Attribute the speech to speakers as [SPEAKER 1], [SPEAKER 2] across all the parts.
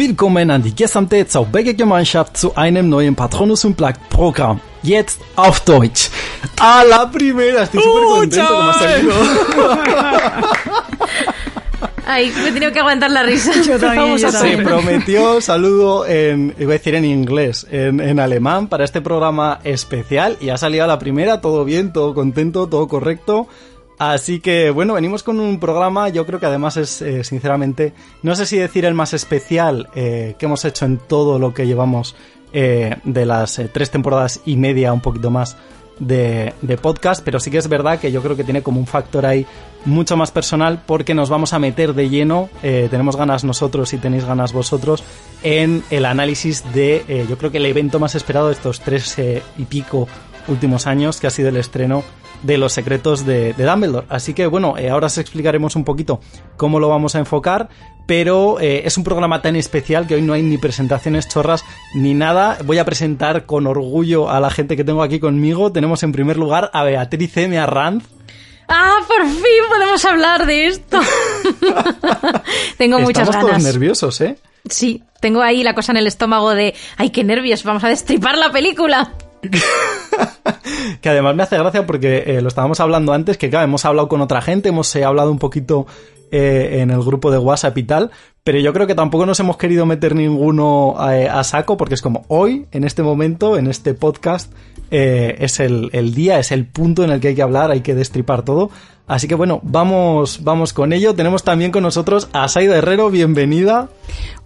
[SPEAKER 1] Willkommen an die gesamte Zaubergemeinschaft zu einem neuen Patronus und Plug Programm. Jetzt auf Deutsch. A la primera, estoy súper
[SPEAKER 2] ¡Uh,
[SPEAKER 1] contento que me ha salido.
[SPEAKER 3] Ay, me he tenido que aguantar la risa.
[SPEAKER 2] Yo también, yo
[SPEAKER 1] Se
[SPEAKER 2] también.
[SPEAKER 1] prometió saludo en, iba a decir en inglés, en, en alemán para este programa especial y ha salido a la primera, todo bien, todo contento, todo correcto. Así que bueno, venimos con un programa, yo creo que además es eh, sinceramente, no sé si decir el más especial eh, que hemos hecho en todo lo que llevamos eh, de las tres temporadas y media, un poquito más de, de podcast, pero sí que es verdad que yo creo que tiene como un factor ahí mucho más personal porque nos vamos a meter de lleno, tenemos ganas nosotros y tenéis ganas vosotros, en el análisis de, yo creo que el evento más esperado de estos tres y pico últimos años, que ha sido el estreno de Los Secretos de, de Dumbledore. Así que bueno, eh, ahora os explicaremos un poquito cómo lo vamos a enfocar, pero eh, es un programa tan especial que hoy no hay ni presentaciones chorras ni nada. Voy a presentar con orgullo a la gente que tengo aquí conmigo. Tenemos en primer lugar a Beatriz M. Arranz.
[SPEAKER 3] Ah, por fin podemos hablar de esto. tengo muchas
[SPEAKER 1] Estamos todos
[SPEAKER 3] ganas.
[SPEAKER 1] nerviosos, ¿eh?
[SPEAKER 3] Sí, tengo ahí la cosa en el estómago de, ay, qué nervios, vamos a destripar la película.
[SPEAKER 1] que además me hace gracia porque eh, lo estábamos hablando antes, que claro, hemos hablado con otra gente, hemos eh, hablado un poquito eh, en el grupo de WhatsApp y tal, pero yo creo que tampoco nos hemos querido meter ninguno eh, a saco porque es como hoy, en este momento, en este podcast, es el, el día, es el punto en el que hay que hablar, hay que destripar todo. Así que bueno, vamos, vamos con ello. Tenemos también con nosotros a Saida Herrero, bienvenida.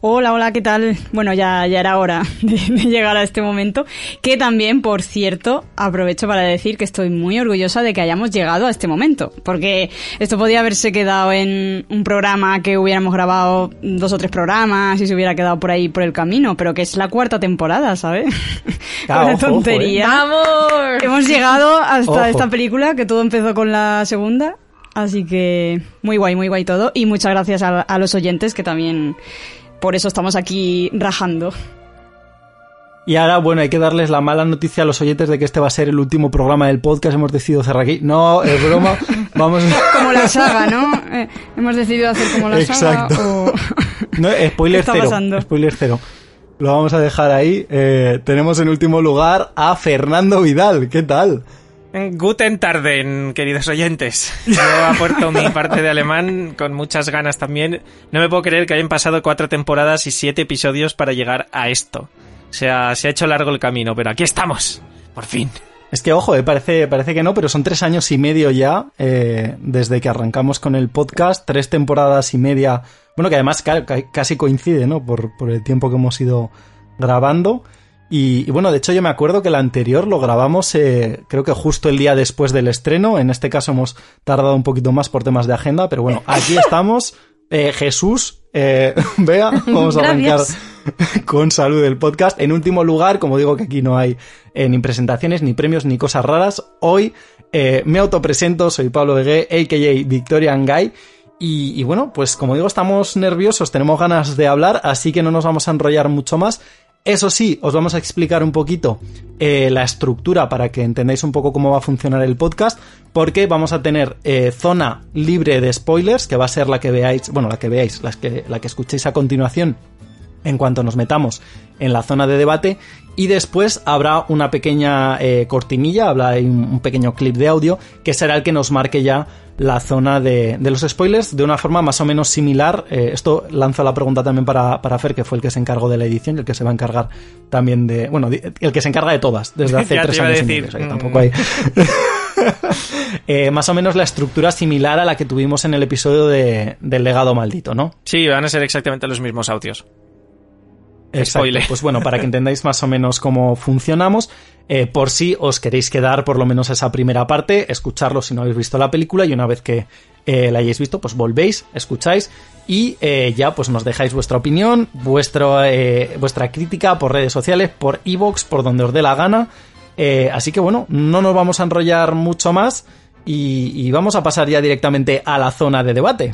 [SPEAKER 2] Hola, hola, ¿qué tal? Bueno, ya, ya era hora de, de llegar a este momento. Que también, por cierto, aprovecho para decir que estoy muy orgullosa de que hayamos llegado a este momento. Porque esto podía haberse quedado en un programa que hubiéramos grabado dos o tres programas y se hubiera quedado por ahí por el camino, pero que es la cuarta temporada, ¿sabes?
[SPEAKER 1] Claro,
[SPEAKER 2] Una
[SPEAKER 1] ojo, ojo,
[SPEAKER 2] tontería.
[SPEAKER 3] ¡Vamos!
[SPEAKER 2] Hemos llegado hasta
[SPEAKER 1] Ojo.
[SPEAKER 2] esta película, que todo empezó con la segunda. Así que muy guay, muy guay todo. Y muchas gracias a, a los oyentes que también por eso estamos aquí rajando.
[SPEAKER 1] Y ahora, bueno, hay que darles la mala noticia a los oyentes de que este va a ser el último programa del podcast. Hemos decidido cerrar aquí. No, es broma. Vamos.
[SPEAKER 2] Como la saga, ¿no? Eh, hemos decidido hacer como la
[SPEAKER 1] Exacto.
[SPEAKER 2] saga. O...
[SPEAKER 1] No, spoiler
[SPEAKER 2] ¿Qué está
[SPEAKER 1] cero.
[SPEAKER 2] pasando?
[SPEAKER 1] Spoiler cero. Lo vamos a dejar ahí. Eh, tenemos en último lugar a Fernando Vidal. ¿Qué tal?
[SPEAKER 4] Eh, Guten Tarden, queridos oyentes. Yo aporto mi parte de alemán con muchas ganas también. No me puedo creer que hayan pasado cuatro temporadas y siete episodios para llegar a esto. O sea, se ha hecho largo el camino, pero aquí estamos. Por fin.
[SPEAKER 1] Es que, ojo, eh, parece, parece que no, pero son tres años y medio ya eh, desde que arrancamos con el podcast. Tres temporadas y media. Bueno, que además ca- ca- casi coincide, ¿no? Por, por el tiempo que hemos ido grabando. Y, y bueno, de hecho yo me acuerdo que el anterior lo grabamos eh, creo que justo el día después del estreno. En este caso hemos tardado un poquito más por temas de agenda, pero bueno, aquí estamos. Eh, Jesús, eh, vea, vamos a arrancar con salud el podcast. En último lugar, como digo que aquí no hay eh, ni presentaciones, ni premios, ni cosas raras, hoy eh, me autopresento, soy Pablo Egué, a.k.a. Victorian Guy. Y, y bueno, pues como digo, estamos nerviosos, tenemos ganas de hablar, así que no nos vamos a enrollar mucho más. Eso sí, os vamos a explicar un poquito eh, la estructura para que entendáis un poco cómo va a funcionar el podcast, porque vamos a tener eh, zona libre de spoilers, que va a ser la que veáis, bueno, la que veáis, que, la que escuchéis a continuación en cuanto nos metamos en la zona de debate y después habrá una pequeña eh, cortinilla, habrá un, pequeño clip de audio que será el que nos marque ya la zona de, de los spoilers de una forma más o menos similar. Eh, esto lanzo la pregunta también para, para Fer, que fue el que se encargó de la edición y el que se va a encargar también de... Bueno, el que se encarga de todas desde hace tres años. y
[SPEAKER 4] decir,
[SPEAKER 1] medio, o sea que
[SPEAKER 4] mm.
[SPEAKER 1] tampoco hay... Eh, más o menos la estructura similar a la que tuvimos en el episodio de, del legado maldito, ¿no?
[SPEAKER 4] Sí, van a ser exactamente los mismos audios.
[SPEAKER 1] Exacto.
[SPEAKER 4] Spoiler.
[SPEAKER 1] Pues bueno, para que entendáis más o menos cómo funcionamos, eh, por si os queréis quedar por lo menos esa primera parte, escucharlo si no habéis visto la película y una vez que eh, la hayáis visto, pues volvéis, escucháis y eh, ya pues nos dejáis vuestra opinión, vuestro, vuestra crítica por redes sociales, por iVoox, por donde os dé la gana. Así que bueno, no nos vamos a enrollar mucho más y, y vamos a pasar ya directamente a la zona de debate.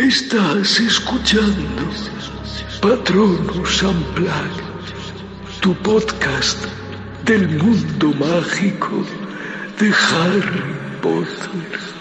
[SPEAKER 5] Estás escuchando Patronus Unplugged, tu podcast del mundo mágico de Harry Potter.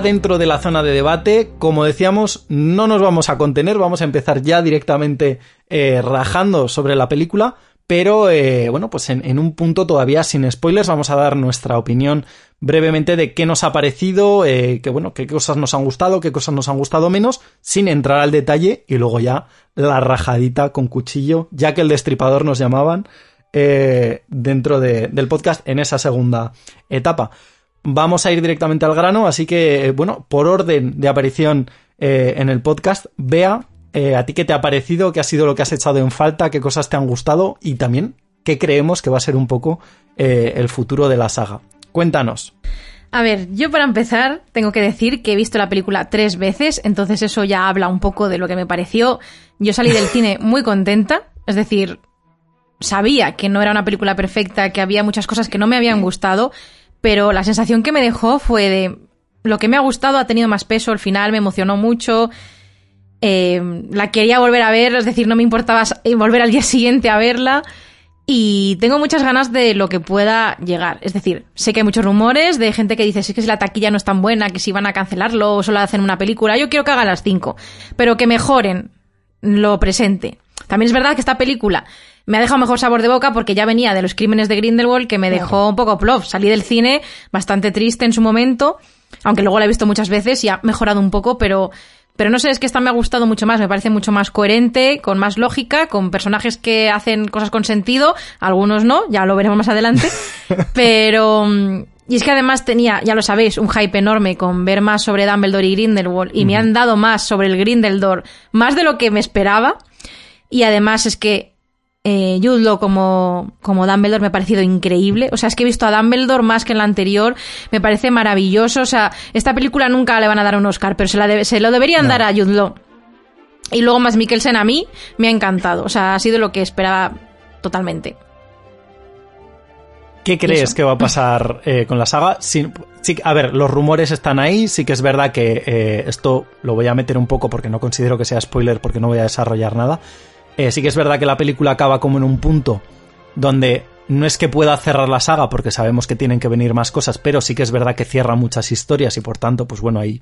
[SPEAKER 1] Dentro de la zona de debate, como decíamos, no nos vamos a contener, vamos a empezar ya directamente eh, rajando sobre la película, pero eh, bueno, pues en, un punto todavía sin spoilers vamos a dar nuestra opinión brevemente de qué nos ha parecido, eh, bueno, qué cosas nos han gustado, qué cosas nos han gustado menos, sin entrar al detalle y luego ya la rajadita con cuchillo, ya que el destripador nos llamaban eh, dentro de, del podcast en esa segunda etapa. Vamos a ir directamente al grano, así que, bueno, por orden de aparición eh, en el podcast, vea eh, a ti qué te ha parecido, qué ha sido lo que has echado en falta, qué cosas te han gustado y también qué creemos que va a ser un poco eh, el futuro de la saga. Cuéntanos.
[SPEAKER 3] A ver, yo para empezar tengo que decir que he visto la película tres veces, entonces eso ya habla un poco de lo que me pareció. Yo salí del cine muy contenta, es decir, sabía que no era una película perfecta, que había muchas cosas que no me habían gustado, pero la sensación que me dejó fue de lo que me ha gustado ha tenido más peso al final, me emocionó mucho. Eh, la quería volver a ver, es decir, no me importaba volver al día siguiente a verla. Y tengo muchas ganas de lo que pueda llegar. Es decir, sé que hay muchos rumores de gente que dice, sí que si la taquilla no es tan buena, que si van a cancelarlo o solo hacen una película. Yo quiero que hagan las cinco, pero que mejoren lo presente. También es verdad que esta película me ha dejado mejor sabor de boca porque ya venía de los crímenes de Grindelwald que me dejó un poco plof. Salí del cine bastante triste en su momento, aunque luego la he visto muchas veces y ha mejorado un poco, pero pero no sé, es que esta me ha gustado mucho más, me parece mucho más coherente, con más lógica, con personajes que hacen cosas con sentido, algunos no, ya lo veremos más adelante, pero... Y es que además tenía, ya lo sabéis, un hype enorme con ver más sobre Dumbledore y Grindelwald, y me han dado más sobre el Grindelwald, más de lo que me esperaba, y además es que eh, Jude Law como, como Dumbledore me ha parecido increíble. O sea, es que he visto a Dumbledore más que en la anterior. Me parece maravilloso. O sea, esta película nunca le van a dar un Oscar, pero se, la se lo deberían no. dar a Jude Law. Y luego más Mikkelsen a mí me ha encantado. O sea, ha sido lo que esperaba totalmente.
[SPEAKER 1] ¿Qué crees que va a pasar eh, con la saga? Sí, sí, a ver, los rumores están ahí. Sí que es verdad que eh, esto lo voy a meter un poco porque no considero que sea spoiler porque no voy a desarrollar nada. Eh, sí que es verdad que la película acaba como en un punto donde no es que pueda cerrar la saga porque sabemos que tienen que venir más cosas, pero sí que es verdad que cierra muchas historias y por tanto, pues bueno, hay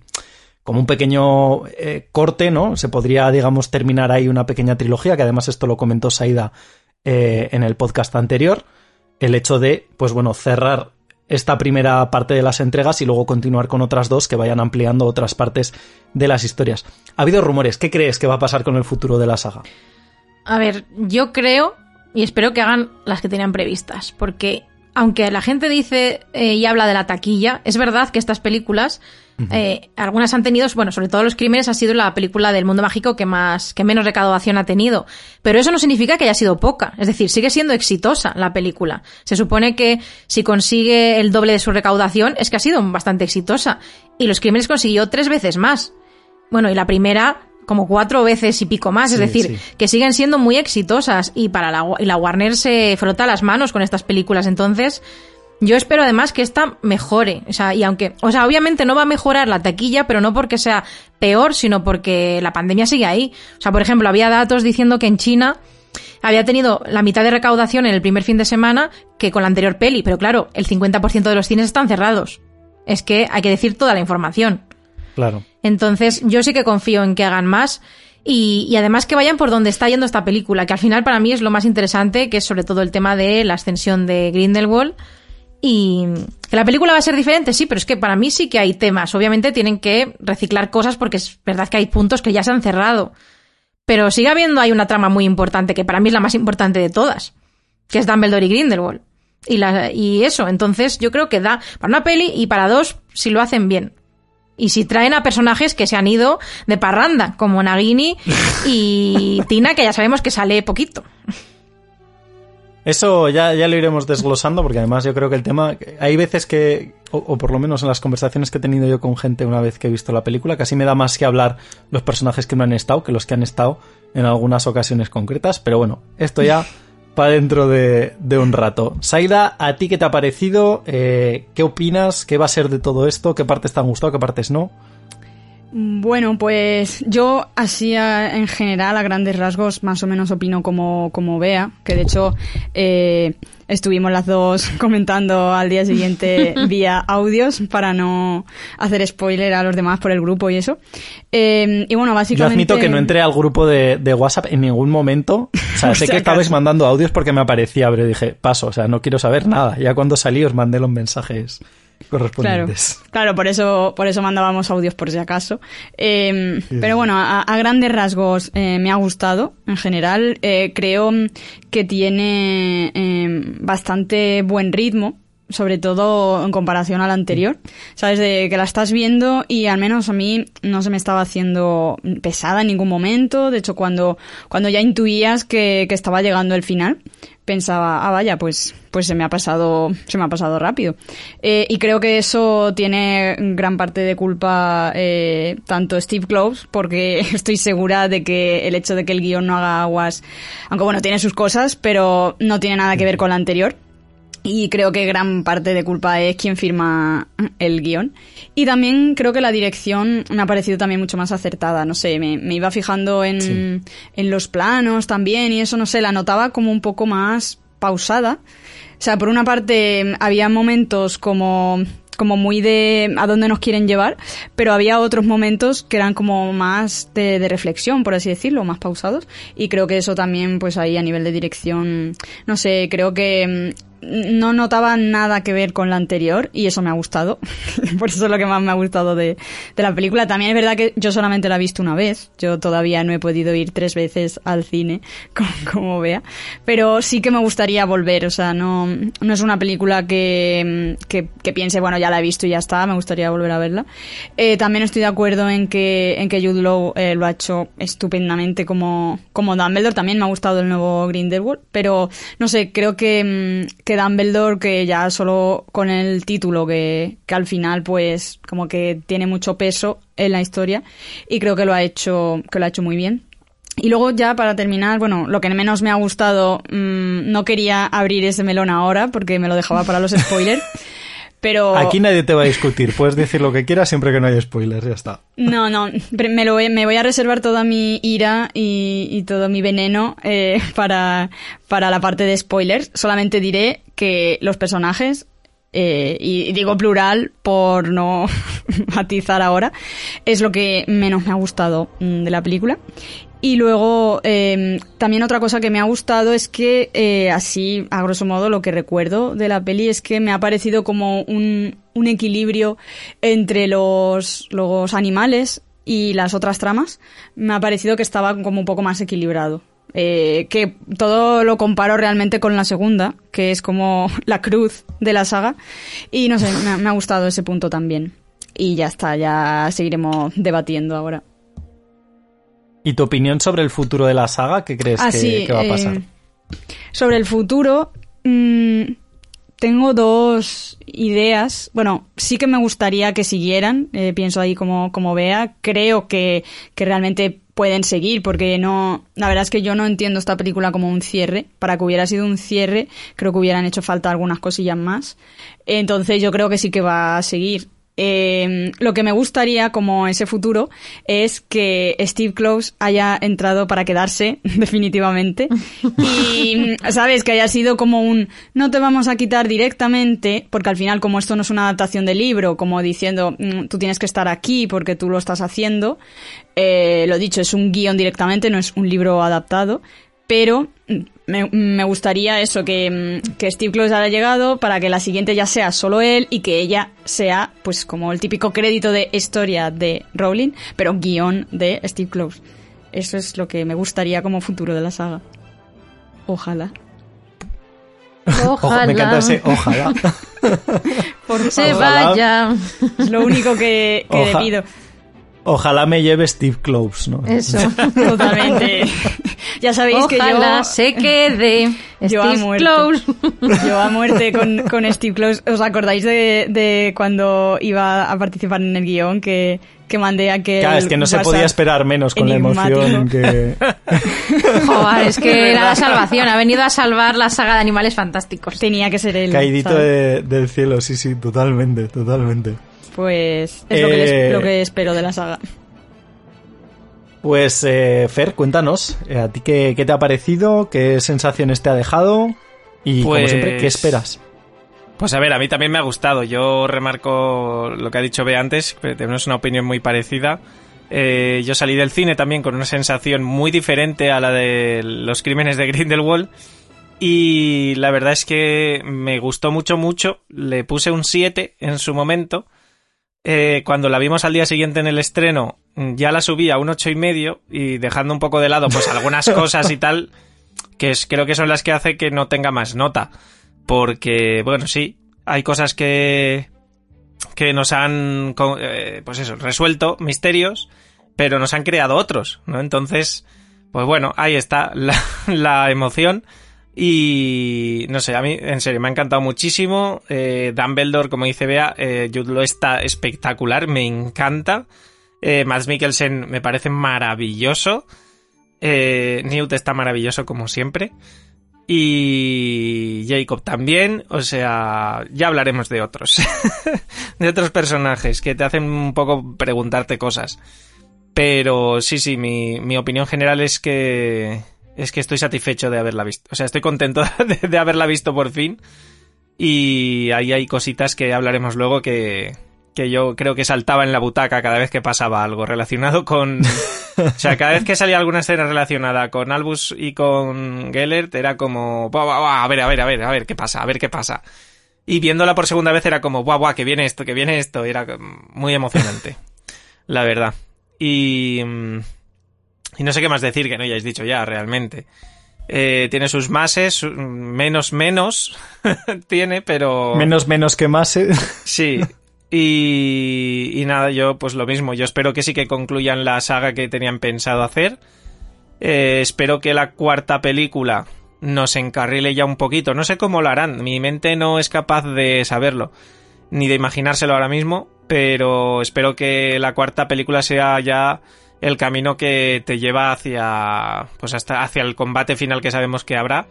[SPEAKER 1] como un pequeño eh, corte, ¿no? Se podría, digamos, terminar ahí una pequeña trilogía, que además esto lo comentó Saida eh, en el podcast anterior, el hecho de, pues bueno, cerrar esta primera parte de las entregas y luego continuar con otras dos que vayan ampliando otras partes de las historias. Ha habido rumores, ¿qué crees que va a pasar con el futuro de la saga?
[SPEAKER 3] A ver, yo creo y espero que hagan las que tenían previstas, porque aunque la gente dice eh, y habla de la taquilla, es verdad que estas películas, eh, algunas han tenido, bueno, sobre todo los crímenes ha sido la película del mundo mágico que más, que menos recaudación ha tenido. Pero eso no significa que haya sido poca. Es decir, sigue siendo exitosa la película. Se supone que si consigue el doble de su recaudación es que ha sido bastante exitosa. Y los crímenes consiguió tres veces más. Bueno, y la primera como cuatro veces y pico más, es decir,
[SPEAKER 1] sí.
[SPEAKER 3] que siguen siendo muy exitosas y para la, y la Warner se frota las manos con estas películas, entonces yo espero además que esta mejore, o sea, y aunque, o sea, obviamente no va a mejorar la taquilla, pero no porque sea peor, sino porque la pandemia sigue ahí. O sea, por ejemplo, había datos diciendo que en China había tenido la mitad de recaudación en el primer fin de semana que con la anterior peli, pero claro, el 50% de los cines están cerrados. Es que hay que decir toda la información.
[SPEAKER 1] Claro.
[SPEAKER 3] Entonces, yo sí que confío en que hagan más y, además que vayan por donde está yendo esta película, que al final para mí es lo más interesante, que es sobre todo el tema de la ascensión de Grindelwald. Y que la película va a ser diferente, sí, pero es que para mí sí que hay temas. Obviamente tienen que reciclar cosas porque es verdad que hay puntos que ya se han cerrado. Pero sigue habiendo, hay una trama muy importante, que para mí es la más importante de todas, que es Dumbledore y Grindelwald. Y, la, y eso, entonces yo creo que da para una peli y para dos si lo hacen bien. Y si traen a personajes que se han ido de parranda, como Nagini y Tina, que ya sabemos que sale poquito.
[SPEAKER 1] Eso ya, ya lo iremos desglosando porque además yo creo que el tema... Hay veces que, o, o por lo menos en las conversaciones que he tenido yo con gente una vez que he visto la película, casi me da más que hablar los personajes que no han estado que los que han estado en algunas ocasiones concretas. Pero bueno, esto ya para dentro de, un rato. Saida, ¿a ti qué te ha parecido? Eh, ¿Qué opinas? ¿Qué va a ser de todo esto? ¿Qué partes te han gustado? ¿Qué partes no?
[SPEAKER 2] Bueno, pues yo así en general, a grandes rasgos, más o menos opino como, como que de hecho eh, estuvimos las dos comentando al día siguiente vía audios para no hacer spoiler a los demás por el grupo y eso. Eh, y bueno,
[SPEAKER 1] Yo
[SPEAKER 2] básicamente...
[SPEAKER 1] admito que no entré al grupo de, de WhatsApp en ningún momento. O sea, sé que estabais mandando audios porque me aparecía, pero dije, paso, o sea, no quiero saber nada. Ya cuando salí os mandé los mensajes correspondientes.
[SPEAKER 2] claro, por eso, por eso mandábamos audios por si acaso. Eh, pero bueno, a, a grandes rasgos eh, me ha gustado en general. Eh, creo que tiene eh, bastante buen ritmo, sobre todo en comparación a la anterior. Sabes, de que la estás viendo y al menos a mí no se me estaba haciendo pesada en ningún momento. De hecho, cuando, cuando ya intuías que, que estaba llegando el final, pensaba, ah, vaya, pues, pues se me ha pasado, se me ha pasado rápido. Eh, y creo que eso tiene gran parte de culpa eh, tanto Steve Kloves, porque estoy segura de que el hecho de que el guion no haga aguas, aunque bueno, tiene sus cosas, pero no tiene nada que ver con la anterior. Y creo que gran parte de culpa es quien firma el guion. Y también creo que la dirección me ha parecido también mucho más acertada. No sé, me, me iba fijando en,
[SPEAKER 1] Sí.
[SPEAKER 2] en los planos también y eso, no sé, la notaba como un poco más pausada. O sea, por una parte había momentos como como muy de a dónde nos quieren llevar, pero había otros momentos que eran como más de, de reflexión, por así decirlo, más pausados. Y creo que eso también, pues ahí a nivel de dirección, no sé, creo que no notaba nada que ver con la anterior y eso me ha gustado. Por eso es lo que más me ha gustado de, de la película. También es verdad que yo solamente la he visto una vez. Yo todavía no he podido ir tres veces al cine, como, vea. Pero sí que me gustaría volver. O sea, no, no es una película que, que, que piense, bueno, ya la he visto y ya está. Me gustaría volver a verla. Eh, también estoy de acuerdo en que, en que Jude Law eh, lo ha hecho estupendamente como, como Dumbledore. También me ha gustado el nuevo Grindelwald. Pero, no sé, creo que, mm, que Dumbledore, que ya solo con el título, que, que al final, pues, como que tiene mucho peso en la historia. Y creo que lo ha hecho, que lo ha hecho muy bien. Y luego ya para terminar, bueno, lo que menos me ha gustado, mmm, no quería abrir ese melón ahora porque me lo dejaba para los spoilers. Pero...
[SPEAKER 1] Aquí nadie te va a discutir. Puedes decir lo que quieras siempre que no haya spoilers, ya está.
[SPEAKER 2] No, no, me, lo, voy- me voy a reservar toda mi ira y, y todo mi veneno eh, para, para la parte de spoilers. Solamente diré que los personajes, eh, y digo plural por no matizar ahora, es lo que menos me ha gustado mm, de la película. Y luego, eh, también otra cosa que me ha gustado es que, eh, así, a grosso modo, lo que recuerdo de la peli es que me ha parecido como un, un equilibrio entre los, los animales y las otras tramas. Me ha parecido que estaba como un poco más equilibrado. eh, que todo lo comparo realmente con la segunda, que es como la cruz de la saga. Y no sé, me ha, me ha gustado ese punto también. Y ya está, ya seguiremos debatiendo ahora.
[SPEAKER 1] ¿Y tu opinión sobre el futuro de la saga? ¿Qué crees
[SPEAKER 2] Ah,
[SPEAKER 1] que, va a pasar?
[SPEAKER 2] eh, sobre el futuro, mm, tengo dos ideas. Bueno, sí que me gustaría que siguieran. eh, pienso ahí como, como vea. Creo que, que realmente pueden seguir porque no. La verdad es que yo no entiendo esta película como un cierre. Para que hubiera sido un cierre, creo que hubieran hecho falta algunas cosillas más. Entonces yo creo que sí que va a seguir. Eh, lo que me gustaría como ese futuro es que Steve Close haya entrado para quedarse definitivamente. Y sabes que haya sido como un no te vamos a quitar directamente porque al final como esto no es una adaptación de libro como diciendo "Mm, tú tienes que estar aquí porque tú lo estás haciendo eh, lo dicho es un guion directamente no es un libro adaptado pero me, me gustaría eso, que, que Steve Close haya llegado para que la siguiente ya sea solo él y que ella sea, pues, como el típico crédito de historia de Rowling, pero guion de Steve Close. Eso es lo que me gustaría como futuro de la saga. Ojalá.
[SPEAKER 1] Ojo, me encanta ese ojalá.
[SPEAKER 2] Por
[SPEAKER 3] Se
[SPEAKER 1] Ojalá.
[SPEAKER 3] vaya.
[SPEAKER 2] Es lo único que, que le pido.
[SPEAKER 1] Ojalá me lleve Steve Close, ¿no?
[SPEAKER 3] Eso.
[SPEAKER 2] Totalmente. Ya sabéis que yo...
[SPEAKER 3] se quede.
[SPEAKER 2] Yo a
[SPEAKER 3] Steve
[SPEAKER 2] muerte.
[SPEAKER 3] Close.
[SPEAKER 2] Yo a muerte con, con Steve Close. ¿Os acordáis de, de cuando iba a participar en el guion que, que mandé a que...
[SPEAKER 1] Claro, es que no se podía esperar menos con la emoción que...
[SPEAKER 3] Joder, es que era la salvación. Ha venido a salvar la saga de animales fantásticos.
[SPEAKER 2] Tenía que ser él.
[SPEAKER 1] Caidito de- del cielo, sí, sí, totalmente, totalmente.
[SPEAKER 2] Pues es lo, que les-
[SPEAKER 1] Eh,
[SPEAKER 2] lo que espero de la saga.
[SPEAKER 1] Pues, eh, Fer, cuéntanos, eh, ¿a ti qué, qué te ha parecido? ¿Qué sensaciones te ha dejado? Y, como
[SPEAKER 4] Pues-
[SPEAKER 1] siempre, ¿qué esperas?
[SPEAKER 4] Pues a ver, a mí también me ha gustado. Yo remarco lo que ha dicho B antes, que tenemos una opinión muy parecida. Eh, yo salí del cine también con una sensación muy diferente a la de los crímenes de Grindelwald. Y la verdad es que me gustó mucho, mucho. Le puse un 7 en su momento. Eh, cuando la vimos al día siguiente en el estreno, ya la subí a un ocho y medio y dejando un poco de lado pues algunas cosas y tal que es, creo que son las que hace que no tenga más nota. Porque, bueno, sí, hay cosas que, que nos han, eh, pues eso, resuelto misterios, pero nos han creado otros, ¿no? Entonces, pues bueno, ahí está la, la emoción. Y no sé, a mí en serio me ha encantado muchísimo. Eh, Dumbledore, como dice Bea, eh, Jude Law está espectacular, me encanta. Eh, Mads Mikkelsen me parece maravilloso. Eh, Newt está maravilloso como siempre. Y Jacob también. O sea, ya hablaremos de otros. de otros personajes que te hacen un poco preguntarte cosas. Pero sí, sí, mi, mi opinión general es que. Es que estoy satisfecho de haberla visto. O sea, estoy contento de, de haberla visto por fin. Y ahí hay cositas que hablaremos luego que, que yo creo que saltaba en la butaca cada vez que pasaba algo relacionado con... O sea, cada vez que salía alguna escena relacionada con Albus y con Gellert era como... "Buah, buah, buah, a ver, a ver, a ver, a ver qué pasa, a ver qué pasa. Y viéndola por segunda vez era como, guau, guau, que viene esto, que viene esto. Era muy emocionante, la verdad. Y... Y no sé qué más decir que no hayáis dicho ya, realmente. Eh, tiene sus mases, menos menos tiene, pero...
[SPEAKER 1] Menos, menos que más. ¿eh?
[SPEAKER 4] Sí. Y, y nada, yo pues lo mismo. Yo espero que sí que concluyan la saga que tenían pensado hacer. Eh, espero que la cuarta película nos encarrile ya un poquito. No sé cómo lo harán. Mi mente no es capaz de saberlo. Ni de imaginárselo ahora mismo. Pero espero que la cuarta película sea ya el camino que te lleva hacia. Pues hasta hacia el combate final que sabemos que habrá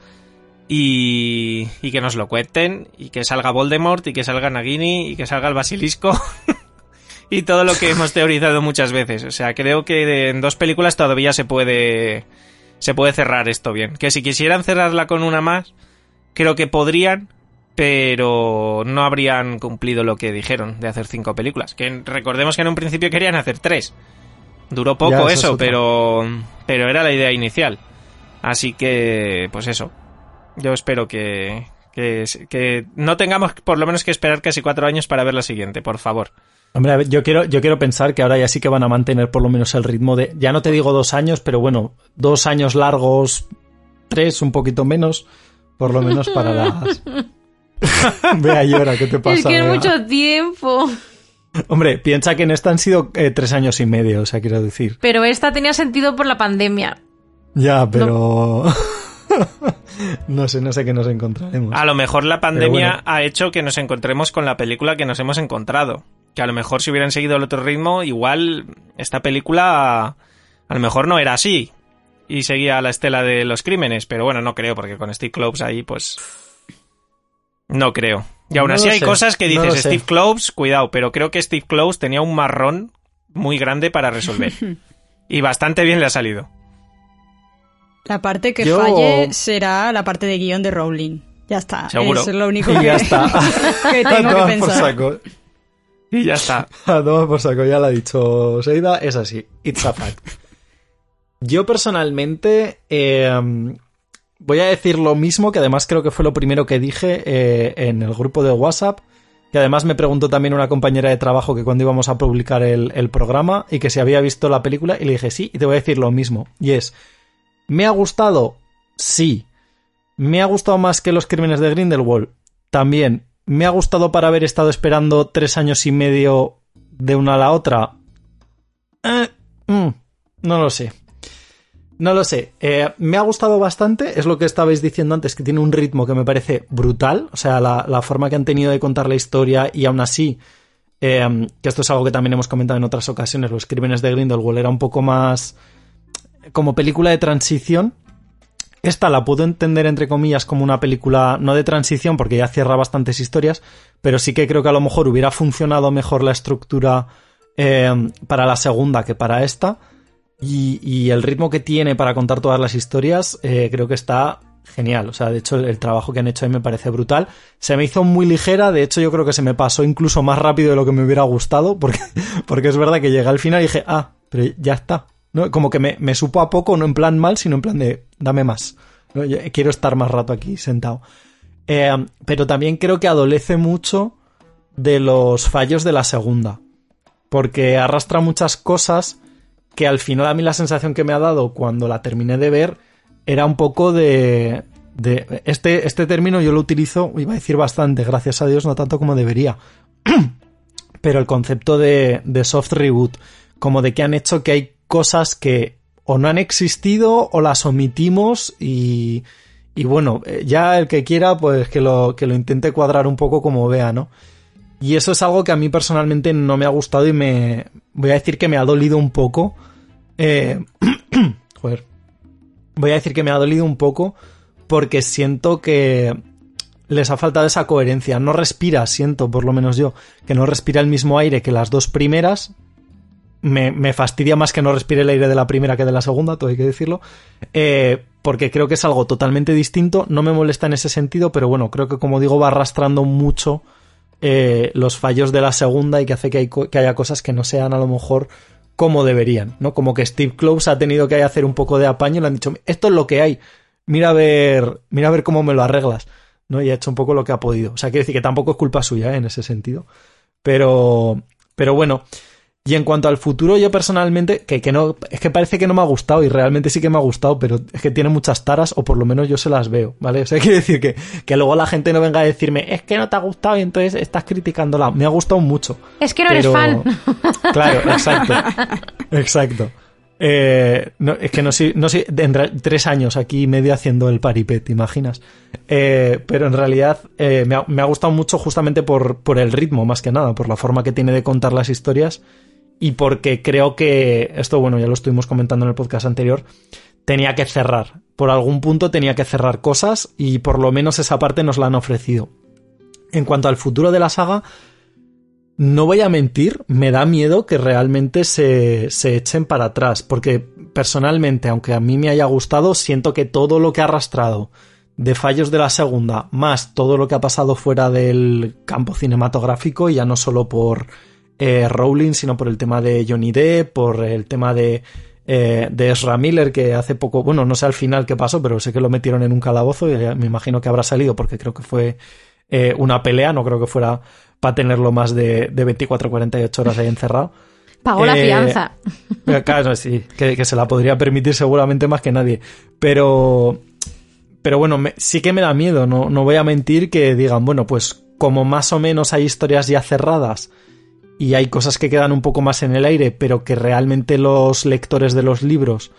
[SPEAKER 4] y, y que nos lo cuenten y que salga Voldemort y que salga Nagini y que salga el basilisco y todo lo que hemos teorizado muchas veces. O sea, creo que en dos películas todavía se puede se puede cerrar esto bien. Que si quisieran cerrarla con una más, creo que podrían, pero no habrían cumplido lo que dijeron de hacer cinco películas. Que recordemos que en un principio querían hacer tres. Duró poco eso, pero pero era la idea inicial. Así que, pues eso. Yo espero que, que, que no tengamos por lo menos que esperar casi cuatro años para ver la siguiente, por favor.
[SPEAKER 1] Hombre, a ver, yo quiero, yo quiero pensar que ahora ya sí que van a mantener por lo menos el ritmo de, ya no te digo dos años, pero bueno, dos años largos, tres, un poquito menos, por lo menos para las... Vea, llora, ¿qué te pasa?
[SPEAKER 3] es que es mucho tiempo.
[SPEAKER 1] Hombre, piensa que en esta han sido eh, tres años y medio, o sea, quiero decir.
[SPEAKER 3] Pero esta tenía sentido por la pandemia.
[SPEAKER 1] Ya, pero... no sé, no sé qué nos encontraremos.
[SPEAKER 4] A lo mejor la pandemia
[SPEAKER 1] bueno.
[SPEAKER 4] ha hecho que nos encontremos con la película que nos hemos encontrado. Que a lo mejor si hubieran seguido el otro ritmo, igual esta película a lo mejor no era así. Y seguía la estela de los crímenes. Pero bueno, no creo, porque con Steve Kloves ahí, pues... No creo. Y aún
[SPEAKER 1] No
[SPEAKER 4] así hay
[SPEAKER 1] sé,
[SPEAKER 4] cosas que
[SPEAKER 1] no
[SPEAKER 4] dices. Steve Kloves, cuidado, pero creo que Steve Kloves tenía un marrón muy grande para resolver. y bastante bien le ha salido.
[SPEAKER 2] La parte que
[SPEAKER 1] Yo-
[SPEAKER 2] falle será la parte de guion de Rowling. Ya está.
[SPEAKER 4] Seguro.
[SPEAKER 2] Eso es lo único
[SPEAKER 1] Y
[SPEAKER 2] que,
[SPEAKER 1] ya está.
[SPEAKER 2] que tengo
[SPEAKER 1] por saco.
[SPEAKER 4] Y ya está.
[SPEAKER 1] A tomar por saco, ya lo ha dicho Seida, es así. It's a fact. Yo personalmente eh, voy a decir lo mismo, que además creo que fue lo primero que dije eh, en el grupo de WhatsApp, que además me preguntó también una compañera de trabajo que cuando íbamos a publicar el, el programa y que si había visto la película y le dije sí, y te voy a decir lo mismo. Y es, ¿me ha gustado? Sí. ¿Me ha gustado más que los crímenes de Grindelwald? También. ¿Me ha gustado para haber estado esperando tres años y medio de una a la otra? Eh, mm, no lo sé. No lo sé. Eh, me ha gustado bastante. Es lo que estabais diciendo antes, que tiene un ritmo que me parece brutal. O sea, la, forma que han tenido de contar la historia y aún así, eh, que esto es algo que también hemos comentado en otras ocasiones, los crímenes de Grindelwald era un poco más como película de transición. Esta la puedo entender, entre comillas, como una película no de transición, porque ya cierra bastantes historias, pero sí que creo que a lo mejor hubiera funcionado mejor la estructura eh, para la segunda que para esta. Y, el ritmo que tiene para contar todas las historias eh, creo que está genial. O sea, de hecho, el, el trabajo que han hecho ahí me parece brutal. Se me hizo muy ligera, de hecho, yo creo que se me pasó incluso más rápido de lo que me hubiera gustado, porque, porque es verdad que llegué al final y dije, ah, pero ya está. ¿No? Como que me, me supo a poco, no en plan mal, sino en plan de, dame más. quiero estar más rato aquí sentado. Eh, pero también creo que adolece mucho de los fallos de la segunda. Porque arrastra muchas cosas que al final a mí la sensación que me ha dado cuando la terminé de ver era un poco de... de este, este término yo lo utilizo, iba a decir bastante, gracias a Dios, no tanto como debería. Pero el concepto de, de soft reboot, como de que han hecho que hay cosas que o no han existido o las omitimos y, y bueno, eh, ya el que quiera pues que lo, que lo intente cuadrar un poco como vea, ¿no? Y eso es algo que a mí personalmente no me ha gustado y me voy a decir que me ha dolido un poco. Eh, joder. Voy a decir que me ha dolido un poco porque siento que les ha faltado esa coherencia. No respira, siento, por lo menos yo, que no respira el mismo aire que las dos primeras. Me, me fastidia más que no respire el aire de la primera que de la segunda, todo hay que decirlo. Eh, porque creo que es algo totalmente distinto. No me molesta en ese sentido, pero bueno, creo que como digo va arrastrando mucho eh, los fallos de la segunda y que hace que, haya cosas que no sean a lo mejor como deberían, ¿no? Como que Steve Kloves ha tenido que hacer un poco de apaño y le han dicho, esto es lo que hay, mira a ver, mira a ver cómo me lo arreglas, ¿no? Y ha hecho un poco lo que ha podido. O sea, quiere decir que tampoco es culpa suya, ¿eh? En ese sentido. Pero, pero bueno. Y en cuanto al futuro, yo personalmente, que, que no, es que parece que no me ha gustado y realmente sí que me ha gustado, pero es que tiene muchas taras o por lo menos yo se las veo, ¿vale? O sea, quiere decir que, que luego la gente no venga a decirme, es que no te ha gustado y entonces estás criticándola. Me ha gustado mucho.
[SPEAKER 3] Es que no
[SPEAKER 1] Pero-
[SPEAKER 3] eres fan.
[SPEAKER 1] Claro, exacto. Exacto. Eh, no, es que no sé, no sé, tres años aquí y medio haciendo el paripé, ¿te imaginas? Eh, pero en realidad eh, me, ha, me ha gustado mucho justamente por, por el ritmo, más que nada, por la forma que tiene de contar las historias y porque creo que, esto bueno, ya lo estuvimos comentando en el podcast anterior, tenía que cerrar. Por algún punto tenía que cerrar cosas y por lo menos esa parte nos la han ofrecido. En cuanto al futuro de la saga, no voy a mentir, me da miedo que realmente se, se echen para atrás, porque personalmente, aunque a mí me haya gustado, siento que todo lo que ha arrastrado de fallos de la segunda, más todo lo que ha pasado fuera del campo cinematográfico, ya no solo por eh, Rowling, sino por el tema de Johnny Depp, por el tema de, eh, de Ezra Miller, que hace poco, bueno, no sé al final qué pasó, pero sé que lo metieron en un calabozo y me imagino que habrá salido porque creo que fue eh, una pelea, no creo que fuera para tenerlo más de, de 24 48 horas ahí encerrado.
[SPEAKER 3] Pagó la
[SPEAKER 1] Eh,
[SPEAKER 3] fianza.
[SPEAKER 1] Claro, sí, que, que se la podría permitir seguramente más que nadie. Pero, pero bueno, me- sí que me da miedo, no, no voy a mentir que digan, bueno, pues como más o menos hay historias ya cerradas y hay cosas que quedan un poco más en el aire, pero que realmente los lectores de los libros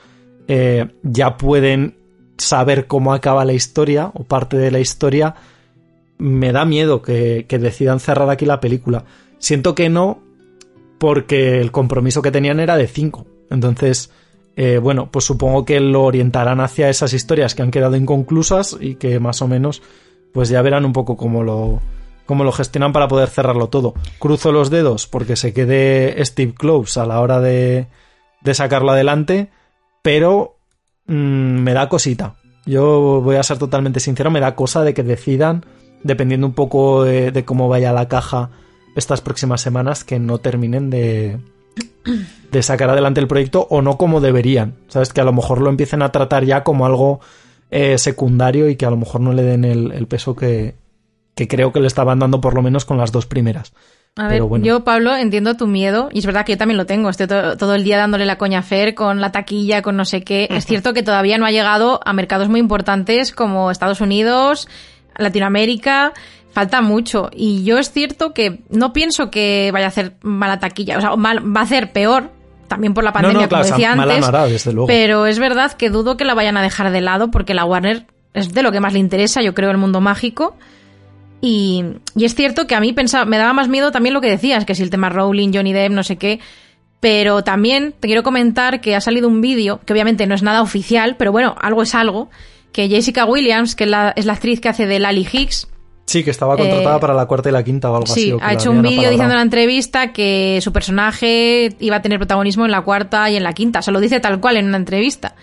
[SPEAKER 1] eh, ya pueden saber cómo acaba la historia o parte de la historia, me da miedo que, decidan cerrar aquí la película. Siento que no, porque el compromiso que tenían era de 5. Entonces, eh, bueno, pues supongo que lo orientarán hacia esas historias que han quedado inconclusas y que más o menos, pues ya verán un poco cómo lo, cómo lo gestionan para poder cerrarlo todo. Cruzo los dedos porque se quede Steve Close a la hora de, sacarlo adelante, pero mm, me da cosita. Yo voy a ser totalmente sincero, me da cosa de que decidan, dependiendo un poco de, cómo vaya la caja estas próximas semanas, que no terminen de, de sacar adelante el proyecto o no como deberían. Sabes, que a lo mejor lo empiecen a tratar ya como algo eh, secundario y que a lo mejor no le den el peso que, que creo que le estaban dando por lo menos con las dos primeras.
[SPEAKER 3] A ver,
[SPEAKER 1] bueno.
[SPEAKER 3] yo, Pablo, entiendo tu miedo, y es verdad que yo también lo tengo. Estoy to- todo el día dándole la coña a Fer con la taquilla, con no sé qué. Es cierto que todavía no ha llegado a mercados muy importantes como Estados Unidos, Latinoamérica. Falta mucho. Y yo es cierto que no pienso que vaya a hacer mala taquilla. O sea, mal- va a hacer peor. También por la pandemia,
[SPEAKER 1] no, no, claro,
[SPEAKER 3] como
[SPEAKER 1] o sea,
[SPEAKER 3] decía
[SPEAKER 1] mala
[SPEAKER 3] antes.
[SPEAKER 1] hará, desde luego.
[SPEAKER 3] Pero es verdad que dudo que la vayan a dejar de lado porque la Warner es de lo que más le interesa, yo creo, el mundo mágico. Y, y es cierto que a mí pensaba, me daba más miedo también lo que decías, que si el tema Rowling, Johnny Depp, no sé qué. Pero también te quiero comentar que ha salido un vídeo, que obviamente no es nada oficial, pero bueno, algo es algo, que Jessica Williams, que es la, es la actriz que hace de Lally Hicks,
[SPEAKER 1] Sí, que estaba contratada
[SPEAKER 3] Eh,
[SPEAKER 1] para la cuarta y la quinta o algo así.
[SPEAKER 3] Sí,
[SPEAKER 1] o que
[SPEAKER 3] ha hecho un vídeo diciendo en la entrevista que su personaje iba a tener protagonismo en la cuarta y en la quinta. Se lo dice tal cual en una entrevista.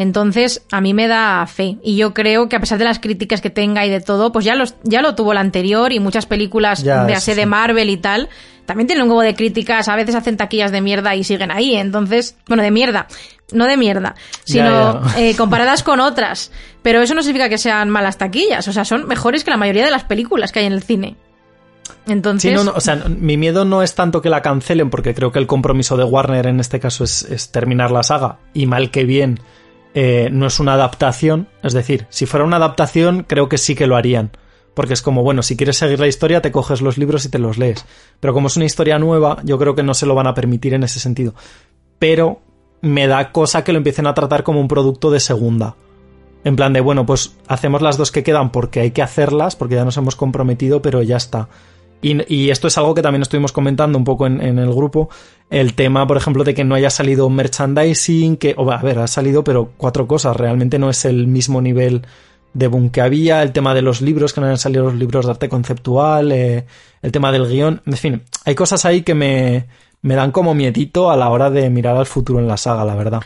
[SPEAKER 3] Entonces, a mí me da fe. Y yo creo que a pesar de las críticas que tenga y de todo, pues ya, los, ya lo tuvo la anterior y muchas películas
[SPEAKER 1] Ya,
[SPEAKER 3] de así
[SPEAKER 1] sí.
[SPEAKER 3] de Marvel y tal. También tienen un huevo de críticas, a veces hacen taquillas de mierda y siguen ahí. Entonces, bueno, de mierda, no de mierda, sino
[SPEAKER 1] ya.
[SPEAKER 3] eh, comparadas con otras. Pero eso no significa que sean malas taquillas, o sea, son mejores que la mayoría de las películas que hay en el cine. Entonces,
[SPEAKER 1] Sí, no, no, o sea, mi miedo no es tanto que la cancelen, porque creo que el compromiso de Warner en este caso es, es terminar la saga, y mal que bien eh, no es una adaptación. Es decir, si fuera una adaptación, creo que sí que lo harían. Porque es como, bueno, si quieres seguir la historia, te coges los libros y te los lees. Pero como es una historia nueva, yo creo que no se lo van a permitir en ese sentido. Pero me da cosa que lo empiecen a tratar como un producto de segunda. En plan de, bueno, pues hacemos las dos que quedan porque hay que hacerlas, porque ya nos hemos comprometido, pero ya está. Y, esto es algo que también estuvimos comentando un poco en el grupo. El tema, por ejemplo, de que no haya salido merchandising, que, o, a ver, ha salido, pero cuatro cosas. Realmente no es el mismo nivel de boom que había. El tema de los libros, que no hayan salido los libros de arte conceptual. eh, el tema del guion. En fin, hay cosas ahí que me, me dan como miedito a la hora de mirar al futuro en la saga, la verdad.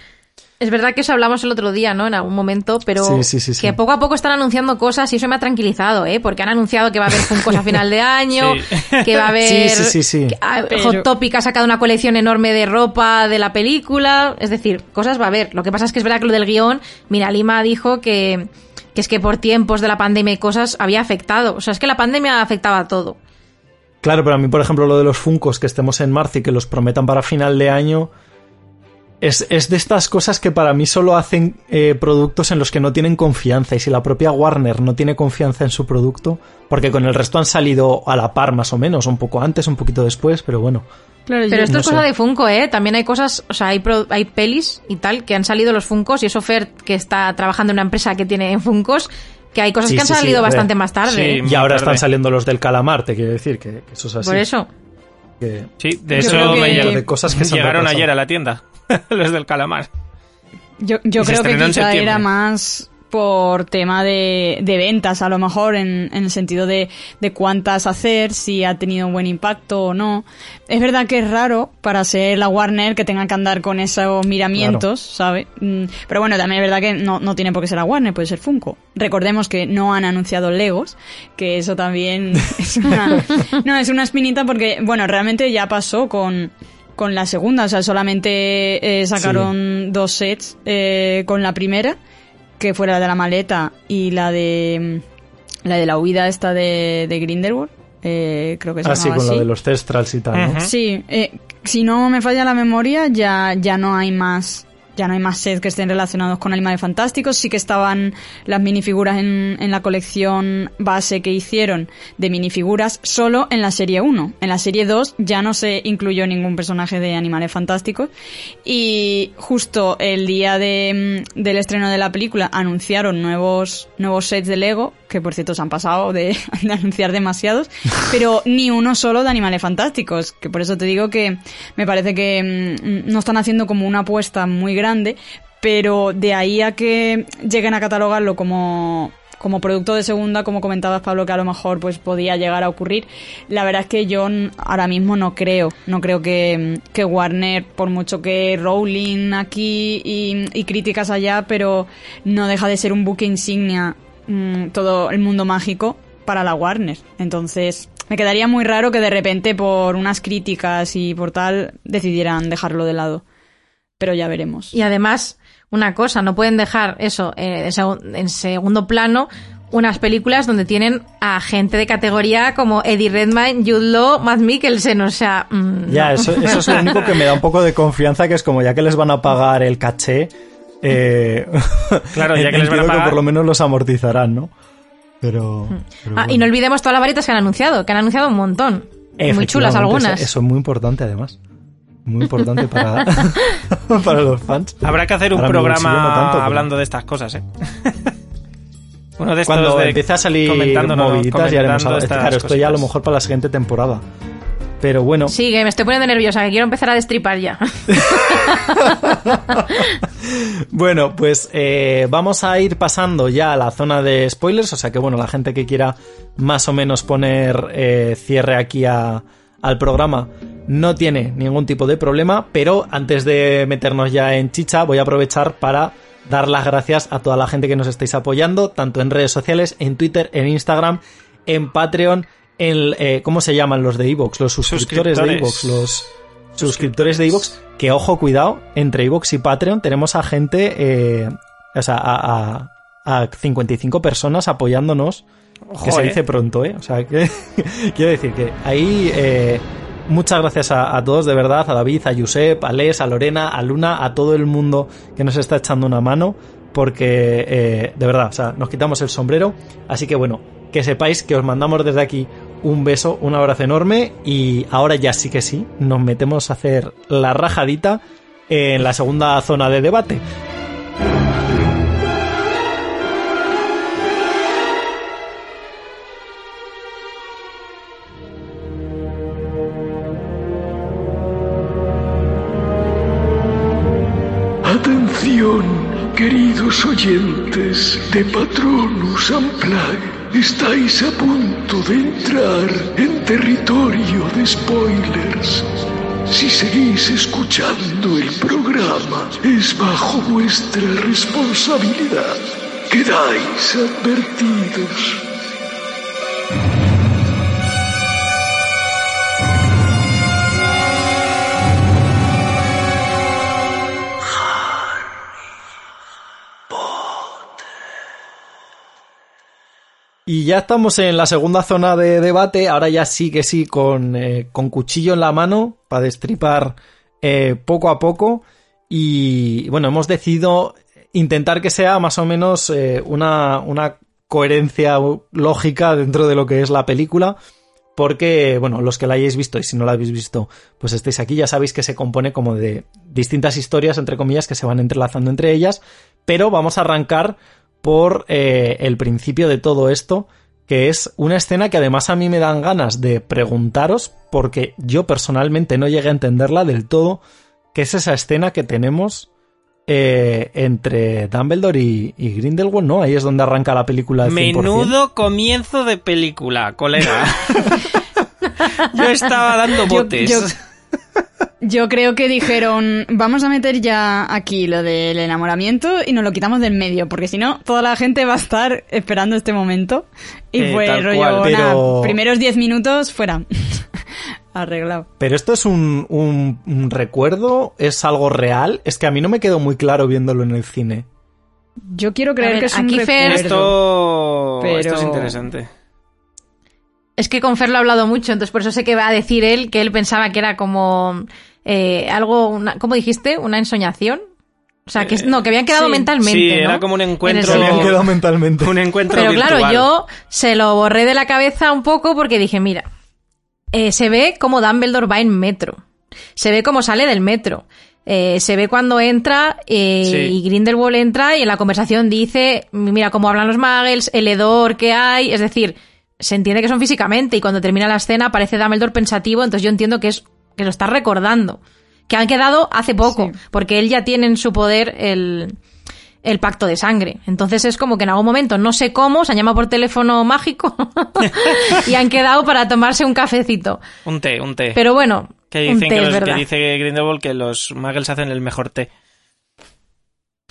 [SPEAKER 3] Es verdad que eso hablamos el otro día, ¿no? En algún momento, pero
[SPEAKER 1] Sí, sí, sí, sí.
[SPEAKER 3] que poco a poco están anunciando cosas y eso me ha tranquilizado, ¿eh? Porque han anunciado que va a haber Funkos a final de año,
[SPEAKER 4] Sí.
[SPEAKER 3] que va a haber...
[SPEAKER 1] Sí, sí, sí, sí.
[SPEAKER 3] que- ah,
[SPEAKER 2] Pero-
[SPEAKER 3] Hot Topic ha sacado una colección enorme de ropa de la película, es decir, cosas va a haber. Lo que pasa es que es verdad que lo del guion, mira, Lima dijo que, que es que por tiempos de la pandemia y cosas había afectado. O sea, es que la pandemia afectaba a todo.
[SPEAKER 1] Claro, pero a mí, por ejemplo, lo de los Funcos, que estemos en marzo y que los prometan para final de año, es, es de estas cosas que para mí solo hacen eh, productos en los que no tienen confianza. Y si la propia Warner no tiene confianza en su producto, porque con el resto han salido a la par más o menos, un poco antes, un poquito después, pero bueno.
[SPEAKER 2] Claro,
[SPEAKER 3] Pero
[SPEAKER 2] yo-
[SPEAKER 3] esto
[SPEAKER 1] no
[SPEAKER 3] es cosa
[SPEAKER 1] sé.
[SPEAKER 3] de Funko, ¿eh? También hay cosas, o sea, hay, pro- hay pelis y tal que han salido los Funcos y eso Fer, que está trabajando en una empresa que tiene Funcos, que hay cosas
[SPEAKER 1] Sí,
[SPEAKER 3] que han
[SPEAKER 1] sí,
[SPEAKER 3] salido bastante más tarde.
[SPEAKER 1] Y ahora
[SPEAKER 4] tarde.
[SPEAKER 1] están saliendo los del calamar, te quiero decir, que, que eso es así.
[SPEAKER 3] Por eso.
[SPEAKER 1] Que-
[SPEAKER 4] Sí, de lleg-
[SPEAKER 1] de cosas que
[SPEAKER 4] llegaron ayer a la tienda, los del calamar.
[SPEAKER 2] Yo, yo creo que quizá
[SPEAKER 4] septiembre.
[SPEAKER 2] era más por tema de, de ventas, a lo mejor, en, en el sentido de, de cuántas hacer, si ha tenido un buen impacto o no. Es verdad que es raro para ser la Warner que tenga que andar con esos miramientos, ¿sabe? Mm, Pero bueno, también es verdad que no, no tiene por qué ser la Warner, puede ser Funko. Recordemos que no han anunciado Legos, que eso también es una, no, es una espinita porque, bueno, realmente ya pasó con, con la segunda, o sea, solamente eh, sacaron dos sets eh, con la primera, que fue la de la maleta y la de la de la huida esta de, de Grindelwald, eh, creo que se
[SPEAKER 1] Ah, sí, con
[SPEAKER 2] así.
[SPEAKER 1] de los Cestrals y tal.
[SPEAKER 2] Sí, eh, si no me falla la memoria, ya, ya no hay más. Ya no hay más sets que estén relacionados con Animales Fantásticos. Sí que estaban las minifiguras en, en la colección base que hicieron de minifiguras solo en la serie 1. En la serie 2 ya no se incluyó ningún personaje de Animales Fantásticos. Y justo el día de, del estreno de la película anunciaron nuevos, nuevos sets de Lego, que por cierto se han pasado de, anunciar demasiados, pero ni uno solo de Animales Fantásticos, que por eso te digo que me parece que mm, no están haciendo como una apuesta muy grande, pero de ahí a que lleguen a catalogarlo como como producto de segunda, como comentabas Pablo, que a lo mejor pues podía llegar a ocurrir. La verdad es que yo ahora mismo no creo, no creo que, que Warner, por mucho que Rowling aquí y, y críticas allá, pero no deja de ser un buque insignia mm, todo el mundo mágico para la Warner. Entonces, me quedaría muy raro que de repente por unas críticas y por tal decidieran dejarlo de lado. Pero ya veremos.
[SPEAKER 3] Y además, una cosa, no pueden dejar eso eh, en segu- en segundo plano unas películas donde tienen a gente de categoría como Eddie Redmayne, Jude Law, Matt Mikkelsen, o sea... mm,
[SPEAKER 1] Ya,
[SPEAKER 3] no.
[SPEAKER 1] eso, eso es lo único que me da un poco de confianza, que es como ya que les van a pagar el caché, eh,
[SPEAKER 4] Claro, ya que les van a pagar-
[SPEAKER 1] por lo menos los amortizarán, ¿no? Pero... pero
[SPEAKER 3] Ah, y no olvidemos todas las varitas que han anunciado, que han anunciado un montón. Y muy chulas algunas.
[SPEAKER 1] Eso, es muy importante, además. Muy importante para, para los fans.
[SPEAKER 4] Habrá que hacer un
[SPEAKER 1] Para
[SPEAKER 4] programa
[SPEAKER 1] bolsillo no tanto, pero-
[SPEAKER 4] hablando de estas cosas, ¿eh? Uno de estos
[SPEAKER 1] Cuando
[SPEAKER 4] de
[SPEAKER 1] empiece a salir moviditas ya haremos
[SPEAKER 4] estas
[SPEAKER 1] Claro, esto ya a lo mejor para la siguiente temporada. Pero bueno,
[SPEAKER 3] Sí, que me estoy poniendo nerviosa, que quiero empezar a destripar ya.
[SPEAKER 1] Bueno, pues eh, vamos a ir pasando ya a la zona de spoilers, o sea que bueno, la gente que quiera más o menos poner eh, cierre aquí a- al programa no tiene ningún tipo de problema, pero antes de meternos ya en chicha voy a aprovechar para dar las gracias a toda la gente que nos estáis apoyando, tanto en redes sociales, en Twitter, en Instagram, en Patreon, en... eh, ¿Cómo se llaman los de Evox? Los suscriptores de. Evox, los suscriptores de Evox, que ojo, cuidado, entre Evox y Patreon tenemos a gente, eh, o sea, a, a, a 55 personas apoyándonos, que
[SPEAKER 4] Ojo,
[SPEAKER 1] se
[SPEAKER 4] eh.
[SPEAKER 1] dice pronto, ¿eh? O sea, que quiero decir que ahí eh, muchas gracias a, a todos, de verdad, a David, a Josep, a Les, a Lorena, a Luna, a todo el mundo que nos está echando una mano, porque eh, de verdad, o sea, nos quitamos el sombrero, así que bueno, que sepáis que os mandamos desde aquí un beso, un abrazo enorme y ahora ya sí que sí, nos metemos a hacer la rajadita en la segunda zona de debate.
[SPEAKER 5] Atención, queridos oyentes de Patronus Unplugged. Estáis a punto de entrar en territorio de spoilers. Si seguís escuchando el programa, es bajo vuestra responsabilidad. Quedáis advertidos.
[SPEAKER 1] Y ya estamos en la segunda zona de debate, ahora ya sí que sí, con, eh, con cuchillo en la mano para destripar eh, poco a poco. Y bueno, hemos decidido intentar que sea más o menos eh, una, una coherencia lógica dentro de lo que es la película. Porque, bueno, los que la hayáis visto y si no la habéis visto, pues estáis aquí, ya sabéis que se compone como de distintas historias, entre comillas, que se van entrelazando entre ellas. Pero vamos a arrancar por eh, el principio de todo esto, que es una escena que además a mí me dan ganas de preguntaros, porque yo personalmente no llegué a entenderla del todo, que es esa escena que tenemos eh, entre Dumbledore y, y Grindelwald, ¿no? Ahí es donde arranca la película al 100%.
[SPEAKER 4] Menudo comienzo de película, colega. Yo estaba dando botes.
[SPEAKER 2] yo- Yo creo que dijeron, vamos a meter ya aquí lo del enamoramiento y nos lo quitamos del medio, porque si no, toda la gente va a estar esperando este momento. Y
[SPEAKER 4] Eh,
[SPEAKER 2] fue rollo,
[SPEAKER 4] cual,
[SPEAKER 1] pero-
[SPEAKER 2] nada, primeros 10 minutos fuera. Arreglado.
[SPEAKER 1] Pero esto es un, un- un recuerdo, es algo real, es que a mí no me quedó muy claro viéndolo en el cine.
[SPEAKER 2] Yo quiero creer
[SPEAKER 3] ver,
[SPEAKER 2] que es un recuerdo.
[SPEAKER 4] Esto,
[SPEAKER 2] Pero-
[SPEAKER 4] esto es interesante.
[SPEAKER 3] Es que con Fer lo he hablado mucho, entonces por eso sé que va a decir él que él pensaba que era como eh, algo, una, ¿cómo dijiste? ¿Una ensoñación? O sea, que no, que habían quedado
[SPEAKER 2] sí.
[SPEAKER 3] mentalmente.
[SPEAKER 4] Sí,
[SPEAKER 3] ¿no?
[SPEAKER 4] era como un
[SPEAKER 3] En el
[SPEAKER 4] encuentro.
[SPEAKER 1] Se me han
[SPEAKER 3] sentido-
[SPEAKER 1] quedado mentalmente.
[SPEAKER 4] Un encuentro
[SPEAKER 3] Pero
[SPEAKER 4] virtual.
[SPEAKER 3] claro, yo se lo borré de la cabeza un poco porque dije, mira, eh, se ve como Dumbledore va en metro. Se ve cómo sale del metro. Eh, se ve cuando entra eh,
[SPEAKER 4] Sí.
[SPEAKER 3] y Grindelwald entra y en la conversación dice, mira cómo hablan los muggles, el hedor que hay, es decir, se entiende que son físicamente y cuando termina la escena aparece Dumbledore pensativo, entonces yo entiendo que es que lo está recordando, que han quedado hace poco,
[SPEAKER 2] Sí.
[SPEAKER 3] porque él ya tiene en su poder el, el pacto de sangre. Entonces es como que en algún momento, no sé cómo, se han llamado por teléfono mágico y han quedado para tomarse un cafecito.
[SPEAKER 4] Un té, un té.
[SPEAKER 3] Pero bueno,
[SPEAKER 4] que
[SPEAKER 3] un
[SPEAKER 4] dicen
[SPEAKER 3] té,
[SPEAKER 4] que,
[SPEAKER 3] es
[SPEAKER 4] los- que
[SPEAKER 3] verdad.
[SPEAKER 4] dice Grindelwald que los muggles hacen el mejor té.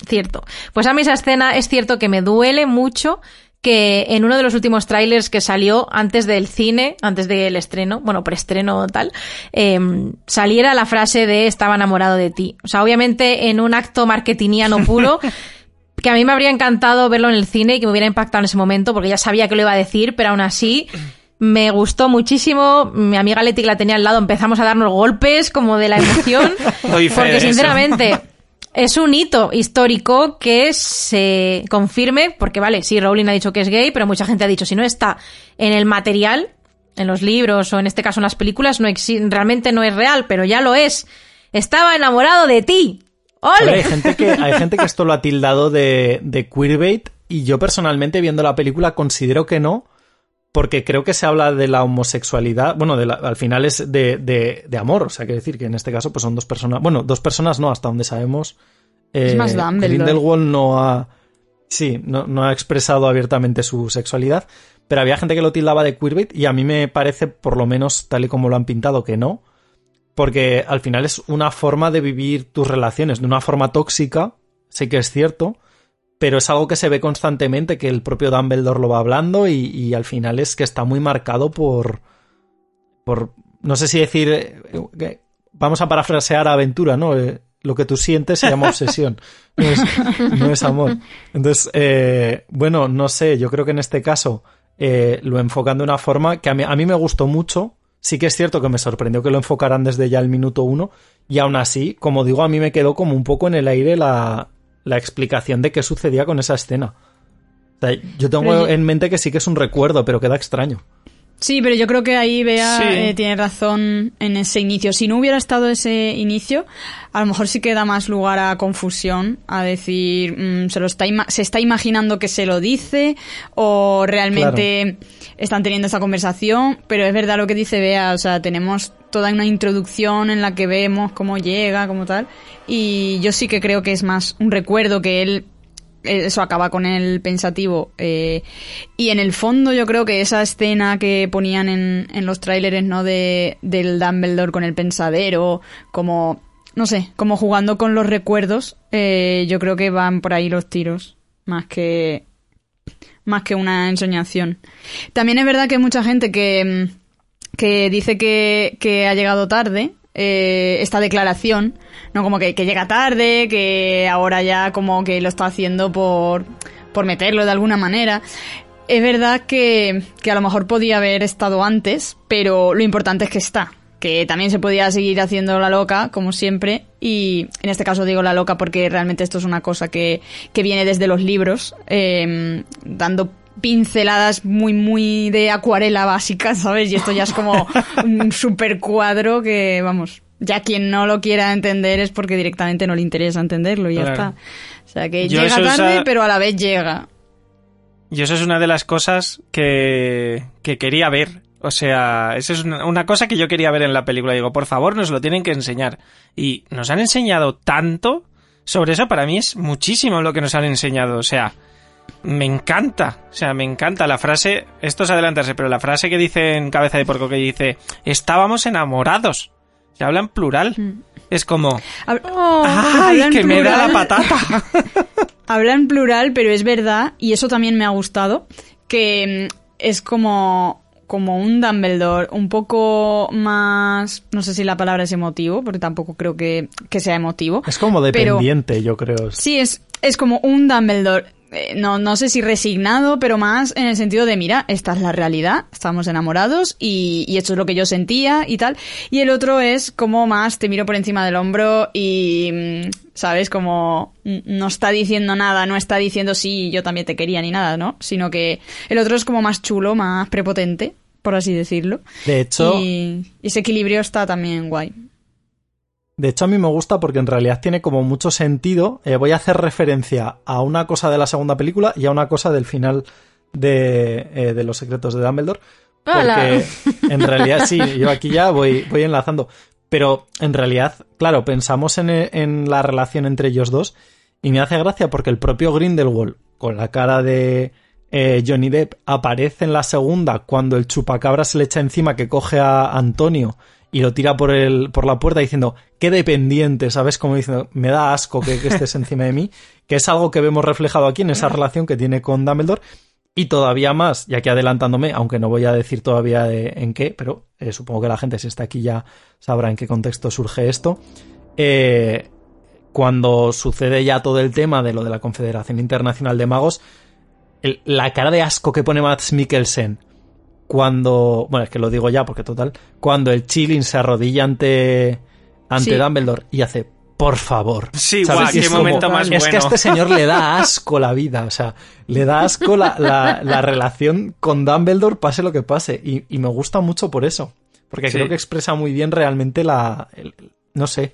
[SPEAKER 3] Cierto. Pues a mí esa escena es cierto que me duele mucho que en uno de los últimos trailers que salió antes del cine, antes del estreno, bueno, preestreno tal, eh, saliera la frase de estaba enamorado de ti. O sea, obviamente en un acto marketingiano puro, que a mí me habría encantado verlo en el cine y que me hubiera impactado en ese momento, porque ya sabía que lo iba a decir, pero aún así me gustó muchísimo. Mi amiga Leti que la tenía al lado, empezamos a darnos golpes como de la emoción. Porque
[SPEAKER 4] eso.
[SPEAKER 3] sinceramente es un hito histórico que se confirme, porque vale, sí, Rowling ha dicho que es gay, pero mucha gente ha dicho, si no está en el material, en los libros o en este caso en las películas, no realmente no es real, pero ya lo es. Estaba enamorado de ti.
[SPEAKER 1] Hay gente que hay gente que esto lo ha tildado de, de queerbait y yo personalmente viendo la película considero que no porque creo que se habla de la homosexualidad bueno de la- al final es de, de, de amor o sea que decir que en este caso pues son dos personas bueno dos personas no hasta donde sabemos eh,
[SPEAKER 2] Es más Dumbledore.
[SPEAKER 1] Grindelwald no ha sí no, no ha expresado abiertamente su sexualidad pero había gente que lo tildaba de queerbait y a mí me parece por lo menos tal y como lo han pintado que no porque al final es una forma de vivir tus relaciones, de una forma tóxica, sé que es cierto, pero es algo que se ve constantemente, que el propio Dumbledore lo va hablando y, y al final es que está muy marcado por, por, no sé si decir, eh, que- vamos a parafrasear a Aventura, ¿no? Eh, lo que tú sientes se llama obsesión, no es, no es amor. Entonces, eh, bueno, no sé, yo creo que en este caso eh, lo enfocan de una forma que a mí, a mí me gustó mucho. Sí que es cierto que me sorprendió que lo enfocaran desde ya el minuto uno y aún así, como digo, a mí me quedó como un poco en el aire la, la explicación de qué sucedía con esa escena. O sea, yo tengo
[SPEAKER 2] yo-
[SPEAKER 1] en mente que sí que es un recuerdo, pero queda extraño.
[SPEAKER 2] Sí, pero yo creo que ahí Bea
[SPEAKER 4] Sí.
[SPEAKER 2] eh, tiene razón en ese inicio. Si no hubiera estado ese inicio, a lo mejor sí que da más lugar a confusión, a decir, mm, se lo está ima- se está imaginando que se lo dice o realmente están teniendo esa conversación, pero es verdad lo que dice Bea, o sea, tenemos toda una introducción en la que vemos cómo llega, como tal, y yo sí que creo que es más un recuerdo que él eso acaba con el pensativo. eh, y en el fondo yo creo que esa escena que ponían en, en los tráileres, ¿no? De, del Dumbledore con el pensadero, como, no sé, como jugando con los recuerdos, eh, yo creo que van por ahí los tiros, más que, más que una ensoñación. También es verdad que hay mucha gente que, que dice que, que ha llegado tarde, eh, esta declaración, ¿no? Como que, llega tarde, que ahora ya como que lo está haciendo por, por meterlo de alguna manera. Es verdad que, que a lo mejor podía haber estado antes, pero lo importante es que está. Que también se podía seguir haciendo la loca, como siempre, y en este caso digo la loca porque realmente esto es una cosa que, que viene desde los libros, eh, dando pinceladas muy, muy de acuarela básica, ¿sabes? Y esto ya es como un super cuadro que, vamos, ya quien no lo quiera entender es porque directamente no le interesa entenderlo y ya
[SPEAKER 4] Claro.
[SPEAKER 2] está. O sea que
[SPEAKER 4] Yo
[SPEAKER 2] llega tarde, pero a la vez llega.
[SPEAKER 4] Y eso es una de las cosas que, que quería ver. O sea, eso es una, una cosa que yo quería ver en la película. Digo, por favor, nos lo tienen que enseñar. Y nos han enseñado tanto sobre eso. Para mí es muchísimo lo que nos han enseñado. O sea, me encanta. O sea, me encanta la frase. Esto es adelantarse, pero la frase que dice en Cabeza de Porco que dice: Estábamos enamorados. Se habla en plural. Es como.
[SPEAKER 2] Hab-
[SPEAKER 4] ¡Ay, que me da la
[SPEAKER 2] plural.
[SPEAKER 4] patata!
[SPEAKER 2] Habla en plural, pero es verdad, y eso también me ha gustado, que mm, es como como un Dumbledore un poco más, no sé si la palabra es emotivo, porque tampoco creo que, que sea emotivo.
[SPEAKER 1] Es como
[SPEAKER 2] pero-
[SPEAKER 1] dependiente, yo creo.
[SPEAKER 2] Sí, es, es como un Dumbledore, no, no sé si resignado, pero más en el sentido de, mira, esta es la realidad, estamos enamorados y, y esto es lo que yo sentía y tal. Y el otro es como más, te miro por encima del hombro y, mm, ¿sabes? Como mm, no está diciendo nada, no está diciendo sí, yo también te quería ni nada, ¿no? Sino que el otro es como más chulo, más prepotente, por así decirlo.
[SPEAKER 1] De hecho,
[SPEAKER 2] Y, y ese equilibrio está también guay.
[SPEAKER 1] De hecho, a mí me gusta porque en realidad tiene como mucho sentido. Eh, voy a hacer referencia a una cosa de la segunda película y a una cosa del final de, eh, de Los secretos de Dumbledore.
[SPEAKER 3] ¡Hala!
[SPEAKER 1] Porque en realidad sí, yo aquí ya voy, voy enlazando. Pero en realidad, claro, pensamos en, en la relación entre ellos dos y me hace gracia porque el propio Grindelwald, con la cara de eh, Johnny Depp, aparece en la segunda cuando el chupacabra se le echa encima que coge a Antonio y lo tira por, el, por la puerta diciendo, qué dependiente, ¿sabes? Como diciendo, me da asco que, que estés encima de mí, que es algo que vemos reflejado aquí en esa relación que tiene con Dumbledore. Y todavía más, ya que adelantándome, aunque no voy a decir todavía de- en qué, pero eh, supongo que la gente si está aquí ya sabrá en qué contexto surge esto. Eh, cuando sucede ya todo el tema de lo de la Confederación Internacional de Magos, el- la cara de asco que pone Max Mikkelsen cuando, bueno, es que lo digo ya porque total, cuando el Chilling se arrodilla ante, ante
[SPEAKER 2] Sí.
[SPEAKER 1] Dumbledore y hace, por favor.
[SPEAKER 4] Sí,
[SPEAKER 1] ¿Sabes?
[SPEAKER 4] guau, qué
[SPEAKER 1] es como,
[SPEAKER 4] momento más
[SPEAKER 1] Es que a
[SPEAKER 4] bueno.
[SPEAKER 1] este señor le da asco la vida, o sea, le da asco la, la- la relación con Dumbledore, pase lo que pase, y, y me gusta mucho por eso, porque
[SPEAKER 4] Sí.
[SPEAKER 1] creo que expresa muy bien realmente la, el- no sé,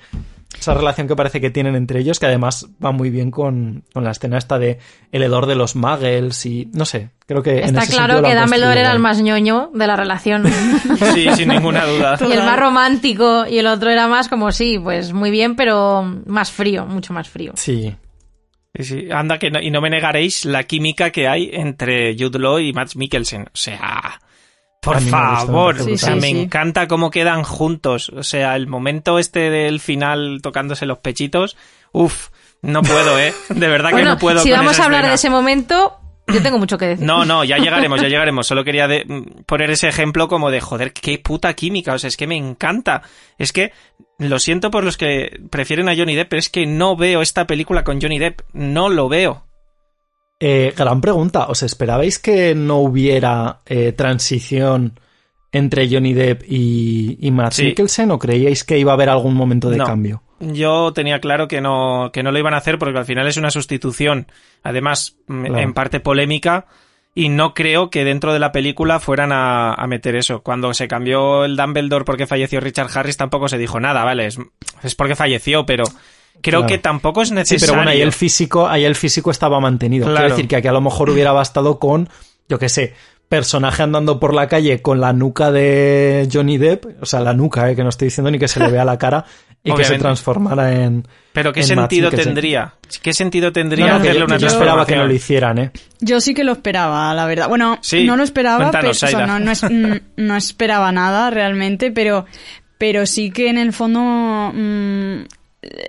[SPEAKER 1] esa relación que parece que tienen entre ellos, que además va muy bien con, con la escena esta de el hedor de los muggles y, no sé, creo que... en
[SPEAKER 3] Está
[SPEAKER 1] ese
[SPEAKER 3] claro que Dumbledore era el más ñoño de la relación.
[SPEAKER 4] Sí, sin ninguna duda.
[SPEAKER 3] y el más romántico. Y el otro era más como, sí, pues muy bien, pero más frío, mucho más frío.
[SPEAKER 1] Sí,
[SPEAKER 4] Sí, sí. Anda, que no- y no me negaréis la química que hay entre Jude Law y Matt Mikkelsen. O sea, por
[SPEAKER 1] me me
[SPEAKER 4] favor.
[SPEAKER 1] parece
[SPEAKER 4] o sea, me
[SPEAKER 2] Sí,
[SPEAKER 4] encanta cómo quedan juntos. O sea, el momento este del final tocándose los pechitos. Uf, no puedo, ¿eh? De verdad que no puedo.
[SPEAKER 3] si
[SPEAKER 4] con
[SPEAKER 3] vamos
[SPEAKER 4] esa
[SPEAKER 3] a hablar de ese momento, yo tengo mucho que decir.
[SPEAKER 4] No, no, ya llegaremos, ya llegaremos. Solo quería de- mm, poner ese ejemplo como de, joder, qué puta química. O sea, es que me encanta. Es que lo siento por los que prefieren a Johnny Depp, pero es que no veo esta película con Johnny Depp. No lo veo.
[SPEAKER 1] Eh, gran pregunta. ¿Os esperabais que no hubiera eh, transición entre Johnny Depp y, y Matt
[SPEAKER 4] Sí.
[SPEAKER 1] Mikkelsen o creíais que iba a haber algún momento de
[SPEAKER 4] No.
[SPEAKER 1] cambio?
[SPEAKER 4] Yo tenía claro que no, que no lo iban a hacer porque al final es una sustitución, además, mm,
[SPEAKER 1] Claro.
[SPEAKER 4] en parte polémica, y no creo que dentro de la película fueran a, a meter eso. Cuando se cambió el Dumbledore porque falleció Richard Harris tampoco se dijo nada, ¿vale? Es, es porque falleció, pero creo
[SPEAKER 1] Claro.
[SPEAKER 4] que tampoco es
[SPEAKER 1] Sí,
[SPEAKER 4] necesario.
[SPEAKER 1] pero bueno, ahí el físico, ahí el físico estaba mantenido.
[SPEAKER 4] Claro.
[SPEAKER 1] Quiero decir que aquí a lo mejor hubiera bastado con, yo qué sé, personaje andando por la calle con la nuca de Johnny Depp, o sea, la nuca, eh, que no estoy diciendo ni que se le vea la cara y que se transformara en.
[SPEAKER 4] Pero ¿qué
[SPEAKER 1] en
[SPEAKER 4] sentido tendría? ¿Qué sentido tendría
[SPEAKER 1] No, no,
[SPEAKER 4] hacerle
[SPEAKER 1] yo,
[SPEAKER 4] una
[SPEAKER 1] que yo esperaba que no lo hicieran, ¿eh?
[SPEAKER 2] Yo sí que lo esperaba, la verdad. Bueno,
[SPEAKER 4] Sí,
[SPEAKER 2] no lo esperaba, pero, o sea, no, no, es- mm, no esperaba nada realmente, pero, pero sí que en el fondo mm,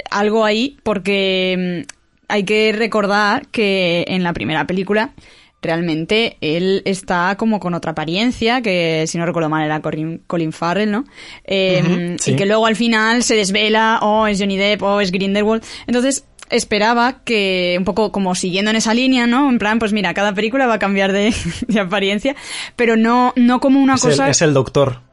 [SPEAKER 2] algo ahí, porque mm, hay que recordar que en la primera película realmente él está como con otra apariencia, que si no recuerdo mal era Colin, Farrell, ¿no? Eh,
[SPEAKER 1] sí.
[SPEAKER 2] Y que luego al final se desvela, o es Johnny Depp, o es Grindelwald. Entonces, esperaba que, un poco como siguiendo en esa línea, ¿no? En plan, pues mira, cada película va a cambiar de, de apariencia, pero no, no como una
[SPEAKER 1] Es el,
[SPEAKER 2] cosa...
[SPEAKER 1] es el doctor.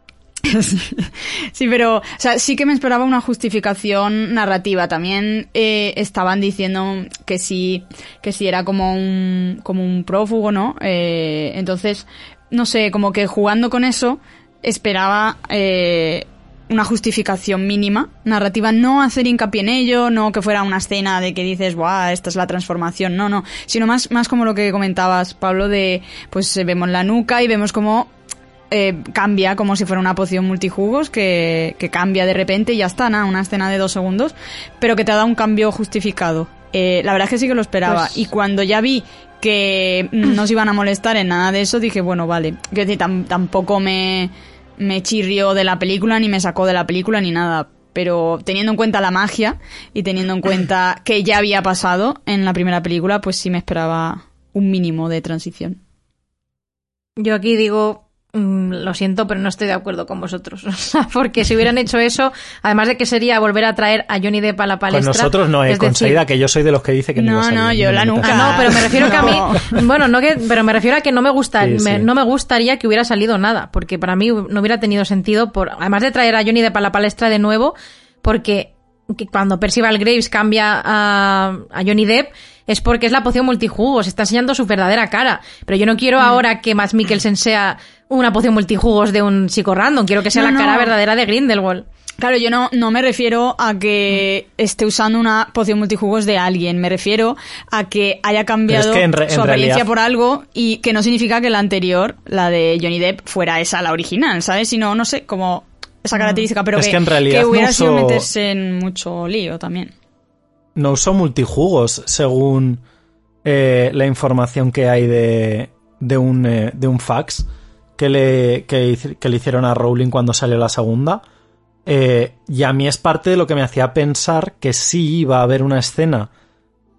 [SPEAKER 2] Sí, pero, o sea, sí que me esperaba una justificación narrativa. También eh, estaban diciendo que sí, que sí era como un, como un prófugo, ¿no? Eh, entonces, no sé, como que jugando con eso, esperaba eh, una justificación mínima narrativa, no hacer hincapié en ello, no que fuera una escena de que dices, guau, esta es la transformación, no, no, sino más, más como lo que comentabas, Pablo, de, pues vemos la nuca y vemos como eh, cambia como si fuera una poción multijugos que, que cambia de repente y ya está, nada, una escena de dos segundos, pero que te da un cambio justificado. Eh, la verdad es que sí que lo esperaba.
[SPEAKER 3] Pues-
[SPEAKER 2] Y cuando ya vi que mm, no se iban a molestar en nada de eso, dije, bueno, vale. Quiero decir, tam- tampoco me, me chirrió de la película, ni me sacó de la película, ni nada. Pero teniendo en cuenta la magia y teniendo en cuenta que ya había pasado en la primera película, pues sí me esperaba un mínimo de transición.
[SPEAKER 3] Yo aquí digo lo siento, pero no estoy de acuerdo con vosotros. O sea, porque si hubieran hecho eso, además de que sería volver a traer a Johnny Depp a la
[SPEAKER 1] Con
[SPEAKER 3] palestra.
[SPEAKER 1] nosotros no, eh,
[SPEAKER 3] es
[SPEAKER 1] con
[SPEAKER 3] decir-
[SPEAKER 1] Saida, que yo soy de los que dice que no,
[SPEAKER 2] No, no, yo la nunca.
[SPEAKER 3] Ah, no, pero me refiero que a mí,
[SPEAKER 2] No.
[SPEAKER 3] bueno, no que, pero me refiero a que no me gusta,
[SPEAKER 1] Sí,
[SPEAKER 3] me-
[SPEAKER 1] sí.
[SPEAKER 3] no me gustaría que hubiera salido nada, porque para mí no hubiera tenido sentido por, además de traer a Johnny Depp a la palestra de nuevo, porque que cuando Percival Graves cambia a, a Johnny Depp es porque es la poción multijugos, está enseñando su verdadera cara. Pero yo no
[SPEAKER 2] Mm.
[SPEAKER 3] quiero ahora que Max Mikkelsen sea una poción multijugos de un chico random, quiero que sea
[SPEAKER 2] No,
[SPEAKER 3] la cara verdadera de Grindelwald.
[SPEAKER 2] Claro, yo no, no me refiero a que esté usando una poción multijugos de alguien, me refiero a que haya cambiado
[SPEAKER 1] Pero es que en re- en
[SPEAKER 2] su apariencia
[SPEAKER 1] realidad-
[SPEAKER 2] por algo y que no significa que la anterior, la de Johnny Depp, fuera esa la original, ¿sabes? Sino, no sé, como esa característica, pero
[SPEAKER 1] Es
[SPEAKER 2] que,
[SPEAKER 1] que en realidad
[SPEAKER 2] que hubiera
[SPEAKER 1] no
[SPEAKER 2] sido meterse en mucho lío también.
[SPEAKER 1] No usó multijugos, según eh, la información que hay de, de, un, eh, de un fax que le, que, le hicieron a Rowling cuando salió la segunda. Eh, y a mí es parte de lo que me hacía pensar que sí iba a haber una escena.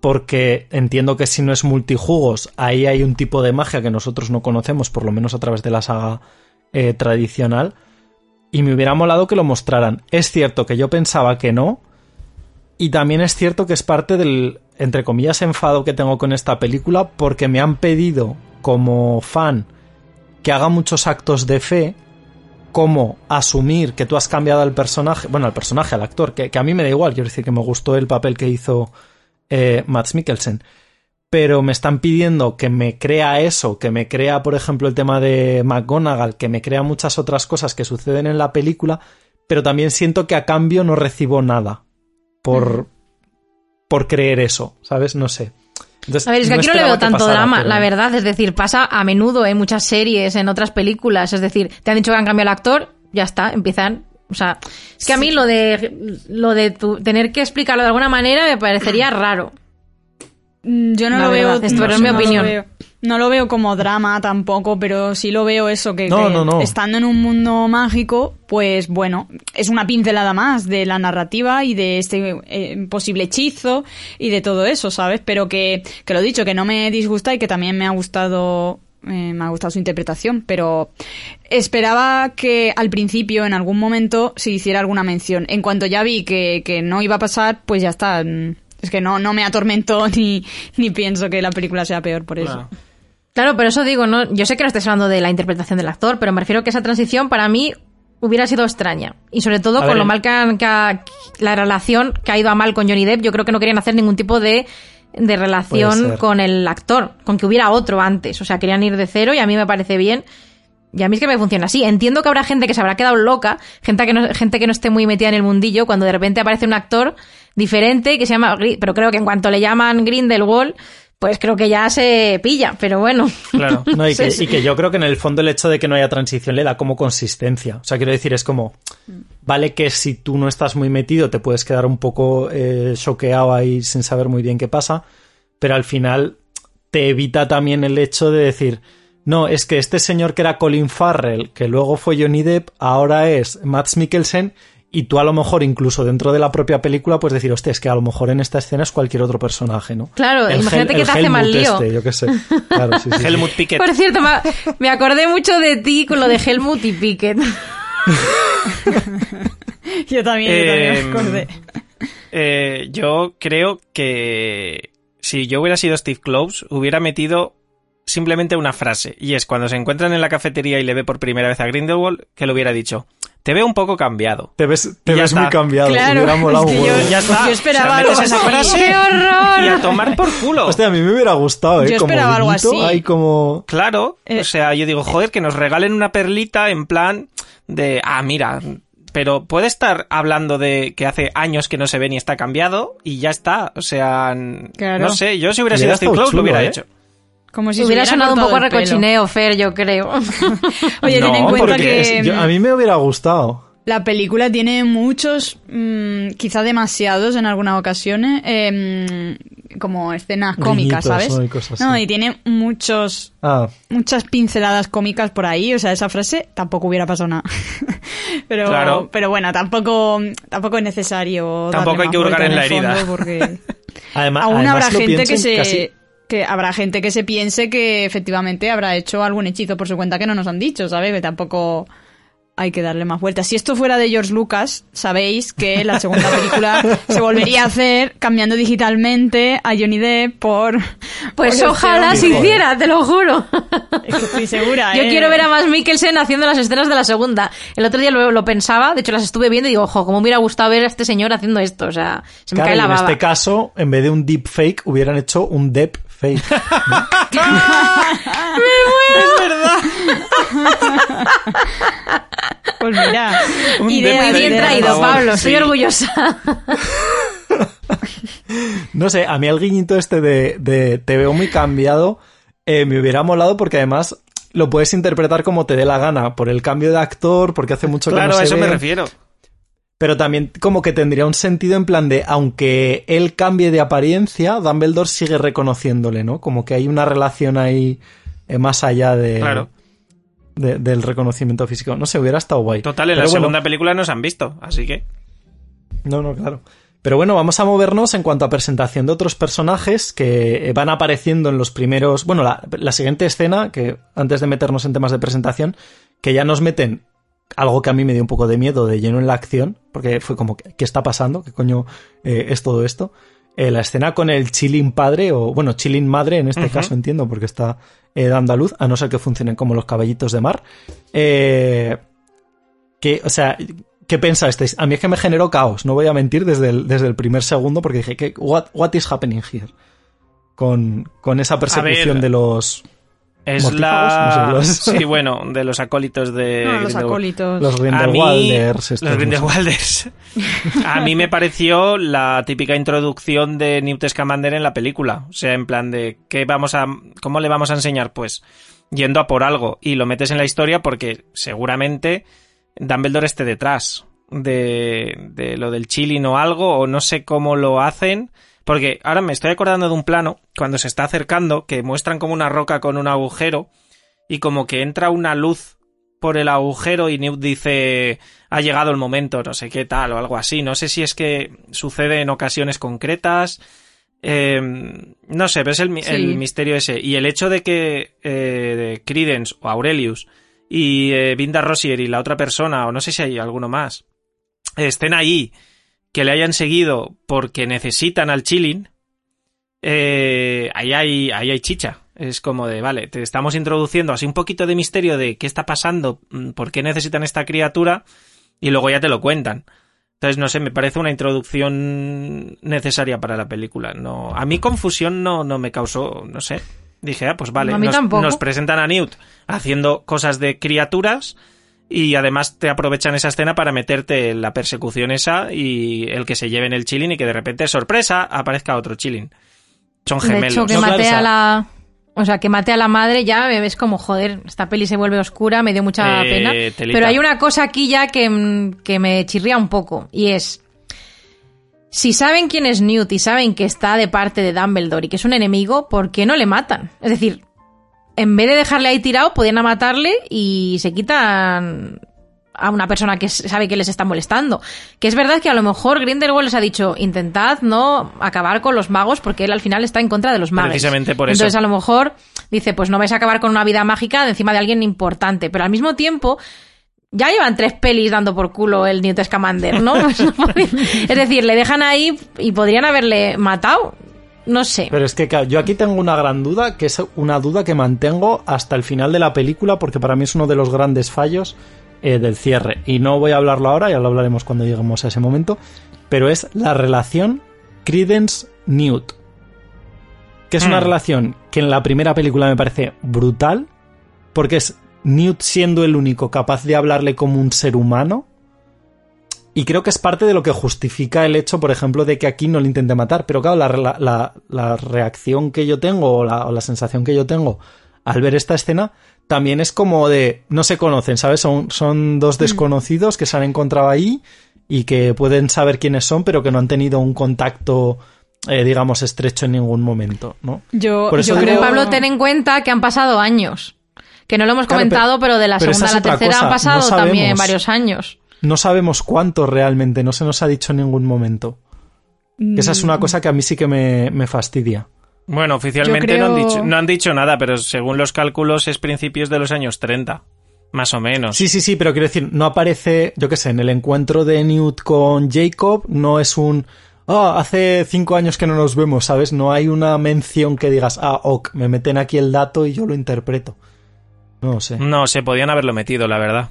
[SPEAKER 1] Porque entiendo que si no es multijugos, ahí hay un tipo de magia que nosotros no conocemos, por lo menos a través de la saga eh, tradicional. Y me hubiera molado que lo mostraran. Es cierto que yo pensaba que no. Y también es cierto que es parte del, entre comillas, enfado que tengo con esta película porque me han pedido como fan que haga muchos actos de fe como asumir que tú has cambiado al personaje, bueno, al personaje, al actor, que, a mí me da igual, quiero decir que me gustó el papel que hizo eh, Mads Mikkelsen, pero me están pidiendo que me crea eso, que me crea, por ejemplo, el tema de McGonagall, que me crea muchas otras cosas que suceden en la película, pero también siento que a cambio no recibo nada por, por creer eso, ¿sabes? No sé. Entonces,
[SPEAKER 3] A ver, es que aquí no le veo tanto
[SPEAKER 1] pasara,
[SPEAKER 3] drama,
[SPEAKER 1] pero-
[SPEAKER 3] la verdad. Es decir, pasa a menudo en muchas series, en otras películas. Es decir, te han dicho que han cambiado el actor, ya está, empiezan. O sea, es que a mí lo de lo de tu- tener que explicarlo de alguna manera me parecería raro.
[SPEAKER 2] Mm, Yo no
[SPEAKER 3] La
[SPEAKER 2] lo
[SPEAKER 3] verdad,
[SPEAKER 2] veo.
[SPEAKER 3] esto
[SPEAKER 2] no
[SPEAKER 3] es mi
[SPEAKER 2] no lo
[SPEAKER 3] opinión.
[SPEAKER 2] veo. No lo veo como drama tampoco, pero sí lo veo eso que,
[SPEAKER 1] No,
[SPEAKER 2] que
[SPEAKER 1] no, no.
[SPEAKER 2] estando en un mundo mágico, pues bueno, es una pincelada más de la narrativa y de este eh, posible hechizo y de todo eso, ¿sabes? Pero que, que lo dicho, que no me disgusta y que también me ha gustado eh, me ha gustado su interpretación, pero esperaba que al principio, en algún momento, se hiciera alguna mención. En cuanto ya vi que, que no iba a pasar, pues ya está. Es que no, no me atormentó ni, ni pienso que la película sea peor por eso.
[SPEAKER 4] Claro.
[SPEAKER 3] Claro, pero eso digo, no, yo sé que no estés hablando de la interpretación del actor, pero me refiero que esa transición para mí hubiera sido extraña. Y sobre todo
[SPEAKER 1] A
[SPEAKER 3] con
[SPEAKER 1] ver,
[SPEAKER 3] lo mal que, han- que ha- la relación que ha ido a mal con Johnny Depp, yo creo que no querían hacer ningún tipo de, de relación con el actor, con que hubiera otro antes. O sea, querían ir de cero y a mí me parece bien. Y a mí es que me funciona así. Entiendo que habrá gente que se habrá quedado loca, gente que no, gente que no esté muy metida en el mundillo, cuando de repente aparece un actor diferente que se llama... Pero creo que en cuanto le llaman Grindelwald, pues creo que ya se pilla. Pero bueno.
[SPEAKER 4] Claro.
[SPEAKER 1] No, y, que, y yo creo que en el fondo el hecho de que no haya transición le da como consistencia. O sea, quiero decir, es como, vale que si tú no estás muy metido te puedes quedar un poco eh, choqueado ahí sin saber muy bien qué pasa, pero al final te evita también el hecho de decir, no, es que este señor que era Colin Farrell, que luego fue Johnny Depp, ahora es Mads Mikkelsen. Y tú a lo mejor, incluso dentro de la propia película, puedes decir, hostia, es que a lo mejor en esta escena es cualquier otro personaje, ¿no?
[SPEAKER 3] Claro,
[SPEAKER 1] El
[SPEAKER 3] imagínate que te hace más
[SPEAKER 1] Helmut
[SPEAKER 3] lío.
[SPEAKER 1] este, yo qué sé. Claro, sí, sí.
[SPEAKER 4] Helmut Piquet.
[SPEAKER 3] Por cierto, me acordé mucho de ti con lo de Helmut y Pickett.
[SPEAKER 2] Yo también, yo también me
[SPEAKER 4] Eh,
[SPEAKER 2] acordé.
[SPEAKER 4] Eh, yo creo que si yo hubiera sido Steve Close, hubiera metido simplemente una frase. Y es cuando se encuentran en la cafetería y le ve por primera vez a Grindelwald, que le hubiera dicho, te veo un poco cambiado.
[SPEAKER 1] Te ves, te ves muy cambiado.
[SPEAKER 2] Claro,
[SPEAKER 1] hubiera molado
[SPEAKER 2] es que
[SPEAKER 1] un
[SPEAKER 2] yo-
[SPEAKER 4] ya está.
[SPEAKER 2] Yo esperaba
[SPEAKER 4] O sea, metes
[SPEAKER 2] algo
[SPEAKER 4] esa frase
[SPEAKER 3] ¡Qué horror!
[SPEAKER 4] y a tomar por culo.
[SPEAKER 1] Hostia, a mí me hubiera gustado, ¿eh?
[SPEAKER 2] Yo
[SPEAKER 1] como
[SPEAKER 2] esperaba algo así.
[SPEAKER 1] Hay como...
[SPEAKER 4] Claro,
[SPEAKER 2] Eh.
[SPEAKER 4] o sea, yo digo, joder, que nos regalen una perlita en plan de, ah, mira, pero puede estar hablando de que hace años que no se ve ni está cambiado y ya está, o sea,
[SPEAKER 2] Claro.
[SPEAKER 4] no sé, yo si hubiera sido Steve Close lo hubiera
[SPEAKER 1] ¿eh?
[SPEAKER 4] hecho.
[SPEAKER 2] Como si se
[SPEAKER 3] hubiera sonado un poco
[SPEAKER 2] pelo.
[SPEAKER 3] recochineo, Fer, yo creo.
[SPEAKER 2] Oye,
[SPEAKER 1] no,
[SPEAKER 2] ten en cuenta que
[SPEAKER 1] es- yo- a mí me hubiera gustado.
[SPEAKER 2] la película tiene muchos, mm, quizá demasiados en algunas ocasiones, em, como escenas cómicas, ¿sabes?
[SPEAKER 1] ¿no? y cosas
[SPEAKER 2] No,
[SPEAKER 1] así.
[SPEAKER 2] y tiene muchos
[SPEAKER 1] Ah,
[SPEAKER 2] muchas pinceladas cómicas por ahí, o sea, esa frase tampoco hubiera pasado nada. pero,
[SPEAKER 4] Claro.
[SPEAKER 2] pero bueno, tampoco, tampoco es necesario.
[SPEAKER 4] Tampoco
[SPEAKER 2] darle
[SPEAKER 4] hay que hurgar en la herida.
[SPEAKER 2] Porque
[SPEAKER 1] además,
[SPEAKER 2] aún
[SPEAKER 1] además
[SPEAKER 2] habrá
[SPEAKER 1] lo
[SPEAKER 2] gente que se,
[SPEAKER 1] casi-
[SPEAKER 2] que habrá gente que se piense que efectivamente habrá hecho algún hechizo por su cuenta que no nos han dicho, ¿sabes? Que tampoco hay que darle más vueltas. Si esto fuera de George Lucas, sabéis que la segunda película se volvería a hacer cambiando digitalmente a Johnny Depp por...
[SPEAKER 3] Pues
[SPEAKER 2] por
[SPEAKER 3] ojalá se hiciera, te lo juro.
[SPEAKER 2] Es que estoy segura,
[SPEAKER 3] Yo
[SPEAKER 2] ¿eh?
[SPEAKER 3] quiero ver a Max Mikkelsen haciendo las escenas de la segunda. El otro día lo, lo pensaba, de hecho las estuve viendo y digo, ojo, cómo me hubiera gustado ver a este señor haciendo esto. O sea, se me
[SPEAKER 1] Claro,
[SPEAKER 3] cae la
[SPEAKER 1] en
[SPEAKER 3] baba.
[SPEAKER 1] este caso, en vez de un deep fake, hubieran hecho un deep fake.
[SPEAKER 2] Pues mira,
[SPEAKER 4] Un
[SPEAKER 2] ideas,
[SPEAKER 4] deep fake,
[SPEAKER 3] Bien
[SPEAKER 2] ideas.
[SPEAKER 4] por
[SPEAKER 3] traído, Pablo. Estoy
[SPEAKER 4] sí.
[SPEAKER 3] orgullosa.
[SPEAKER 1] No sé, a mí el guiñito este de, de te veo muy cambiado eh, me hubiera molado porque además lo puedes interpretar como te dé la gana, por el cambio de actor, porque hace mucho que
[SPEAKER 4] Claro,
[SPEAKER 1] no se
[SPEAKER 4] a eso
[SPEAKER 1] ve.
[SPEAKER 4] me refiero.
[SPEAKER 1] Pero también como que tendría un sentido en plan de, aunque él cambie de apariencia, Dumbledore sigue reconociéndole, ¿no? Como que hay una relación ahí eh, más allá de,
[SPEAKER 4] Claro.
[SPEAKER 1] de- del reconocimiento físico. No sé, hubiera estado guay.
[SPEAKER 4] Total, en
[SPEAKER 1] Pero
[SPEAKER 4] la
[SPEAKER 1] bueno,
[SPEAKER 4] segunda película nos han visto, así que...
[SPEAKER 1] No, no, claro. Pero bueno, vamos a movernos en cuanto a presentación de otros personajes que eh, van apareciendo en los primeros. Bueno, la, la siguiente escena, que antes de meternos en temas de presentación, que ya nos meten algo que a mí me dio un poco de miedo de lleno en la acción, porque fue como, ¿qué está pasando? ¿Qué coño eh, es todo esto? Eh, la escena con el chilling padre, o bueno, chilling madre en este caso entiendo, porque está eh, dando a luz, a no ser que funcionen como los caballitos de mar. Eh, que, o sea, ¿qué pensasteis? A mí es que me generó caos, no voy a mentir desde el, desde el primer segundo, porque dije, ¿qué, what, what is happening here? Con, con esa persecución de los,
[SPEAKER 4] Es la...
[SPEAKER 1] no sé, los-
[SPEAKER 4] Sí, bueno, de los acólitos de...
[SPEAKER 2] No, los acólitos.
[SPEAKER 1] los
[SPEAKER 4] mí.
[SPEAKER 1] Grindelwalders.
[SPEAKER 4] A mí me pareció la típica introducción de Newt Scamander en la película. O sea, en plan de ¿qué vamos a, ¿cómo le vamos a enseñar? Pues yendo a por algo y lo metes en la historia porque seguramente Dumbledore esté detrás de, de lo del chilling o algo, o no sé cómo lo hacen. Porque ahora me estoy acordando de un plano, cuando se está acercando, que muestran como una roca con un agujero y como que entra una luz por el agujero y Newt dice ha llegado el momento, no sé qué tal o algo así. No sé si es que sucede en ocasiones concretas. eh, no sé, pero es el, mi-
[SPEAKER 2] Sí.
[SPEAKER 4] el misterio ese. Y el hecho de que eh, Credence o Aurelius y eh, Vinda Rossier y la otra persona, o no sé si hay alguno más, estén ahí, que le hayan seguido porque necesitan al chilling, eh, ahí, hay, ahí hay chicha. Es como de, vale, te estamos introduciendo así un poquito de misterio de qué está pasando, mm, por qué necesitan esta criatura, y luego ya te lo cuentan. Entonces, no sé, me parece una introducción necesaria para la película. No, a mí confusión no, no me causó, no sé. Dije, ah, pues vale,
[SPEAKER 3] A mí
[SPEAKER 4] nos, nos presentan a Newt haciendo cosas de criaturas y además te aprovechan esa escena para meterte en la persecución esa y el que se lleven el chilling y que de repente, sorpresa, aparezca otro chilling. Son
[SPEAKER 3] De
[SPEAKER 4] gemelos.
[SPEAKER 3] hecho, que
[SPEAKER 1] No,
[SPEAKER 3] maté a la... O sea, que maté a la madre ya me ves como, joder, esta peli se vuelve oscura, me dio mucha
[SPEAKER 4] Eh,
[SPEAKER 3] pena.
[SPEAKER 4] telita.
[SPEAKER 3] Pero hay una cosa aquí ya que, mm, que me chirría un poco, y es... Si saben quién es Newt y saben que está de parte de Dumbledore y que es un enemigo, ¿por qué no le matan? Es decir, en vez de dejarle ahí tirado, podían matarle y se quitan a una persona que sabe que les está molestando. Que es verdad que a lo mejor Grindelwald les ha dicho, intentad no acabar con los magos porque él al final está en contra de los magos.
[SPEAKER 4] Precisamente por eso.
[SPEAKER 3] Entonces a lo mejor dice, pues no vais a acabar con una vida mágica de encima de alguien importante. Pero al mismo tiempo, ya llevan tres pelis dando por culo el Newt Scamander, ¿no? es decir, le dejan ahí y podrían haberle matado. No sé.
[SPEAKER 1] Pero es que claro, yo aquí tengo una gran duda, que es una duda que mantengo hasta el final de la película, porque para mí es uno de los grandes fallos eh, del cierre. Y no voy a hablarlo ahora, ya lo hablaremos cuando lleguemos a ese momento. Pero es la relación Credence-Newt. Que es una
[SPEAKER 4] Hmm.
[SPEAKER 1] relación que en la primera película me parece brutal, porque es Newt siendo el único capaz de hablarle como un ser humano. Y creo que es parte de lo que justifica el hecho, por ejemplo, de que aquí no le intente matar. Pero claro, la, la- la- reacción que yo tengo o la, o la sensación que yo tengo al ver esta escena también es como de no se conocen, ¿sabes? Son, son dos desconocidos que se han encontrado ahí y que pueden saber quiénes son, pero que no han tenido un contacto, eh, digamos, estrecho en ningún momento, ¿no?
[SPEAKER 2] Yo,
[SPEAKER 1] Por eso
[SPEAKER 2] yo
[SPEAKER 1] digo-
[SPEAKER 2] creo...
[SPEAKER 3] Pablo, ten en cuenta que han pasado años. Que no lo hemos
[SPEAKER 1] Claro,
[SPEAKER 3] comentado, pero, de la
[SPEAKER 1] pero
[SPEAKER 3] segunda a la tercera
[SPEAKER 1] cosa,
[SPEAKER 3] han pasado
[SPEAKER 1] no
[SPEAKER 3] también varios años.
[SPEAKER 1] No sabemos cuánto realmente, no se nos ha dicho en ningún momento. Que esa es una cosa que a mí sí que me, me fastidia.
[SPEAKER 4] Bueno, oficialmente no, han dicho, no han dicho nada, pero según los cálculos es principios de los años 30. Más o menos.
[SPEAKER 1] Sí, sí, sí, pero quiero decir, no aparece, yo qué sé, en el encuentro de Newt con Jacob, no es un. Ah, hace cinco años que no nos vemos, ¿sabes? No hay una mención que digas, ah, ok, me meten aquí el dato y yo lo interpreto. No sé.
[SPEAKER 4] No, se podían haberlo metido, la verdad.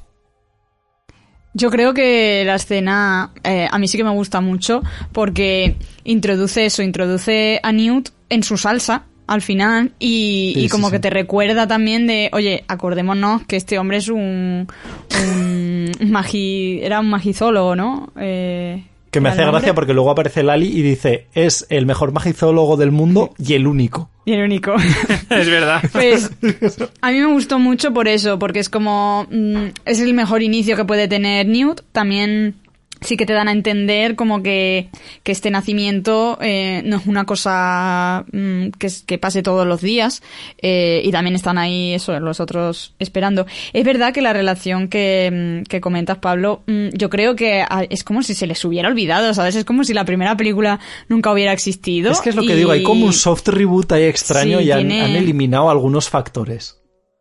[SPEAKER 2] Yo creo que la escena eh, a mí sí que me gusta mucho porque introduce eso, introduce a Newt en su salsa al final y,
[SPEAKER 1] Sí,
[SPEAKER 2] y como
[SPEAKER 1] sí,
[SPEAKER 2] que
[SPEAKER 1] sí.
[SPEAKER 2] te recuerda también de, oye, acordémonos que este hombre es un, un magi, era un magizólogo, ¿no? Eh,
[SPEAKER 1] Que me
[SPEAKER 2] ¿era
[SPEAKER 1] hace
[SPEAKER 2] nombre?
[SPEAKER 1] gracia porque luego aparece Lali y dice, es el mejor magizólogo del mundo y el único.
[SPEAKER 2] Y el único.
[SPEAKER 4] es verdad.
[SPEAKER 2] Pues a mí me gustó mucho por eso, porque es como mm, es el mejor inicio que puede tener Newt. También sí que te dan a entender como que, que este nacimiento eh, no es una cosa mm, que, que pase todos los días eh, y también están ahí eso los otros esperando. Es verdad que la relación que, mm, que comentas Pablo, mm, yo creo que es como si se les hubiera olvidado, ¿sabes? Es como si la primera película nunca hubiera existido.
[SPEAKER 1] Es que es lo que digo, hay como un soft reboot ahí extraño
[SPEAKER 2] Sí,
[SPEAKER 1] y han,
[SPEAKER 2] tiene-
[SPEAKER 1] han eliminado algunos factores.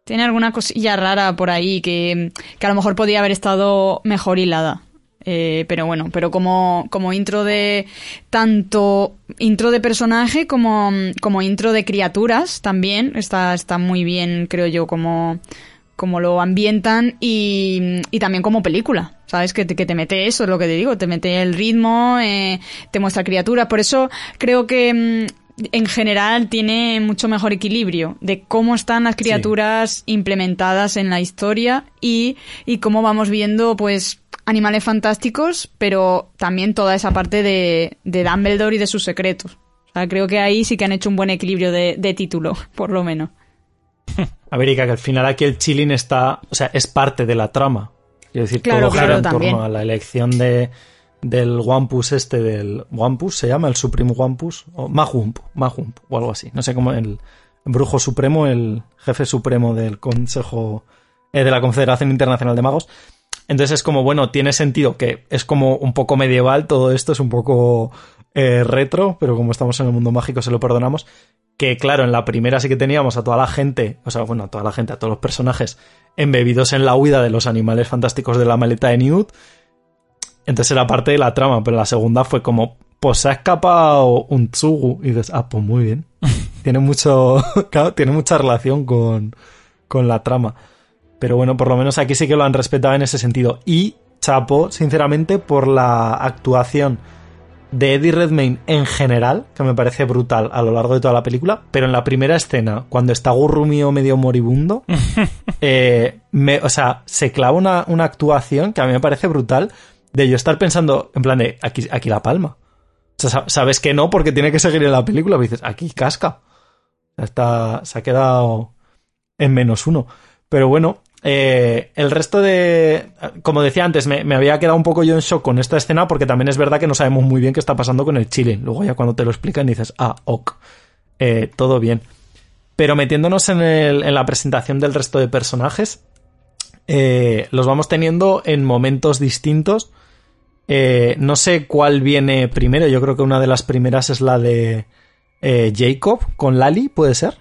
[SPEAKER 2] Tiene alguna cosilla rara por ahí que, que a lo mejor podía haber estado mejor hilada. Eh, pero bueno, pero como, como intro de tanto intro de personaje como, como intro de criaturas también está, está muy bien, creo yo, como, como lo ambientan y, y también como película. ¿Sabes? Que te, que te mete eso, es lo que te digo, te mete el ritmo, eh, te muestra criaturas. Por eso creo que mm, en general tiene mucho mejor equilibrio de cómo están las criaturas implementadas en la historia y, y cómo vamos viendo, pues, animales fantásticos, pero también toda esa parte de, de Dumbledore y de sus secretos. O sea, creo que ahí sí que han hecho un buen equilibrio de, de título, por lo menos.
[SPEAKER 1] A ver, Ica, que al final aquí el chilling está, o sea, es parte de la trama. Quiero decir,
[SPEAKER 2] Claro,
[SPEAKER 1] todo gira
[SPEAKER 2] claro,
[SPEAKER 1] en
[SPEAKER 2] también.
[SPEAKER 1] torno a la elección de, del Wampus este, del Wampus, se llama el Supreme Wampus, o Mahump, Mahump, o algo así. No sé cómo, el brujo supremo, el jefe supremo del Consejo, eh, de la Confederación Internacional de Magos. Entonces es como, bueno, tiene sentido que es como un poco medieval, todo esto es un poco eh, retro, pero como estamos en el mundo mágico se lo perdonamos. Que claro, en la primera sí que teníamos a toda la gente, o sea, bueno, a toda la gente, a todos los personajes embebidos en la huida de los animales fantásticos de la maleta de Newt. Entonces era parte de la trama, pero la segunda fue como, pues se ha escapado un Tsugu. Y dices, ah, pues muy bien. tiene mucho, claro, tiene mucha relación con, con la trama. Pero bueno, por lo menos aquí sí que lo han respetado en ese sentido. Y chapo, sinceramente, por la actuación de Eddie Redmayne en general, que me parece brutal a lo largo de toda la película, pero en la primera escena, cuando está Gurrumio medio moribundo, eh, me, o sea, se clava una, una actuación que a mí me parece brutal de yo estar pensando, en plan de, aquí, aquí la palma. O sea, sa- sabes que no porque tiene que seguir en la película, pero dices, aquí casca. Está, se ha quedado en menos uno. Pero bueno, eh, el resto de... Como decía antes, me, me había quedado un poco yo en shock con esta escena porque también es verdad que no sabemos muy bien qué está pasando con el chile. Luego ya cuando te lo explican dices, ah, ok, eh, todo bien. Pero metiéndonos en la presentación del resto de personajes, eh, los vamos teniendo en momentos distintos. Eh, no sé cuál viene primero, yo creo que una de las primeras es la de eh, Jacob con Lali, ¿puede ser?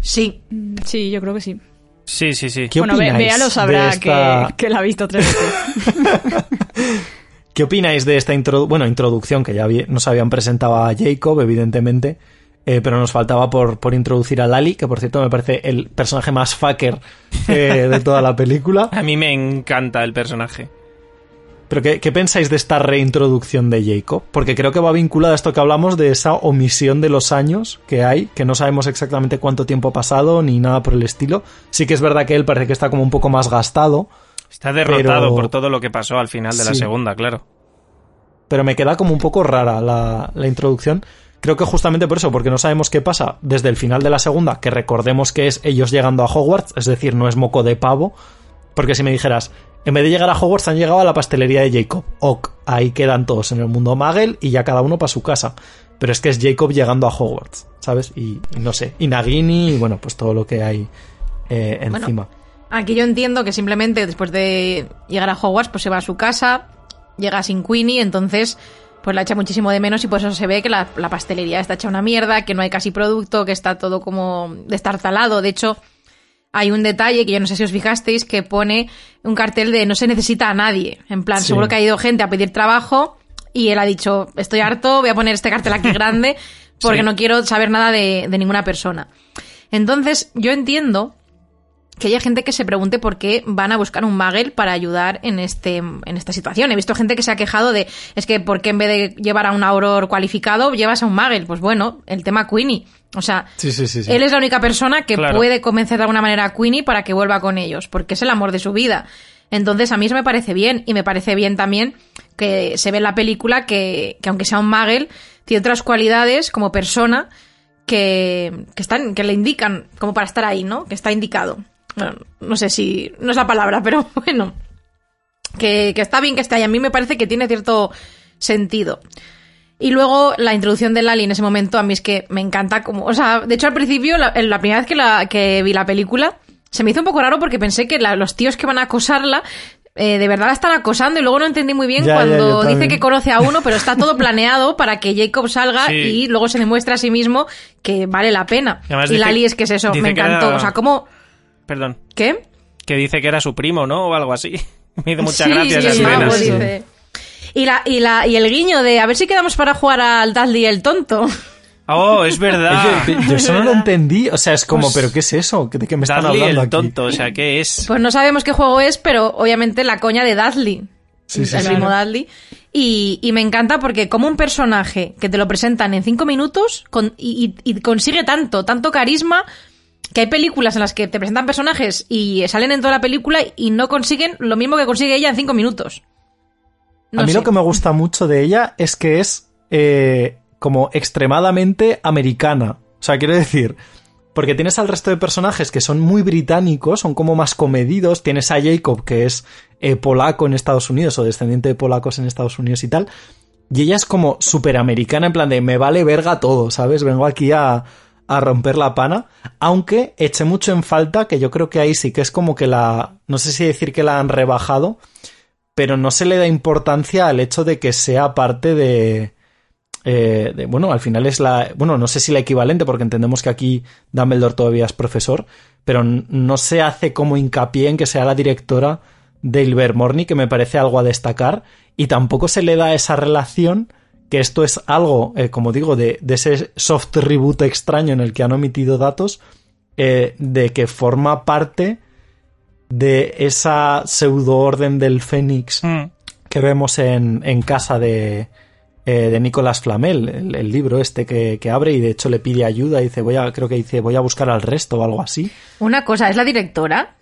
[SPEAKER 3] Sí.
[SPEAKER 2] Sí, yo creo que sí.
[SPEAKER 4] Sí, sí, sí.
[SPEAKER 1] ¿Qué
[SPEAKER 2] bueno, Bea lo sabrá
[SPEAKER 1] esta-
[SPEAKER 2] que, que la ha visto tres veces.
[SPEAKER 1] ¿Qué opináis de esta introdu- bueno, introducción que ya nos habían presentado a Jacob, evidentemente, eh, pero nos faltaba por, por introducir a Lali, que por cierto me parece el personaje más fucker eh, de toda la película.
[SPEAKER 4] A mí me encanta el personaje.
[SPEAKER 1] Pero ¿qué, qué pensáis de esta reintroducción de Jacob? Porque creo que va vinculada a esto que hablamos de esa omisión de los años que hay, que no sabemos exactamente cuánto tiempo ha pasado ni nada por el estilo. Sí que es verdad que él parece que está como un poco más gastado,
[SPEAKER 4] Está derrotado
[SPEAKER 1] Pero-
[SPEAKER 4] por todo lo que pasó al final de la segunda, claro.
[SPEAKER 1] pero me queda como un poco rara la, la introducción. Creo que justamente por eso, porque no sabemos qué pasa desde el final de la segunda, que recordemos que es ellos llegando a Hogwarts, es decir, no es moco de pavo, porque si me dijeras, en vez de llegar a Hogwarts han llegado a la pastelería de Jacob, ok, ahí quedan todos en el mundo Magel y ya cada uno para su casa. Pero es que es Jacob llegando a Hogwarts, ¿sabes? Y, no sé, y Nagini y bueno, pues todo lo que hay eh,
[SPEAKER 3] Bueno,
[SPEAKER 1] encima.
[SPEAKER 3] Aquí yo entiendo que simplemente después de llegar a Hogwarts, pues se va a su casa, llega sin Queenie, entonces pues la echa muchísimo de menos y por eso se ve que la, la pastelería está hecha una mierda, que no hay casi producto, que está todo como destartalado. De hecho, hay un detalle que yo no sé si os fijasteis que pone un cartel de no se necesita a nadie. En plan,
[SPEAKER 1] Sí.
[SPEAKER 3] seguro que ha ido gente a pedir trabajo y él ha dicho, estoy harto, voy a poner este cartel aquí grande porque
[SPEAKER 4] Sí.
[SPEAKER 3] no quiero saber nada de, de ninguna persona. Entonces, yo entiendo que haya gente que se pregunte por qué van a buscar un Magel para ayudar en este en esta situación. He visto gente que se ha quejado de es que por qué en vez de llevar a un auror cualificado llevas a un Magel. Pues bueno, el tema Queenie. O sea,
[SPEAKER 1] Sí, sí, sí. sí.
[SPEAKER 3] él es la única persona que
[SPEAKER 4] Claro.
[SPEAKER 3] puede convencer de alguna manera a Queenie para que vuelva con ellos, porque es el amor de su vida. Entonces, a mí eso me parece bien. Y me parece bien también que se ve en la película que, que aunque sea un Magel, tiene otras cualidades como persona que, que están, que le indican como para estar ahí, ¿no? Que está indicado. Bueno, no sé si, no es la palabra, pero bueno. Que, que está bien que esté ahí. A mí me parece que tiene cierto sentido. Y luego la introducción de Lali en ese momento a mí es que me encanta como, o sea, de hecho al principio, la, la primera vez que, la, que vi la película, se me hizo un poco raro porque pensé que la- los tíos que van a acosarla, eh, de verdad la están acosando y luego no entendí muy bien
[SPEAKER 1] Ya, ya, yo
[SPEAKER 3] cuando dice
[SPEAKER 1] también.
[SPEAKER 3] que conoce a uno, pero está todo planeado para que Jacob salga
[SPEAKER 4] Sí.
[SPEAKER 3] y luego se demuestra a sí mismo que vale la pena.
[SPEAKER 4] Y además
[SPEAKER 3] Y,
[SPEAKER 4] dice-
[SPEAKER 3] Lali es que es eso, me encantó.
[SPEAKER 4] era-
[SPEAKER 3] O sea, como,
[SPEAKER 4] Perdón.
[SPEAKER 3] ¿qué?
[SPEAKER 4] Que dice que era su primo, ¿no? O algo así. Me hizo mucha
[SPEAKER 3] Sí,
[SPEAKER 4] gracia
[SPEAKER 3] sí,
[SPEAKER 4] esa
[SPEAKER 3] el
[SPEAKER 4] escena.
[SPEAKER 3] mago
[SPEAKER 1] sí.
[SPEAKER 3] dice. Y, la, y, la, y el guiño de a ver si quedamos para jugar al Dudley el tonto.
[SPEAKER 4] Oh, es verdad.
[SPEAKER 1] Oye, yo eso no lo entendí. O sea, es como,
[SPEAKER 4] Pues-
[SPEAKER 1] ¿pero qué es eso? ¿De qué me están
[SPEAKER 4] Dudley
[SPEAKER 1] hablando
[SPEAKER 4] el
[SPEAKER 1] aquí?
[SPEAKER 4] tonto, o sea, ¿qué es?
[SPEAKER 3] Pues no sabemos qué juego es, pero obviamente la coña de Dudley.
[SPEAKER 1] Sí, sí,
[SPEAKER 3] el
[SPEAKER 1] sí.
[SPEAKER 3] primo Dudley. Y, y me encanta porque como un personaje que te lo presentan en cinco minutos con- y, y- y consigue tanto, tanto carisma, que hay películas en las que te presentan personajes y salen en toda la película y no consiguen lo mismo que consigue ella en cinco minutos. No
[SPEAKER 1] a mí
[SPEAKER 3] sé.
[SPEAKER 1] lo que me gusta mucho de ella es que es eh, como extremadamente americana. O sea, quiero decir, porque tienes al resto de personajes que son muy británicos, son como más comedidos. Tienes a Jacob, que es eh, polaco en Estados Unidos o descendiente de polacos en Estados Unidos y tal. Y ella es como súper americana, en plan de me vale verga todo, ¿sabes? Vengo aquí a, a romper la pana. Aunque eché mucho en falta, que yo creo que ahí sí que es como que la. No sé si decir que la han rebajado, pero no se le da importancia al hecho de que sea parte de, eh, bueno, al final es la, bueno, no sé si la equivalente, porque entendemos que aquí Dumbledore todavía es profesor, pero no se hace como hincapié en que sea la directora de Ilvermorny, que me parece algo a destacar, y tampoco se le da esa relación, que esto es algo, eh, como digo, de, de ese soft reboot extraño en el que han omitido datos, eh, de que forma parte de esa pseudo orden del Fénix
[SPEAKER 4] Mm.
[SPEAKER 1] que vemos en, en casa de, eh, de Nicolás Flamel, el, el libro este que, que abre y de hecho le pide ayuda y dice, voy a, creo que dice, voy a buscar al resto o algo así.
[SPEAKER 3] Una cosa, ¿es la directora?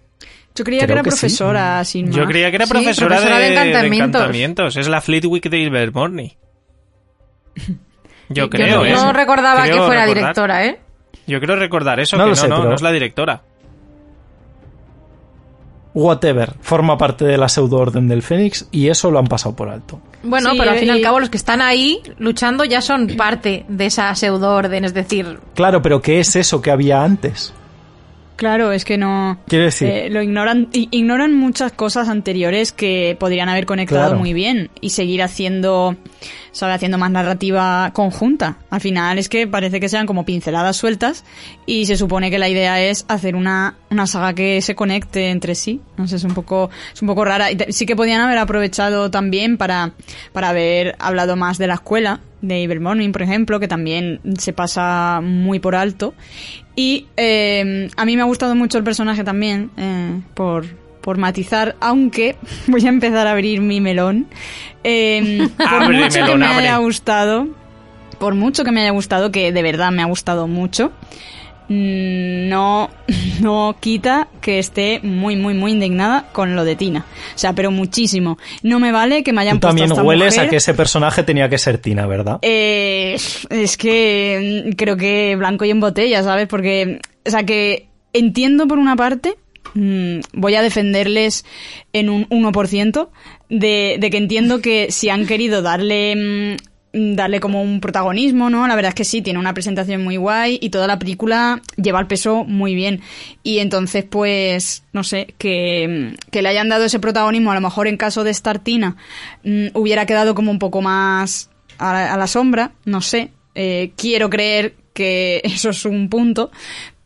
[SPEAKER 2] Yo creía
[SPEAKER 1] Creo
[SPEAKER 2] que era
[SPEAKER 1] que sí.
[SPEAKER 2] profesora, sin más.
[SPEAKER 4] Yo creía que era
[SPEAKER 3] Sí,
[SPEAKER 4] profesora,
[SPEAKER 3] profesora
[SPEAKER 4] de,
[SPEAKER 3] encantamientos.
[SPEAKER 4] Es la Fleetwick de Ilvermorny. Yo
[SPEAKER 3] Yo
[SPEAKER 4] creo,
[SPEAKER 3] no,
[SPEAKER 4] ¿eh?
[SPEAKER 3] no recordaba
[SPEAKER 4] Creo
[SPEAKER 3] que fuera
[SPEAKER 4] recordar.
[SPEAKER 3] directora, ¿eh?
[SPEAKER 4] Yo creo recordar eso,
[SPEAKER 1] No
[SPEAKER 4] que
[SPEAKER 1] lo
[SPEAKER 4] no,
[SPEAKER 1] sé,
[SPEAKER 4] no,
[SPEAKER 1] pero-
[SPEAKER 4] no es la directora.
[SPEAKER 1] Whatever, forma parte de la pseudo orden del Fénix y eso lo han pasado por alto.
[SPEAKER 3] Bueno,
[SPEAKER 2] Sí,
[SPEAKER 3] pero al fin y al cabo los que están ahí luchando ya son parte de esa pseudo-orden, es decir...
[SPEAKER 1] Claro, pero ¿qué es eso que había antes?
[SPEAKER 2] Claro, es que no.
[SPEAKER 1] Quiero decir,
[SPEAKER 2] eh, lo ignoran, ignoran muchas cosas anteriores que podrían haber conectado
[SPEAKER 1] Claro.
[SPEAKER 2] muy bien y seguir haciendo, sabe, haciendo más narrativa conjunta. Al final es que parece que sean como pinceladas sueltas y se supone que la idea es hacer una, una saga que se conecte entre sí. No sé, es un poco, es un poco rara. Sí que podían haber aprovechado también para, para haber hablado más de la escuela de Ibermorning, por ejemplo, que también se pasa muy por alto. Y eh, a mí me ha gustado mucho el personaje también, eh, por, por matizar, aunque voy a empezar a abrir mi melón. Eh, por
[SPEAKER 4] Abre,
[SPEAKER 2] mucho que me
[SPEAKER 4] abre.
[SPEAKER 2] haya gustado, por mucho que me haya gustado, que de verdad me ha gustado mucho, no, no quita que esté muy, muy, muy indignada con lo de Tina. O sea, pero muchísimo. No me vale que me hayan
[SPEAKER 1] tú también
[SPEAKER 2] puesto a esta
[SPEAKER 1] hueles a que ese personaje tenía que ser Tina, ¿verdad?
[SPEAKER 2] eh, es que mm, creo que blanco y en botella, ¿sabes? Porque, o sea, que entiendo por una parte, mm, voy a defenderles en un 1%, de, de que entiendo que si han querido darle... mm, darle como un protagonismo, ¿no? La verdad es que sí, tiene una presentación muy guay y toda la película lleva el peso muy bien. Y entonces, pues, no sé, que, que le hayan dado ese protagonismo, a lo mejor en caso de Startina, mm, hubiera quedado como un poco más a la, sombra, no sé. Eh, quiero creer que eso es un punto,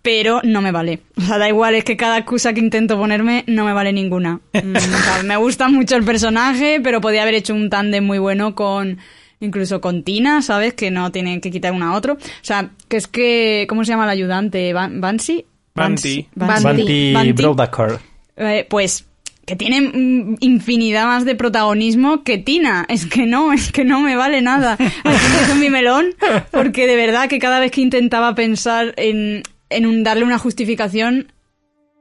[SPEAKER 2] pero no me vale. O sea, da igual, es que cada excusa que intento ponerme no me vale ninguna. Mm, me gusta mucho el personaje, pero podía haber hecho un tándem muy bueno con incluso con Tina, ¿sabes? Que no tienen que quitar uno a otro. O sea, que es que, ¿cómo se llama el ayudante? ¿Ban- ¿Bansi?
[SPEAKER 4] Banti.
[SPEAKER 3] Banti.
[SPEAKER 1] Banti.
[SPEAKER 2] Eh, pues que tiene mm, infinidad más de protagonismo que Tina. Es que no, es que no me vale nada. Así que es mi melón, porque de verdad que cada vez que intentaba pensar en, en un, darle una justificación,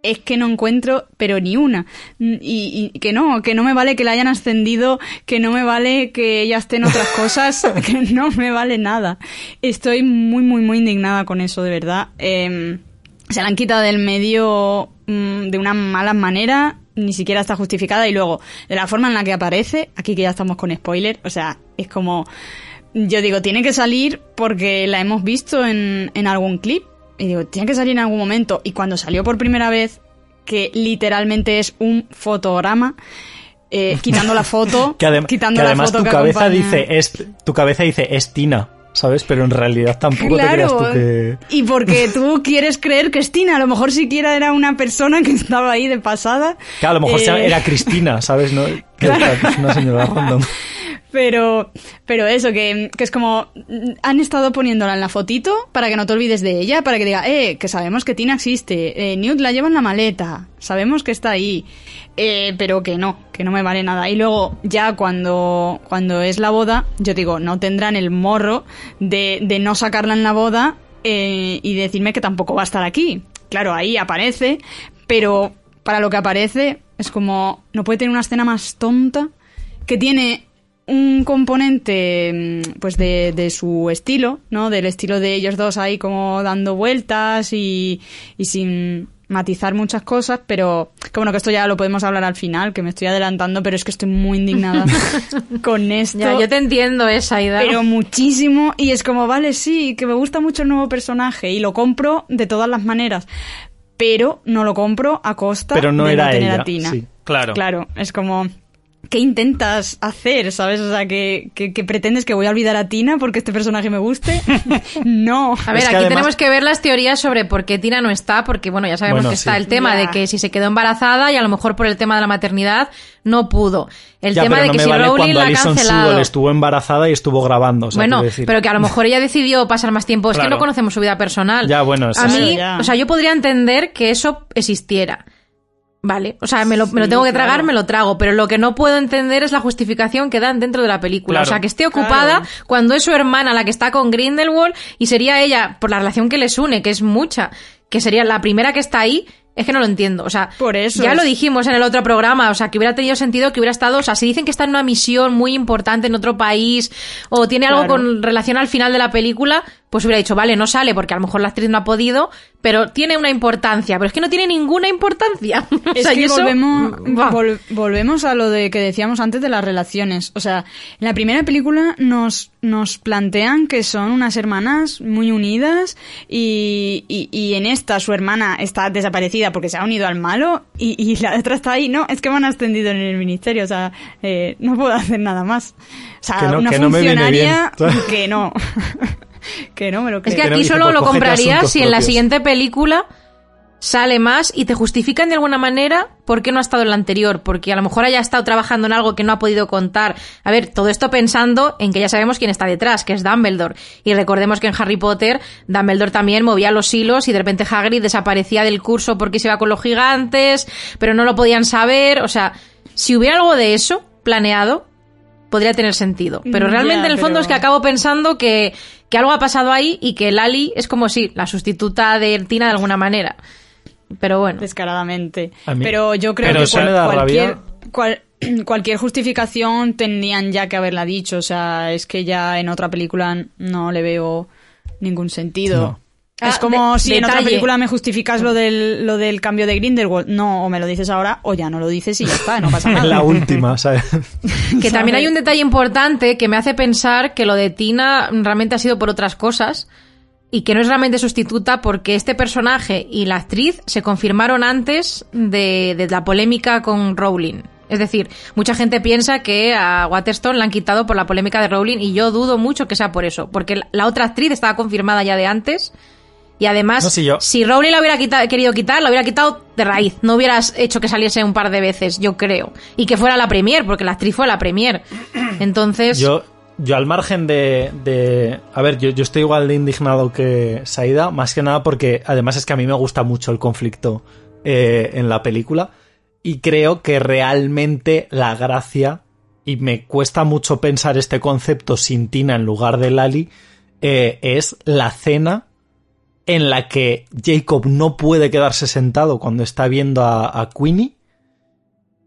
[SPEAKER 2] es que no encuentro, pero ni una. Mm, Y, y que no, que no me vale que la hayan ascendido, que no me vale que ella esté en otras cosas, que no me vale nada. Estoy muy, muy, muy indignada con eso, de verdad. Eh, se la han quitado del medio mm, de una mala manera, ni siquiera está justificada. Y luego, de la forma en la que aparece, aquí que ya estamos con spoiler, o sea, es como. Yo digo, tiene que salir porque la hemos visto en, en algún clip. Y digo, tiene que salir en algún momento. Y cuando salió por primera vez, que literalmente es un fotograma, eh, quitando la foto,
[SPEAKER 1] Que,
[SPEAKER 2] quitando
[SPEAKER 1] que
[SPEAKER 2] la
[SPEAKER 1] además
[SPEAKER 2] foto
[SPEAKER 1] tu
[SPEAKER 2] que
[SPEAKER 1] cabeza
[SPEAKER 2] acompaña.
[SPEAKER 1] dice es tu cabeza dice es Tina, ¿sabes? Pero en realidad tampoco te creas tú que
[SPEAKER 2] Y porque tú quieres creer que es Tina, a lo mejor siquiera era una persona que estaba ahí de pasada.
[SPEAKER 1] que a lo mejor
[SPEAKER 2] Eh,
[SPEAKER 1] era Cristina, ¿sabes? No,
[SPEAKER 2] Claro.
[SPEAKER 1] es una señora random.
[SPEAKER 2] Pero, pero eso, que, que es como, han estado poniéndola en la fotito para que no te olvides de ella, para que diga, eh, que sabemos que Tina existe, eh, Newt la lleva en la maleta, sabemos que está ahí, eh, pero que no, que no me vale nada. Y luego, ya cuando, cuando es la boda, yo digo, no tendrán el morro de, de no sacarla en la boda eh, y decirme que tampoco va a estar aquí. Claro, ahí aparece, pero para lo que aparece es como, no puede tener una escena más tonta que tiene un componente mm, pues de, de su estilo, ¿no? Del estilo de ellos dos ahí como dando vueltas y, y sin matizar muchas cosas, pero que bueno que esto ya lo podemos hablar al final, que me estoy adelantando, pero es que estoy muy indignada con esto.
[SPEAKER 3] Ya, yo te entiendo esa idea.
[SPEAKER 2] Pero muchísimo, y es como, vale, sí, que me gusta mucho el nuevo personaje, y lo compro de todas las maneras, pero no lo compro a costa
[SPEAKER 1] Pero no
[SPEAKER 2] de
[SPEAKER 1] era
[SPEAKER 2] no tener
[SPEAKER 1] ella,
[SPEAKER 2] a Tina.
[SPEAKER 1] sí.
[SPEAKER 4] Claro.
[SPEAKER 2] Claro, es como, ¿qué intentas hacer? ¿Sabes? O sea, que, que, que pretendes que voy a olvidar a Tina porque este personaje me guste. no.
[SPEAKER 3] A ver,
[SPEAKER 1] Es que
[SPEAKER 3] aquí
[SPEAKER 1] además-
[SPEAKER 3] tenemos que ver las teorías sobre por qué Tina no está, porque bueno, ya sabemos
[SPEAKER 1] Bueno,
[SPEAKER 3] que está el tema
[SPEAKER 2] Ya.
[SPEAKER 3] de que si se quedó embarazada y a lo mejor por el tema de la maternidad no pudo. El
[SPEAKER 1] ya,
[SPEAKER 3] tema de
[SPEAKER 1] no
[SPEAKER 3] que
[SPEAKER 1] me
[SPEAKER 3] si
[SPEAKER 1] vale
[SPEAKER 3] Rowling
[SPEAKER 1] cuando
[SPEAKER 3] la ha
[SPEAKER 1] Alison
[SPEAKER 3] cancelado.
[SPEAKER 1] Sewell estuvo embarazada y estuvo grabando, o sea,
[SPEAKER 3] bueno,
[SPEAKER 1] decir.
[SPEAKER 3] pero que a lo mejor ella decidió pasar más tiempo. Es que no conocemos su vida personal.
[SPEAKER 1] Ya, bueno, eso
[SPEAKER 3] A mí,
[SPEAKER 2] ya.
[SPEAKER 3] o sea, yo podría entender que eso existiera. Vale, o sea, me lo, me lo tengo que tragar,
[SPEAKER 2] claro.
[SPEAKER 3] me lo trago, pero lo que no puedo entender es la justificación que dan dentro de la película.
[SPEAKER 4] Claro.
[SPEAKER 3] O sea, que esté ocupada
[SPEAKER 2] Claro.
[SPEAKER 3] cuando es su hermana la que está con Grindelwald y sería ella, por la relación que les une, que es mucha, que sería la primera que está ahí, es que no lo entiendo. O sea,
[SPEAKER 2] Por eso
[SPEAKER 3] ya
[SPEAKER 2] es-
[SPEAKER 3] lo dijimos en el otro programa, o sea, que hubiera tenido sentido que hubiera estado, o sea, si dicen que está en una misión muy importante en otro país o tiene algo
[SPEAKER 2] Claro.
[SPEAKER 3] con relación al final de la película, pues hubiera dicho, vale, no sale porque a lo mejor la actriz no ha podido, pero tiene una importancia, pero es que no tiene ninguna importancia. O
[SPEAKER 2] Es
[SPEAKER 3] sea,
[SPEAKER 2] que
[SPEAKER 3] eso-
[SPEAKER 2] volvemos, vol- volvemos a lo de que decíamos antes de las relaciones. O sea, en la primera película nos, nos plantean que son unas hermanas muy unidas y, y, y en esta su hermana está desaparecida porque se ha unido al malo y, y la otra está ahí. No, es que me han ascendido en el ministerio. O sea, eh, no puedo hacer nada más. O sea,
[SPEAKER 1] Que no-
[SPEAKER 2] una
[SPEAKER 1] que no me viene
[SPEAKER 2] funcionaria
[SPEAKER 1] bien.
[SPEAKER 2] que no. que no me lo
[SPEAKER 3] Es
[SPEAKER 2] creo.
[SPEAKER 3] que
[SPEAKER 1] Que
[SPEAKER 3] aquí solo lo
[SPEAKER 1] cógete
[SPEAKER 3] compraría
[SPEAKER 1] asuntos
[SPEAKER 3] si en la siguiente película sale más y te justifican de alguna manera por qué no ha estado en la anterior, porque a lo mejor haya estado trabajando en algo que no ha podido contar. A ver, todo esto pensando en que ya sabemos quién está detrás, que es Dumbledore. Y recordemos que en Harry Potter Dumbledore también movía los hilos y de repente Hagrid desaparecía del curso porque se iba con los gigantes, pero no lo podían saber. O sea, si hubiera algo de eso planeado, podría tener sentido. Pero
[SPEAKER 2] Mm,
[SPEAKER 3] realmente en el fondo
[SPEAKER 2] pero-
[SPEAKER 3] es que acabo pensando que, que algo ha pasado ahí y que Lali es como si la sustituta de Tina de alguna manera. Pero bueno.
[SPEAKER 2] descaradamente.
[SPEAKER 1] A mí-
[SPEAKER 2] Pero yo creo
[SPEAKER 4] Pero
[SPEAKER 2] que cual- cualquier, cual- cualquier justificación tendrían ya que haberla dicho. O sea, es que ya en otra película no le veo ningún sentido.
[SPEAKER 1] No.
[SPEAKER 2] Es
[SPEAKER 3] Ah,
[SPEAKER 2] como
[SPEAKER 3] de-
[SPEAKER 2] si en otra película me justificas lo del, lo del cambio de Grindelwald. No, o me lo dices ahora o ya no lo dices y ya está, no pasa
[SPEAKER 1] En
[SPEAKER 2] nada.
[SPEAKER 1] la última, ¿sabes?
[SPEAKER 3] Que también hay un detalle importante que me hace pensar que lo de Tina realmente ha sido por otras cosas y que no es realmente sustituta porque este personaje y la actriz se confirmaron antes de, de la polémica con Rowling. Es decir, mucha gente piensa que a Waterstone la han quitado por la polémica de Rowling y yo dudo mucho que sea por eso, porque la otra actriz estaba confirmada ya de antes y además,
[SPEAKER 1] No, sí, yo-
[SPEAKER 3] si Rowling la hubiera quita- querido quitar, la hubiera quitado de raíz. No hubieras hecho que saliese un par de veces, yo creo. Y que fuera la premier, porque la actriz fue la premier. Entonces,
[SPEAKER 1] Yo, yo al margen de, de- A ver, yo, yo estoy igual de indignado que Saida, más que nada porque además es que a mí me gusta mucho el conflicto eh, en la película y creo que realmente la gracia, y me cuesta mucho pensar este concepto sin Tina en lugar de Lali, eh, es la cena en la que Jacob no puede quedarse sentado cuando está viendo a, a Queenie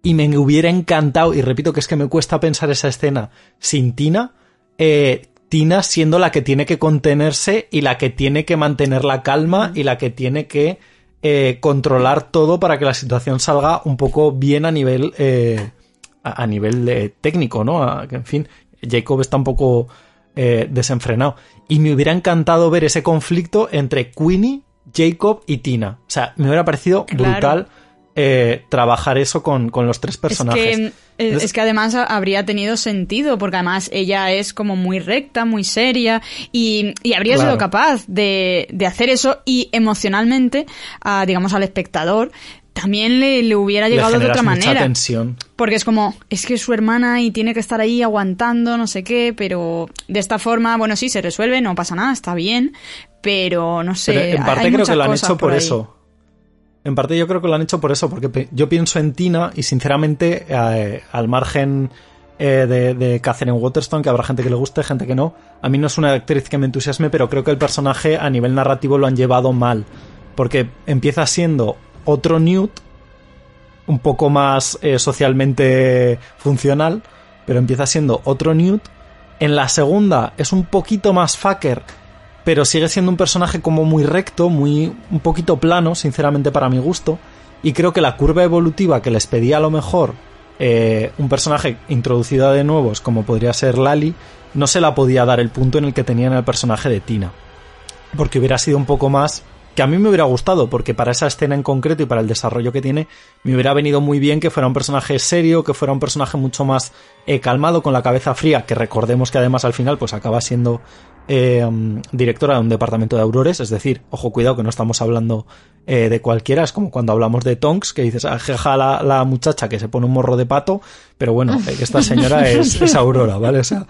[SPEAKER 1] y me hubiera encantado, y repito que es que me cuesta pensar esa escena sin Tina, eh, Tina siendo la que tiene que contenerse y la que tiene que mantener la calma y la que tiene que eh, controlar todo para que la situación salga un poco bien a nivel eh, a, a nivel eh, técnico, ¿no? A- en fin, Jacob está un poco eh, desenfrenado. Y me hubiera encantado ver ese conflicto entre Queenie, Jacob y Tina. O sea, me hubiera parecido
[SPEAKER 2] Claro.
[SPEAKER 1] brutal eh, trabajar eso con, con los tres personajes.
[SPEAKER 2] Es que, eh,
[SPEAKER 1] Entonces-
[SPEAKER 2] es que además ha- habría tenido sentido, porque además ella es como muy recta, muy seria, y, y habría
[SPEAKER 1] Claro.
[SPEAKER 2] sido capaz de, de hacer eso y emocionalmente, a, digamos, al espectador, también le, le hubiera
[SPEAKER 1] Le
[SPEAKER 2] llegado de otra
[SPEAKER 1] mucha
[SPEAKER 2] manera.
[SPEAKER 1] tensión.
[SPEAKER 2] Porque es como, es que es su hermana y tiene que estar ahí aguantando, no sé qué, pero de esta forma, bueno, sí, se resuelve, no pasa nada, está bien, pero no sé.
[SPEAKER 1] Pero en parte
[SPEAKER 2] hay
[SPEAKER 1] creo que lo han hecho por eso. En parte yo creo que lo han hecho por eso, porque yo pienso en Tina y sinceramente, eh, al margen eh, de, de Catherine Waterstone, que habrá gente que le guste, gente que no, a mí no es una actriz que me entusiasme, pero creo que el personaje a nivel narrativo lo han llevado mal. Porque empieza siendo otro Newt, un poco más eh, socialmente funcional, pero empieza siendo otro Newt. En la segunda es un poquito más fucker, pero sigue siendo un personaje como muy recto, muy un poquito plano, sinceramente para mi gusto. Y creo que la curva evolutiva que les pedía a lo mejor eh, un personaje introducido de nuevos, como podría ser Lali, no se la podía dar el punto en el que tenían el personaje de Tina. Porque hubiera sido un poco más que a mí me hubiera gustado, porque para esa escena en concreto y para el desarrollo que tiene, me hubiera venido muy bien que fuera un personaje serio, que fuera un personaje mucho más eh, calmado, con la cabeza fría, que recordemos que además al final pues acaba siendo eh, um, directora de un departamento de aurores, es decir, ojo, cuidado que no estamos hablando eh, de cualquiera, es como cuando hablamos de Tonks, que dices, ah, jeja la, la muchacha que se pone un morro de pato, pero bueno, esta señora es, es Aurora, ¿vale? O sea,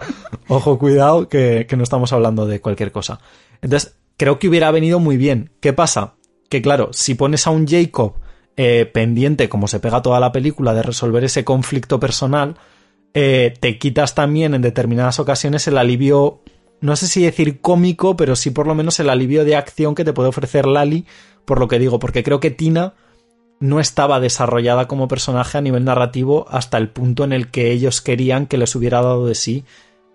[SPEAKER 1] ojo, cuidado que, que no estamos hablando de cualquier cosa. Entonces, creo que hubiera venido muy bien. ¿Qué pasa? Que claro, si pones a un Jacob eh, pendiente, como se pega toda la película, de resolver ese conflicto personal, eh, te quitas también en determinadas ocasiones el alivio, no sé si decir cómico, pero sí por lo menos el alivio de acción que te puede ofrecer Lali, por lo que digo, porque creo que Tina no estaba desarrollada como personaje a nivel narrativo hasta el punto en el que ellos querían que les hubiera dado de sí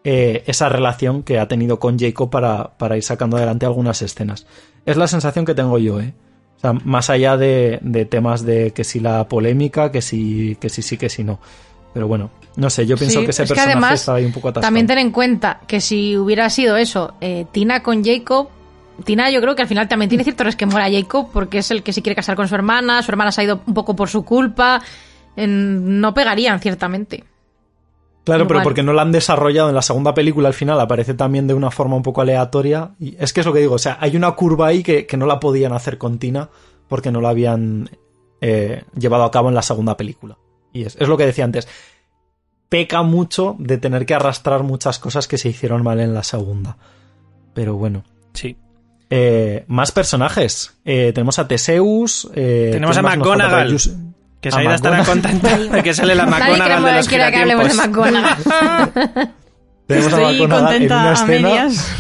[SPEAKER 1] eh, esa relación que ha tenido con Jacob para, para ir sacando adelante algunas escenas. Es la sensación que tengo yo, ¿eh? O sea, más allá de, de temas de que si la polémica, que si, que si sí, que si no. Pero bueno, no sé, yo pienso
[SPEAKER 3] Sí,
[SPEAKER 1] que ese
[SPEAKER 3] es que
[SPEAKER 1] personaje
[SPEAKER 3] además,
[SPEAKER 1] estaba ahí un poco atascado.
[SPEAKER 3] También ten en cuenta que si hubiera sido eso, eh, Tina con Jacob, Tina yo creo que al final también tiene cierto resquemor a Jacob porque es el que sí quiere casar con su hermana, su hermana se ha ido un poco por su culpa, en- no pegarían ciertamente.
[SPEAKER 1] Claro, pero porque no la han desarrollado en la segunda película al final, aparece también de una forma un poco aleatoria. Y es que es lo que digo, o sea, hay una curva ahí que, que no la podían hacer con Tina porque no la habían eh, llevado a cabo en la segunda película. Y es, es lo que decía antes. Peca mucho de tener que arrastrar muchas cosas que se hicieron mal en la segunda. Pero bueno.
[SPEAKER 4] Sí.
[SPEAKER 1] Eh, más personajes. Eh, tenemos a Teseus. eh,
[SPEAKER 4] Tenemos
[SPEAKER 1] ¿quién
[SPEAKER 4] a? McGonagall. Que Saida estará
[SPEAKER 1] McGonagall.
[SPEAKER 4] contenta de que sale la
[SPEAKER 3] Nadie
[SPEAKER 4] McGonagall de los
[SPEAKER 3] quiere que hablemos de. McGonagall.
[SPEAKER 1] Tenemos a
[SPEAKER 2] Estoy contenta a medias.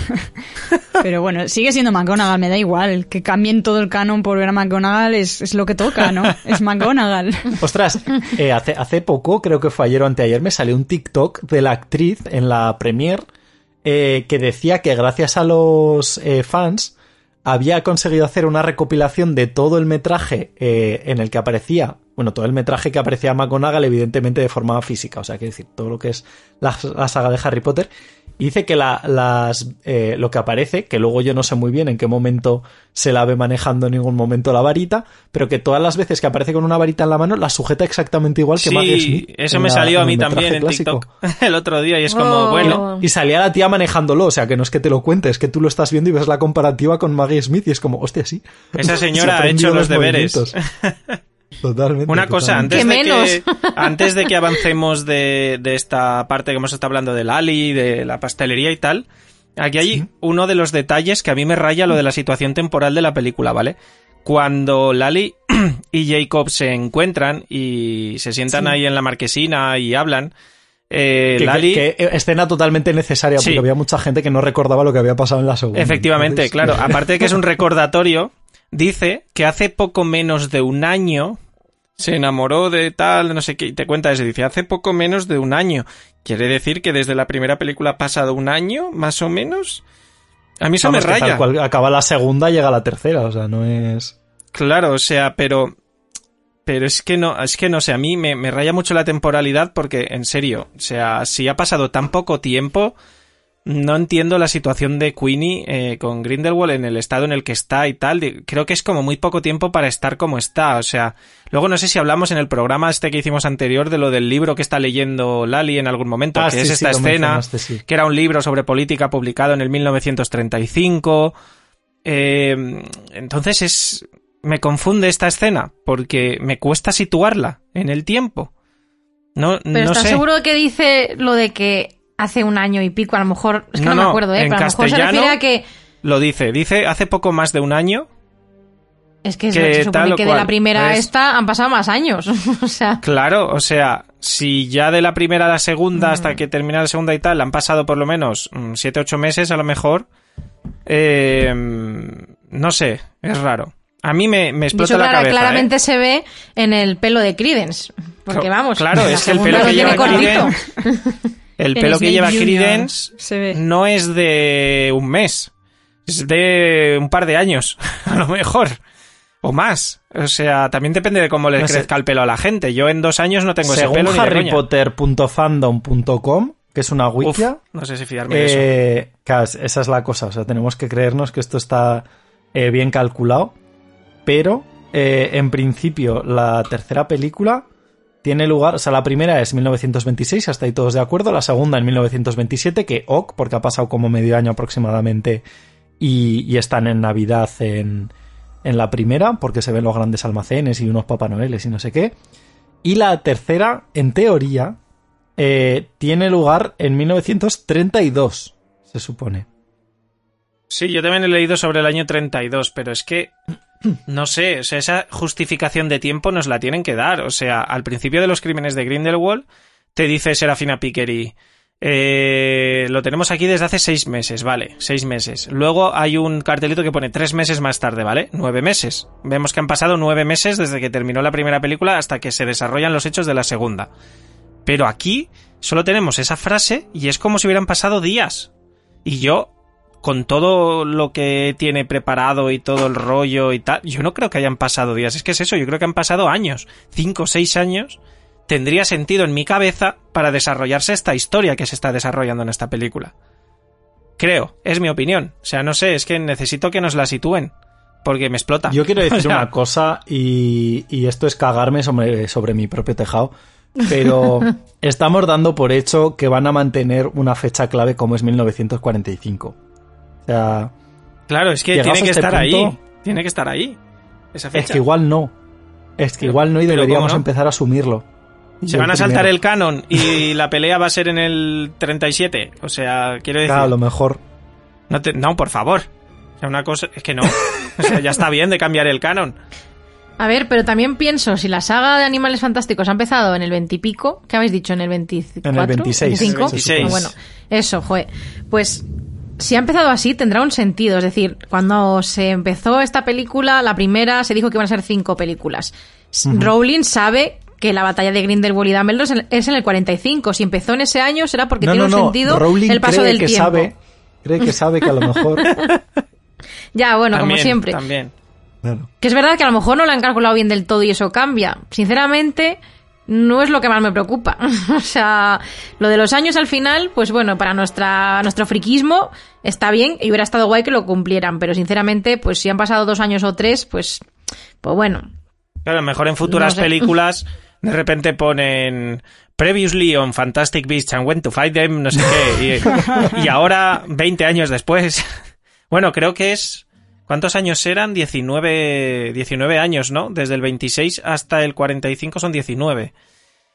[SPEAKER 2] Pero bueno, sigue siendo McGonagall, me da igual. Que cambien todo el canon por ver a McGonagall es, es lo que toca, ¿no? Es McGonagall.
[SPEAKER 1] Ostras, eh, hace, hace poco, creo que fue ayer o anteayer, me salió un TikTok de la actriz en la premiere eh, que decía que gracias a los eh, fans había conseguido hacer una recopilación de todo el metraje eh, en el que aparecía, bueno, todo el metraje que aparecía McGonagall, evidentemente de forma física, o sea, que decir, todo lo que es la, saga de Harry Potter, dice que la, las, eh, lo que aparece, que luego yo no sé muy bien en qué momento se la ve manejando en ningún momento la varita, pero que todas las veces que aparece con una varita en la mano la sujeta exactamente igual que Maggie
[SPEAKER 4] Sí,
[SPEAKER 1] Smith.
[SPEAKER 4] eso me
[SPEAKER 1] la-
[SPEAKER 4] salió a mí
[SPEAKER 1] el
[SPEAKER 4] también en
[SPEAKER 1] clásico.
[SPEAKER 4] TikTok el otro día y es como,
[SPEAKER 3] Oh.
[SPEAKER 4] bueno,
[SPEAKER 1] Y salía la tía manejándolo, o sea que no es que te lo cuente, es que tú lo estás viendo y ves la comparativa con Maggie Smith y es como, hostia, sí.
[SPEAKER 4] esa
[SPEAKER 1] Se
[SPEAKER 4] señora ha hecho los deberes.
[SPEAKER 1] Totalmente.
[SPEAKER 4] Una cosa,
[SPEAKER 1] totalmente.
[SPEAKER 4] antes
[SPEAKER 3] ¿Qué
[SPEAKER 4] de,
[SPEAKER 3] menos?
[SPEAKER 4] que, antes de que avancemos de, de esta parte que hemos estado hablando de Lali, de la pastelería y tal, aquí hay uno de los detalles que a mí me raya lo de la situación temporal de la película, ¿vale? Cuando Lali y Jacob se encuentran y se sientan ahí en la marquesina y hablan, eh,
[SPEAKER 1] Que-
[SPEAKER 4] Lali...
[SPEAKER 1] que, que escena totalmente necesaria porque
[SPEAKER 4] Sí.
[SPEAKER 1] había mucha gente que no recordaba lo que había pasado en la segunda.
[SPEAKER 4] Efectivamente, claro. Aparte de que es un recordatorio, dice que hace poco menos de un año se enamoró de tal, no sé qué, y te cuenta eso. Dice, hace poco menos de un año. Quiere decir que desde la primera película ha pasado un año, más o menos. A mí eso
[SPEAKER 1] vamos,
[SPEAKER 4] me
[SPEAKER 1] tal
[SPEAKER 4] raya.
[SPEAKER 1] cual acaba la segunda, llega la tercera, o sea, no es...
[SPEAKER 4] Claro, o sea, pero. Pero es que no, es que no sé, a mí me, me raya mucho la temporalidad porque, en serio, o sea, si ha pasado tan poco tiempo, no entiendo la situación de Queenie eh, con Grindelwald en el estado en el que está y tal. Creo que es como muy poco tiempo para estar como está. O sea, luego no sé si hablamos en el programa este que hicimos anterior de lo del libro que está leyendo Lali en algún momento,
[SPEAKER 1] Ah,
[SPEAKER 4] que
[SPEAKER 1] sí,
[SPEAKER 4] es esta escena,
[SPEAKER 1] sí.
[SPEAKER 4] que era un libro sobre política publicado en el 1935. Eh, entonces es. Me confunde esta escena porque me cuesta situarla en el tiempo. No,
[SPEAKER 3] Pero
[SPEAKER 4] no
[SPEAKER 3] ¿estás
[SPEAKER 4] sé.
[SPEAKER 3] seguro que dice lo de que hace un año y pico? A lo mejor. Es que
[SPEAKER 4] No,
[SPEAKER 3] no, me acuerdo, ¿eh?
[SPEAKER 4] en
[SPEAKER 3] Pero a lo mejor se refiere a que.
[SPEAKER 4] Lo dice. Dice hace poco más de un año.
[SPEAKER 3] Es que,
[SPEAKER 4] que
[SPEAKER 3] se supone que de la primera a
[SPEAKER 4] Es-
[SPEAKER 3] esta han pasado más años. o sea.
[SPEAKER 4] Claro, o sea, si ya de la primera a la segunda hasta que termina la segunda y tal han pasado por lo menos 7-8 meses a lo mejor. eh, no sé, es raro. A mí me, explota la
[SPEAKER 3] clara-
[SPEAKER 4] cabeza.
[SPEAKER 3] claramente
[SPEAKER 4] ¿eh?
[SPEAKER 3] se ve en el pelo de Credence. Porque vamos.
[SPEAKER 4] claro,
[SPEAKER 3] la
[SPEAKER 4] es el pelo
[SPEAKER 3] lo
[SPEAKER 4] que lleva. El
[SPEAKER 2] En
[SPEAKER 4] pelo que lleva. Credence no es de un mes. Es de un par de años, a lo mejor. O más. O sea, también depende de cómo le
[SPEAKER 1] No sé.
[SPEAKER 4] crezca el pelo a la gente. Yo en dos años no tengo ese pelo
[SPEAKER 1] harrypotter.fandom.com, que es una
[SPEAKER 4] Uf,
[SPEAKER 1] wikia,
[SPEAKER 4] no sé si fiarme de eso.
[SPEAKER 1] eh, claro, esa es la cosa, o sea, tenemos que creernos que esto está eh, bien calculado, pero eh, en principio la tercera película tiene lugar, o sea, la primera es 1926, hasta ahí todos de acuerdo, la segunda en 1927, que ok, porque ha pasado como medio año aproximadamente y, están en Navidad en, en la primera, porque se ven los grandes almacenes y unos Papá Noeles y no sé qué. Y la tercera, en teoría, eh, tiene lugar en 1932, se supone.
[SPEAKER 4] Sí, yo también he leído sobre el año 32, pero es que no sé, o sea, esa justificación de tiempo nos la tienen que dar. O sea, al principio de los crímenes de Grindelwald te dice Serafina Pickery, eh, lo tenemos aquí desde hace seis meses, vale, seis meses. Luego hay un cartelito que pone tres meses más tarde, ¿vale? Nueve meses. Vemos que han pasado nueve meses desde que terminó la primera película hasta que se desarrollan los hechos de la segunda. Pero aquí solo tenemos esa frase y es como si hubieran pasado días. Y yo, con todo lo que tiene preparado y todo el rollo y tal, yo no creo que hayan pasado días. Es que es eso, yo creo que han pasado años. Cinco o seis años tendría sentido en mi cabeza para desarrollarse esta historia que se está desarrollando en esta película. Creo, es mi opinión. O sea, no sé, es que necesito que nos la sitúen. Porque me explota.
[SPEAKER 1] Yo quiero
[SPEAKER 4] O
[SPEAKER 1] decir
[SPEAKER 4] sea,
[SPEAKER 1] una cosa y, y esto es cagarme sobre, sobre mi propio tejado, pero estamos dando por hecho que van a mantener una fecha clave como es 1945. O sea,
[SPEAKER 4] Claro, es que
[SPEAKER 1] Llegados
[SPEAKER 4] tiene que
[SPEAKER 1] este
[SPEAKER 4] estar ahí. Tiene que estar ahí. Esa fecha.
[SPEAKER 1] es que igual no. Es que
[SPEAKER 4] Pero-
[SPEAKER 1] igual no y deberíamos empezar a asumirlo.
[SPEAKER 4] Se van a saltar
[SPEAKER 1] primero.
[SPEAKER 4] el canon y la pelea va a ser en el 37. O sea, quiero decir.
[SPEAKER 1] Claro, a lo mejor.
[SPEAKER 4] No, te- no, por favor. O sea, una cosa. Es que no. O sea, ya está bien de cambiar el canon.
[SPEAKER 3] A ver, pero también pienso, si la saga de Animales Fantásticos ha empezado en el 20 y pico, ¿qué habéis dicho? ¿En el 24?
[SPEAKER 1] En el 26,
[SPEAKER 3] 25?
[SPEAKER 4] se supone.
[SPEAKER 3] Ah, Bueno, eso, joder. Pues si ha empezado así, tendrá un sentido. Es decir, cuando se empezó esta película, la primera, se dijo que iban a ser cinco películas. Rowling sabe que la batalla de Grindelwald y Dumbledore es en- el 45. Si empezó en ese año, será porque
[SPEAKER 1] no,
[SPEAKER 3] tiene
[SPEAKER 1] no,
[SPEAKER 3] un
[SPEAKER 1] no.
[SPEAKER 3] sentido
[SPEAKER 1] Rowling
[SPEAKER 3] el paso
[SPEAKER 1] cree
[SPEAKER 3] del
[SPEAKER 1] que
[SPEAKER 3] tiempo.
[SPEAKER 1] sabe, cree que sabe que a lo mejor.
[SPEAKER 3] Ya, bueno,
[SPEAKER 4] también,
[SPEAKER 3] como siempre.
[SPEAKER 4] También.
[SPEAKER 1] Claro.
[SPEAKER 3] Que es verdad que a lo mejor no lo han calculado bien del todo y eso cambia. Sinceramente, no es lo que más me preocupa. o sea, lo de los años al final, pues bueno, para nuestra, nuestro friquismo está bien y hubiera estado guay que lo cumplieran, pero sinceramente, pues si han pasado dos años o tres, pues, pues bueno.
[SPEAKER 4] Claro, mejor en futuras
[SPEAKER 3] No sé.
[SPEAKER 4] películas de repente ponen Previously on Fantastic Beasts and When to Fight Them, no sé qué, y, y ahora, 20 años después. Bueno, creo que es... ¿Cuántos años eran? 19, 19 años, ¿no? Desde el 26 hasta el 45 son 19.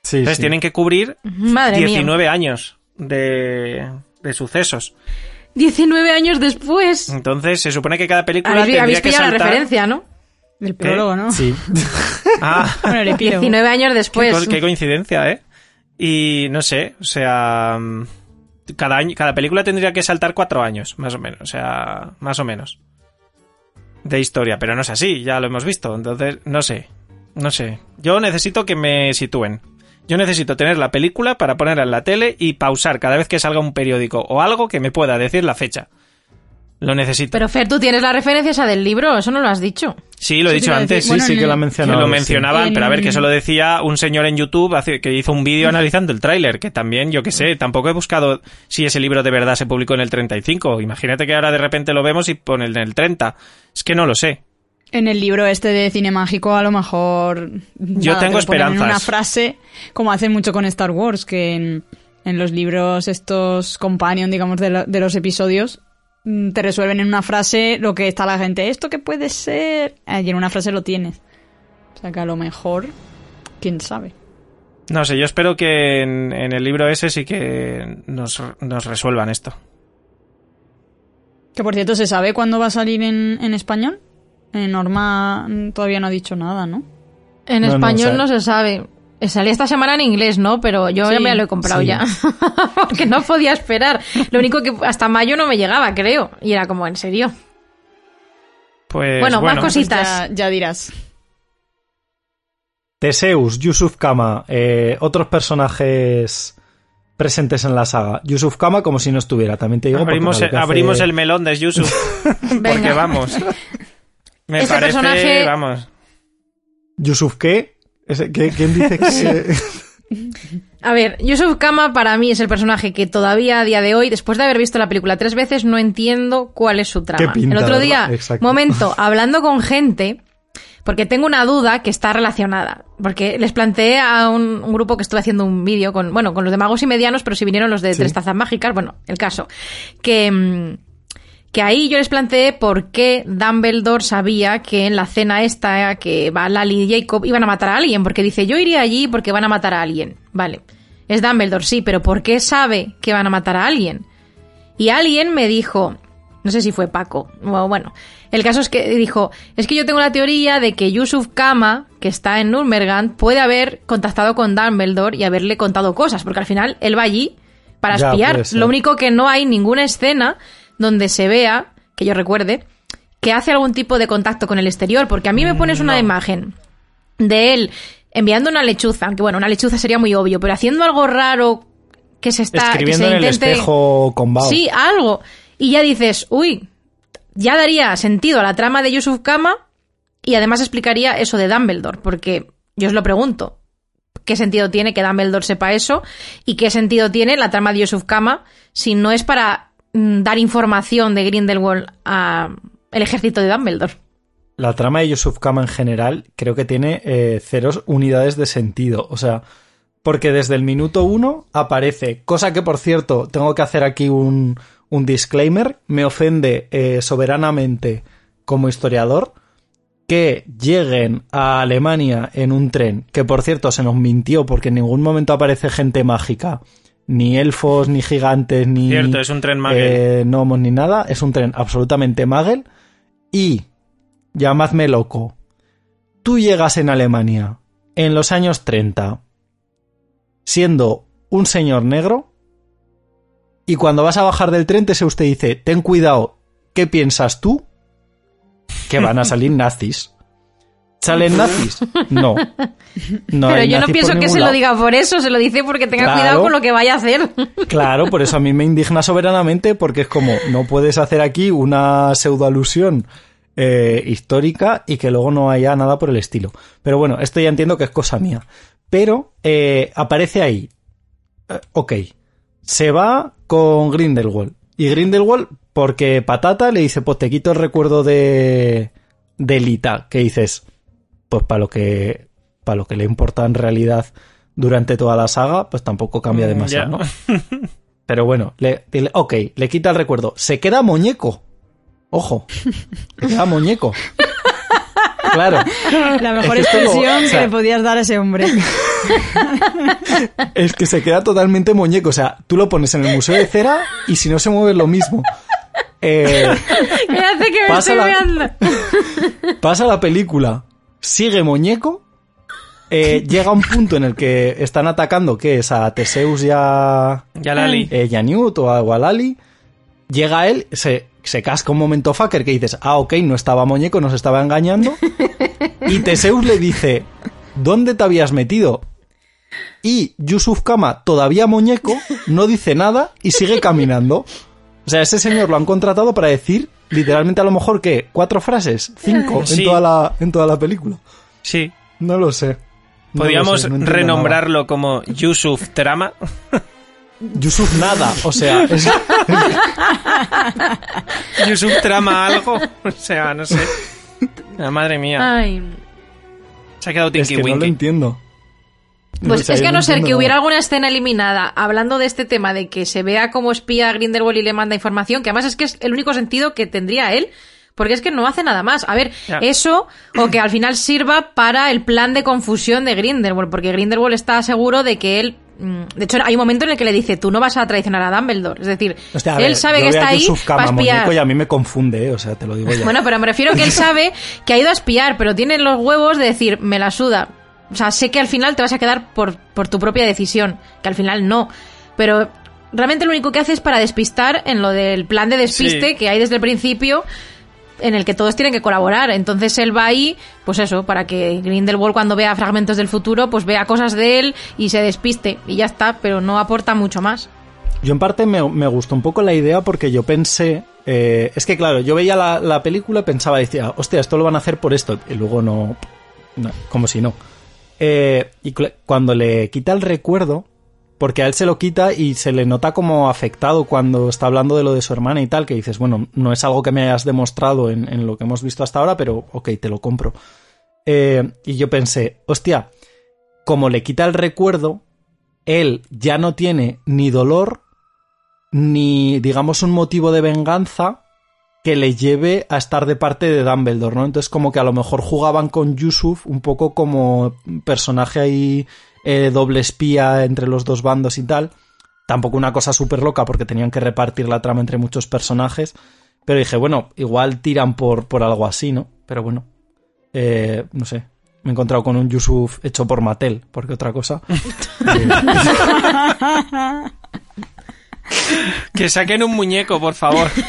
[SPEAKER 1] Sí,
[SPEAKER 4] Entonces
[SPEAKER 1] sí.
[SPEAKER 4] tienen que cubrir
[SPEAKER 3] Madre mía.
[SPEAKER 4] 19 años de, de sucesos.
[SPEAKER 3] 19 años después.
[SPEAKER 4] Entonces se supone que cada película
[SPEAKER 3] Habéis,
[SPEAKER 4] tendría
[SPEAKER 3] habéis
[SPEAKER 4] que
[SPEAKER 3] pillado la
[SPEAKER 4] saltar...
[SPEAKER 3] referencia, ¿no?
[SPEAKER 2] El prólogo, ¿no?
[SPEAKER 1] Sí.
[SPEAKER 4] Ah,
[SPEAKER 2] Bueno, epílogo.
[SPEAKER 3] 19 años
[SPEAKER 4] qué,
[SPEAKER 3] después.
[SPEAKER 4] co- qué coincidencia, ¿eh? Y no sé, o sea, cada año, cada película tendría que saltar cuatro años, más o menos, o sea, más o menos de historia, pero no es así, ya lo hemos visto, entonces no sé, no sé. Yo necesito que me sitúen. Yo necesito tener la película para ponerla en la tele y pausar cada vez que salga un periódico o algo que me pueda decir la fecha. Lo necesito.
[SPEAKER 3] Pero Fer, tú tienes la referencia esa del libro, eso no lo has dicho.
[SPEAKER 4] sí, lo he dicho antes.
[SPEAKER 1] Sí,
[SPEAKER 2] Bueno,
[SPEAKER 1] sí que lo
[SPEAKER 4] Que lo mencionaban,
[SPEAKER 2] En-
[SPEAKER 4] pero a ver, que eso lo decía un señor en YouTube hace- que hizo un vídeo analizando el tráiler, que también, yo que sé, tampoco he buscado si ese libro de verdad se publicó en el 35. Imagínate que ahora de repente lo vemos y pone en el 30. Es que no lo sé.
[SPEAKER 2] En el libro este de cine mágico, a lo mejor.
[SPEAKER 4] Yo
[SPEAKER 2] nada,
[SPEAKER 4] tengo
[SPEAKER 2] te ponen en
[SPEAKER 4] esperanzas.
[SPEAKER 2] una frase, como hacen mucho con Star Wars, que en, en los libros, estos companion, digamos, de, lo- de los episodios, mm, te resuelven en una frase lo que está la gente. ¿Esto qué puede ser? Y en una frase lo tienes. O sea que a lo mejor. Quién sabe.
[SPEAKER 4] No sé, yo espero que en, en el libro ese sí que nos, nos resuelvan esto.
[SPEAKER 2] Que por cierto, ¿se sabe cuándo va a salir en, en español? Eh, Norma todavía no ha dicho nada, ¿no?
[SPEAKER 3] En
[SPEAKER 1] No, no,
[SPEAKER 3] español
[SPEAKER 1] o sea-
[SPEAKER 3] no, se sabe. Salía esta semana en inglés, ¿no? Pero yo
[SPEAKER 2] Sí,
[SPEAKER 3] ya me lo he comprado
[SPEAKER 1] sí.
[SPEAKER 3] ya. Porque no podía esperar. Lo único que hasta mayo no me llegaba, creo. Y era como, ¿en serio?
[SPEAKER 4] Pues
[SPEAKER 3] Bueno,
[SPEAKER 4] bueno,
[SPEAKER 3] más cositas.
[SPEAKER 2] Pues ya, ya dirás.
[SPEAKER 1] Teseus, Yusuf Kama, eh, otros personajes presentes en la saga. Yusuf Kama como si no estuviera, también te digo.
[SPEAKER 4] abrimos,
[SPEAKER 1] hace-
[SPEAKER 4] abrimos el melón de Yusuf. porque vamos. Me
[SPEAKER 3] Ese
[SPEAKER 4] parece,
[SPEAKER 3] personaje-
[SPEAKER 4] vamos.
[SPEAKER 1] ¿Yusuf qué? Ese- ¿qué- ¿Quién dice que...?
[SPEAKER 3] A ver, Yusuf Kama para mí es el personaje que todavía a día de hoy, después de haber visto la película tres veces, no entiendo cuál es su trama.
[SPEAKER 1] Qué pinta,
[SPEAKER 3] el otro día, momento, hablando con gente, porque tengo una duda que está relacionada. Porque les planteé a un, un grupo que estuve haciendo un vídeo con, bueno, con los de magos y medianos, pero si vinieron los de
[SPEAKER 1] Sí.
[SPEAKER 3] tres tazas mágicas, bueno, el caso. Que, mm, que ahí yo les planteé por qué Dumbledore sabía que en la cena esta que va Lali y Jacob iban a matar a alguien, porque dice, yo iría allí porque van a matar a alguien. Vale, es Dumbledore, sí, pero ¿por qué sabe que van a matar a alguien? Y alguien me dijo, no sé si fue Paco, o bueno, el caso es que dijo, es que yo tengo la teoría de que Yusuf Kama, que está en Nurmbergand, puede haber contactado con Dumbledore y haberle contado cosas, porque al final él va allí para
[SPEAKER 1] Ya,
[SPEAKER 3] espiar. Lo único que no hay ninguna escena donde se vea, que yo recuerde, que hace algún tipo de contacto con el exterior, porque a mí me pones una imagen de él enviando una lechuza, aunque bueno, una lechuza sería muy obvio, pero haciendo algo raro que se está que
[SPEAKER 1] Escribiendo
[SPEAKER 3] se
[SPEAKER 1] en el
[SPEAKER 3] intente
[SPEAKER 1] espejo con Bao.
[SPEAKER 3] Sí, algo. Y ya dices, uy, ya daría sentido a la trama de Yusuf Kama y además explicaría eso de Dumbledore, porque yo os lo pregunto, ¿qué sentido tiene que Dumbledore sepa eso? ¿Y qué sentido tiene la trama de Yusuf Kama si no es para mm, dar información de Grindelwald al ejército de Dumbledore?
[SPEAKER 1] La trama de Yusuf Kama en general creo que tiene eh, ceros unidades de sentido. O sea, porque desde el minuto uno aparece, cosa que por cierto tengo que hacer aquí un, un disclaimer, me ofende eh, soberanamente como historiador que lleguen a Alemania en un tren, que por cierto se nos mintió porque en ningún momento aparece gente mágica, ni elfos, ni gigantes, ni
[SPEAKER 4] Cierto, es un tren Magel.
[SPEAKER 1] eh, gnomos, ni nada, es un tren absolutamente magel y llamadme loco. Tú llegas en Alemania en los años 30 siendo un señor negro y cuando vas a bajar del tren te se usted dice, ten cuidado, ¿qué piensas tú? Que van a salir nazis. ¿Salen nazis? No. No
[SPEAKER 3] Pero yo no pienso que se lo diga por eso, se lo dice porque tenga
[SPEAKER 1] Claro.
[SPEAKER 3] cuidado con lo que vaya a hacer.
[SPEAKER 1] Claro, por eso a mí me indigna soberanamente, porque es como, no puedes hacer aquí una pseudoalusión eh, histórica y que luego no haya nada por el estilo. Pero bueno, esto ya entiendo que es cosa mía. pero eh, aparece ahí. Eh, ok. Se va con Grindelwald. Y Grindelwald, porque Patata le dice, pues te quito el recuerdo de, de Lita. Que dices, pues para lo que, para lo que le importa en realidad durante toda la saga, pues tampoco cambia
[SPEAKER 4] Mm,
[SPEAKER 1] demasiado. ¿no? Pero bueno, le, ok, le quita el recuerdo. Se queda muñeco. Ojo, se queda muñeco. Claro,
[SPEAKER 2] La mejor
[SPEAKER 1] Es que
[SPEAKER 2] expresión
[SPEAKER 1] o sea-
[SPEAKER 2] que le podías dar a ese hombre.
[SPEAKER 1] es que se queda totalmente muñeco. O sea, tú lo pones en el museo de cera y si no se mueve lo mismo. Eh,
[SPEAKER 3] ¿Qué hace que me
[SPEAKER 1] Pasa
[SPEAKER 3] estoy
[SPEAKER 1] la- pasa la película, sigue muñeco, eh, llega un punto en el que están atacando, que es a Teseus y a,
[SPEAKER 4] Ya Lali.
[SPEAKER 1] eh, y a Newt o a Walali, llega él, se, se casca un momento fucker que dices, ah, ok, no estaba muñeco, nos estaba engañando. Y Teseus le dice, ¿dónde te habías metido? Y Yusuf Kama, todavía muñeco, no dice nada y sigue caminando. O sea, ese señor lo han contratado para decir, literalmente a lo mejor que cuatro frases, cinco
[SPEAKER 4] Sí.
[SPEAKER 1] en, toda la, en toda la película.
[SPEAKER 4] Sí.
[SPEAKER 1] No lo sé. No lo
[SPEAKER 4] Podríamos
[SPEAKER 1] sé, no entiendo
[SPEAKER 4] renombrarlo como Yusuf Trama.
[SPEAKER 1] Yusuf nada, o sea, es-
[SPEAKER 4] Yusuf Trama algo. O sea, no sé. Ah, madre mía.
[SPEAKER 3] Ay.
[SPEAKER 4] Se ha quedado
[SPEAKER 1] es
[SPEAKER 4] Tinky
[SPEAKER 1] que no lo entiendo.
[SPEAKER 3] Pues
[SPEAKER 1] O sea,
[SPEAKER 3] es que a no ser que hubiera alguna escena eliminada hablando de este tema de que se vea como espía a Grindelwald y le manda información, que además es que es el único sentido que tendría él, porque es que no hace nada más. A ver, eso o que al final sirva para el plan de confusión de Grindelwald, porque Grindelwald está seguro de que él de hecho, hay un momento en el que le dice, tú no vas a traicionar a Dumbledore. Es decir,
[SPEAKER 1] Hostia,
[SPEAKER 3] él
[SPEAKER 1] ver,
[SPEAKER 3] sabe
[SPEAKER 1] yo
[SPEAKER 3] que está
[SPEAKER 1] a
[SPEAKER 3] ahí para espiar.
[SPEAKER 1] y a mí me confunde, eh, o sea, te lo digo ya.
[SPEAKER 3] Bueno, pero me refiero que él sabe que ha ido a espiar, pero tiene los huevos de decir, me la suda. O sea, sé que al final te vas a quedar por, por tu propia decisión, que al final no. Pero realmente lo único que hace es para despistar en lo del plan de despiste
[SPEAKER 4] Sí.
[SPEAKER 3] que hay desde el principio, en el que todos tienen que colaborar. Entonces él va ahí, pues eso, para que Grindelwald cuando vea fragmentos del futuro, pues vea cosas de él y se despiste. Y ya está, pero no aporta mucho más.
[SPEAKER 1] Yo en parte me, me gustó un poco la idea porque yo pensé... eh, es que claro, yo veía la, la película y pensaba, decía, hostia, esto lo van a hacer por esto. Y luego no... no, como si no. Eh, y cuando le quita el recuerdo, porque a él se lo quita y se le nota como afectado cuando está hablando de lo de su hermana y tal, que dices, bueno, no es algo que me hayas demostrado en, lo que hemos visto hasta ahora, pero ok, te lo compro. Eh, y yo pensé, hostia, como le quita el recuerdo, él ya no tiene ni dolor ni, digamos, un motivo de venganza que le lleve a estar de parte de Dumbledore, ¿no? Entonces como que a lo mejor jugaban con Yusuf un poco como personaje ahí eh, doble espía entre los dos bandos y tal. Tampoco una cosa súper loca porque tenían que repartir la trama entre muchos personajes. Pero dije, bueno, igual tiran por, por algo así, ¿no? Pero bueno, eh, no sé. Me he encontrado con un Yusuf hecho por Mattel, porque otra cosa. eh,
[SPEAKER 4] Que saquen un muñeco, por favor.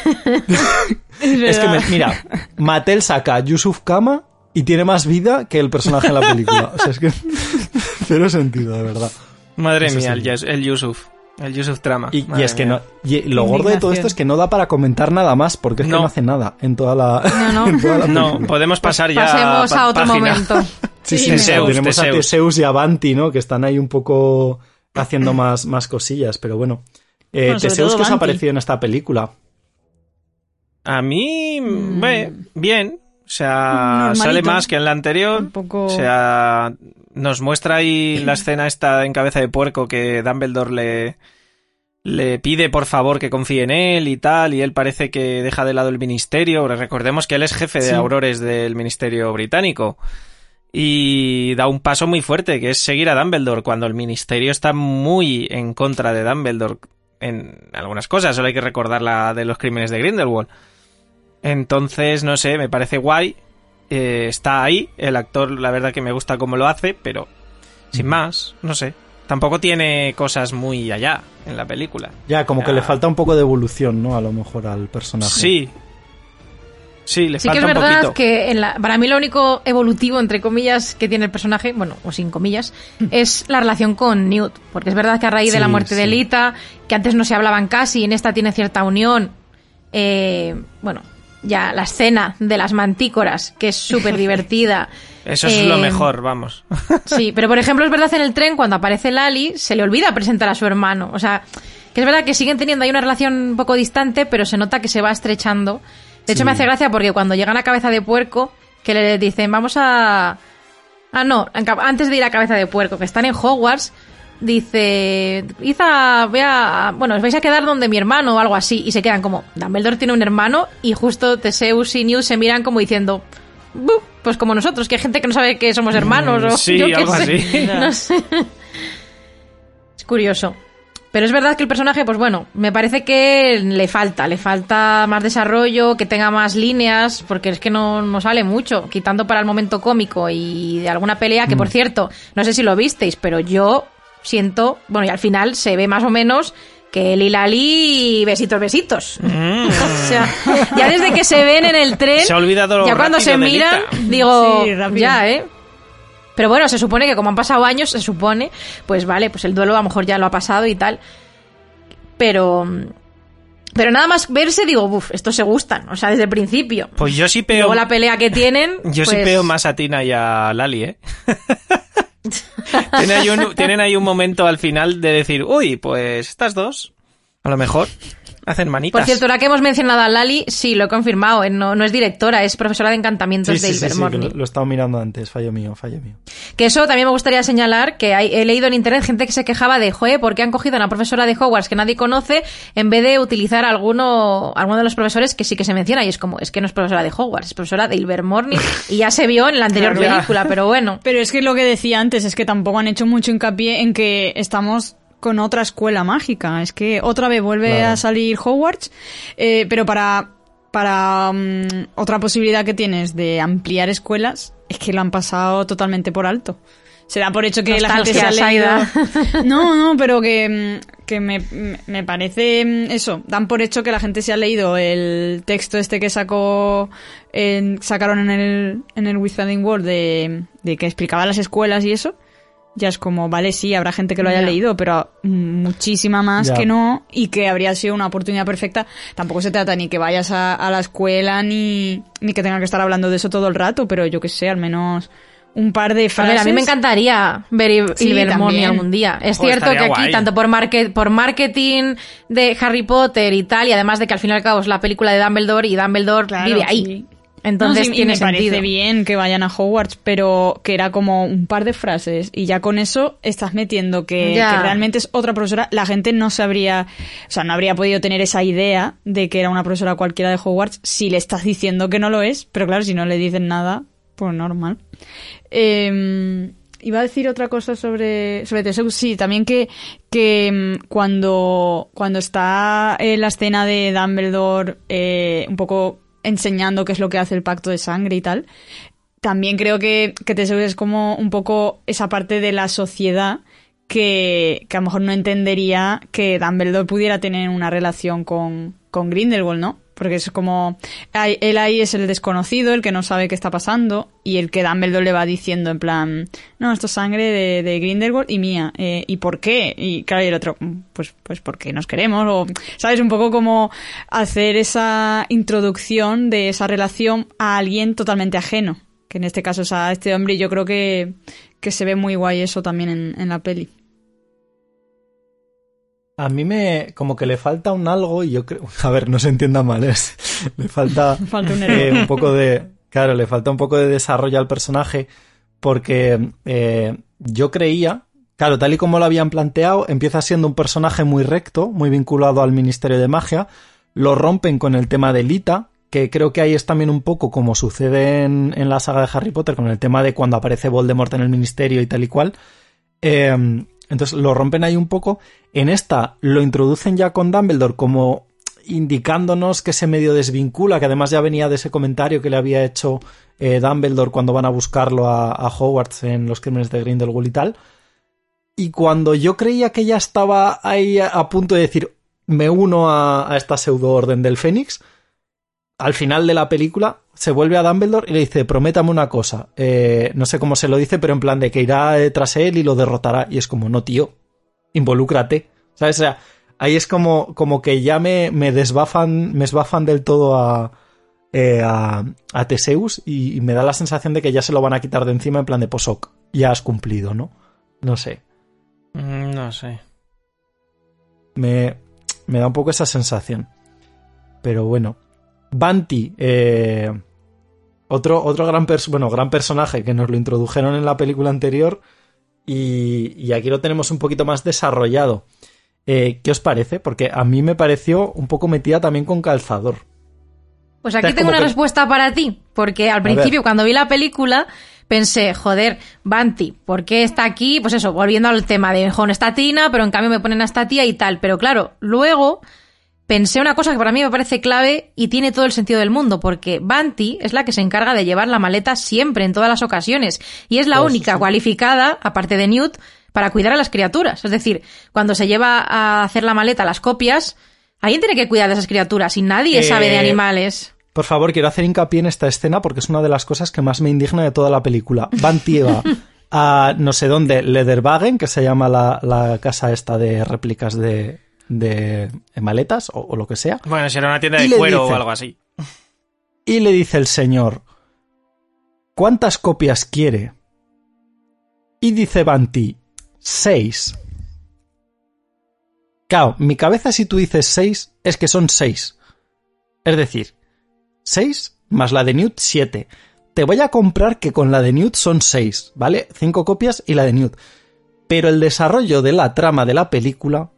[SPEAKER 1] Es que, me- mira, Mattel saca a Yusuf Kama y tiene más vida que el personaje en la película. O sea, es que cero sentido, de verdad.
[SPEAKER 4] Madre
[SPEAKER 1] Eso
[SPEAKER 4] mía,
[SPEAKER 1] sí.
[SPEAKER 4] el, el Yusuf. El Yusuf Trama.
[SPEAKER 1] Y, es que no. Y lo gordo de todo esto es que no da para comentar nada más, porque es que
[SPEAKER 4] No.
[SPEAKER 1] no hace nada en toda la.
[SPEAKER 3] No, no.
[SPEAKER 1] en toda la
[SPEAKER 4] No, podemos pasar ya
[SPEAKER 3] Pasemos
[SPEAKER 4] pa-
[SPEAKER 3] a otro
[SPEAKER 4] página.
[SPEAKER 3] momento.
[SPEAKER 1] Sí, sí,
[SPEAKER 4] Teseus,
[SPEAKER 1] tenemos a
[SPEAKER 4] Teseus.
[SPEAKER 1] Teseus y a Banti, ¿no? Que están ahí un poco haciendo más, más cosillas, pero bueno. Eh,
[SPEAKER 2] Bueno,
[SPEAKER 1] Teseus, ¿qué os ha parecido en esta película?
[SPEAKER 4] A mí,
[SPEAKER 3] Mm.
[SPEAKER 4] ve, bien. O sea,
[SPEAKER 2] Normalito.
[SPEAKER 4] sale más que en la anterior.
[SPEAKER 2] Un poco-
[SPEAKER 4] O sea, nos muestra ahí la escena esta en cabeza de puerco que Dumbledore le, le pide por favor que confíe en él y tal, y él parece que deja de lado el ministerio. Recordemos que él es jefe de
[SPEAKER 1] Sí.
[SPEAKER 4] aurores del ministerio británico. Y da un paso muy fuerte, que es seguir a Dumbledore, cuando el ministerio está muy en contra de Dumbledore en algunas cosas. Solo hay que recordar la de los crímenes de Grindelwald. Entonces, no sé, me parece guay. Eh, está ahí. El actor, la verdad que me gusta cómo lo hace, pero sin más, no sé. Tampoco tiene cosas muy allá en la película.
[SPEAKER 1] Ya, como que le falta un poco de evolución, ¿no? A lo mejor al personaje.
[SPEAKER 4] Sí. Sí, le
[SPEAKER 3] Sí que es
[SPEAKER 4] un
[SPEAKER 3] verdad
[SPEAKER 4] poquito.
[SPEAKER 3] que en la- para mí lo único evolutivo, entre comillas, que tiene el personaje, bueno, o sin comillas, es la relación con Newt. Porque es verdad que a raíz de la
[SPEAKER 1] Sí,
[SPEAKER 3] muerte de. Lita, que antes no se hablaban casi, y en esta tiene cierta unión, eh, bueno, ya la escena de las mantícoras, que es súper divertida.
[SPEAKER 4] Eso es lo
[SPEAKER 3] Eh,
[SPEAKER 4] mejor, vamos.
[SPEAKER 3] Sí, pero por ejemplo, es verdad en el tren, cuando aparece Lali, se le olvida presentar a su hermano. O sea, que es verdad que siguen teniendo ahí una relación un poco distante, pero se nota que se va estrechando. De hecho, me hace gracia porque cuando llegan a Cabeza de Puerco, que le dicen, vamos a... Ah, no, antes de ir a Cabeza de Puerco, que están en Hogwarts, dice, Iza, voy a... Bueno, os vais a quedar donde mi hermano o algo así. Y se quedan como, Dumbledore tiene un hermano y justo Teseus y Newt se miran como diciendo... "Bu, Pues como nosotros, que hay gente que no sabe que somos hermanos
[SPEAKER 4] Mm,
[SPEAKER 3] o
[SPEAKER 4] sí,
[SPEAKER 3] yo qué
[SPEAKER 4] algo
[SPEAKER 3] sé.
[SPEAKER 4] así.
[SPEAKER 3] No sé. Es curioso. Pero es verdad que el personaje, pues bueno, me parece que le falta, le falta más desarrollo, que tenga más líneas, porque es que no, no sale mucho, quitando para el momento cómico y de alguna pelea, que por cierto, no sé si lo visteis, pero yo siento, bueno, y al final se ve más o menos que él y Lali, besitos, besitos.
[SPEAKER 4] Mm.
[SPEAKER 3] o sea, ya desde que se ven en el tren,
[SPEAKER 4] Se ha olvidado lo
[SPEAKER 3] ya cuando se miran, digo,
[SPEAKER 2] Sí,
[SPEAKER 3] ya, ¿eh? Pero bueno, se supone que como han pasado años, se supone, pues vale, pues el duelo a lo mejor ya lo ha pasado y tal. Pero. Pero nada más verse, digo, uff, estos se gustan. O sea, desde el principio.
[SPEAKER 4] Pues yo sí peo.
[SPEAKER 3] Luego la pelea que tienen.
[SPEAKER 4] Yo sí
[SPEAKER 3] pues,
[SPEAKER 4] peo más a Tina y a Lali, ¿eh? tienen, ahí un, tienen ahí un momento al final de decir, uy, pues estas dos, a lo mejor, hacen manitas.
[SPEAKER 3] Por cierto, ahora que hemos mencionado a Lali, sí, lo he confirmado. eh, No, no es directora, es profesora de encantamientos
[SPEAKER 1] Sí,
[SPEAKER 3] de
[SPEAKER 1] sí, sí, sí,
[SPEAKER 3] Ilvermorny.
[SPEAKER 1] lo, lo he estado mirando antes, fallo mío, fallo mío.
[SPEAKER 3] Que eso también me gustaría señalar, que hay- he leído en internet gente que se quejaba de, joder, ¿por qué han cogido a una profesora de Hogwarts que nadie conoce en vez de utilizar alguno, alguno de los profesores que sí que se menciona? Y es como, es que no es profesora de Hogwarts, es profesora de Ilvermorny y ya se vio en la anterior
[SPEAKER 2] Claro.
[SPEAKER 3] película, pero bueno.
[SPEAKER 2] Pero es que lo que decía antes es que tampoco han hecho mucho hincapié en que estamos con otra escuela mágica. Es que otra vez vuelve
[SPEAKER 1] Claro.
[SPEAKER 2] a salir Hogwarts, eh, pero para, para mm, otra posibilidad que tienes de ampliar escuelas es que lo han pasado totalmente por alto. Se da por hecho que la gente se ha leído... No, no, pero que, mm, que me, me parece mm, eso. Dan por hecho que la gente se ha leído el texto este que sacó en- sacaron en el, en el Wizarding World de, de que explicaba las escuelas y eso. Ya es como, vale, sí, habrá gente que lo haya
[SPEAKER 3] Ya.
[SPEAKER 2] leído, pero muchísima más que no y que habría sido una oportunidad perfecta. Tampoco se trata ni que vayas a, a la escuela ni, ni que tenga que estar hablando de eso todo el rato, pero yo que sé, al menos un par de
[SPEAKER 3] A
[SPEAKER 2] frases.
[SPEAKER 3] ver, a mí me encantaría ver Il-
[SPEAKER 2] Sí,
[SPEAKER 3] Ilvermorny
[SPEAKER 2] también.
[SPEAKER 3] algún día. Es
[SPEAKER 4] Joder,
[SPEAKER 3] cierto que aquí,
[SPEAKER 4] guay.
[SPEAKER 3] tanto por, market, por marketing de Harry Potter y tal, y además de que al fin y al cabo es la película de Dumbledore y Dumbledore
[SPEAKER 2] Claro,
[SPEAKER 3] vive ahí.
[SPEAKER 2] sí.
[SPEAKER 3] Entonces
[SPEAKER 2] No, sí, y
[SPEAKER 3] tiene
[SPEAKER 2] me parece bien que vayan a Hogwarts, pero que era como un par de frases y ya con eso estás metiendo que, realmente es otra profesora. La gente no sabría, o sea, no habría podido tener esa idea de que era una profesora cualquiera de Hogwarts si le estás diciendo que no lo es, pero claro, si no le dicen nada, pues normal. Eh, iba a decir otra cosa sobre, sobre Teseus, sí, también que, que mm, cuando, cuando está en la escena de Dumbledore eh, un poco enseñando qué es lo que hace el pacto de sangre y tal, también creo que, que es como un poco esa parte de la sociedad que, que a lo mejor no entendería que Dumbledore pudiera tener una relación con, con Grindelwald, ¿no? Porque es como, él ahí es el desconocido, el que no sabe qué está pasando, y el que Dumbledore le va diciendo en plan, no, esto es sangre de, de Grindelwald y mía, eh, ¿y por qué? Y claro, y el otro, pues, pues porque nos queremos, o, ¿sabes? Un poco como hacer esa introducción de esa relación a alguien totalmente ajeno, que en este caso es a este hombre, y yo creo que, que se ve muy guay eso también en, en la peli.
[SPEAKER 1] A mí me, como que le falta un algo y yo creo, a ver, no se entienda mal, es, le falta,
[SPEAKER 2] Falta un
[SPEAKER 1] eh, un poco de, claro, le falta un poco de desarrollo al personaje porque eh, yo creía, claro, tal y como lo habían planteado, empieza siendo un personaje muy recto, muy vinculado al Ministerio de Magia, lo rompen con el tema de Lita, que creo que ahí es también un poco como sucede en, en la saga de Harry Potter, con el tema de cuando aparece Voldemort en el Ministerio y tal y cual. Eh, entonces lo rompen ahí un poco. En esta lo introducen ya con Dumbledore como indicándonos que se medio desvincula, que además ya venía de ese comentario que le había hecho eh, Dumbledore cuando van a buscarlo a, Hogwarts en los crímenes de Grindelwald y tal. Y cuando yo creía que ya estaba ahí a, a punto de decir me uno a, a esta pseudo orden del Fénix, al final de la película se vuelve a Dumbledore y le dice, prométame una cosa. Eh, no sé cómo se lo dice, pero en plan de que irá eh, tras él y lo derrotará. Y es como, no, tío, involúcrate. ¿Sabes? O sea, ahí es como, como que ya me, me desbafan, me esbafan del todo a, eh, a, a Teseus y, y me da la sensación de que ya se lo van a quitar de encima en plan de posoc. Ya has cumplido, ¿no? No sé.
[SPEAKER 4] Mm, No sé.
[SPEAKER 1] Me, me da un poco esa sensación. Pero bueno. Banti, eh, otro, otro gran, bueno, gran personaje que nos lo introdujeron en la película anterior y, y aquí lo tenemos un poquito más desarrollado. Eh, ¿Qué os parece? Porque a mí me pareció un poco metida también con calzador.
[SPEAKER 3] Pues
[SPEAKER 1] O
[SPEAKER 3] aquí
[SPEAKER 1] sea,
[SPEAKER 3] tengo una
[SPEAKER 1] que-
[SPEAKER 3] respuesta para ti, porque al principio cuando vi la película pensé, joder, Banti, ¿por qué está aquí? Pues eso, volviendo al tema de, jo, no está Tina, pero en cambio me ponen a esta tía y tal. Pero claro, luego pensé una cosa que para mí me parece clave y tiene todo el sentido del mundo, porque Banti es la que se encarga de llevar la maleta siempre, en todas las ocasiones, y es la
[SPEAKER 1] Pues,
[SPEAKER 3] única
[SPEAKER 1] sí.
[SPEAKER 3] cualificada, aparte de Newt, para cuidar a las criaturas. Es decir, cuando se lleva a hacer la maleta las copias, alguien tiene que cuidar de esas criaturas y nadie
[SPEAKER 1] Eh,
[SPEAKER 3] sabe de animales.
[SPEAKER 1] Por favor, quiero hacer hincapié en esta escena porque es una de las cosas que más me indigna de toda la película. Banti va a no sé dónde, Lederwagen, que se llama la, la casa esta de réplicas de, de maletas o, o lo que sea.
[SPEAKER 4] Bueno, será una tienda de cuero
[SPEAKER 1] dice-
[SPEAKER 4] o algo así.
[SPEAKER 1] Y le dice el señor, ¿cuántas copias quiere? Y dice Banti, seis. Claro, mi cabeza si tú dices seis es que son seis. Es decir, seis más la de Newt, siete. Te voy a comprar que con la de Newt son seis, ¿vale? Cinco copias y la de Newt. Pero el desarrollo de la trama de la película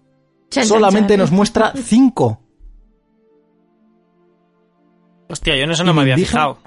[SPEAKER 3] Chan,
[SPEAKER 1] solamente
[SPEAKER 3] chan.
[SPEAKER 1] nos muestra cinco.
[SPEAKER 4] Hostia, yo en eso no me había fijado.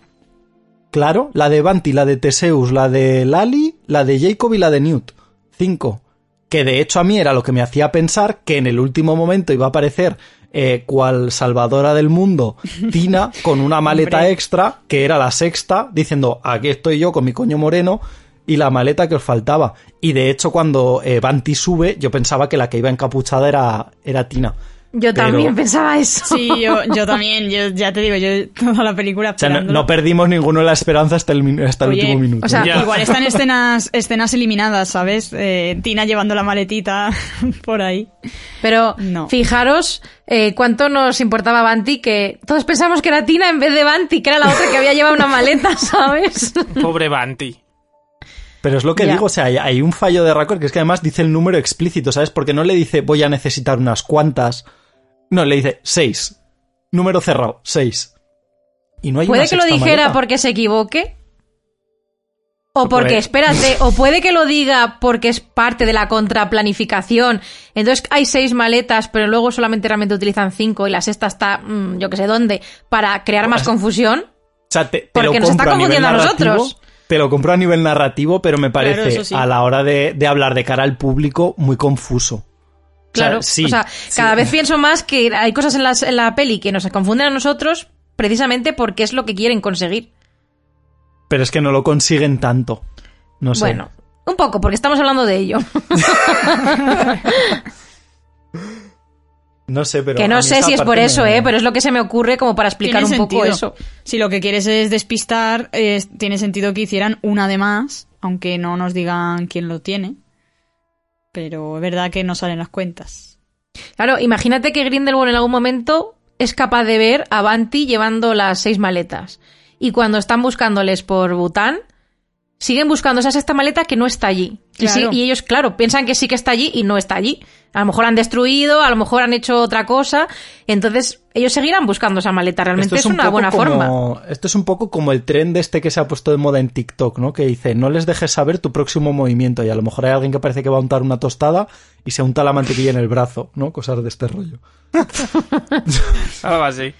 [SPEAKER 1] Claro, la de Banti, la de Teseus, la de Lali, la de Jacob y la de Newt. Cinco. Que de hecho a mí era lo que me hacía pensar que en el último momento iba a aparecer eh, cual salvadora del mundo Tina con una maleta extra, que era la sexta, diciendo aquí estoy yo con mi coño moreno y la maleta que os faltaba. Y de hecho cuando eh, Banti sube, yo pensaba que la que iba encapuchada era, era Tina.
[SPEAKER 3] Yo
[SPEAKER 1] Pero-
[SPEAKER 3] también pensaba eso.
[SPEAKER 2] Sí, yo, yo también, yo ya te digo, yo toda la película
[SPEAKER 1] O sea, no, perdimos ninguno la esperanza hasta el, hasta el último minuto.
[SPEAKER 3] o sea,
[SPEAKER 4] Ya.
[SPEAKER 2] Igual están escenas, escenas eliminadas, ¿sabes? Eh, Tina llevando la maletita por ahí.
[SPEAKER 3] Pero
[SPEAKER 2] No.
[SPEAKER 3] fijaros eh, cuánto nos importaba Banti, que todos pensamos que era Tina en vez de Banti, que era la otra que había llevado una maleta, ¿sabes?
[SPEAKER 4] Pobre Banti.
[SPEAKER 1] Pero es lo que digo, o sea, hay, hay un fallo de récord que es que además dice el número explícito, ¿sabes? Porque no le dice voy a necesitar unas cuantas. No, le dice seis. Número cerrado, seis. Y no hay
[SPEAKER 3] Puede
[SPEAKER 1] una
[SPEAKER 3] que lo dijera
[SPEAKER 1] maleta.
[SPEAKER 3] porque se equivoque. O porque,
[SPEAKER 1] Puede.
[SPEAKER 3] espérate, o puede que lo diga porque es parte de la contraplanificación. Entonces hay seis maletas, pero luego solamente realmente utilizan cinco y la sexta está, mm, yo que sé dónde, para crear más
[SPEAKER 1] Pues-
[SPEAKER 3] confusión.
[SPEAKER 1] O sea, te, te
[SPEAKER 3] porque
[SPEAKER 1] lo
[SPEAKER 3] nos está confundiendo a nosotros.
[SPEAKER 1] Te lo compro a nivel narrativo, pero me parece
[SPEAKER 2] sí.
[SPEAKER 1] a la hora de, de hablar de cara al público muy confuso.
[SPEAKER 3] Claro,
[SPEAKER 1] sí,
[SPEAKER 3] o sea,
[SPEAKER 1] sí.
[SPEAKER 3] cada vez pienso más que hay cosas en, las- en la peli que nos confunden a nosotros precisamente porque es lo que quieren conseguir.
[SPEAKER 1] Pero es que no lo consiguen tanto. No sé.
[SPEAKER 3] Bueno, un poco, porque estamos hablando de ello.
[SPEAKER 1] no sé, pero.
[SPEAKER 3] que no sé si es por eso,
[SPEAKER 1] me-
[SPEAKER 3] ¿eh? Pero es lo que se me ocurre como para explicar un poco eso.
[SPEAKER 2] Si lo que quieres es despistar, es- tiene sentido que hicieran una de más, aunque no nos digan quién lo tiene. Pero es verdad que no salen las cuentas.
[SPEAKER 3] Claro, imagínate que Grindelwald en algún momento es capaz de ver a Banti llevando las seis maletas. Y cuando están buscándoles por Bután, siguen buscando esa sexta maleta que no está allí. Y, sí- y ellos, claro, piensan que sí que está allí y no está allí. A lo mejor han destruido, a lo mejor han hecho otra cosa. Entonces, ellos seguirán buscando esa maleta. Realmente es,
[SPEAKER 1] un
[SPEAKER 3] una buena
[SPEAKER 1] como-
[SPEAKER 3] forma.
[SPEAKER 1] Esto es un poco como el tren de este que se ha puesto de moda en TikTok, ¿no? Que dice, no les dejes saber tu próximo movimiento. Y a lo mejor hay alguien que parece que va a untar una tostada y se unta la mantequilla en el brazo, ¿no? Cosas de este rollo.
[SPEAKER 4] Algo así.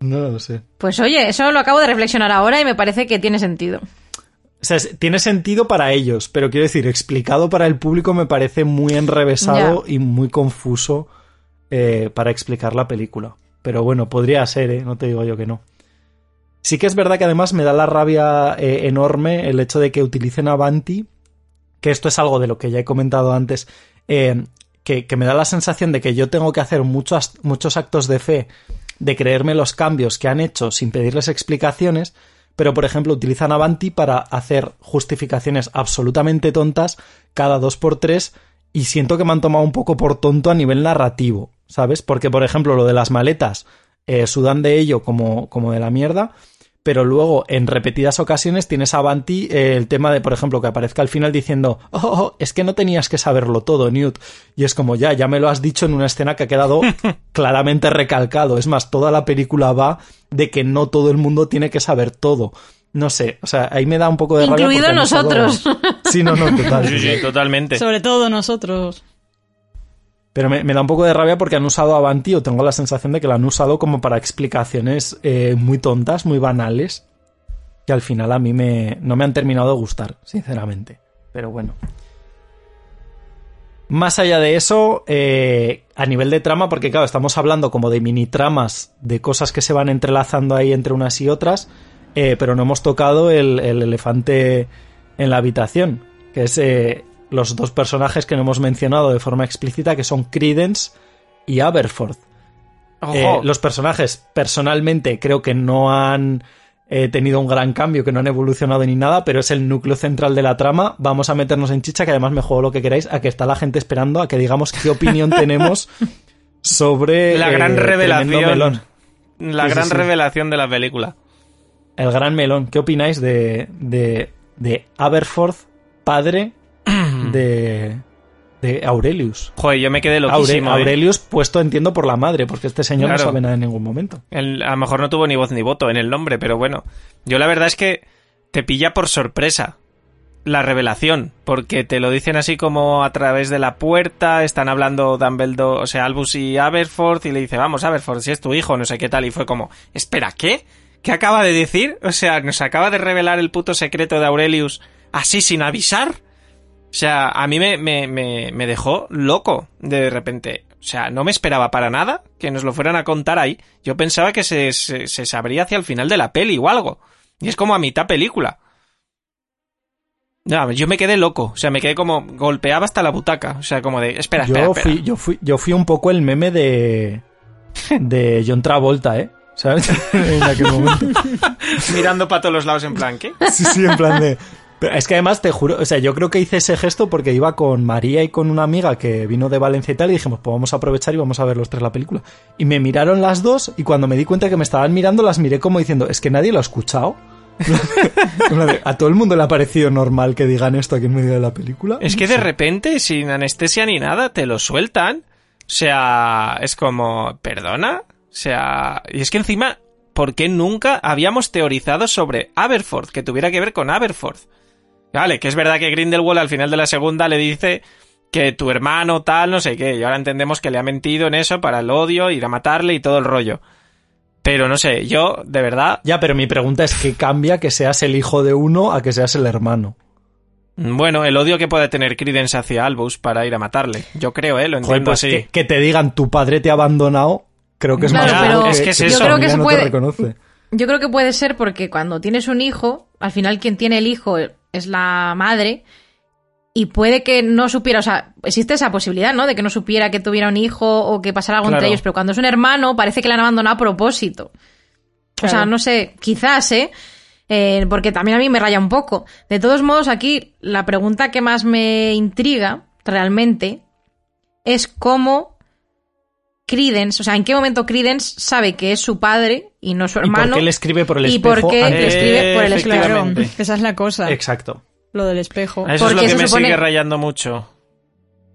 [SPEAKER 1] No lo sé.
[SPEAKER 3] Pues oye, eso lo acabo de reflexionar ahora y me parece que tiene sentido.
[SPEAKER 1] O sea, tiene sentido para ellos, pero quiero decir, explicado para el público me parece muy enrevesado y muy confuso eh, para explicar la película. Pero bueno, podría ser, ¿eh? No te digo yo que no. Sí que es verdad que además me da la rabia eh, enorme el hecho de que utilicen a Banti, que esto es algo de lo que ya he comentado antes, eh, que, que me da la sensación de que yo tengo que hacer muchos, muchos actos de fe de creerme los cambios que han hecho sin pedirles explicaciones, pero por ejemplo utilizan Avanti para hacer justificaciones absolutamente tontas cada dos por tres y siento que me han tomado un poco por tonto a nivel narrativo, ¿sabes? Porque por ejemplo lo de las maletas eh, sudan de ello como, como de la mierda, pero luego en repetidas ocasiones tienes a Banti eh, el tema de, por ejemplo, que aparezca al final diciendo, oh, oh, oh, es que no tenías que saberlo todo, Newt. Y es como, ya, ya me lo has dicho en una escena que ha quedado claramente recalcado. Es más, toda la película va de que no todo el mundo tiene que saber todo. No sé, o sea, ahí me da un poco de rabia
[SPEAKER 3] Incluido nosotros.
[SPEAKER 1] Sí, no, no, total.
[SPEAKER 4] Sí, sí, totalmente.
[SPEAKER 2] Sobre todo nosotros.
[SPEAKER 1] Pero me, da un poco de rabia porque han usado Avanti o tengo la sensación de que la han usado como para explicaciones eh, muy tontas, muy banales, que al final a mí me, no me han terminado de gustar, sinceramente. Pero bueno. Más allá de eso, eh, a nivel de trama, porque claro, estamos hablando como de mini tramas, de cosas que se van entrelazando ahí entre unas y otras, eh, pero no hemos tocado el, el elefante en la habitación, que es los dos personajes que no hemos mencionado de forma explícita, que son Credence y Aberforth. Eh, los personajes, personalmente, creo que no han eh, tenido un gran cambio, que no han evolucionado ni nada, pero es el núcleo central de la trama. Vamos a meternos en chicha, que además me juego lo que queráis, a que está la gente esperando a que digamos qué opinión tenemos sobre
[SPEAKER 4] La
[SPEAKER 1] eh,
[SPEAKER 4] gran
[SPEAKER 1] Tremendo
[SPEAKER 4] revelación.
[SPEAKER 1] Melón.
[SPEAKER 4] La
[SPEAKER 1] Sí, sí,
[SPEAKER 4] gran
[SPEAKER 1] sí.
[SPEAKER 4] revelación de la película.
[SPEAKER 1] El gran melón. ¿Qué opináis de, de, de Aberforth, padre de, de Aurelius?
[SPEAKER 4] Joder, yo me quedé
[SPEAKER 1] Aure-
[SPEAKER 4] loquísimo. ¿eh?
[SPEAKER 1] Aurelius puesto entiendo por la madre, porque este señor
[SPEAKER 4] Claro.
[SPEAKER 1] no sabe nada en ningún momento.
[SPEAKER 4] El- a lo mejor no tuvo ni voz ni voto en el nombre, pero bueno. Yo la verdad es que te pilla por sorpresa la revelación, porque te lo dicen así como a través de la puerta, están hablando Dumbledore, o sea, Albus y Aberforth, y le dice, vamos, Aberforth, si es tu hijo, no sé qué tal, y fue como, espera, ¿qué? ¿Qué acaba de decir? O sea, nos acaba de revelar el puto secreto de Aurelius así sin avisar. O sea, a mí me, me, me, me dejó loco de repente. O sea, no me esperaba para nada que nos lo fueran a contar ahí. Yo pensaba que se, se, se sabría hacia el final de la peli o algo. Y es como a mitad película. Yo me quedé loco. O sea, me quedé como golpeaba hasta la butaca. O sea, como de, espera, espera,
[SPEAKER 1] yo,
[SPEAKER 4] espera.
[SPEAKER 1] Fui, yo, fui, yo fui un poco el meme de, de John Travolta, ¿eh? ¿Sabes? en aquel momento.
[SPEAKER 4] Mirando para todos los lados en plan, ¿qué?
[SPEAKER 1] Sí, sí, en plan de... Pero es que además te juro, o sea, yo creo que hice ese gesto porque iba con María y con una amiga que vino de Valencia y tal y dijimos, pues vamos a aprovechar y vamos a ver los tres la película. Y me miraron las dos y cuando me di cuenta que me estaban mirando las miré como diciendo, es que nadie lo ha escuchado. ¿A todo el mundo le ha parecido normal que digan esto aquí en medio de la película?
[SPEAKER 4] Es que de repente, sin anestesia ni nada, te lo sueltan. O sea, es como, ¿perdona? O sea, y es que encima, ¿por qué nunca habíamos teorizado sobre Aberforth, que tuviera que ver con Aberforth? Vale, que es verdad que Grindelwald al final de la segunda le dice que tu hermano tal, no sé qué, y ahora entendemos que le ha mentido en eso para el odio, ir a matarle y todo el rollo. Pero no sé, yo, de verdad,
[SPEAKER 1] Ya, pero mi pregunta es qué cambia que seas el hijo de uno a que seas el hermano.
[SPEAKER 4] bueno, el odio que puede tener Credence hacia Albus para ir a matarle. Yo creo, ¿eh? Lo
[SPEAKER 1] Joder,
[SPEAKER 4] entiendo
[SPEAKER 1] pues
[SPEAKER 4] así.
[SPEAKER 1] que, que te digan tu padre te ha abandonado, creo que es
[SPEAKER 3] Claro,
[SPEAKER 1] más
[SPEAKER 3] pero
[SPEAKER 1] algo
[SPEAKER 4] es que es eso.
[SPEAKER 3] Yo creo que se
[SPEAKER 1] no te
[SPEAKER 3] puede-
[SPEAKER 1] reconoce.
[SPEAKER 3] Yo creo que puede ser porque cuando tienes un hijo, al final quien tiene el hijo es la madre y puede que no supiera, o sea, existe esa posibilidad, ¿no? De que no supiera que tuviera un hijo o que pasara algo entre ellos, pero cuando es un hermano parece que le han abandonado a propósito. O sea, no sé, quizás, ¿eh? Eh, porque también a mí me raya un poco. De todos modos, aquí la pregunta que más me intriga realmente es cómo Credence, o sea, en qué momento Credence sabe que es su padre y no su
[SPEAKER 1] ¿Y
[SPEAKER 3] hermano.
[SPEAKER 1] por qué le escribe por el
[SPEAKER 3] ¿Y
[SPEAKER 1] espejo?
[SPEAKER 3] por qué
[SPEAKER 1] antes?
[SPEAKER 3] le escribe por el espejo?
[SPEAKER 2] Esa es la cosa.
[SPEAKER 1] Exacto.
[SPEAKER 2] Lo del espejo.
[SPEAKER 4] Eso es lo que me
[SPEAKER 3] supone-
[SPEAKER 4] sigue rayando mucho.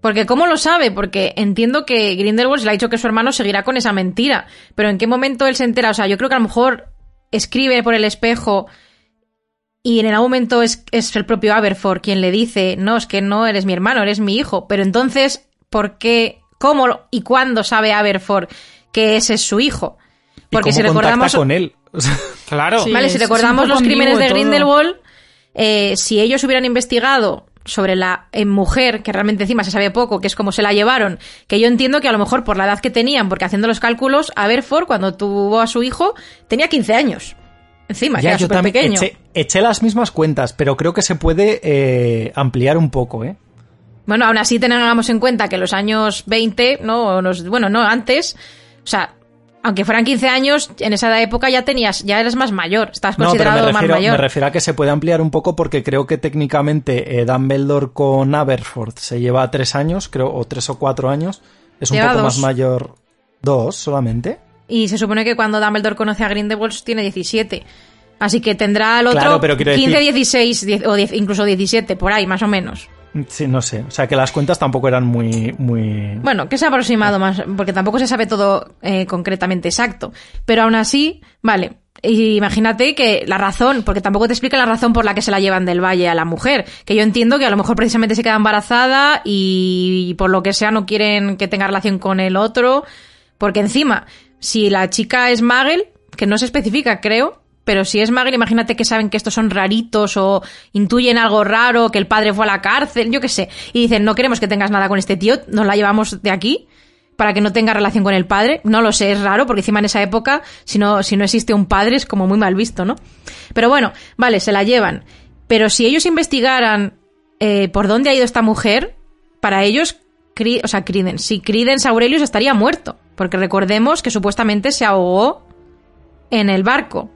[SPEAKER 3] Porque ¿cómo lo sabe? Porque entiendo que Grindelwald le ha dicho que su hermano seguirá con esa mentira. Pero ¿en qué momento él se entera? O sea, yo creo que a lo mejor escribe por el espejo y en algún momento es, es el propio Aberforth quien le dice, no, es que no eres mi hermano, eres mi hijo. Pero entonces, ¿por qué, cómo y cuándo sabe Aberforth que ese es su hijo?
[SPEAKER 1] ¿Y
[SPEAKER 3] Porque
[SPEAKER 1] cómo
[SPEAKER 3] si recordamos...
[SPEAKER 1] con él.
[SPEAKER 4] Claro.
[SPEAKER 2] Sí.
[SPEAKER 3] Vale, si recordamos los crímenes de
[SPEAKER 2] todo.
[SPEAKER 3] Grindelwald, eh, si ellos hubieran investigado sobre la eh, mujer, que realmente encima se sabe poco, que es como se la llevaron, que yo entiendo que a lo mejor por la edad que tenían, porque haciendo los cálculos, Aberforth, cuando tuvo a su hijo, tenía 15 años. Encima, que
[SPEAKER 1] ya,
[SPEAKER 3] era
[SPEAKER 1] yo
[SPEAKER 3] súper
[SPEAKER 1] también
[SPEAKER 3] pequeño.
[SPEAKER 1] eché, eché las mismas cuentas, pero creo que se puede eh, ampliar un poco, ¿eh?
[SPEAKER 3] Bueno, aún así tengamos en cuenta que los años 20, ¿no? Los- bueno, no, antes, o sea, aunque fueran 15 años, en esa época ya tenías, ya eres más mayor, estás
[SPEAKER 1] No, pero
[SPEAKER 3] considerado
[SPEAKER 1] me refiero,
[SPEAKER 3] más mayor.
[SPEAKER 1] me refiero a que se puede ampliar un poco porque creo que técnicamente eh, Dumbledore con Aberforth se lleva tres años, creo, o tres o cuatro años. Es un poco
[SPEAKER 3] dos.
[SPEAKER 1] más mayor. ¿Dos solamente?
[SPEAKER 3] y se supone que cuando Dumbledore conoce a Grindelwald tiene 17. Así que tendrá el otro
[SPEAKER 1] Claro, pero quiero
[SPEAKER 3] 15,
[SPEAKER 1] decir-
[SPEAKER 3] 16 10 o 10 incluso 17, por ahí, más o menos.
[SPEAKER 1] Sí, no sé. O sea, que las cuentas tampoco eran muy... muy...
[SPEAKER 3] Bueno, que se ha aproximado más, porque tampoco se sabe todo eh, concretamente exacto. Pero aún así, vale. Imagínate que la razón, porque tampoco te explica la razón por la que se la llevan del valle a la mujer. Que yo entiendo que a lo mejor precisamente se queda embarazada y por lo que sea no quieren que tenga relación con el otro. Porque encima, si la chica es Magel, que no se especifica, creo, pero si es Magel, imagínate que saben que estos son raritos o intuyen algo raro, que el padre fue a la cárcel, yo qué sé. Y dicen, no queremos que tengas nada con este tío, nos la llevamos de aquí para que no tenga relación con el padre. No lo sé, es raro, porque encima en esa época, si no, si no existe un padre, es como muy mal visto, ¿no? Pero bueno, vale, se la llevan. Pero si ellos investigaran eh, por dónde ha ido esta mujer, para ellos, o sea, Credence, si Credence Aurelius estaría muerto. Porque recordemos que supuestamente se ahogó en el barco.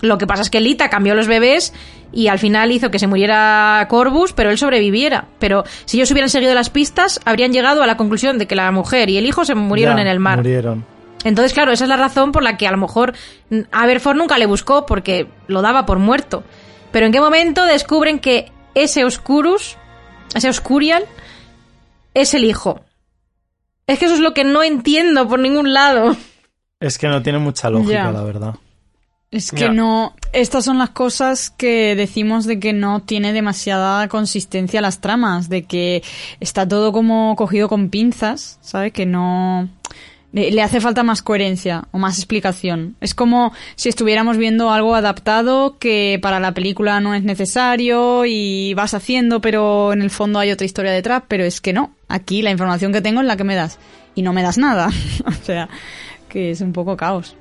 [SPEAKER 3] Lo que pasa es que Lita cambió los bebés y al final hizo que se muriera Corvus, pero él sobreviviera. Pero si ellos hubieran seguido las pistas, habrían llegado a la conclusión de que la mujer y el hijo se murieron
[SPEAKER 1] Ya,
[SPEAKER 3] en el mar.
[SPEAKER 1] Murieron.
[SPEAKER 3] Entonces, claro, esa es la razón por la que a lo mejor Aberforth nunca le buscó porque lo daba por muerto. Pero ¿en qué momento descubren que ese Oscurus, ese Oscurial, es el hijo? Es que eso es lo que no entiendo por ningún lado.
[SPEAKER 1] Es que no tiene mucha lógica,
[SPEAKER 2] Ya.
[SPEAKER 1] la verdad.
[SPEAKER 2] Es que no. Estas son las cosas que decimos de que no tiene demasiada consistencia las tramas, de que está todo como cogido con pinzas, ¿sabes? Que no. Le hace falta más coherencia o más explicación. Es como si estuviéramos viendo algo adaptado que para la película no es necesario y vas haciendo, pero en el fondo hay otra historia detrás, pero es que no. Aquí la información que tengo es la que me das y no me das nada. o sea, que es un poco caos.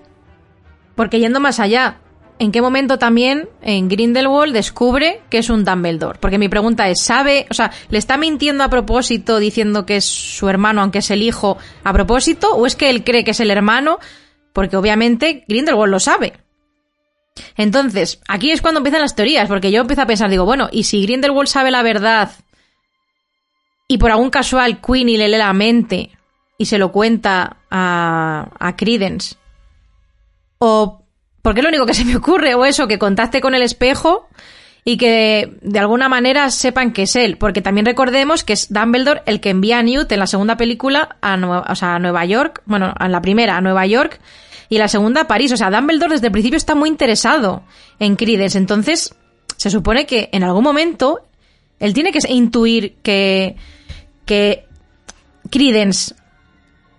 [SPEAKER 3] Porque yendo más allá, ¿en qué momento también en Grindelwald descubre que es un Dumbledore? Porque mi pregunta es, ¿sabe, o sea, le está mintiendo a propósito diciendo que es su hermano aunque es el hijo a propósito o es que él cree que es el hermano? Porque obviamente Grindelwald lo sabe. Entonces, aquí es cuando empiezan las teorías, porque yo empiezo a pensar, digo, bueno, ¿y si Grindelwald sabe la verdad y por algún casual Queenie le lee la mente y se lo cuenta a, a Credence? O porque es lo único que se me ocurre, o eso, que contacte con el espejo y que de alguna manera sepan que es él. Porque también recordemos que es Dumbledore el que envía a Newt en la segunda película a, Nue- o sea, a Nueva York, bueno, en la primera a Nueva York y la segunda a París. O sea, Dumbledore desde el principio está muy interesado en Credence. Entonces, se supone que en algún momento él tiene que intuir que, que Credence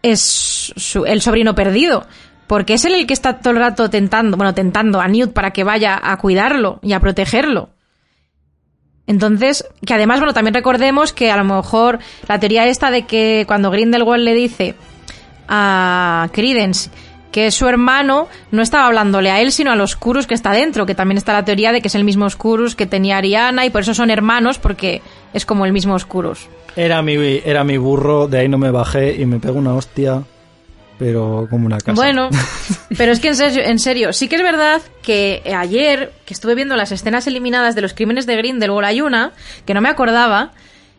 [SPEAKER 3] es su- el sobrino perdido. Porque es él el que está todo el rato tentando, bueno, tentando a Newt para que vaya a cuidarlo y a protegerlo. Entonces, que además, bueno, también recordemos que a lo mejor la teoría esta de que cuando Grindelwald le dice a Credence que es su hermano, no estaba hablándole a él, sino a los Curus que está dentro, que también está la teoría de que es el mismo Oscurus que tenía Ariana y por eso son hermanos, porque es como el mismo Oscurus.
[SPEAKER 1] Era mi, era mi burro, de ahí no me bajé y me pego una hostia, pero como una casa.
[SPEAKER 3] Bueno, pero es que en serio, en serio, sí que es verdad que ayer, que estuve viendo las escenas eliminadas de los crímenes de Grindelwald, hay una que no me acordaba,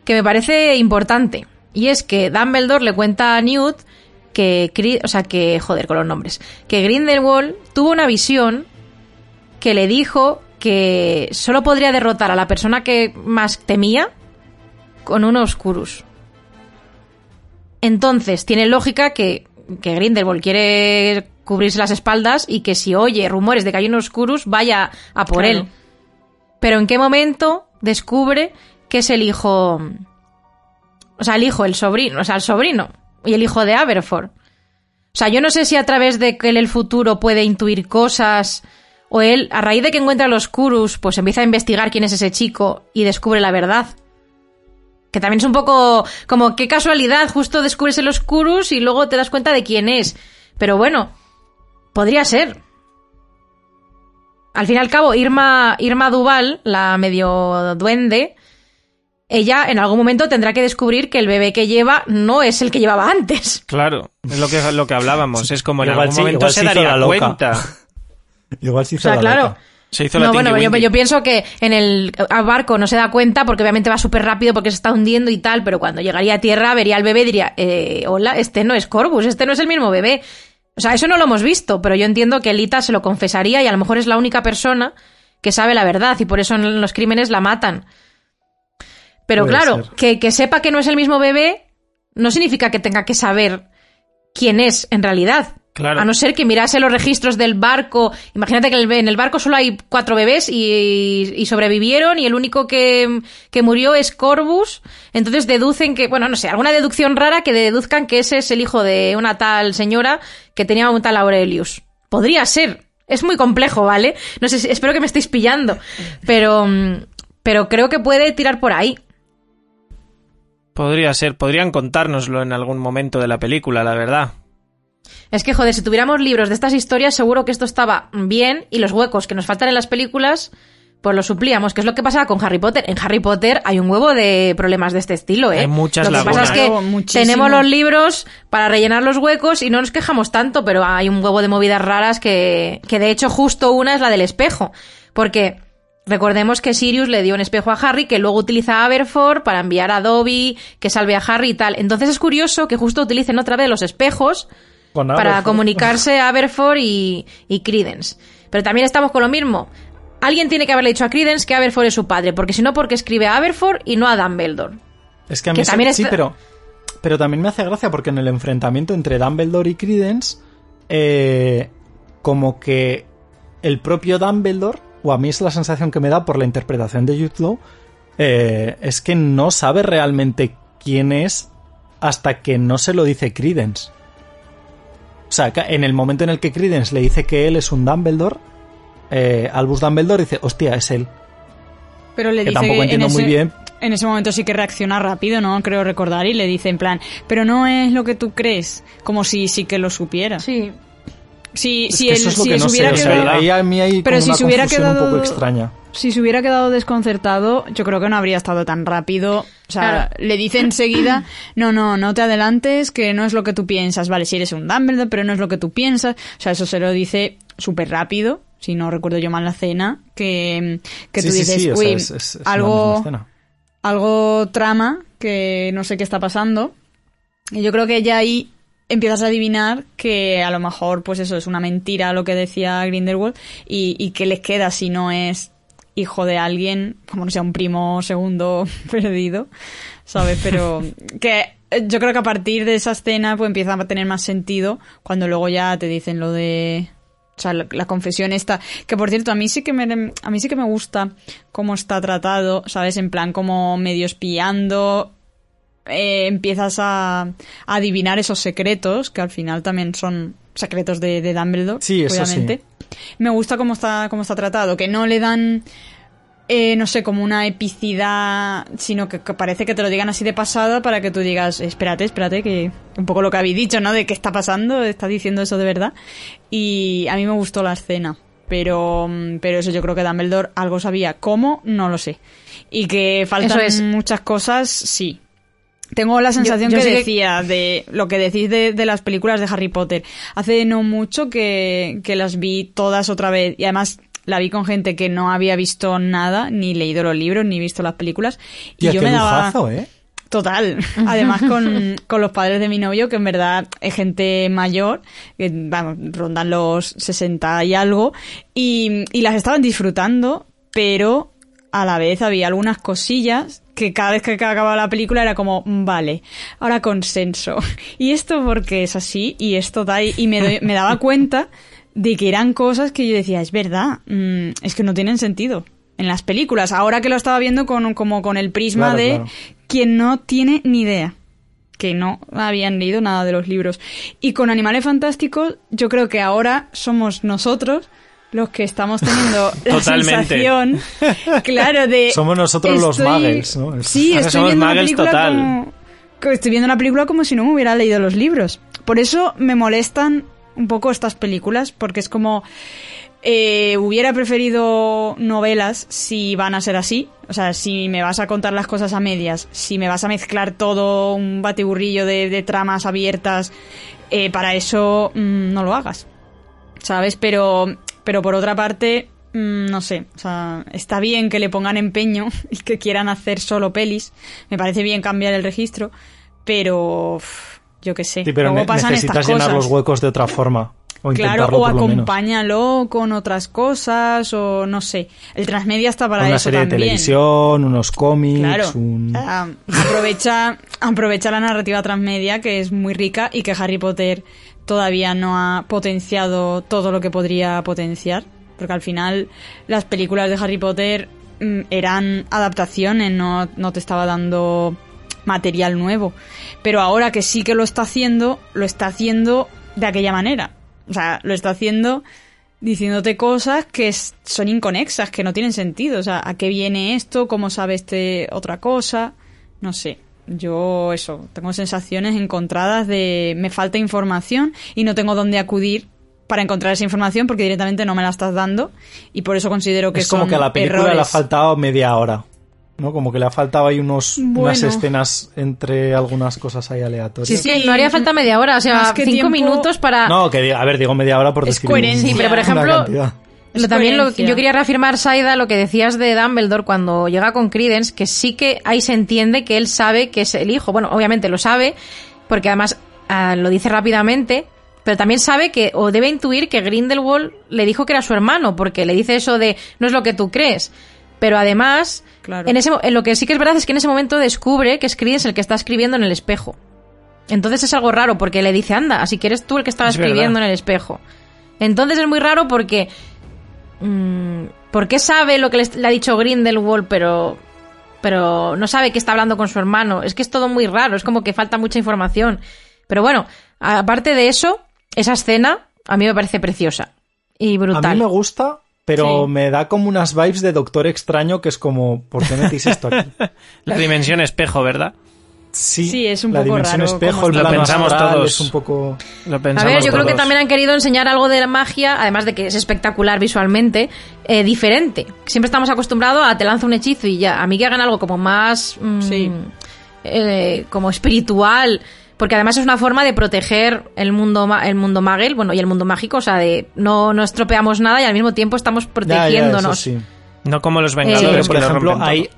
[SPEAKER 3] que me parece importante. Y es que Dumbledore le cuenta a Newt que, o sea, que, joder con los nombres, que Grindelwald tuvo una visión que le dijo que solo podría derrotar a la persona que más temía con un Oscurus. Entonces, tiene lógica que, que Grindelwald quiere cubrirse las espaldas y que si oye rumores de que hay un Oscurus, vaya a por
[SPEAKER 2] Claro.
[SPEAKER 3] él. Pero ¿en qué momento descubre que es el hijo... O sea, el hijo, el sobrino, o sea, el sobrino y el hijo de Aberforth. O sea, yo no sé si a través de que él el futuro puede intuir cosas o él, a raíz de que encuentra los Curus, pues empieza a investigar quién es ese chico y descubre la verdad. Que también es un poco como qué casualidad, justo descubres los Curus y luego te das cuenta de quién es. Pero bueno, podría ser. Al fin y al cabo, Irma, Irma Duval, la medio duende, ella en algún momento tendrá que descubrir que el bebé que lleva no es el que llevaba antes.
[SPEAKER 4] Claro, es lo que, lo que hablábamos. Es como en
[SPEAKER 1] Igual
[SPEAKER 4] algún
[SPEAKER 1] sí,
[SPEAKER 4] momento
[SPEAKER 1] igual
[SPEAKER 4] se
[SPEAKER 1] se hizo
[SPEAKER 4] daría
[SPEAKER 1] la loca.
[SPEAKER 4] cuenta.
[SPEAKER 1] Igual sí
[SPEAKER 3] O sea, claro.
[SPEAKER 4] Se hizo la
[SPEAKER 3] No, bueno,
[SPEAKER 4] Tinky
[SPEAKER 3] yo, pienso que en el barco no se da cuenta porque obviamente va súper rápido porque se está hundiendo y tal, pero cuando llegaría a tierra vería al bebé y diría, eh, hola, este no es Corvus, este no es el mismo bebé. O sea, eso no lo hemos visto, pero yo entiendo que Lita se lo confesaría y a lo mejor es la única persona que sabe la verdad y por eso en los crímenes la matan. Pero
[SPEAKER 1] Puede
[SPEAKER 3] claro, que, que sepa que no es el mismo bebé no significa que tenga que saber quién es en realidad.
[SPEAKER 4] Claro.
[SPEAKER 3] A no ser que mirase los registros del barco. Imagínate que en el barco solo hay cuatro bebés y, y sobrevivieron y el único que, que murió es Corvus. Entonces deducen que, bueno, no sé, alguna deducción rara que deduzcan que ese es el hijo de una tal señora que tenía un tal Aurelius. Podría ser. Es muy complejo, ¿vale? No sé, espero que me estéis pillando. Pero, pero creo que puede tirar por ahí.
[SPEAKER 4] Podría ser, podrían contárnoslo en algún momento de la película, la verdad.
[SPEAKER 3] Es que, joder, si tuviéramos libros de estas historias, seguro que esto estaba bien y los huecos que nos faltan en las películas, pues los suplíamos, que es lo que pasaba con Harry Potter. En Harry Potter hay un huevo de problemas de este estilo, ¿eh?
[SPEAKER 4] Hay muchas
[SPEAKER 3] Lo que pasa es que
[SPEAKER 2] muchísimo.
[SPEAKER 3] tenemos los libros para rellenar los huecos y no nos quejamos tanto, pero hay un huevo de movidas raras que, que de hecho justo una es la del espejo. Porque recordemos que Sirius le dio un espejo a Harry que luego utiliza Aberforth para enviar a Dobby que salve a Harry y tal. Entonces es curioso que justo utilicen otra vez los espejos para comunicarse a Aberforth y, y Credence. Pero también estamos con lo mismo. Alguien tiene que haberle dicho a Credence que Aberforth es su padre, porque si no, porque escribe a Aberforth y no a Dumbledore.
[SPEAKER 1] Es que a mí
[SPEAKER 3] Que también
[SPEAKER 1] sí, pero, pero también me hace gracia porque en el enfrentamiento entre Dumbledore y Credence, eh, como que el propio Dumbledore, o a mí es la sensación que me da por la interpretación de Jude Law, eh, es que no sabe realmente quién es hasta que no se lo dice Credence. O sea, en el momento en el que Credence le dice que él es un Dumbledore, eh, Albus Dumbledore dice, hostia, es él.
[SPEAKER 2] Pero le
[SPEAKER 1] Que
[SPEAKER 2] dice
[SPEAKER 1] tampoco
[SPEAKER 2] que
[SPEAKER 1] entiendo
[SPEAKER 2] en
[SPEAKER 1] muy
[SPEAKER 2] ese,
[SPEAKER 1] bien.
[SPEAKER 2] En ese momento sí que reacciona rápido, ¿no? Creo recordar y le dice en plan, pero no es lo que tú crees, como si sí que lo supiera.
[SPEAKER 3] Sí.
[SPEAKER 2] Si,
[SPEAKER 1] Es
[SPEAKER 2] si si
[SPEAKER 1] que
[SPEAKER 2] él
[SPEAKER 1] no
[SPEAKER 2] se
[SPEAKER 1] sé,
[SPEAKER 2] hubiera
[SPEAKER 1] o sea,
[SPEAKER 2] quedado,
[SPEAKER 1] ahí a mí hay
[SPEAKER 2] Pero si
[SPEAKER 1] una
[SPEAKER 2] se hubiera quedado-
[SPEAKER 1] un poco extraña.
[SPEAKER 2] si se hubiera quedado desconcertado, yo creo que no habría estado tan rápido. O sea,
[SPEAKER 3] Claro.
[SPEAKER 2] le dice enseguida, no, no, no te adelantes, que no es lo que tú piensas. Vale, si eres un Dumbledore, pero no es lo que tú piensas. O sea, eso se lo dice súper rápido, si no recuerdo yo mal la cena, que, que
[SPEAKER 1] Sí,
[SPEAKER 2] tú
[SPEAKER 1] sí,
[SPEAKER 2] dices,
[SPEAKER 1] sí, o sea,
[SPEAKER 2] uy,
[SPEAKER 1] es- es- es la
[SPEAKER 2] algo, algo trama que no sé qué está pasando. Y yo creo que ya ahí empiezas a adivinar que a lo mejor, pues eso, es una mentira lo que decía Grindelwald y, y que les queda si no es hijo de alguien, como no sea un primo segundo perdido, ¿sabes? Pero que eh, yo creo que a partir de esa escena pues empieza a tener más sentido cuando luego ya te dicen lo de o sea, la, la confesión esta, que por cierto, a mí sí que me, a mí sí que me gusta cómo está tratado, ¿sabes? En plan como medio espiando, eh, empiezas a, a adivinar esos secretos, que al final también son secretos de, de Dumbledore,
[SPEAKER 1] Sí, eso
[SPEAKER 2] obviamente. Me gusta cómo está, cómo está tratado, que no le dan, eh, no sé, como una epicidad, sino que, que parece que te lo digan así de pasada para que tú digas, espérate, espérate, que un poco lo que habéis dicho, ¿no? De qué está pasando, está diciendo eso de verdad. Y a mí me gustó la escena. Pero, pero eso yo creo que Dumbledore algo sabía. ¿Cómo? No lo sé. Y que faltan
[SPEAKER 3] es.
[SPEAKER 2] muchas cosas, sí. Tengo la sensación
[SPEAKER 3] yo
[SPEAKER 2] que decía de lo que decís de, de las películas de Harry Potter. Hace no mucho que, que las vi todas otra vez y además la vi con gente que no había visto nada, ni leído los libros, ni visto las películas. Y
[SPEAKER 1] Tía,
[SPEAKER 2] yo
[SPEAKER 1] qué
[SPEAKER 2] me daba...
[SPEAKER 1] lujazo, ¿eh?
[SPEAKER 2] Total. Además con, con los padres de mi novio, que en verdad es gente mayor, que vamos, rondan los 60 y algo, y, y las estaban disfrutando, pero a la vez había algunas cosillas que cada vez que acababa la película era como, "Mm, vale, ahora consenso. Y esto porque es así, y esto da, y me, doy- me daba cuenta de que eran cosas que yo decía, es verdad, mm, es que no tienen sentido. En las películas, ahora que lo estaba viendo con, como con el prisma
[SPEAKER 1] Claro,
[SPEAKER 2] de
[SPEAKER 1] claro.
[SPEAKER 2] quien no tiene ni idea, que no habían leído nada de los libros. Y con Animales Fantásticos, yo creo que ahora somos nosotros los que estamos teniendo la
[SPEAKER 4] Totalmente.
[SPEAKER 2] sensación, claro, de...
[SPEAKER 1] Somos nosotros los muggles, ¿no?
[SPEAKER 2] Sí,
[SPEAKER 4] Ahora
[SPEAKER 2] estoy viendo
[SPEAKER 4] muggles
[SPEAKER 2] película
[SPEAKER 4] total.
[SPEAKER 2] como... Estoy viendo la película como si no me hubiera leído los libros. Por eso me molestan un poco estas películas, porque es como... eh, hubiera preferido novelas si van a ser así. O sea, si me vas a contar las cosas a medias, si me vas a mezclar todo un batiburrillo de, de tramas abiertas, eh, para eso mm, no lo hagas. ¿Sabes? Pero, pero por otra parte, mm, no sé. O sea, está bien que le pongan empeño y que quieran hacer solo pelis. Me parece bien cambiar el registro. Pero yo qué sé.
[SPEAKER 1] Sí, pero
[SPEAKER 2] Luego
[SPEAKER 1] ne-
[SPEAKER 2] pasan
[SPEAKER 1] necesitas
[SPEAKER 2] estas
[SPEAKER 1] llenar
[SPEAKER 2] cosas.
[SPEAKER 1] los huecos de otra forma. O
[SPEAKER 2] Claro, o acompáñalo con otras cosas, o no sé. El transmedia está para
[SPEAKER 1] Una
[SPEAKER 2] eso
[SPEAKER 1] serie de televisión, unos cómics,
[SPEAKER 2] Claro.
[SPEAKER 1] un...
[SPEAKER 2] Aprovecha, aprovecha la narrativa transmedia, que es muy rica y que Harry Potter todavía no ha potenciado todo lo que podría potenciar. Porque al final las películas de Harry Potter mm, eran adaptaciones, no, no te estaba dando material nuevo. Pero ahora que sí que lo está haciendo, lo está haciendo de aquella manera. O sea, lo está haciendo diciéndote cosas que son inconexas, que no tienen sentido. O sea, ¿a qué viene esto? ¿Cómo sabe este otra cosa? No sé. Yo eso, tengo sensaciones encontradas de me falta información y no tengo dónde acudir para encontrar esa información porque directamente no me la estás dando y por eso considero que
[SPEAKER 1] es como
[SPEAKER 2] son
[SPEAKER 1] que a la película le ha faltado media hora. ¿no? Como que le ha faltado ahí unos, unas escenas entre algunas cosas ahí aleatorias.
[SPEAKER 3] Sí, sí, no haría falta media hora, o sea,
[SPEAKER 2] Más que
[SPEAKER 3] cinco
[SPEAKER 2] tiempo-
[SPEAKER 3] minutos para...
[SPEAKER 1] No, que diga- a ver, digo media hora por
[SPEAKER 2] coherencia.
[SPEAKER 3] Sí, pero por ejemplo, Lo- también lo, yo quería reafirmar, Saida, lo que decías de Dumbledore cuando llega con Credence, que sí que ahí se entiende que él sabe que es el hijo. Bueno, obviamente lo sabe, porque además ah, lo dice rápidamente, pero también sabe que, o debe intuir que Grindelwald le dijo que era su hermano, porque le dice eso de no es lo que tú crees. Pero además,
[SPEAKER 2] Claro.
[SPEAKER 3] en, ese, en lo que sí que es verdad es que en ese momento descubre que es Credence el que está escribiendo en el espejo. Entonces es algo raro porque le dice, anda, así que eres tú el que estaba
[SPEAKER 4] Es
[SPEAKER 3] escribiendo
[SPEAKER 4] verdad.
[SPEAKER 3] en el espejo. Entonces es muy raro porque... mm, ¿Por qué sabe lo que le, ha dicho Grindelwald pero, pero no sabe que está hablando con su hermano? Es que es todo muy raro, es como que falta mucha información. Pero bueno, aparte de eso, esa escena a mí me parece preciosa y brutal.
[SPEAKER 1] A mí me gusta, pero
[SPEAKER 3] Sí.
[SPEAKER 1] me da como unas vibes de Doctor Extraño que es como, ¿por qué metéis esto aquí?
[SPEAKER 4] La dimensión espejo, ¿verdad?
[SPEAKER 1] Sí,
[SPEAKER 2] Sí, es un
[SPEAKER 1] la
[SPEAKER 2] poco
[SPEAKER 1] dimensión
[SPEAKER 2] raro
[SPEAKER 1] espejo, el
[SPEAKER 4] Lo pensamos
[SPEAKER 1] astral
[SPEAKER 4] todos.
[SPEAKER 1] es un poco...
[SPEAKER 4] Lo
[SPEAKER 3] A
[SPEAKER 4] pensamos
[SPEAKER 3] ver, yo creo que también han querido enseñar algo de la magia, además de que es espectacular visualmente, eh, diferente. Siempre estamos acostumbrados a te lanza un hechizo y ya. A mí que hagan algo como más. mm,
[SPEAKER 2] Sí.
[SPEAKER 3] eh, como espiritual. Porque además es una forma de proteger el mundo, el mundo magel, bueno, y el mundo mágico, o sea, de no, no estropeamos nada y al mismo tiempo estamos
[SPEAKER 1] Ya, ya,
[SPEAKER 3] protegiéndose.
[SPEAKER 1] eso sí.
[SPEAKER 4] No como los
[SPEAKER 3] Eh,
[SPEAKER 4] Vengadores,
[SPEAKER 1] Sí, pero
[SPEAKER 4] que
[SPEAKER 1] por
[SPEAKER 4] lo
[SPEAKER 1] ejemplo, ahí,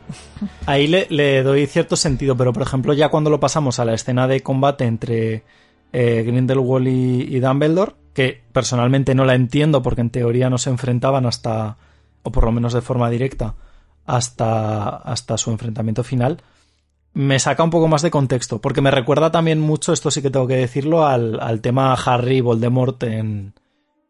[SPEAKER 1] ahí le, le doy cierto sentido, pero por ejemplo, ya cuando lo pasamos a la escena de combate entre eh, Grindelwald y, y Dumbledore, que personalmente no la entiendo porque en teoría no se enfrentaban hasta, o por lo menos de forma directa, hasta, hasta su enfrentamiento final, me saca un poco más de contexto, porque me recuerda también mucho, esto sí que tengo que decirlo, al, al tema Harry y Voldemort en,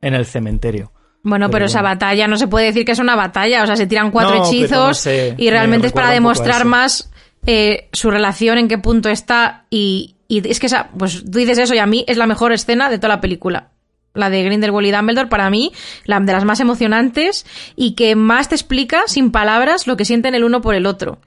[SPEAKER 1] en el cementerio.
[SPEAKER 3] Bueno, pero,
[SPEAKER 1] Pero
[SPEAKER 3] esa
[SPEAKER 1] bueno.
[SPEAKER 3] batalla no se puede decir que es una batalla, o sea, se tiran cuatro
[SPEAKER 1] No,
[SPEAKER 3] hechizos
[SPEAKER 1] no sé,
[SPEAKER 3] y
[SPEAKER 1] me
[SPEAKER 3] realmente es para demostrar más eh, su relación, en qué punto está y, y es que esa, pues tú dices eso y a mí es la mejor escena de toda la película. La de Grindelwald y Dumbledore, para mí, la de las más emocionantes y que más te explica, sin palabras, lo que sienten el uno por el otro.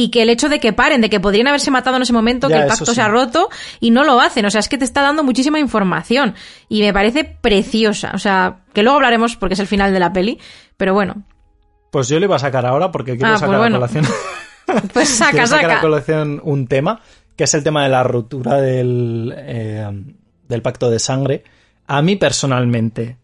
[SPEAKER 3] Y que el hecho de que paren, de que podrían haberse matado en ese momento,
[SPEAKER 1] Ya,
[SPEAKER 3] que el pacto
[SPEAKER 1] sí.
[SPEAKER 3] se ha roto y no lo hacen. O sea, es que te está dando muchísima información. Y me parece preciosa. O sea, que luego hablaremos porque es el final de la peli. Pero bueno,
[SPEAKER 1] Pues yo le iba a sacar ahora porque quiero
[SPEAKER 3] Ah, pues
[SPEAKER 1] sacar
[SPEAKER 3] bueno.
[SPEAKER 1] a colación.
[SPEAKER 3] pues saca,
[SPEAKER 1] quiero sacar a
[SPEAKER 3] saca.
[SPEAKER 1] colación un tema, que es el tema de la ruptura del, eh, del pacto de sangre. A mí personalmente,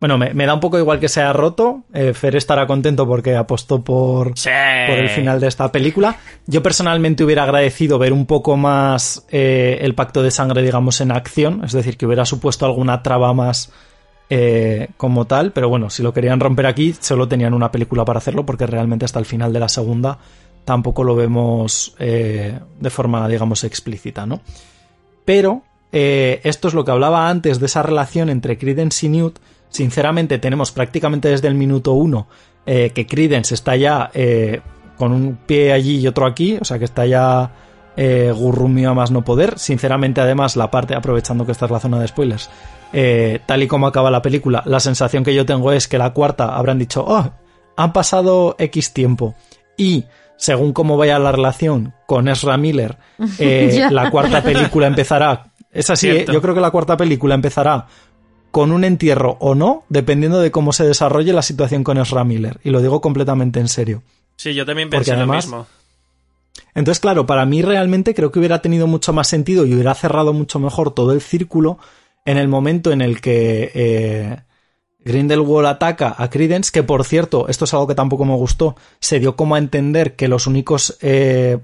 [SPEAKER 1] bueno, me, me da un poco igual que sea roto. Eh, Fer estará contento porque apostó por,
[SPEAKER 4] Sí.
[SPEAKER 1] por el final de esta película. Yo personalmente hubiera agradecido ver un poco más eh, el pacto de sangre, digamos, en acción, es decir, que hubiera supuesto alguna traba más eh, como tal, pero bueno, si lo querían romper aquí, solo tenían una película para hacerlo, porque realmente hasta el final de la segunda tampoco lo vemos eh, de forma, digamos, explícita, ¿no? Pero esto es lo que hablaba antes de esa relación entre Credence y Newt. Sinceramente, tenemos prácticamente desde el minuto uno eh, que Credence está ya eh, con un pie allí y otro aquí, o sea que está ya eh, gurrumio a más no poder. Sinceramente, además, la parte, aprovechando que esta es la zona de spoilers, eh, tal y como acaba la película, la sensación que yo tengo es que la cuarta habrán dicho, oh, han pasado X tiempo y según cómo vaya la relación con Ezra Miller, eh, la cuarta película empezará. Es así, ¿eh? Yo creo que la cuarta película empezará con un entierro o no, dependiendo de cómo se desarrolle la situación con Ezra Miller. Y lo digo completamente en serio.
[SPEAKER 4] Sí, yo también
[SPEAKER 1] Porque
[SPEAKER 4] pensé
[SPEAKER 1] además-
[SPEAKER 4] lo mismo.
[SPEAKER 1] Entonces, claro, para mí realmente creo que hubiera tenido mucho más sentido y hubiera cerrado mucho mejor todo el círculo en el momento en el que eh, Grindelwald ataca a Credence, que por cierto, esto es algo que tampoco me gustó, se dio como a entender que los únicos, eh,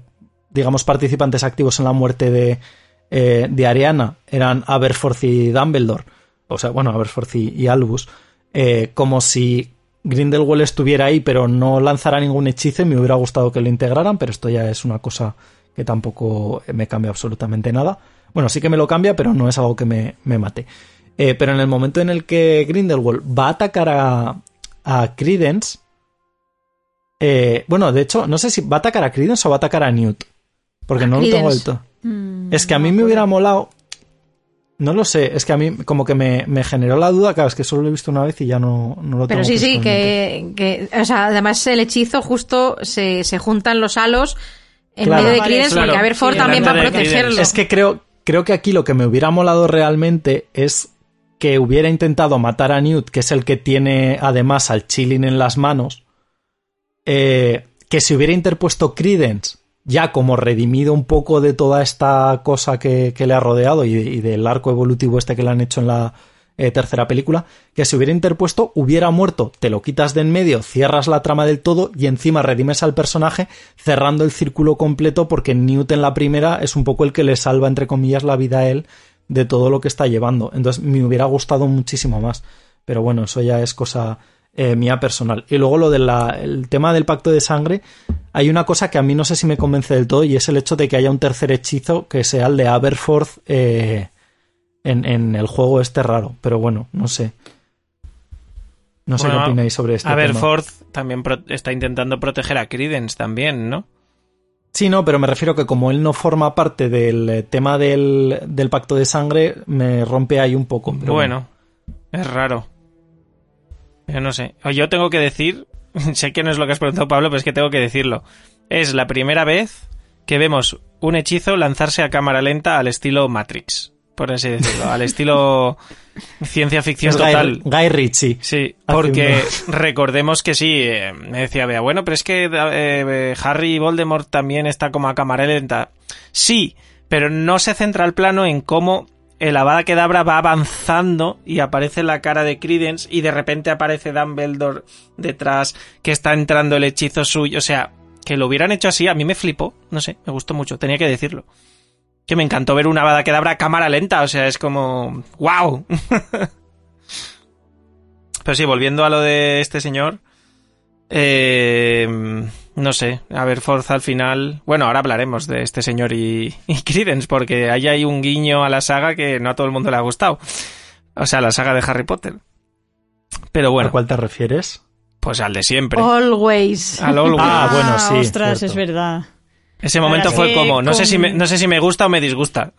[SPEAKER 1] digamos, participantes activos en la muerte de eh, de Ariana eran Aberforth y Dumbledore, o sea, bueno, Aberforth y, y Albus, eh, como si Grindelwald estuviera ahí pero no lanzara ningún hechizo y me hubiera gustado que lo integraran, pero esto ya es una cosa que tampoco me cambia absolutamente nada. Bueno, sí que me lo cambia, pero no es algo que me, me mate. Eh, pero en el momento en el que Grindelwald va a atacar a, a Credence, eh, bueno, de hecho, no sé si va a atacar a Credence o va a atacar a Newt. Porque
[SPEAKER 3] A
[SPEAKER 1] no lo tengo todo.
[SPEAKER 3] Mm,
[SPEAKER 1] Es que a mí
[SPEAKER 3] me
[SPEAKER 1] hubiera molado. No lo sé, es que a mí como que me, me generó la duda, claro, es que solo lo he visto una vez y ya no, no lo tengo
[SPEAKER 3] Pero sí, sí, que, que- O sea, además el hechizo justo se, se juntan los halos en
[SPEAKER 1] Claro.
[SPEAKER 3] medio de Credence
[SPEAKER 4] claro.
[SPEAKER 3] porque Aberforth
[SPEAKER 2] Sí,
[SPEAKER 3] también va a protegerlo.
[SPEAKER 1] Es que creo, creo que aquí lo que me hubiera molado realmente es que hubiera intentado matar a Newt, que es el que tiene además al Chilling en las manos, eh, que se hubiera interpuesto Credence, ya como redimido un poco de toda esta cosa que, que le ha rodeado y, del arco evolutivo este que le han hecho en la eh, tercera película, que se hubiera interpuesto, hubiera muerto, te lo quitas de en medio, cierras la trama del todo y encima redimes al personaje cerrando el círculo completo porque Newt en la primera es un poco el que le salva, entre comillas, la vida a él de todo lo que está llevando. Entonces me hubiera gustado muchísimo más. Pero bueno, eso ya es cosa eh, mía personal. Y luego lo del tema del pacto de sangre, hay una cosa que a mí no sé si me convence del todo y es el hecho de que haya un tercer hechizo que sea el de Aberforth eh, en, en el juego este raro. Pero bueno, no sé. No sé
[SPEAKER 4] Bueno,
[SPEAKER 1] qué opináis sobre este tema.
[SPEAKER 4] Aberforth también está intentando proteger a Credence también, ¿no?
[SPEAKER 1] Sí, no, pero me refiero que como él no forma parte del eh, tema del, del pacto de sangre, me rompe ahí un poco. pero
[SPEAKER 4] bueno, es raro. Yo no sé. Yo tengo que decir, sé que no es lo que has preguntado Pablo, pero es que tengo que decirlo. Es la primera vez que vemos un hechizo lanzarse a cámara lenta al estilo Matrix, por así decirlo, al estilo ciencia ficción
[SPEAKER 1] Es
[SPEAKER 4] total.
[SPEAKER 1] Guy Ritchie.
[SPEAKER 4] Sí,
[SPEAKER 1] Haciendo-
[SPEAKER 4] porque recordemos que sí, eh, me decía Bea, bueno, pero es que eh, Harry Voldemort también está como a cámara lenta. Sí, pero no se centra el plano en cómo el Avada Kedavra va avanzando y aparece la cara de Credence y de repente aparece Dumbledore detrás que está entrando el hechizo suyo. O sea, que lo hubieran hecho así, a mí me flipó. No sé, me gustó mucho, tenía que decirlo. Que me encantó ver una Avada Kedavra a cámara lenta, o sea, es como... ¡Wow! Pero sí, volviendo a lo de este señor. Eh, no sé, a ver, Forza al final. Bueno, ahora hablaremos de este señor y, y Credence, porque ahí hay un guiño a la saga que no a todo el mundo le ha gustado. O sea, la saga de Harry Potter. Pero
[SPEAKER 1] ¿A
[SPEAKER 4] bueno,
[SPEAKER 1] cuál te refieres?
[SPEAKER 4] pues al de siempre.
[SPEAKER 3] Always.
[SPEAKER 4] Al Always.
[SPEAKER 1] Ah, bueno, sí,
[SPEAKER 2] Ostras,
[SPEAKER 1] cierto.
[SPEAKER 2] es verdad.
[SPEAKER 4] Ese momento fue como, no sé, si me, no sé si me gusta o me disgusta.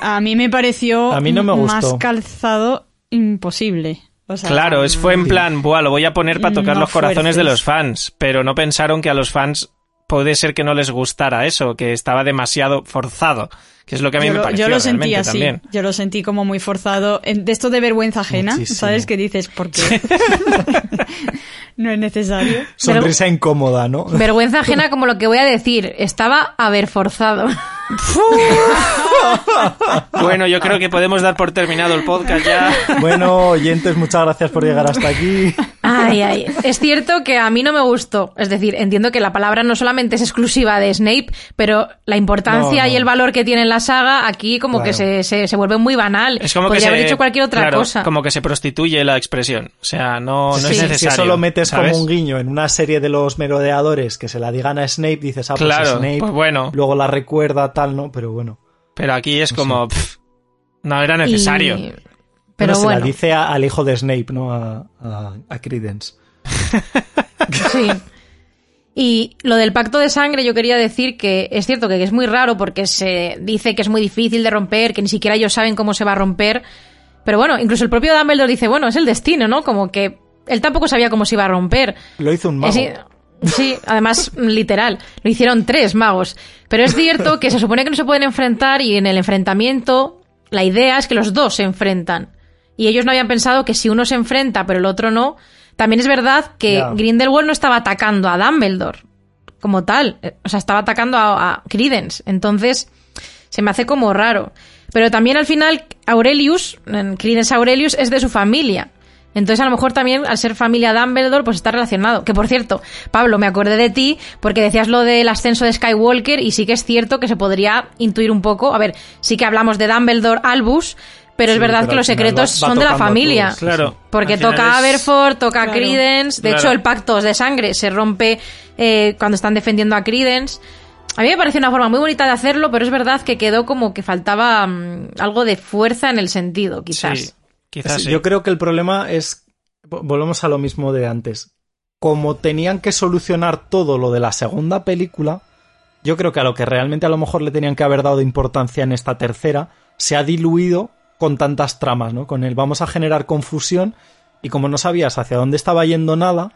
[SPEAKER 2] A mí me pareció
[SPEAKER 1] A mí no me
[SPEAKER 2] más calzado imposible. O sea,
[SPEAKER 4] Claro, es, fue en plan, buah, lo voy a poner para tocar
[SPEAKER 2] No
[SPEAKER 4] los corazones de los fans, pero no pensaron que a los fans puede ser que no les gustara eso, que estaba demasiado forzado, que es lo que a mí
[SPEAKER 2] yo,
[SPEAKER 4] me
[SPEAKER 2] lo-
[SPEAKER 4] pareció
[SPEAKER 2] yo lo sentí así.
[SPEAKER 4] también.
[SPEAKER 2] Yo lo sentí como muy forzado. En- De esto de vergüenza ajena,
[SPEAKER 1] Muchísimo.
[SPEAKER 2] ¿sabes? Que dices, ¿por qué? no es necesario.
[SPEAKER 1] Sonrisa incómoda, ¿no?
[SPEAKER 3] Vergüenza ajena como lo que voy a decir. Estaba haber forzado.
[SPEAKER 4] Bueno, yo creo que podemos dar por terminado el podcast ya.
[SPEAKER 1] Bueno, oyentes, muchas gracias por llegar hasta aquí.
[SPEAKER 3] Ay, ay. Es cierto que a mí no me gustó. Es decir, entiendo que la palabra no solamente es exclusiva de Snape, pero la importancia
[SPEAKER 1] No, no.
[SPEAKER 3] y el valor que tiene en la saga aquí como
[SPEAKER 1] Claro.
[SPEAKER 3] que se, se, se vuelve muy banal.
[SPEAKER 4] Es como
[SPEAKER 3] Podría
[SPEAKER 4] que
[SPEAKER 3] haber
[SPEAKER 4] se,
[SPEAKER 3] dicho cualquier otra
[SPEAKER 4] claro,
[SPEAKER 3] cosa.
[SPEAKER 4] Como que se prostituye la expresión. O sea, no, no
[SPEAKER 3] Sí.
[SPEAKER 4] es necesario.
[SPEAKER 1] Si eso lo metes
[SPEAKER 4] ¿sabes?
[SPEAKER 1] como un guiño en una serie de los merodeadores que se la digan a Snape, dices, ah, pues
[SPEAKER 4] Claro,
[SPEAKER 1] Snape.
[SPEAKER 4] pues bueno.
[SPEAKER 1] Luego la recuerda, tal, ¿no? Pero bueno.
[SPEAKER 4] Pero aquí es como, pff, no era
[SPEAKER 3] Y-
[SPEAKER 4] necesario.
[SPEAKER 3] Pero
[SPEAKER 1] Bueno, se la dice a- al hijo de Snape, ¿no? A, a, a Credence.
[SPEAKER 3] sí. Y lo del pacto de sangre, yo quería decir que es cierto que es muy raro porque se dice que es muy difícil de romper, que ni siquiera ellos saben cómo se va a romper. Pero bueno, incluso el propio Dumbledore dice, bueno, es el destino, ¿no? Como que él tampoco sabía cómo se iba a romper.
[SPEAKER 1] Lo hizo un mago.
[SPEAKER 3] Sí, además, literal. Lo hicieron tres magos. Pero es cierto que se supone que no se pueden enfrentar y en el enfrentamiento la idea es que los dos se enfrentan. Y ellos no habían pensado que si uno se enfrenta pero el otro no. También es verdad que. Grindelwald no estaba atacando a Dumbledore como tal. Eh, O sea, estaba atacando a, a Credence. Entonces, se me hace como raro. Pero también al final, Aurelius, Credence Aurelius, es de su familia. Entonces, a lo mejor también, al ser familia Dumbledore, pues está relacionado. Que por cierto, Pablo, me acordé de ti porque decías lo del ascenso de Skywalker y sí que es cierto que se podría intuir un poco. A ver, sí que hablamos de Dumbledore, Albus, pero es verdad
[SPEAKER 1] pero
[SPEAKER 3] que los secretos
[SPEAKER 1] va- va
[SPEAKER 3] son de la familia.
[SPEAKER 1] todos, sí,
[SPEAKER 4] Claro.
[SPEAKER 3] Porque toca
[SPEAKER 4] es-
[SPEAKER 3] Aberforth, toca
[SPEAKER 2] Claro.
[SPEAKER 3] Credence. De
[SPEAKER 4] Claro.
[SPEAKER 3] hecho, el pacto de sangre se rompe eh, cuando están defendiendo a Credence. A mí me pareció una forma muy bonita de hacerlo, pero es verdad que quedó como que faltaba mm, algo de fuerza en el sentido, quizás.
[SPEAKER 4] Sí, quizás
[SPEAKER 1] Sí. Yo creo que el problema es. vo- Volvemos a lo mismo de antes. Como tenían que solucionar todo lo de la segunda película, yo creo que a lo que realmente a lo mejor le tenían que haber dado importancia en esta tercera, se ha diluido con tantas tramas, ¿no? Con el vamos a generar confusión y como no sabías hacia dónde estaba yendo nada,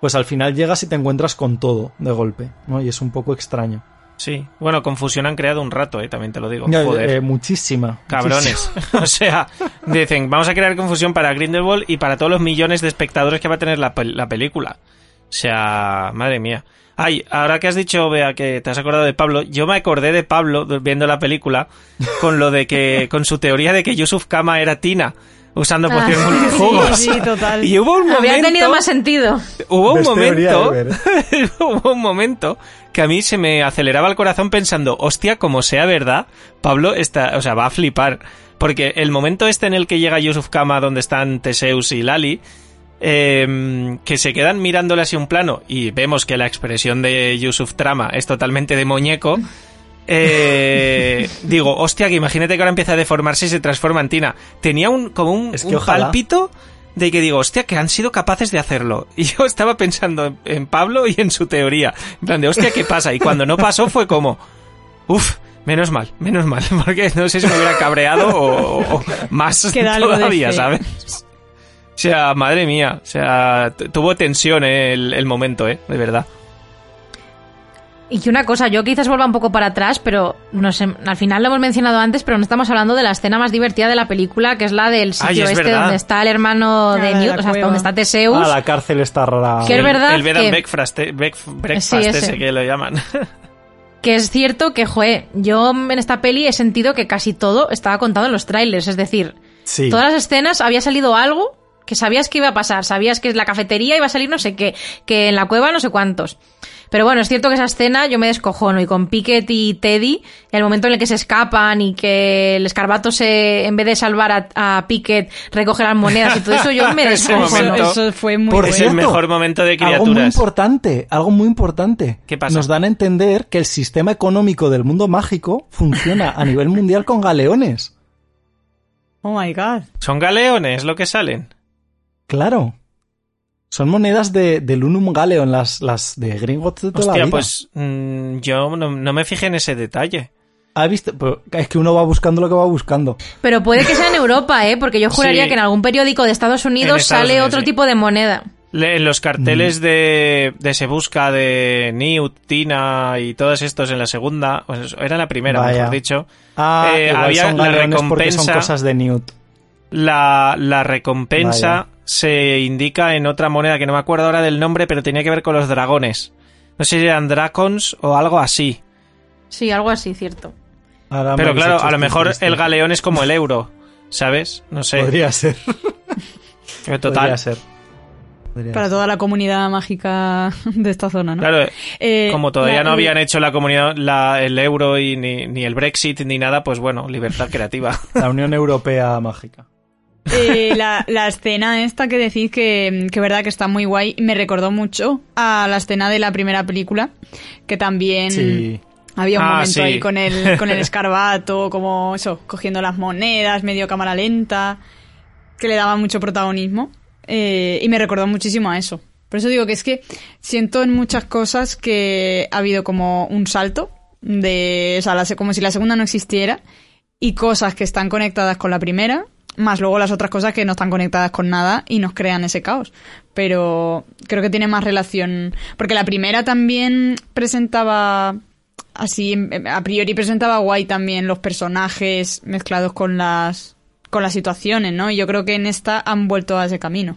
[SPEAKER 1] pues al final llegas y te encuentras con todo de golpe, ¿no? Y es un poco extraño.
[SPEAKER 4] Sí. Bueno, confusión han creado un rato, eh, también te lo digo. Joder.
[SPEAKER 1] eh, muchísima.
[SPEAKER 4] Cabrones. o sea, dicen, vamos a crear confusión para Grindelwald y para todos los millones de espectadores que va a tener la película. O sea, madre mía. Ay, ahora que has dicho, Bea, que te has acordado de Pablo, yo me acordé de Pablo viendo la película con lo de que, con su teoría de que Yusuf Kama era Tina, usando
[SPEAKER 3] Ah.
[SPEAKER 4] pociones multijugos.
[SPEAKER 2] Sí, sí, total.
[SPEAKER 4] Y hubo un momento...
[SPEAKER 3] Habría tenido más sentido.
[SPEAKER 4] Hubo un momento, hubo un momento que a mí se me aceleraba el corazón pensando, hostia, como sea verdad, Pablo está, o sea, va a flipar. Porque el momento este en el que llega Yusuf Kama donde están Teseus y Lali, eh, que se quedan mirándole así un plano y vemos que la expresión de Yusuf Trama es totalmente de muñeco. eh, digo, hostia, que imagínate que ahora empieza a deformarse y se transforma en Tina. Tenía un, como un,
[SPEAKER 1] Es que
[SPEAKER 4] un pálpito de que digo, hostia, que han sido capaces de hacerlo. Y yo estaba pensando en, en Pablo y en su teoría. En plan de, hostia, ¿qué pasa? Y cuando no pasó fue como, uff, menos mal, menos mal. Porque no sé si me hubiera cabreado o, o más
[SPEAKER 2] Queda
[SPEAKER 4] todavía. ¿sabes? O sea, madre mía. O sea, tuvo tensión eh, el, el momento, ¿eh? De verdad.
[SPEAKER 3] Y que una cosa, yo quizás vuelva un poco para atrás, pero no sé, al final lo hemos mencionado antes, pero no estamos hablando de la escena más divertida de la película, que es la del sitio
[SPEAKER 4] es
[SPEAKER 3] este
[SPEAKER 4] verdad.
[SPEAKER 3] donde está el hermano
[SPEAKER 2] Ah,
[SPEAKER 3] de
[SPEAKER 2] de
[SPEAKER 3] Newt, o sea, hasta donde está Teseus.
[SPEAKER 1] Ah, la cárcel está rara.
[SPEAKER 3] Que es
[SPEAKER 4] El-
[SPEAKER 3] verdad
[SPEAKER 4] El and
[SPEAKER 3] que-
[SPEAKER 4] breakfast, eh, break- breakfast
[SPEAKER 3] Sí, ese.
[SPEAKER 4] ese que lo llaman.
[SPEAKER 3] Que es cierto que, joe, yo en esta peli he sentido que casi todo estaba contado en los trailers, es decir,
[SPEAKER 1] Sí.
[SPEAKER 3] todas las escenas había salido algo que sabías que iba a pasar, sabías que en la cafetería iba a salir no sé qué, que en la cueva no sé cuántos. Pero bueno, es cierto que esa escena yo me descojono y con Pickett y Teddy, el momento en el que se escapan y que el escarbato se, en vez de salvar a, a Pickett, recoge las monedas y todo eso, yo me descojono.
[SPEAKER 2] Eso fue muy
[SPEAKER 1] Por
[SPEAKER 4] es
[SPEAKER 2] bueno.
[SPEAKER 4] el
[SPEAKER 1] cierto,
[SPEAKER 4] mejor momento de
[SPEAKER 1] Algo muy
[SPEAKER 4] criaturas.
[SPEAKER 1] importante, algo muy importante.
[SPEAKER 4] ¿Qué pasa?
[SPEAKER 1] Nos dan a entender que el sistema económico del mundo mágico funciona a nivel mundial con galeones.
[SPEAKER 2] Oh my god.
[SPEAKER 4] Son galeones lo que salen.
[SPEAKER 1] Claro. Son monedas de, del Unum Galeon, las, las de Gringotts de toda la vida.
[SPEAKER 4] pues mm, yo no, no me fijé en ese detalle.
[SPEAKER 1] ¿Ha visto? Pero es que uno va buscando lo que va buscando.
[SPEAKER 3] Pero puede que sea en Europa, ¿eh? Porque yo juraría
[SPEAKER 4] Sí.
[SPEAKER 3] que en algún periódico de Estados Unidos
[SPEAKER 4] Estados
[SPEAKER 3] sale
[SPEAKER 4] Unidos,
[SPEAKER 3] otro
[SPEAKER 4] sí.
[SPEAKER 3] tipo de moneda.
[SPEAKER 4] En los carteles
[SPEAKER 1] Mm.
[SPEAKER 4] de, de Se Busca de Newt, Tina y todos estos en la segunda, pues era en la primera,
[SPEAKER 1] Vaya.
[SPEAKER 4] mejor dicho,
[SPEAKER 1] Ah,
[SPEAKER 4] Eh,
[SPEAKER 1] igual
[SPEAKER 4] había
[SPEAKER 1] son
[SPEAKER 4] la
[SPEAKER 1] porque son
[SPEAKER 4] recompensa-
[SPEAKER 1] cosas de Newt.
[SPEAKER 4] la, la recompensa
[SPEAKER 1] Vaya.
[SPEAKER 4] Se indica en otra moneda que no me acuerdo ahora del nombre, pero tenía que ver con los dragones. No sé si eran dracons o algo así.
[SPEAKER 3] Sí, algo así, cierto.
[SPEAKER 1] Ahora
[SPEAKER 4] Pero claro, a lo mejor
[SPEAKER 1] triste.
[SPEAKER 4] el galeón es como el euro, ¿sabes? No sé.
[SPEAKER 1] Podría ser.
[SPEAKER 4] Pero Total.
[SPEAKER 1] Podría ser. Podría
[SPEAKER 2] Para
[SPEAKER 1] ser.
[SPEAKER 2] toda la comunidad mágica de esta zona, ¿no?
[SPEAKER 4] Claro,
[SPEAKER 2] Eh,
[SPEAKER 4] como todavía
[SPEAKER 2] la-
[SPEAKER 4] no habían hecho la comunidad, la- el euro y ni, ni el Brexit ni nada, pues bueno, libertad creativa.
[SPEAKER 1] La Unión Europea mágica.
[SPEAKER 2] Eh, la, la escena esta que decís que, que verdad que está muy guay, me recordó mucho a la escena de la primera película, que también
[SPEAKER 1] Sí.
[SPEAKER 2] había un
[SPEAKER 4] Ah,
[SPEAKER 2] momento
[SPEAKER 4] sí.
[SPEAKER 2] ahí con el, con el escarbato, como eso, cogiendo las monedas, medio cámara lenta, que le daba mucho protagonismo. eh, y me recordó muchísimo a eso. Por eso digo que es que siento en muchas cosas que ha habido como un salto de, o sea, la como si la segunda no existiera y cosas que están conectadas con la primera, más luego las otras cosas que no están conectadas con nada y nos crean ese caos. Pero creo que tiene más relación, porque la primera también presentaba así em, a priori presentaba guay también los personajes mezclados con las con las situaciones, ¿no? Y yo creo que en esta han vuelto a ese camino.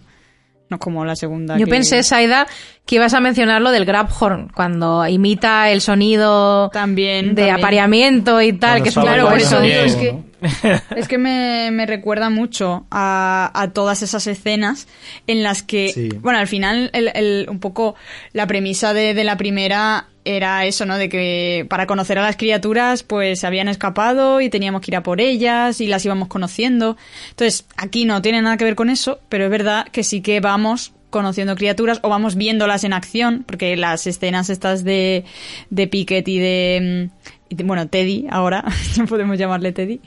[SPEAKER 2] No como la segunda.
[SPEAKER 3] Yo
[SPEAKER 2] que-
[SPEAKER 3] pensé, Saida, que ibas a mencionar lo del Grabhorn, cuando imita el sonido
[SPEAKER 2] También,
[SPEAKER 3] de
[SPEAKER 2] también.
[SPEAKER 3] apareamiento y tal,
[SPEAKER 1] Cuando
[SPEAKER 3] que es
[SPEAKER 2] Claro, por eso digo, es
[SPEAKER 1] ¿no?
[SPEAKER 2] que es que me, me recuerda mucho a, a, todas esas escenas en las que,
[SPEAKER 1] Sí.
[SPEAKER 2] bueno, al final el, el- un poco la premisa de, de la primera era eso, ¿no? De que para conocer a las criaturas pues se habían escapado y teníamos que ir a por ellas y las íbamos conociendo. Entonces, aquí no tiene nada que ver con eso, pero es verdad que sí que vamos conociendo criaturas o vamos viéndolas en acción, porque las escenas estas de, de Pickett y de, mm, y de- bueno, Teddy ahora, podemos llamarle Teddy,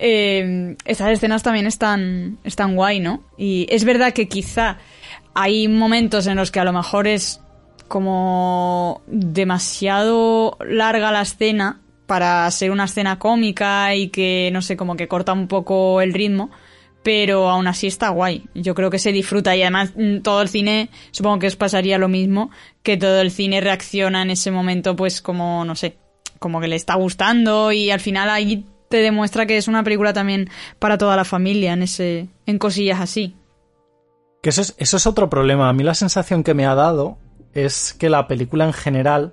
[SPEAKER 2] eh, estas escenas también están, están guay, ¿no? Y es verdad que quizá hay momentos en los que a lo mejor es como demasiado larga la escena para ser una escena cómica y que, no sé, como que corta un poco el ritmo, pero aún así está guay. Yo creo que se disfruta y además mm, todo el cine, supongo que os pasaría lo mismo, que todo el cine reacciona en ese momento pues como, no sé, como que le está gustando y al final ahí te demuestra que es una película también para toda la familia en ese en cosillas así.
[SPEAKER 1] Que eso es, eso es otro problema. A mí la sensación que me ha dado es que la película en general,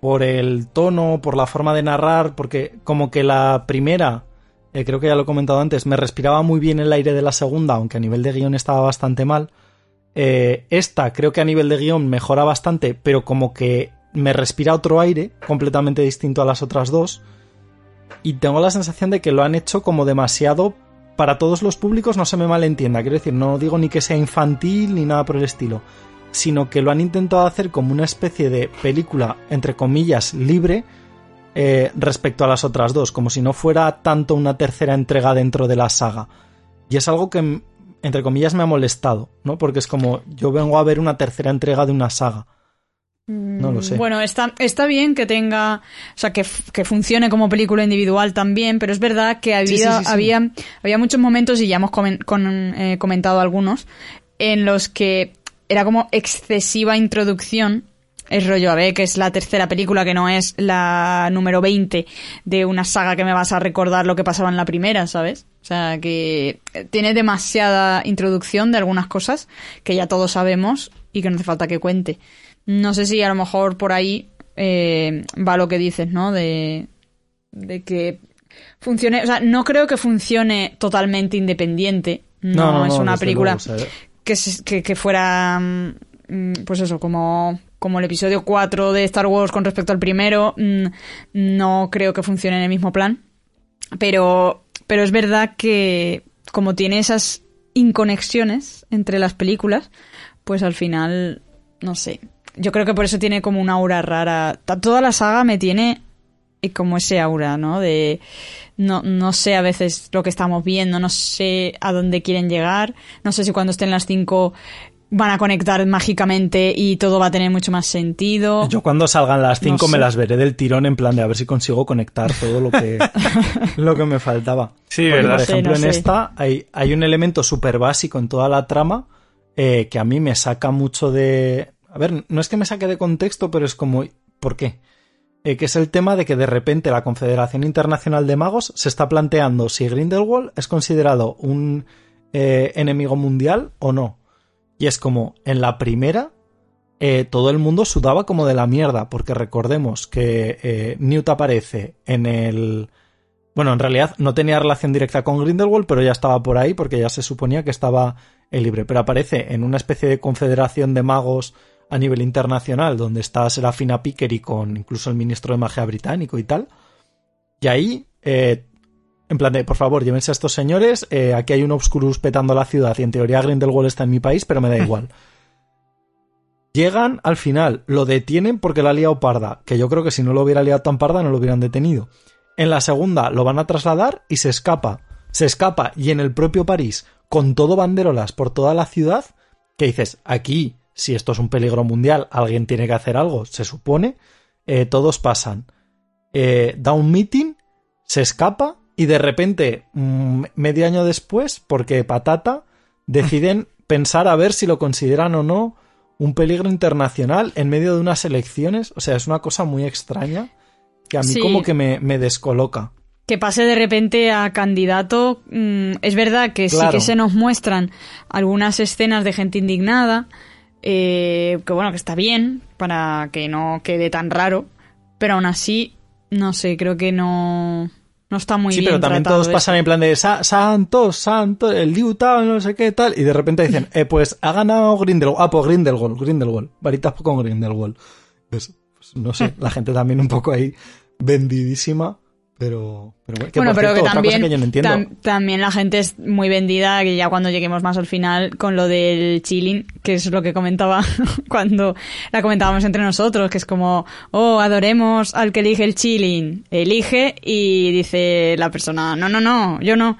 [SPEAKER 1] por el tono, por la forma de narrar, porque como que la primera, eh, creo que ya lo he comentado antes, me respiraba muy bien el aire de la segunda, aunque a nivel de guion estaba bastante mal. Eh, esta creo que a nivel de guion mejora bastante, pero como que me respira otro aire completamente distinto a las otras dos. Y tengo la sensación de que lo han hecho como demasiado para todos los públicos, no se me malentienda. Quiero decir, no digo ni que sea infantil ni nada por el estilo, sino que lo han intentado hacer como una especie de película, entre comillas, libre eh, respecto a las otras dos, como si no fuera tanto una tercera entrega dentro de la saga. Y es algo que, entre comillas, me ha molestado, ¿no? Porque es como, yo vengo a ver una tercera entrega de una saga. No lo sé.
[SPEAKER 2] Bueno, está, está bien que tenga, o sea, que, que funcione como película individual también, pero es verdad que había,
[SPEAKER 1] Sí, sí, sí, sí.
[SPEAKER 2] había, había muchos momentos, y ya hemos comen- con- eh, comentado algunos, en los que era como excesiva introducción. Es rollo, a ver, que es la tercera película, que no es la número 20 de una saga que me vas a recordar lo que pasaba en la primera, ¿sabes? O sea, que tiene demasiada introducción de algunas cosas que ya todos sabemos y que no hace falta que cuente. No sé si a lo mejor por ahí eh, va lo que dices, ¿no? De, de que funcione, o sea, no creo que funcione totalmente independiente. No, es una película
[SPEAKER 1] luego,
[SPEAKER 2] que, que, que fuera, mm, pues eso, como, como el episodio 4 de Star Wars con respecto al primero, mm, no creo que funcione en el mismo plan. Pero, pero es verdad que como tiene esas inconexiones entre las películas, pues al final, no sé. Yo creo que por eso tiene como una aura rara. Toda la saga me tiene eh, como ese aura, ¿no? De no, no sé a veces lo que estamos viendo, no sé a dónde quieren llegar, no sé si cuando estén las 5 van a conectar mágicamente y todo va a tener mucho más sentido.
[SPEAKER 1] Yo cuando salgan las
[SPEAKER 2] No
[SPEAKER 1] 5 me
[SPEAKER 2] sé.
[SPEAKER 1] las veré del tirón en plan de a ver si consigo conectar todo lo que, lo que me faltaba.
[SPEAKER 4] Sí,
[SPEAKER 1] Porque,
[SPEAKER 4] verdad.
[SPEAKER 1] Por
[SPEAKER 2] No sé,
[SPEAKER 1] ejemplo,
[SPEAKER 2] no
[SPEAKER 1] en
[SPEAKER 2] sé.
[SPEAKER 1] esta hay, hay un elemento súper básico en toda la trama eh, que a mí me saca mucho de... A ver, no es que me saque de contexto, pero es como... ¿Por qué? Eh, que es el tema de que de repente la Confederación Internacional de Magos se está planteando si Grindelwald es considerado un eh, enemigo mundial o no. Y es como, en la primera, eh, todo el mundo sudaba como de la mierda, porque recordemos que Newt aparece en el... Bueno, en realidad no tenía relación directa con Grindelwald, pero ya estaba por ahí porque ya se suponía que estaba eh, libre. Pero aparece en una especie de confederación de magos a nivel internacional, donde está Serafina Pickery con incluso el ministro de magia británico y tal. Y ahí, eh, en plan de, por favor, llévense a estos señores, eh, aquí hay un Obscurus petando la ciudad y en teoría Grindelwald está en mi país, pero me da igual. Llegan al final, lo detienen porque la ha liado parda, que yo creo que si no lo hubiera liado tan parda no lo hubieran detenido. En la segunda lo van a trasladar y se escapa. Se escapa y en el propio París, con todo banderolas por toda la ciudad, que dices, aquí, si esto es un peligro mundial, alguien tiene que hacer algo, se supone, eh, todos pasan. Eh, da un meeting, se escapa y de repente, mm, medio año después, porque patata, deciden pensar a ver si lo consideran o no un peligro internacional en medio de unas elecciones. O sea, es una cosa muy extraña que a mí
[SPEAKER 2] Sí.
[SPEAKER 1] como que me, me descoloca.
[SPEAKER 2] que pase de repente a candidato. mm, es verdad que sí que se nos muestran algunas escenas de gente indignada, eh, que bueno, que está bien, para que no quede tan raro, pero aún así, no sé, creo que no, No está muy
[SPEAKER 1] sí,
[SPEAKER 2] bien
[SPEAKER 1] pero también todos pasan en plan de "Sa- Santos, Santos, el Liu Tao, no sé qué tal, y de repente dicen, eh, pues ha ganado Grindelwald. Ah, pues Grindelwald, Grindelwald. Varitas con Grindelwald. Pues, pues, no sé, la gente también un poco ahí vendidísima, pero, pero bueno, que
[SPEAKER 2] bueno, pero
[SPEAKER 1] cierto,
[SPEAKER 2] que
[SPEAKER 1] otra
[SPEAKER 2] también,
[SPEAKER 1] cosa que yo no entiendo.
[SPEAKER 2] tam- también la gente es muy vendida, que ya cuando lleguemos más al final con lo del chilling, que es lo que comentaba cuando la comentábamos entre nosotros, que es como, oh, adoremos al que elige el chilling. Elige y dice la persona, no, no, no, yo no.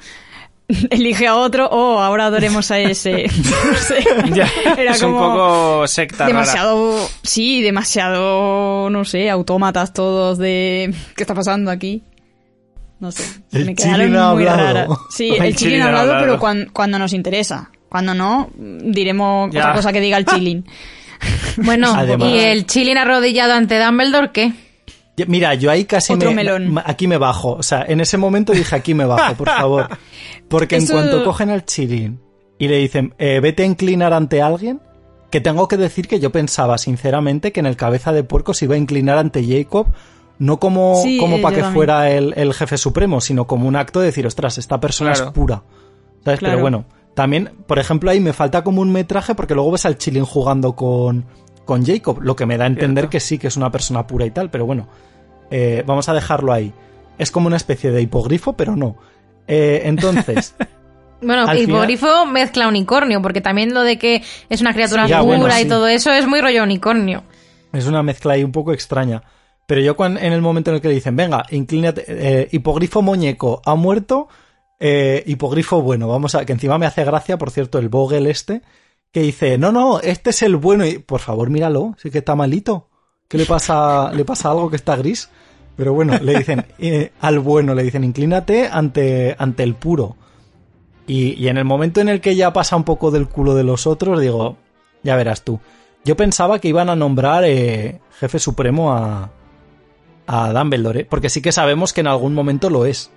[SPEAKER 2] Elige a otro, oh, ahora adoremos a ese. no sé.
[SPEAKER 4] Ya,
[SPEAKER 2] Era
[SPEAKER 4] es un poco secta rara.
[SPEAKER 2] demasiado, sí, demasiado, no sé, autómatas todos de, ¿qué está pasando aquí? No sé,
[SPEAKER 1] El
[SPEAKER 2] me quedaron muy
[SPEAKER 1] hablado.
[SPEAKER 2] raras. Sí,
[SPEAKER 4] El
[SPEAKER 2] ha hablado,
[SPEAKER 4] hablado.
[SPEAKER 2] pero cuan- cuando nos interesa. Cuando no, diremos
[SPEAKER 4] Ya.
[SPEAKER 2] otra cosa que diga el chilling.
[SPEAKER 3] Bueno,
[SPEAKER 1] Además-
[SPEAKER 3] ¿y el chilling arrodillado ante Dumbledore qué?
[SPEAKER 1] Mira, yo ahí casi
[SPEAKER 2] Otro
[SPEAKER 1] me,
[SPEAKER 2] melón.
[SPEAKER 1] aquí me bajo. O sea, en ese momento dije aquí me bajo, por favor. Porque en cuanto cogen al chirín y le dicen, eh, vete a inclinar ante alguien, que tengo que decir que yo pensaba sinceramente que en el cabeza de puerco se iba a inclinar ante Jacob, no como,
[SPEAKER 2] Sí,
[SPEAKER 1] como
[SPEAKER 2] eh,
[SPEAKER 1] para que
[SPEAKER 2] también.
[SPEAKER 1] fuera el, el jefe supremo, sino como un acto de decir, ostras, esta persona
[SPEAKER 4] Claro.
[SPEAKER 1] es pura. ¿Sabes?
[SPEAKER 2] Claro.
[SPEAKER 1] Pero bueno, también, por ejemplo, ahí me falta como un metraje porque luego ves al chilín jugando con, con Jacob, lo que me da a entender
[SPEAKER 4] Cierto.
[SPEAKER 1] que sí, que es una persona pura y tal, pero bueno, eh, vamos a dejarlo ahí. Es como una especie de hipogrifo, pero no. Eh, entonces,
[SPEAKER 3] Bueno,
[SPEAKER 1] Al
[SPEAKER 3] hipogrifo mezcla unicornio, porque también lo de que es una criatura
[SPEAKER 1] Sí, ya,
[SPEAKER 3] pura
[SPEAKER 1] bueno,
[SPEAKER 3] y
[SPEAKER 1] sí.
[SPEAKER 3] todo eso es muy rollo unicornio.
[SPEAKER 1] es una mezcla ahí un poco extraña. Pero yo cuan- en el momento en el que le dicen, venga, inclínate, eh, hipogrifo muñeco ha muerto, eh, hipogrifo bueno, vamos a, que encima me hace gracia, por cierto, el Vogel este, que dice, no, no, este es el bueno, y por favor, míralo, sí que está malito. ¿Qué le pasa? ¿Le pasa algo que está gris? Pero bueno, le dicen, eh, al bueno, le dicen, inclínate ante, ante el puro. Y, y en el momento en el que ya pasa un poco del culo de los otros, digo, ya verás tú. Yo pensaba que iban a nombrar jefe supremo a, a Dumbledore, ¿eh? porque sí que sabemos que en algún momento lo es.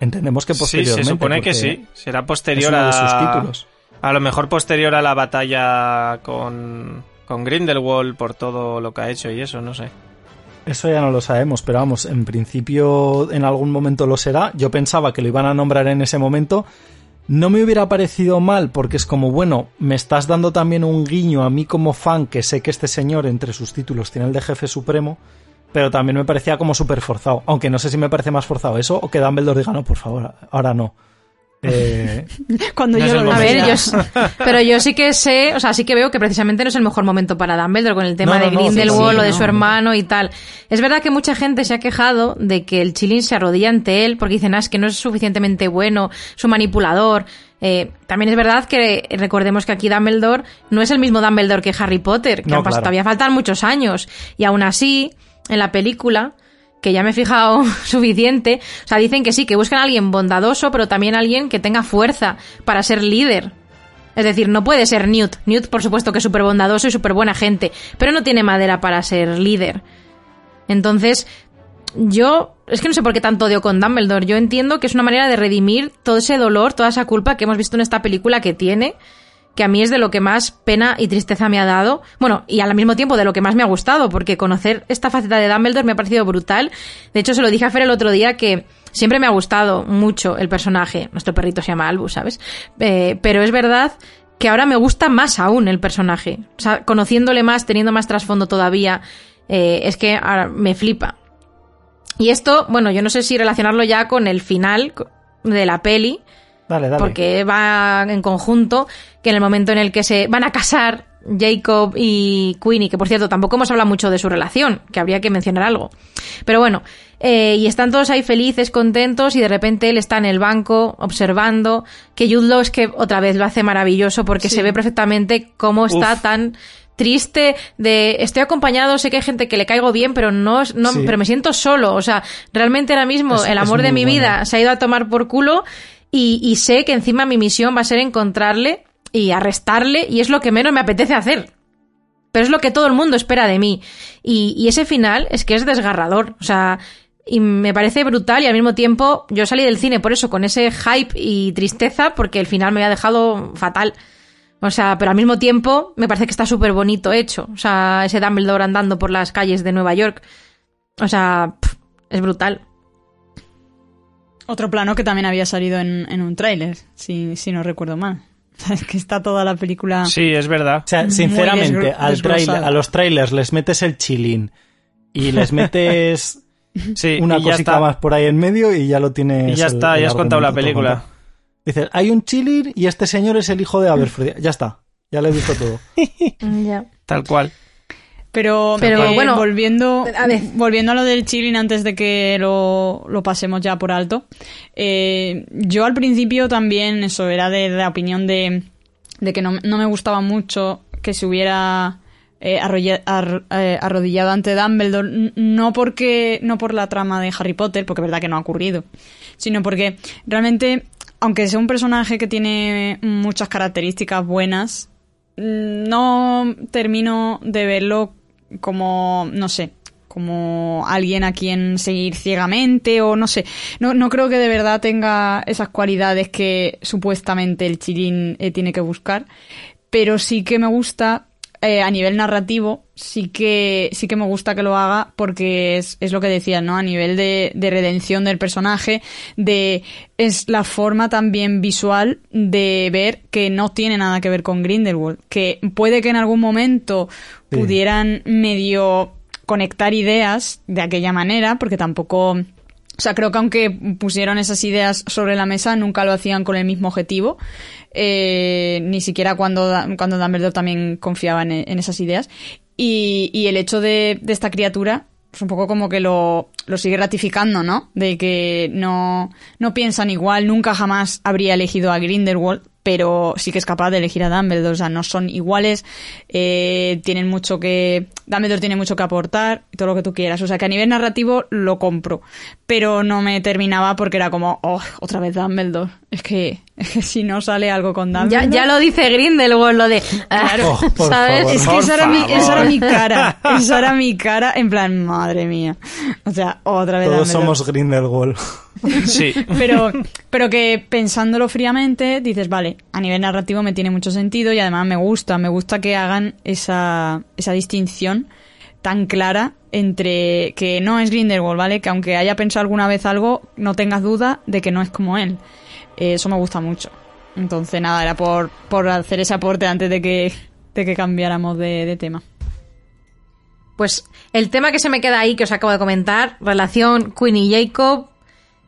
[SPEAKER 1] Entendemos que
[SPEAKER 4] Sí,
[SPEAKER 1] posteriormente.
[SPEAKER 4] se supone que sí. Será
[SPEAKER 1] Es
[SPEAKER 4] posterior
[SPEAKER 1] uno
[SPEAKER 4] a...
[SPEAKER 1] de sus títulos.
[SPEAKER 4] A lo mejor posterior a la batalla con, con Grindelwald por todo lo que ha hecho y eso, no sé.
[SPEAKER 1] Eso ya no lo sabemos, pero vamos, en principio en algún momento lo será. Yo pensaba que lo iban a nombrar en ese momento. No me hubiera parecido mal porque es como, bueno, me estás dando también un guiño a mí como fan que sé que este señor entre sus títulos tiene el de jefe supremo, pero también me parecía como súper forzado. Aunque no sé si me parece más forzado eso o que Dumbledore diga, no, por favor, ahora no. Eh,
[SPEAKER 2] Cuando
[SPEAKER 4] No
[SPEAKER 2] yo lo
[SPEAKER 3] A ver, yo, pero yo sí que sé, o sea, sí que veo que precisamente no es el mejor momento para Dumbledore con el tema
[SPEAKER 1] No, no,
[SPEAKER 3] de Grindelwald,
[SPEAKER 2] sí,
[SPEAKER 3] lo de
[SPEAKER 2] no.
[SPEAKER 3] su hermano y tal. Es verdad que mucha gente se ha quejado de que el Chilin se arrodilla ante él porque dicen, ah, es que no es suficientemente bueno, su manipulador. Eh, también es verdad que recordemos que aquí Dumbledore no es el mismo Dumbledore que Harry Potter, que
[SPEAKER 1] No,
[SPEAKER 3] han pas-
[SPEAKER 1] claro.
[SPEAKER 3] todavía faltan muchos años. Y aún así, en la película, que ya me he fijado suficiente, o sea, dicen que sí, que buscan a alguien bondadoso, pero también alguien que tenga fuerza para ser líder. Es decir, no puede ser Newt. Newt, por supuesto, que es súper bondadoso y súper buena gente, pero no tiene madera para ser líder. Entonces, yo es que no sé por qué tanto odio con Dumbledore. Yo entiendo que es una manera de redimir todo ese dolor, toda esa culpa que hemos visto en esta película que tiene, que a mí es de lo que más pena y tristeza me ha dado. Bueno, y al mismo tiempo de lo que más me ha gustado, porque conocer esta faceta de Dumbledore me ha parecido brutal. De hecho, se lo dije a Fer el otro día que siempre me ha gustado mucho el personaje. Nuestro perrito se llama Albus, ¿sabes? Eh, pero es verdad que ahora me gusta más aún el personaje. O sea, conociéndole más, teniendo más trasfondo todavía, eh, es que ahora me flipa. Y esto, bueno, yo no sé si relacionarlo ya con el final de la peli,
[SPEAKER 1] dale, dale.
[SPEAKER 3] porque va en conjunto, que en el momento en el que se van a casar Jacob y Queenie, que por cierto tampoco hemos hablado mucho de su relación, que habría que mencionar algo. Pero bueno, eh, y están todos ahí felices, contentos, y de repente él está en el banco observando que Jude Law es que otra vez lo hace maravilloso porque
[SPEAKER 2] Sí.
[SPEAKER 3] se ve perfectamente cómo está
[SPEAKER 4] Uf.
[SPEAKER 3] tan triste de estoy acompañado, sé que hay gente que le caigo bien, pero no, no
[SPEAKER 1] Sí.
[SPEAKER 3] pero me siento solo, o sea, realmente ahora mismo
[SPEAKER 1] Es-
[SPEAKER 3] el amor de mi vida se ha ido a tomar por culo y, sé que encima mi misión va a ser encontrarle y arrestarle y es lo que menos me apetece hacer. Pero es lo que todo el mundo espera de mí. Y, ese final es que es desgarrador. O sea, y me parece brutal y al mismo tiempo yo salí del cine por eso, con ese hype y tristeza, porque el final me había dejado fatal. O sea, pero al mismo tiempo me parece que está súper bonito hecho. O sea, ese Dumbledore andando por las calles de Nueva York. O sea, es brutal.
[SPEAKER 2] Otro plano que también había salido en, en un tráiler, si, si no recuerdo mal. Es que está toda la película...
[SPEAKER 4] Sí, es verdad.
[SPEAKER 1] O sea, sinceramente, al trailer, a los trailers les metes el chilín y les metes
[SPEAKER 4] Sí,
[SPEAKER 1] una cosita
[SPEAKER 4] está.
[SPEAKER 1] más por ahí en medio y ya lo tienes.
[SPEAKER 4] Y ya
[SPEAKER 1] el-
[SPEAKER 4] está,
[SPEAKER 1] el
[SPEAKER 4] ya has contado la película.
[SPEAKER 1] Dices, hay un chilín y este señor es el hijo de Aberford. Ya está, ya lo he visto todo.
[SPEAKER 3] Ya.
[SPEAKER 4] Tal cual.
[SPEAKER 2] Pero,
[SPEAKER 3] Pero,
[SPEAKER 2] eh,
[SPEAKER 3] bueno,
[SPEAKER 2] volviendo,
[SPEAKER 3] a ver.
[SPEAKER 2] volviendo a lo del chilling antes de que lo, lo pasemos ya por alto, eh, yo al principio también eso era de la opinión de, de que no, no me gustaba mucho que se hubiera eh, arrolla- ar- eh, arrodillado ante Dumbledore, no porque no por la trama de Harry Potter, porque es verdad que no ha ocurrido, sino porque realmente, aunque sea un personaje que tiene muchas características buenas, no termino de verlo como, no sé, como alguien a quien seguir ciegamente o no sé. No, no creo que de verdad tenga esas cualidades que supuestamente el chilín eh, tiene que buscar, pero sí que me gusta eh, a nivel narrativo, sí que, sí que me gusta que lo haga porque es, es lo que decía, ¿no? A nivel de, de redención del personaje, de, es la forma también visual de ver que no tiene nada que ver con Grindelwald, que puede que en algún momento
[SPEAKER 1] Sí.
[SPEAKER 2] pudieran medio conectar ideas de aquella manera, porque tampoco, o sea, creo que aunque pusieron esas ideas sobre la mesa, nunca lo hacían con el mismo objetivo. Eh, ni siquiera cuando, cuando Dumbledore también confiaba en, esas ideas. Y, y el hecho de, de esta criatura, pues un poco como que lo, lo sigue ratificando, ¿no? De que no, no piensan igual, nunca jamás habría elegido a Grindelwald, pero sí que es capaz de elegir a Dumbledore, o sea, no son iguales, eh, tienen mucho que, Dumbledore tiene mucho que aportar, todo lo que tú quieras, o sea, que a nivel narrativo lo compro, pero no me terminaba porque era como, oh, otra vez Dumbledore, es que, es que si no sale algo con
[SPEAKER 3] Ya,
[SPEAKER 2] Dumbledore...
[SPEAKER 3] ya lo dice Grindelwald, lo de... ah,
[SPEAKER 1] Oh, por
[SPEAKER 3] ¿Sabes?
[SPEAKER 1] favor.
[SPEAKER 2] Es que esa era, mi, esa era mi cara. Esa era mi cara, en plan, madre mía. O sea, otra vez.
[SPEAKER 1] Todos
[SPEAKER 2] Dumbledore.
[SPEAKER 1] somos Grindelwald.
[SPEAKER 4] Sí.
[SPEAKER 2] Pero, pero que pensándolo fríamente, dices, vale, a nivel narrativo me tiene mucho sentido y además me gusta, me gusta que hagan esa, esa distinción tan clara entre que no es Grindelwald, ¿vale? Que aunque haya pensado alguna vez algo, no tengas duda de que no es como él. Eh, Eso me gusta mucho. Entonces, nada, era por, por hacer ese aporte antes de que, de que cambiáramos de, de tema.
[SPEAKER 3] Pues el tema que se me queda ahí, que os acabo de comentar, relación Queenie y Jacob,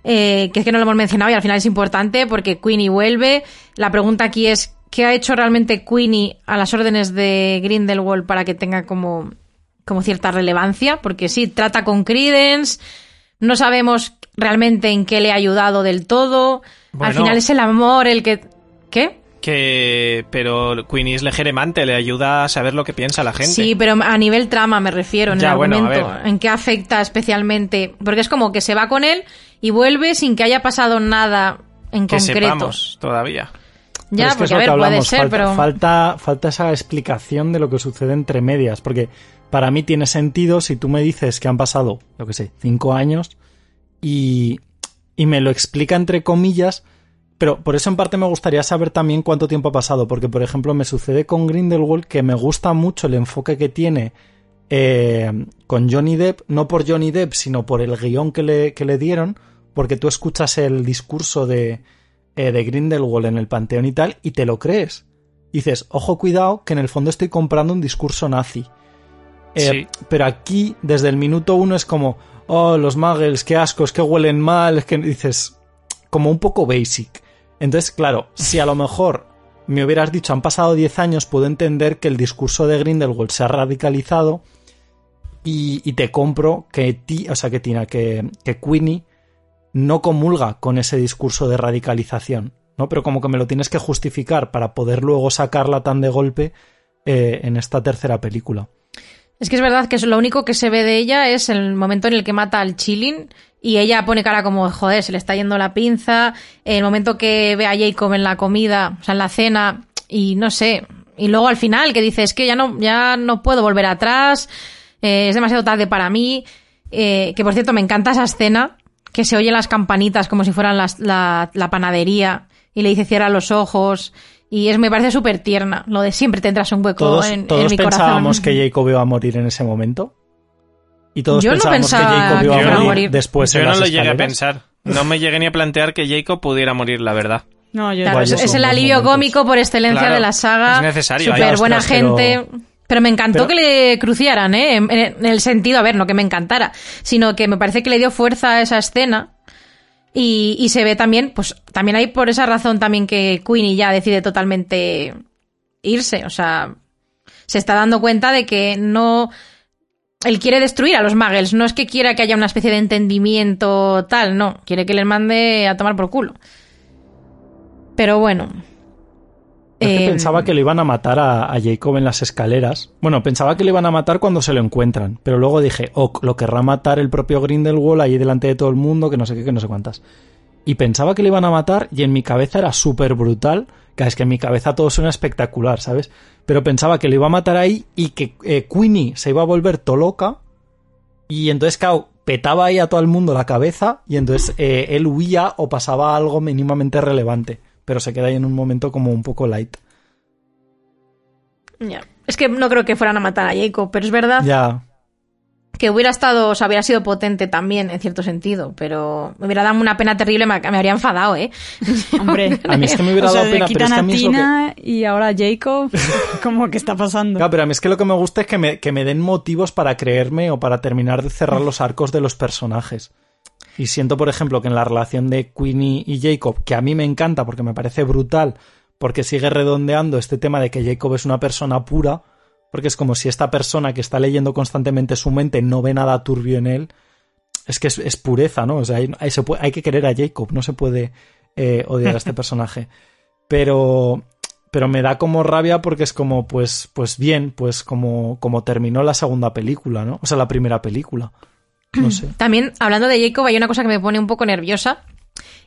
[SPEAKER 3] eh, que es que no lo hemos mencionado y al final es importante porque Queenie vuelve. La pregunta aquí es, ¿qué ha hecho realmente Queenie a las órdenes de Grindelwald para que tenga como, como cierta relevancia? Porque sí, trata con Credence, no sabemos realmente en qué le ha ayudado del todo.
[SPEAKER 4] Bueno.
[SPEAKER 3] Al final es el amor el que... ¿Qué?
[SPEAKER 4] Que, pero Queenie es legeremante, le ayuda a saber lo que piensa la gente.
[SPEAKER 3] Sí, pero a nivel trama me refiero, en
[SPEAKER 4] Ya,
[SPEAKER 3] el
[SPEAKER 4] bueno,
[SPEAKER 3] argumento. ¿En qué afecta especialmente? Porque es como que se va con él y vuelve sin que haya pasado nada en
[SPEAKER 4] que
[SPEAKER 3] concreto.
[SPEAKER 4] sepamos todavía.
[SPEAKER 3] Ya,
[SPEAKER 1] es que es
[SPEAKER 3] porque a ver, puede ser,
[SPEAKER 1] falta,
[SPEAKER 3] pero.
[SPEAKER 1] falta, falta esa explicación de lo que sucede entre medias, porque para mí tiene sentido si tú me dices que han pasado, lo que sé, cinco años y, y me lo explica entre comillas, pero por eso en parte me gustaría saber también cuánto tiempo ha pasado, porque por ejemplo me sucede con Grindelwald que me gusta mucho el enfoque que tiene eh, con Johnny Depp, no por Johnny Depp, sino por el guion que le, que le dieron, porque tú escuchas el discurso de, eh, de Grindelwald en el Panteón y tal, y te lo crees. Dices, ojo, cuidado, que en el fondo estoy comprando un discurso nazi. Eh,
[SPEAKER 4] Sí.
[SPEAKER 1] Pero aquí, desde el minuto uno, es como, oh, los muggles, qué ascos, que huelen mal, es que dices, como un poco basic. Entonces, claro, si a lo mejor me hubieras dicho han pasado 10 años, puedo entender que el discurso de Grindelwald se ha radicalizado y, y te compro que ti, o sea, que Tina, que, que Queenie no comulga con ese discurso de radicalización, ¿no? Pero como que me lo tienes que justificar para poder luego sacarla tan de golpe eh, en esta tercera película.
[SPEAKER 3] Es que es verdad que lo único que se ve de ella es el momento en el que mata al Chilling y ella pone cara como, joder, se le está yendo la pinza. El momento que ve a Jacob en la comida, o sea, en la cena, y no sé. Y luego al final que dice, es que ya no, ya no puedo volver atrás, eh, es demasiado tarde para mí. Eh, que por cierto, me encanta esa escena, que se oyen las campanitas como si fueran las- la, la panadería, y le dice cierra los ojos. Y es, me parece súper tierna, lo de siempre tendrás un hueco
[SPEAKER 1] Todos,
[SPEAKER 3] en, en
[SPEAKER 1] todos
[SPEAKER 3] mi
[SPEAKER 1] pensábamos
[SPEAKER 3] corazón.
[SPEAKER 1] que Jacob iba a morir en ese momento. Y todos
[SPEAKER 3] Yo no
[SPEAKER 1] pensábamos
[SPEAKER 3] pensaba
[SPEAKER 1] que Jacob
[SPEAKER 3] que
[SPEAKER 1] iba a
[SPEAKER 4] fuera a
[SPEAKER 1] morir,
[SPEAKER 3] morir.
[SPEAKER 1] después
[SPEAKER 4] Yo
[SPEAKER 1] en
[SPEAKER 4] no
[SPEAKER 1] las
[SPEAKER 4] lo llegué a pensar. no me llegué ni a plantear que Jacob pudiera morir, la verdad.
[SPEAKER 2] No, yo
[SPEAKER 3] Claro,
[SPEAKER 1] Vaya,
[SPEAKER 3] es, el alivio
[SPEAKER 1] momentos.
[SPEAKER 3] cómico por excelencia
[SPEAKER 4] Claro,
[SPEAKER 3] de la saga.
[SPEAKER 4] es necesario.
[SPEAKER 3] Súper buena
[SPEAKER 1] ostras,
[SPEAKER 3] gente. Pero... me encantó
[SPEAKER 1] Pero-
[SPEAKER 3] que le cruciaran, ¿eh? En, en el sentido, a ver, no que me encantara, sino que me parece que le dio fuerza a esa escena. Y, y se ve también, pues también hay por esa razón también que Queenie ya decide totalmente irse. O sea, se está dando cuenta de que no. Él quiere destruir a los Muggles. No es que quiera que haya una especie de entendimiento tal, no. Quiere que les mande a tomar por culo. Pero bueno.
[SPEAKER 1] Es que
[SPEAKER 3] Eh,
[SPEAKER 1] pensaba que le iban a matar a, a Jacob en las escaleras. Bueno, pensaba que le iban a matar cuando se lo encuentran. Pero luego dije, oh, lo querrá matar el propio Grindelwald ahí delante de todo el mundo, que no sé qué, que no sé cuántas. Y pensaba que le iban a matar y en mi cabeza era súper brutal. Que es que en mi cabeza todo suena espectacular, ¿sabes? Pero pensaba que le iba a matar ahí y que eh, Queenie se iba a volver to loca. Y entonces, claro, petaba ahí a todo el mundo la cabeza y entonces eh, él huía o pasaba algo mínimamente relevante. Pero se queda ahí en un momento como un poco light.
[SPEAKER 3] ya. Es que no creo que fueran a matar a Jacob, pero es verdad
[SPEAKER 1] Ya,
[SPEAKER 3] que hubiera estado, o sea, hubiera sido potente también, en cierto sentido, pero me hubiera dado una pena terrible, me, me habría enfadado, ¿eh?
[SPEAKER 2] Hombre,
[SPEAKER 1] A mí es que me hubiera
[SPEAKER 2] o sea,
[SPEAKER 1] dado pena, pero
[SPEAKER 2] quitan
[SPEAKER 1] es que a mí es lo que...
[SPEAKER 2] Tina y ahora Jacob. ¿Cómo que está pasando?
[SPEAKER 1] Claro, pero a mí es que lo que me gusta es que me, que me den motivos para creerme o para terminar de cerrar los arcos de los personajes. Y siento, por ejemplo, que en la relación de Queenie y Jacob, que a mí me encanta porque me parece brutal, porque sigue redondeando este tema de que Jacob es una persona pura, porque es como si esta persona que está leyendo constantemente su mente no ve nada turbio en él. Es que es, es pureza, ¿no? O sea, hay, hay- se puede- hay que querer a Jacob, no se puede eh, odiar a este personaje. Pero, pero me da como rabia porque es como, pues, pues bien, pues como, como terminó la segunda película, ¿no? O sea, la primera película. No sé.
[SPEAKER 3] También, hablando de Jacob, hay una cosa que me pone un poco nerviosa,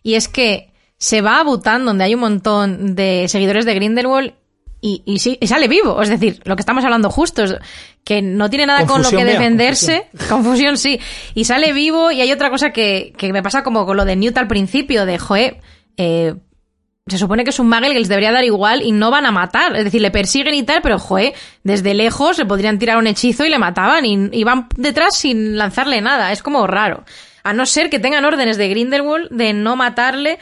[SPEAKER 3] y es que se va a Bután, donde hay un montón de seguidores de Grindelwald, y, y, sí, y sale vivo. Es decir, lo que estamos hablando justo es que no tiene nada con lo que defenderse. Confusión. sí. Y sale vivo, y hay otra cosa que, que me pasa como con lo de Newt al principio, de, joe, eh, se supone que es un Muggle que les debería dar igual y no van a matar. Es decir, le persiguen y tal, pero joe, desde lejos le podrían tirar un hechizo y le mataban y, y van detrás sin lanzarle nada. Es como raro. A no ser que tengan órdenes de Grindelwald de no matarle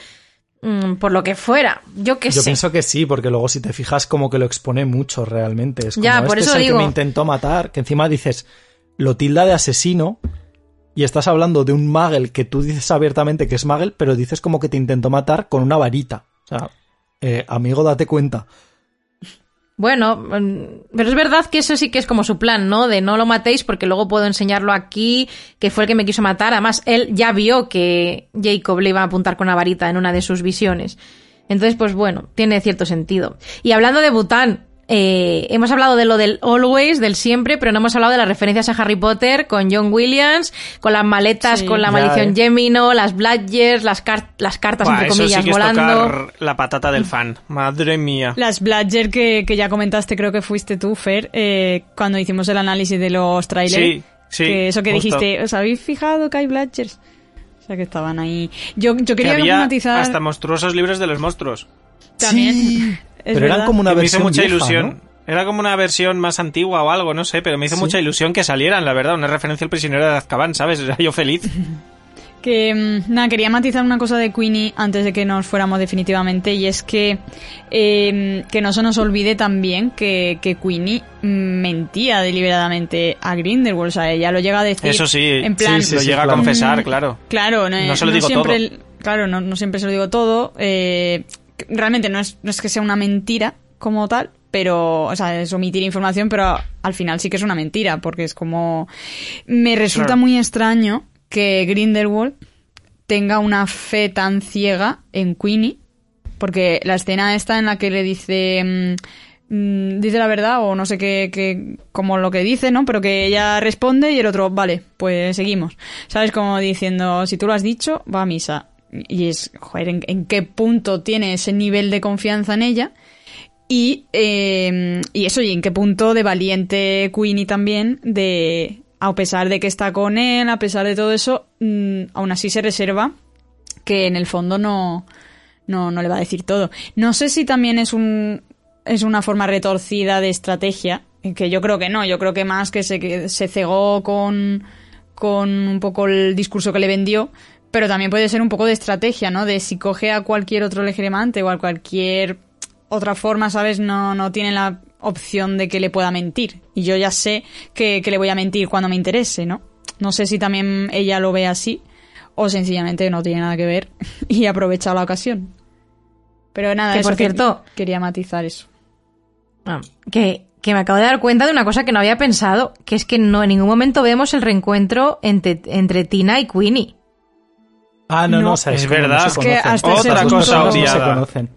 [SPEAKER 3] mm, por lo que fuera. Yo qué
[SPEAKER 1] Yo
[SPEAKER 3] sé.
[SPEAKER 1] pienso que sí, porque luego si te fijas como que lo expone mucho realmente. Es como,
[SPEAKER 3] Ya, por
[SPEAKER 1] este
[SPEAKER 3] eso
[SPEAKER 1] es el
[SPEAKER 3] digo.
[SPEAKER 1] que me intentó matar, que encima dices, lo tilda de asesino, y estás hablando de un Magel que tú dices abiertamente que es Magel, pero dices como que te intentó matar con una varita. O sea, eh, amigo, date cuenta.
[SPEAKER 3] Bueno, mm, pero es verdad que eso sí que es como su plan, ¿no? De no lo matéis porque luego puedo enseñarlo aquí, que fue el que me quiso matar. Además, él ya vio que Jacob le iba a apuntar con una varita en una de sus visiones. Entonces, pues bueno, tiene cierto sentido. Y hablando de Bután, eh, hemos hablado de lo del always, del siempre, pero no hemos hablado de las referencias a Harry Potter con John Williams, con las maletas,
[SPEAKER 2] Sí.
[SPEAKER 3] con la maldición
[SPEAKER 1] eh.
[SPEAKER 3] Gemino, las Bladgers, las, car- las cartas,
[SPEAKER 4] Buah,
[SPEAKER 3] entre
[SPEAKER 4] eso
[SPEAKER 3] comillas,
[SPEAKER 4] sí que es
[SPEAKER 3] volando.
[SPEAKER 4] tocar la patata del fan. Madre mía.
[SPEAKER 2] Las Bladger que, que ya comentaste, creo que fuiste tú, Fer, eh, cuando hicimos el análisis de los trailers.
[SPEAKER 4] Sí, sí,
[SPEAKER 2] Que eso que
[SPEAKER 4] justo.
[SPEAKER 2] dijiste, ¿os habéis fijado que hay Bladgers? O sea, que estaban ahí. Yo, yo
[SPEAKER 4] Que
[SPEAKER 2] quería
[SPEAKER 4] había
[SPEAKER 2] matizar
[SPEAKER 4] hasta monstruosos libros de los monstruos.
[SPEAKER 2] también.
[SPEAKER 1] Sí, Pero eran
[SPEAKER 2] verdad.
[SPEAKER 1] como una
[SPEAKER 4] Que me hizo
[SPEAKER 1] versión
[SPEAKER 4] mucha
[SPEAKER 1] vieja,
[SPEAKER 4] ilusión.
[SPEAKER 1] ¿no?
[SPEAKER 4] Era como una versión más antigua o algo, no sé, pero me hizo
[SPEAKER 1] Sí.
[SPEAKER 4] mucha ilusión que salieran, la verdad. Una referencia al prisionero de Azkaban, ¿sabes? Era yo feliz.
[SPEAKER 2] Que, mm, nada, quería matizar una cosa de Queenie antes de que nos fuéramos definitivamente, y es que, eh, que no se nos olvide también que, que Queenie mm, mentía deliberadamente a Grindelwald, o sea, ella lo llega a decir
[SPEAKER 4] Eso sí,
[SPEAKER 2] en plan,
[SPEAKER 1] Sí,
[SPEAKER 4] lo
[SPEAKER 1] sí,
[SPEAKER 4] llega
[SPEAKER 1] claro.
[SPEAKER 4] a confesar,
[SPEAKER 2] Mm,
[SPEAKER 4] claro.
[SPEAKER 2] Claro, no,
[SPEAKER 4] No se lo digo
[SPEAKER 2] siempre,
[SPEAKER 4] todo.
[SPEAKER 2] Claro, no, no siempre se lo digo todo. eh, realmente no es, no es que sea una mentira como tal, pero, o sea, es omitir información, pero al final sí que es una mentira, porque es como... Me resulta
[SPEAKER 4] Claro.
[SPEAKER 2] muy extraño que Grindelwald tenga una fe tan ciega en Queenie, porque la escena esta en la que le dice... mm, mm, dice la verdad o no sé qué, qué- como lo que dice, ¿no? Pero que ella responde y el otro, vale, pues seguimos. ¿Sabes? Como diciendo, si tú lo has dicho, va a misa. Y es, joder, ¿en, en qué punto tiene ese nivel de confianza en ella? Y, eh, y eso, y en qué punto de valiente Queenie también, de, a pesar de que está con él, a pesar de todo eso, mm, aún así se reserva que en el fondo no, no, no le va a decir todo. No sé si también es un, es una forma retorcida de estrategia, que yo creo que no, yo creo que más que se, que se cegó con, con un poco el discurso que le vendió, Pero también puede ser un poco de estrategia, ¿no? De si coge a cualquier otro legeremante o a cualquier otra forma, ¿sabes? No, no tiene la opción de que le pueda mentir. Y yo ya sé que, que le voy a mentir cuando me interese, ¿no? No sé si también ella lo ve así o sencillamente no tiene nada que ver y ha aprovechado la ocasión. Pero nada,
[SPEAKER 3] Que, por cierto-
[SPEAKER 2] quería matizar eso.
[SPEAKER 3] Ah, que, que me acabo de dar cuenta de una cosa que no había pensado, que es que no en ningún momento vemos el reencuentro entre, entre Tina y Queenie.
[SPEAKER 1] Ah, no, no,
[SPEAKER 2] No.
[SPEAKER 1] o sea,
[SPEAKER 4] Es
[SPEAKER 1] como no
[SPEAKER 4] verdad.
[SPEAKER 1] se
[SPEAKER 4] Es
[SPEAKER 2] que
[SPEAKER 1] conocen.
[SPEAKER 2] hasta ese
[SPEAKER 4] Otra
[SPEAKER 2] punto
[SPEAKER 4] cosa
[SPEAKER 2] No
[SPEAKER 1] se conocen.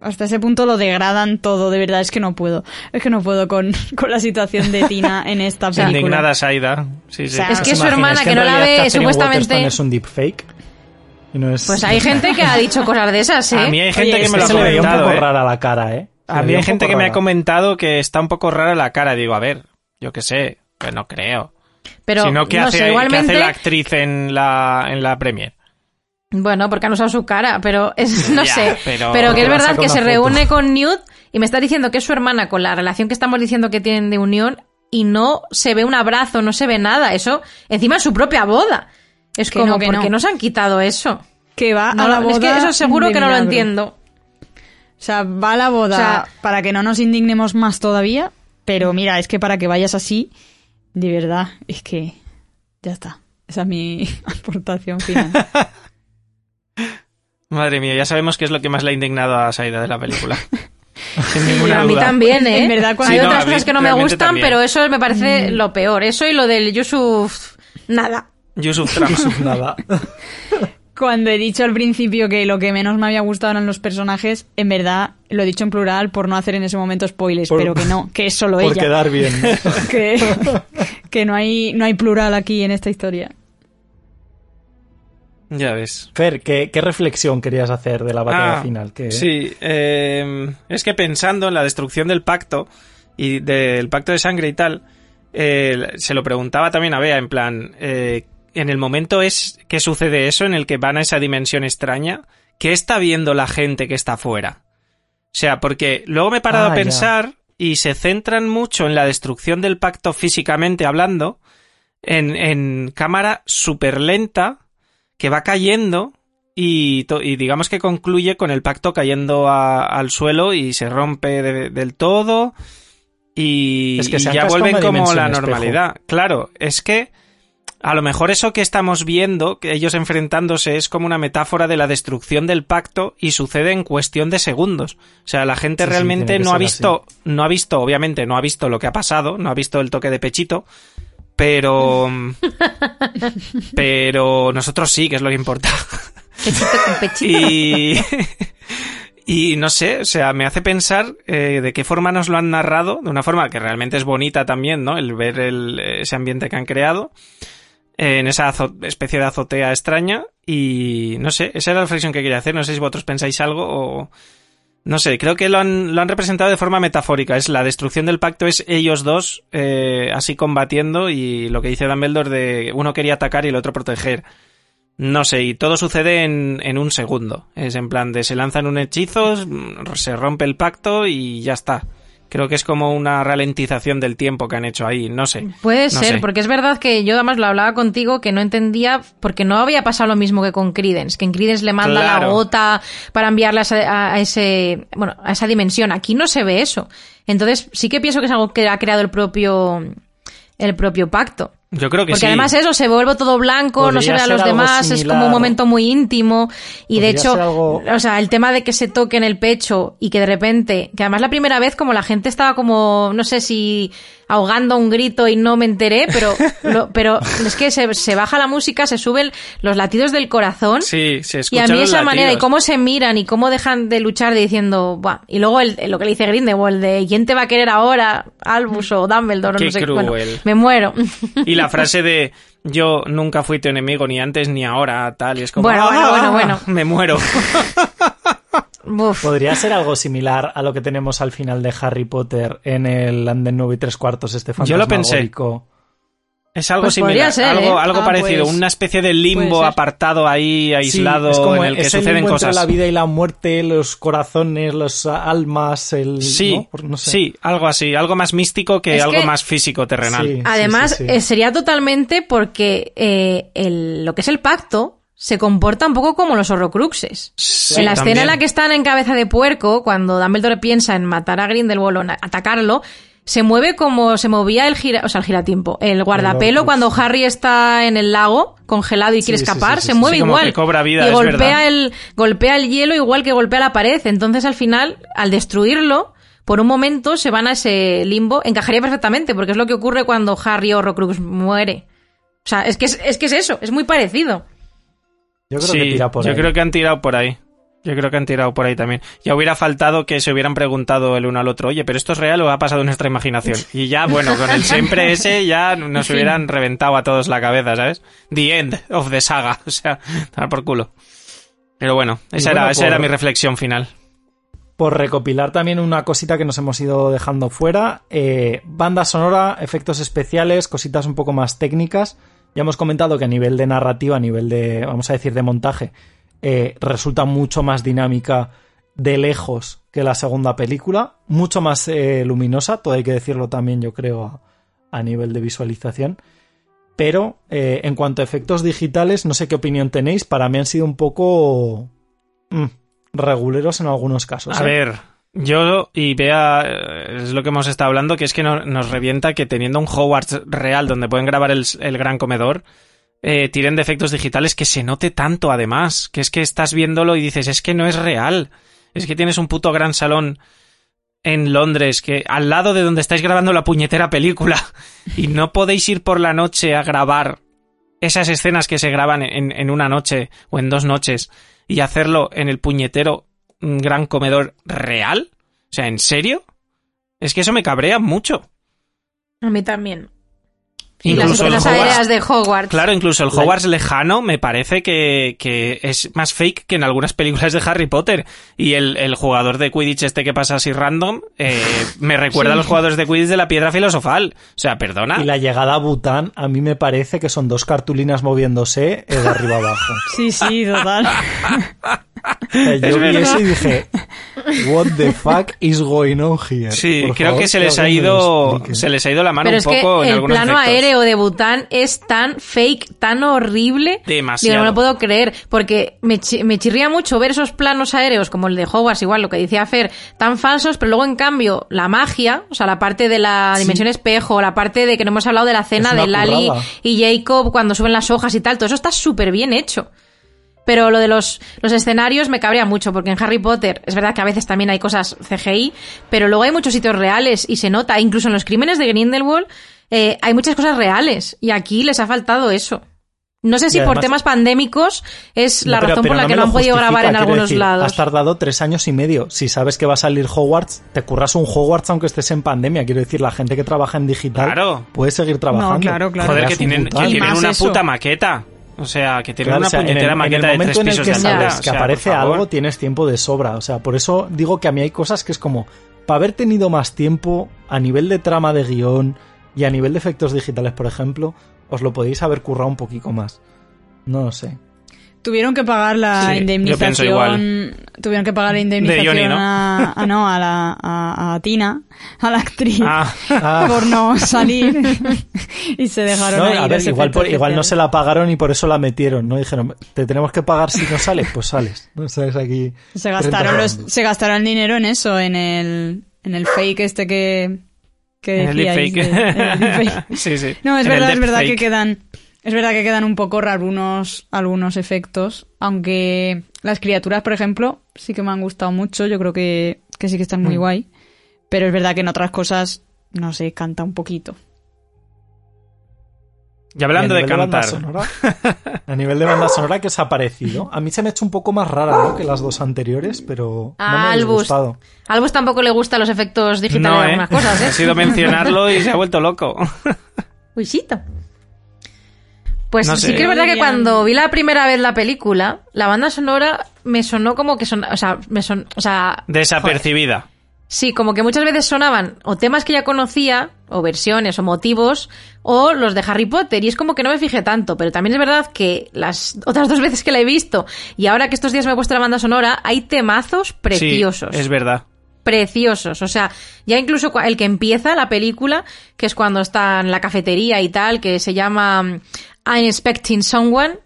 [SPEAKER 2] Hasta ese punto lo degradan todo, de verdad, es que no puedo. Es que no puedo con, con la situación de Tina en esta película.
[SPEAKER 4] Indignada Saida. Sí, sí.
[SPEAKER 2] O sea,
[SPEAKER 3] Es que
[SPEAKER 1] ¿Os
[SPEAKER 3] su hermana, que no la ve,
[SPEAKER 1] Catherine
[SPEAKER 3] supuestamente-
[SPEAKER 1] Waterston es un deepfake? Y no es...
[SPEAKER 3] Pues hay gente que ha dicho cosas de esas, ¿eh?
[SPEAKER 4] A mí hay gente
[SPEAKER 2] Oye,
[SPEAKER 4] que me lo ha
[SPEAKER 1] veía un
[SPEAKER 4] comentado,
[SPEAKER 1] poco
[SPEAKER 4] ¿eh?
[SPEAKER 1] rara la cara, ¿eh? Se
[SPEAKER 4] A mí hay gente que me ha comentado que está un poco rara la cara. Digo, a ver, yo qué sé, pues no creo.
[SPEAKER 3] Pero
[SPEAKER 4] Sino que
[SPEAKER 3] no
[SPEAKER 4] hace,
[SPEAKER 3] sé,
[SPEAKER 4] que
[SPEAKER 3] igualmente.
[SPEAKER 4] hace la actriz en la, en la premier.
[SPEAKER 3] Bueno, porque han usado su cara, pero es, no
[SPEAKER 4] Ya,
[SPEAKER 3] sé.
[SPEAKER 4] pero-
[SPEAKER 3] Pero, que es verdad que se
[SPEAKER 1] foto.
[SPEAKER 3] reúne con Newt y me está diciendo que es su hermana con la relación que estamos diciendo que tienen de unión y no se ve un abrazo, no se ve nada. Eso, encima en su propia boda. Es
[SPEAKER 2] Que
[SPEAKER 3] como,
[SPEAKER 2] no, que
[SPEAKER 3] ¿por qué
[SPEAKER 2] no.
[SPEAKER 3] nos han quitado eso?
[SPEAKER 2] Que va
[SPEAKER 3] No,
[SPEAKER 2] a la boda
[SPEAKER 3] es que eso seguro que no lo entiendo.
[SPEAKER 2] O sea, va a la boda
[SPEAKER 3] O sea-
[SPEAKER 2] para que no nos indignemos más todavía, pero mira, es que para que vayas así, de verdad, es que ya está. Esa es mi aportación final.
[SPEAKER 4] Madre mía, ya sabemos qué es lo que más le ha indignado a Saida de la película. Sin ninguna
[SPEAKER 3] a mí
[SPEAKER 4] duda.
[SPEAKER 3] también, ¿eh?
[SPEAKER 2] En verdad, cuando-
[SPEAKER 3] Hay
[SPEAKER 4] no,
[SPEAKER 3] otras
[SPEAKER 4] mí
[SPEAKER 3] cosas que no me gustan,
[SPEAKER 4] también.
[SPEAKER 3] pero eso me parece lo peor. Eso y lo del Yusuf... Nada.
[SPEAKER 4] Yusuf Trump.
[SPEAKER 1] Nada.
[SPEAKER 2] Cuando he dicho al principio que lo que menos me había gustado eran los personajes, en verdad lo he dicho en plural por no hacer en ese momento spoilers,
[SPEAKER 1] Por-
[SPEAKER 2] pero que no, que es solo
[SPEAKER 1] Por
[SPEAKER 2] ella.
[SPEAKER 1] quedar bien.
[SPEAKER 2] Que, que no hay no hay plural aquí en esta historia.
[SPEAKER 4] Ya ves.
[SPEAKER 1] Fer, ¿qué, qué reflexión querías hacer de la batalla
[SPEAKER 4] Ah,
[SPEAKER 1] final?
[SPEAKER 4] Sí, eh, es que pensando en la destrucción del pacto y del pacto de sangre y tal, eh, se lo preguntaba también a Bea, en plan, eh, en el momento es que sucede eso, en el que van a esa dimensión extraña, ¿qué está viendo la gente que está fuera? O sea, porque luego me he parado
[SPEAKER 1] Ah,
[SPEAKER 4] a
[SPEAKER 1] ya.
[SPEAKER 4] pensar y se centran mucho en la destrucción del pacto físicamente hablando, en, en cámara súper lenta, que va cayendo y, digamos que concluye con el pacto cayendo a- al suelo y se rompe de- del todo y,
[SPEAKER 1] Es que
[SPEAKER 4] y
[SPEAKER 1] se han
[SPEAKER 4] ya vuelven como la
[SPEAKER 1] espejo.
[SPEAKER 4] normalidad. Claro, es que a lo mejor eso que estamos viendo, que ellos enfrentándose, es como una metáfora de la destrucción del pacto y sucede en cuestión de segundos. O sea, la gente
[SPEAKER 1] Sí,
[SPEAKER 4] realmente no ha visto, no ha visto, obviamente, no ha visto lo que ha pasado, no ha visto el toque de pechito, pero, pero nosotros sí, que es lo que importa.
[SPEAKER 3] Pechito con pechito.
[SPEAKER 4] Y, y no sé, o sea, me hace pensar eh, de qué forma nos lo han narrado, de una forma que realmente es bonita también, ¿no? El ver el- ese ambiente que han creado eh, en esa especie de azotea extraña y no sé, esa era la reflexión que quería hacer, no sé si vosotros pensáis algo o... No sé, creo que lo han, lo han representado de forma metafórica. Es la destrucción del pacto, es ellos dos eh, así combatiendo y lo que dice Dumbledore de uno quería atacar y el otro proteger. No sé, y todo sucede en, en un segundo. Es en plan de se lanzan un hechizo, se rompe el pacto y ya está. Creo que es como una ralentización del tiempo que han hecho ahí, no sé.
[SPEAKER 3] Puede
[SPEAKER 4] No
[SPEAKER 3] ser,
[SPEAKER 4] sé.
[SPEAKER 3] porque es verdad que yo además lo hablaba contigo que no entendía, porque no había pasado lo mismo que con Credence, que en Credence le manda la gota para enviarla a, a ese, bueno, a esa dimensión. Aquí no se ve eso. Entonces sí que pienso que es algo que ha creado el propio, el propio pacto.
[SPEAKER 4] Yo creo que
[SPEAKER 3] Porque
[SPEAKER 4] sí.
[SPEAKER 3] además eso, se vuelve todo blanco, no se ve a los demás, es como un momento muy íntimo. Y de hecho,
[SPEAKER 1] algo-
[SPEAKER 3] o sea, el tema de que se toque en el pecho y que de repente, que además la primera vez como la gente estaba como, no sé si ahogando un grito y no me enteré, pero, lo- pero es que se, se baja la música, se suben los latidos del corazón.
[SPEAKER 4] Sí, se
[SPEAKER 3] Y a mí esa manera y cómo se miran y cómo dejan de luchar diciendo, Buah. y luego el, lo que le dice Grindelwald de ¿quién te va a querer ahora? Albus o Dumbledore,
[SPEAKER 4] Qué
[SPEAKER 3] no sé Bueno,
[SPEAKER 4] cruel.
[SPEAKER 3] me muero.
[SPEAKER 4] Y la frase de yo nunca fui tu enemigo ni antes ni ahora, tal, y es como
[SPEAKER 3] Bueno, bueno,
[SPEAKER 4] "Ah,
[SPEAKER 3] bueno, bueno".
[SPEAKER 4] me muero.
[SPEAKER 3] Uf.
[SPEAKER 1] Podría ser algo similar a lo que tenemos al final de Harry Potter en el Anden 9 y 3 cuartos, este
[SPEAKER 4] Yo lo pensé. Es algo
[SPEAKER 3] Pues
[SPEAKER 4] similar,
[SPEAKER 3] podría ser,
[SPEAKER 4] algo,
[SPEAKER 3] ¿eh?
[SPEAKER 4] algo
[SPEAKER 2] Ah,
[SPEAKER 4] parecido,
[SPEAKER 2] pues,
[SPEAKER 4] una especie de limbo apartado ahí, aislado,
[SPEAKER 1] Sí, es como
[SPEAKER 4] en el que
[SPEAKER 1] ese
[SPEAKER 4] suceden
[SPEAKER 1] limbo entre
[SPEAKER 4] cosas.
[SPEAKER 1] la vida y la muerte, los corazones, las almas, el...
[SPEAKER 4] Sí,
[SPEAKER 1] ¿no? Por- no sé.
[SPEAKER 4] sí, algo así, algo más místico que
[SPEAKER 3] Es
[SPEAKER 4] algo
[SPEAKER 3] que-
[SPEAKER 4] más físico, terrenal.
[SPEAKER 1] Sí,
[SPEAKER 3] Además,
[SPEAKER 1] sí, sí, sí.
[SPEAKER 3] eh, sería totalmente porque eh, el- lo que es el pacto se comporta un poco como los horrocruxes.
[SPEAKER 4] Sí,
[SPEAKER 3] en la escena en la que están en cabeza de puerco, cuando Dumbledore piensa en matar a Grindelwald o en atacarlo, se mueve como se movía el gira, o sea, el giratiempo, el guardapelo cuando Harry está en el lago congelado y quiere
[SPEAKER 1] Sí,
[SPEAKER 3] escapar,
[SPEAKER 1] sí, sí,
[SPEAKER 3] se mueve igual
[SPEAKER 4] cobra vida,
[SPEAKER 3] y golpea
[SPEAKER 4] verdad.
[SPEAKER 3] el golpea el hielo igual que golpea la pared. Entonces, al final, al destruirlo, por un momento se van a ese limbo. Encajaría perfectamente, porque es lo que ocurre cuando Harry Horrocrux muere. O sea, es que es, es que es eso, es muy parecido.
[SPEAKER 1] Yo creo
[SPEAKER 4] sí,
[SPEAKER 1] que tira por
[SPEAKER 4] yo
[SPEAKER 1] ahí.
[SPEAKER 4] creo que han tirado por ahí. Yo creo que han tirado por ahí también. Ya hubiera faltado que se hubieran preguntado el uno al otro, oye, pero esto es real o ha pasado en nuestra imaginación. Y ya, bueno, con el siempre ese ya nos hubieran reventado a todos la cabeza, ¿sabes? The end of the saga. O sea, dar por culo. Pero bueno, esa, era, esa era mi reflexión final.
[SPEAKER 1] Por recopilar también una cosita que nos hemos ido dejando fuera, eh, banda sonora, efectos especiales, cositas un poco más técnicas. Ya hemos comentado que a nivel de narrativa, a nivel de, vamos a decir, de montaje, eh, resulta mucho más dinámica de lejos que la segunda película, mucho más eh, luminosa, todo hay que decirlo también, yo creo, a, a nivel de visualización. Pero eh, en cuanto a efectos digitales, no sé qué opinión tenéis, para mí han sido un poco mm, reguleros en algunos casos.
[SPEAKER 4] A ver, yo y vea, eh, es lo que hemos estado hablando, que es que no- nos revienta que teniendo un Hogwarts real donde pueden grabar el, el gran comedor, eh, tiren de efectos digitales que se note tanto además, que es que estás viéndolo y dices, es que no es real, es que tienes un puto gran salón en Londres, que al lado de donde estáis grabando la puñetera película, y no podéis ir por la noche a grabar esas escenas que se graban en, en una noche o en dos noches y hacerlo en el puñetero mm, gran comedor real? O sea, ¿en serio? Es que eso me cabrea mucho.
[SPEAKER 3] A mí también. Y las
[SPEAKER 4] el Hogwarts-
[SPEAKER 3] de Hogwarts.
[SPEAKER 4] Claro, incluso el Hogwarts lejano me parece que, que es más fake que en algunas películas de Harry Potter. Y el, el jugador de Quidditch este que pasa así random eh, me recuerda a los jugadores de Quidditch de la piedra filosofal. O sea, perdona.
[SPEAKER 1] Y la llegada a Bután, a mí me parece que son dos cartulinas moviéndose eh, de arriba abajo.
[SPEAKER 2] Sí, sí, total.
[SPEAKER 1] Sea, yo
[SPEAKER 4] Es
[SPEAKER 1] vi eso y dije, What the fuck is going on here?
[SPEAKER 4] Sí,
[SPEAKER 1] Por
[SPEAKER 4] creo
[SPEAKER 1] favor,
[SPEAKER 4] que se les ha ido se les ha ido la mano
[SPEAKER 3] Pero
[SPEAKER 4] un
[SPEAKER 3] es que
[SPEAKER 4] poco en
[SPEAKER 3] el plano
[SPEAKER 4] efectos.
[SPEAKER 3] aéreo de Bután es tan fake, tan horrible.
[SPEAKER 4] Demasiado.
[SPEAKER 3] Digo, no lo puedo creer. Porque me, chi- me chirría mucho ver esos planos aéreos, como el de Hogwarts, igual lo que decía Fer, tan falsos, pero luego en cambio la magia, o sea, la parte de la dimensión espejo, la parte de que no hemos hablado de la cena de Lali
[SPEAKER 1] currada.
[SPEAKER 3] y Jacob cuando suben las hojas y tal, todo eso está súper bien hecho. Pero lo de los, los escenarios me cabrea mucho, porque en Harry Potter es verdad que a veces también hay cosas CGI, pero luego hay muchos sitios reales y se nota, incluso en los crímenes de Grindelwald, eh, hay muchas cosas reales y aquí les ha faltado eso. No sé si por temas pandémicos es la
[SPEAKER 1] No, pero-
[SPEAKER 3] razón
[SPEAKER 1] pero
[SPEAKER 3] por la
[SPEAKER 1] no
[SPEAKER 3] que no han podido grabar en algunos
[SPEAKER 1] decir,
[SPEAKER 3] lados.
[SPEAKER 1] Has tardado tres años y medio. Si sabes que va a salir Hogwarts, te curras un Hogwarts aunque estés en pandemia. Quiero decir, la gente que trabaja en digital
[SPEAKER 4] Claro.
[SPEAKER 1] puede seguir trabajando.
[SPEAKER 2] No, claro, claro.
[SPEAKER 4] Joder, que tienen, que una
[SPEAKER 2] eso.
[SPEAKER 4] puta maqueta. O sea, que tienen
[SPEAKER 1] Claro,
[SPEAKER 4] una
[SPEAKER 1] o sea, en
[SPEAKER 4] puñetera
[SPEAKER 1] en el
[SPEAKER 4] maqueta de tres
[SPEAKER 1] momento en el
[SPEAKER 4] pisos
[SPEAKER 1] que
[SPEAKER 4] de
[SPEAKER 1] sabes
[SPEAKER 4] altura. O
[SPEAKER 1] que
[SPEAKER 4] sea, por
[SPEAKER 1] aparece algo, tienes tiempo de sobra. O sea, por eso digo que a mí hay cosas que es como, para haber tenido más tiempo a nivel de trama de guion y a nivel de efectos digitales, por ejemplo, os lo podéis haber currado un poquito más. No lo sé.
[SPEAKER 2] Tuvieron que pagar la
[SPEAKER 4] Sí, yo pienso
[SPEAKER 2] indemnización. Tuvieron que pagar la indemnización
[SPEAKER 4] Johnny, ¿no?
[SPEAKER 2] a, a- no, a, la, a, a Tina, a la actriz,
[SPEAKER 4] Ah,
[SPEAKER 1] Ah.
[SPEAKER 2] por no salir. y se dejaron
[SPEAKER 1] No,
[SPEAKER 2] ahí
[SPEAKER 1] a ver,
[SPEAKER 2] los
[SPEAKER 1] igual, por- igual no se la pagaron y por eso la metieron, ¿no? Dijeron, te tenemos que pagar si no sales, pues sales. No sabes aquí.
[SPEAKER 2] Se gastaron,
[SPEAKER 1] 30
[SPEAKER 2] los, se gastaron el dinero en eso, en el, en el fake este que, que
[SPEAKER 4] en el
[SPEAKER 2] decíais
[SPEAKER 4] deepfake.
[SPEAKER 2] de- en el deepfake.
[SPEAKER 4] sí, sí.
[SPEAKER 2] No, es
[SPEAKER 4] En
[SPEAKER 2] verdad, es verdad que quedan, es verdad que quedan un poco raros algunos, algunos efectos, aunque las criaturas, por ejemplo, sí que me han gustado mucho, yo creo que, que sí que están muy
[SPEAKER 1] Mm.
[SPEAKER 2] guay, pero es verdad que en otras cosas, no sé, canta un poquito.
[SPEAKER 4] Y hablando
[SPEAKER 1] Y
[SPEAKER 4] de cantar.
[SPEAKER 1] sonora, a nivel de banda sonora, ¿qué os ha parecido? A mí se me ha hecho un poco más rara, ¿no? Que las dos anteriores, pero no me ha
[SPEAKER 3] Albus.
[SPEAKER 1] gustado.
[SPEAKER 3] A Albus tampoco le gustan los efectos digitales
[SPEAKER 4] No,
[SPEAKER 3] de
[SPEAKER 4] ¿eh?
[SPEAKER 3] algunas cosas, ¿eh?
[SPEAKER 4] Ha sido mencionarlo y se ha vuelto loco.
[SPEAKER 3] Uysito. Pues
[SPEAKER 4] No
[SPEAKER 3] sí
[SPEAKER 4] sé.
[SPEAKER 3] que es verdad que cuando vi la primera vez la película, la banda sonora me sonó como que son, o sea, me son, o sea,
[SPEAKER 4] Desapercibida.
[SPEAKER 3] sí, como que muchas veces sonaban o temas que ya conocía, o versiones, o motivos, o los de Harry Potter, y es como que no me fijé tanto, pero también es verdad que las otras dos veces que la he visto, y ahora que estos días me he puesto la banda sonora, hay temazos preciosos
[SPEAKER 4] Sí, es verdad.
[SPEAKER 3] preciosos. O sea, ya incluso el que empieza la película, que es cuando está en la cafetería y tal, que se llama I'm Expecting Someone,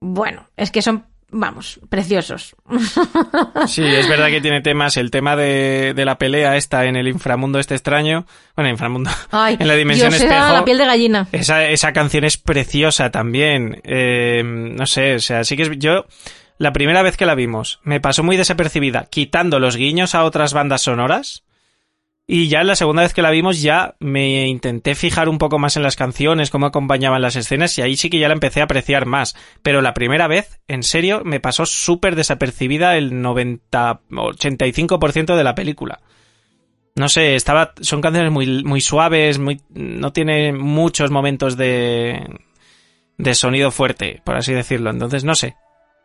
[SPEAKER 3] bueno, es que son, vamos, preciosos.
[SPEAKER 4] Sí, es verdad que tiene temas, el tema de, de la pelea esta en el inframundo este extraño, bueno, inframundo,
[SPEAKER 3] Ay,
[SPEAKER 4] en la dimensión
[SPEAKER 3] Dios,
[SPEAKER 4] espejo.
[SPEAKER 3] la piel de gallina.
[SPEAKER 4] Esa, esa canción es preciosa también. Eh, no sé, o sea, sí que es, yo, la primera vez que la vimos, me pasó muy desapercibida, quitando los guiños a otras bandas sonoras. Y ya la segunda vez que la vimos ya me intenté fijar un poco más en las canciones, cómo acompañaban las escenas y ahí sí que ya la empecé a apreciar más. Pero la primera vez, en serio, me pasó súper desapercibida el 90, 85% de la película. No sé, estaba, son canciones muy, muy suaves, muy, no tiene muchos momentos de, de sonido fuerte, por así decirlo. Entonces, no sé.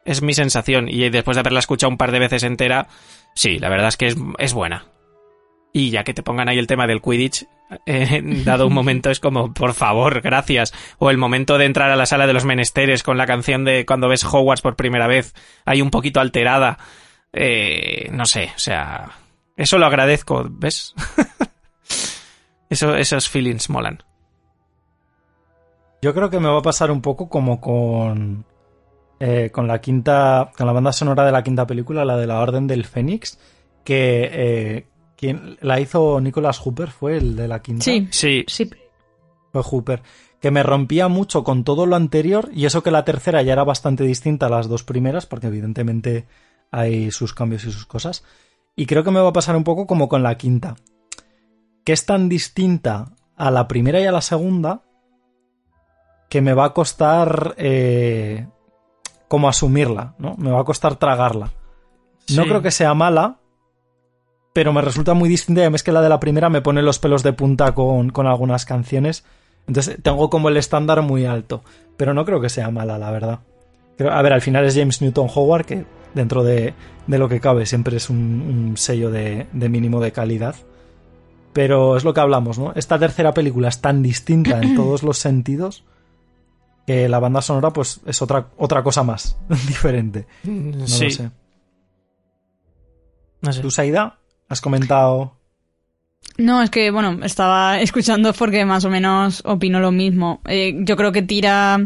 [SPEAKER 4] Es mi sensación. Y después de haberla escuchado un par de veces entera, sí, la verdad es que es, es buena. Y ya que te pongan ahí el tema del Quidditch, eh, dado un momento es como, por favor, gracias. O el momento de entrar a la sala de los menesteres con la canción de cuando ves Hogwarts por primera vez, ahí un poquito alterada. Eh, no sé, o sea, eso lo agradezco, ¿ves? eso, esos feelings molan.
[SPEAKER 1] Yo creo que me va a pasar un poco como con. eh, con la quinta. con la banda sonora de la quinta película, la de la Orden del Fénix. Que. eh, quien la hizo Nicholas Hooper fue el de la quinta.
[SPEAKER 2] Sí.
[SPEAKER 4] Sí,
[SPEAKER 3] Sí.
[SPEAKER 1] Fue Hooper. Que me rompía mucho con todo lo anterior. Y eso que la tercera ya era bastante distinta a las dos primeras. Porque evidentemente hay sus cambios y sus cosas. Y creo que me va a pasar un poco como con la quinta. Que es tan distinta a la primera y a la segunda que me va a costar eh, como asumirla, ¿no? Me va a costar tragarla. No creo que sea mala, pero me resulta muy distinta y además que la de la primera me pone los pelos de punta con, con algunas canciones. Entonces tengo como el estándar muy alto, pero no creo que sea mala, la verdad. Creo- a ver, al final es James Newton Howard, que dentro de, de lo que cabe siempre es un, un sello de, de mínimo de calidad. Pero es lo que hablamos, ¿no? Esta tercera película es tan distinta en todos los sentidos que la banda sonora pues es otra, otra cosa más diferente. No
[SPEAKER 4] sí.
[SPEAKER 1] lo sé.
[SPEAKER 4] No sé.
[SPEAKER 1] ¿Tú, Saida? ¿Has comentado?
[SPEAKER 2] No, es que, bueno, estaba escuchando porque más o menos opino lo mismo. Eh, yo creo que tira,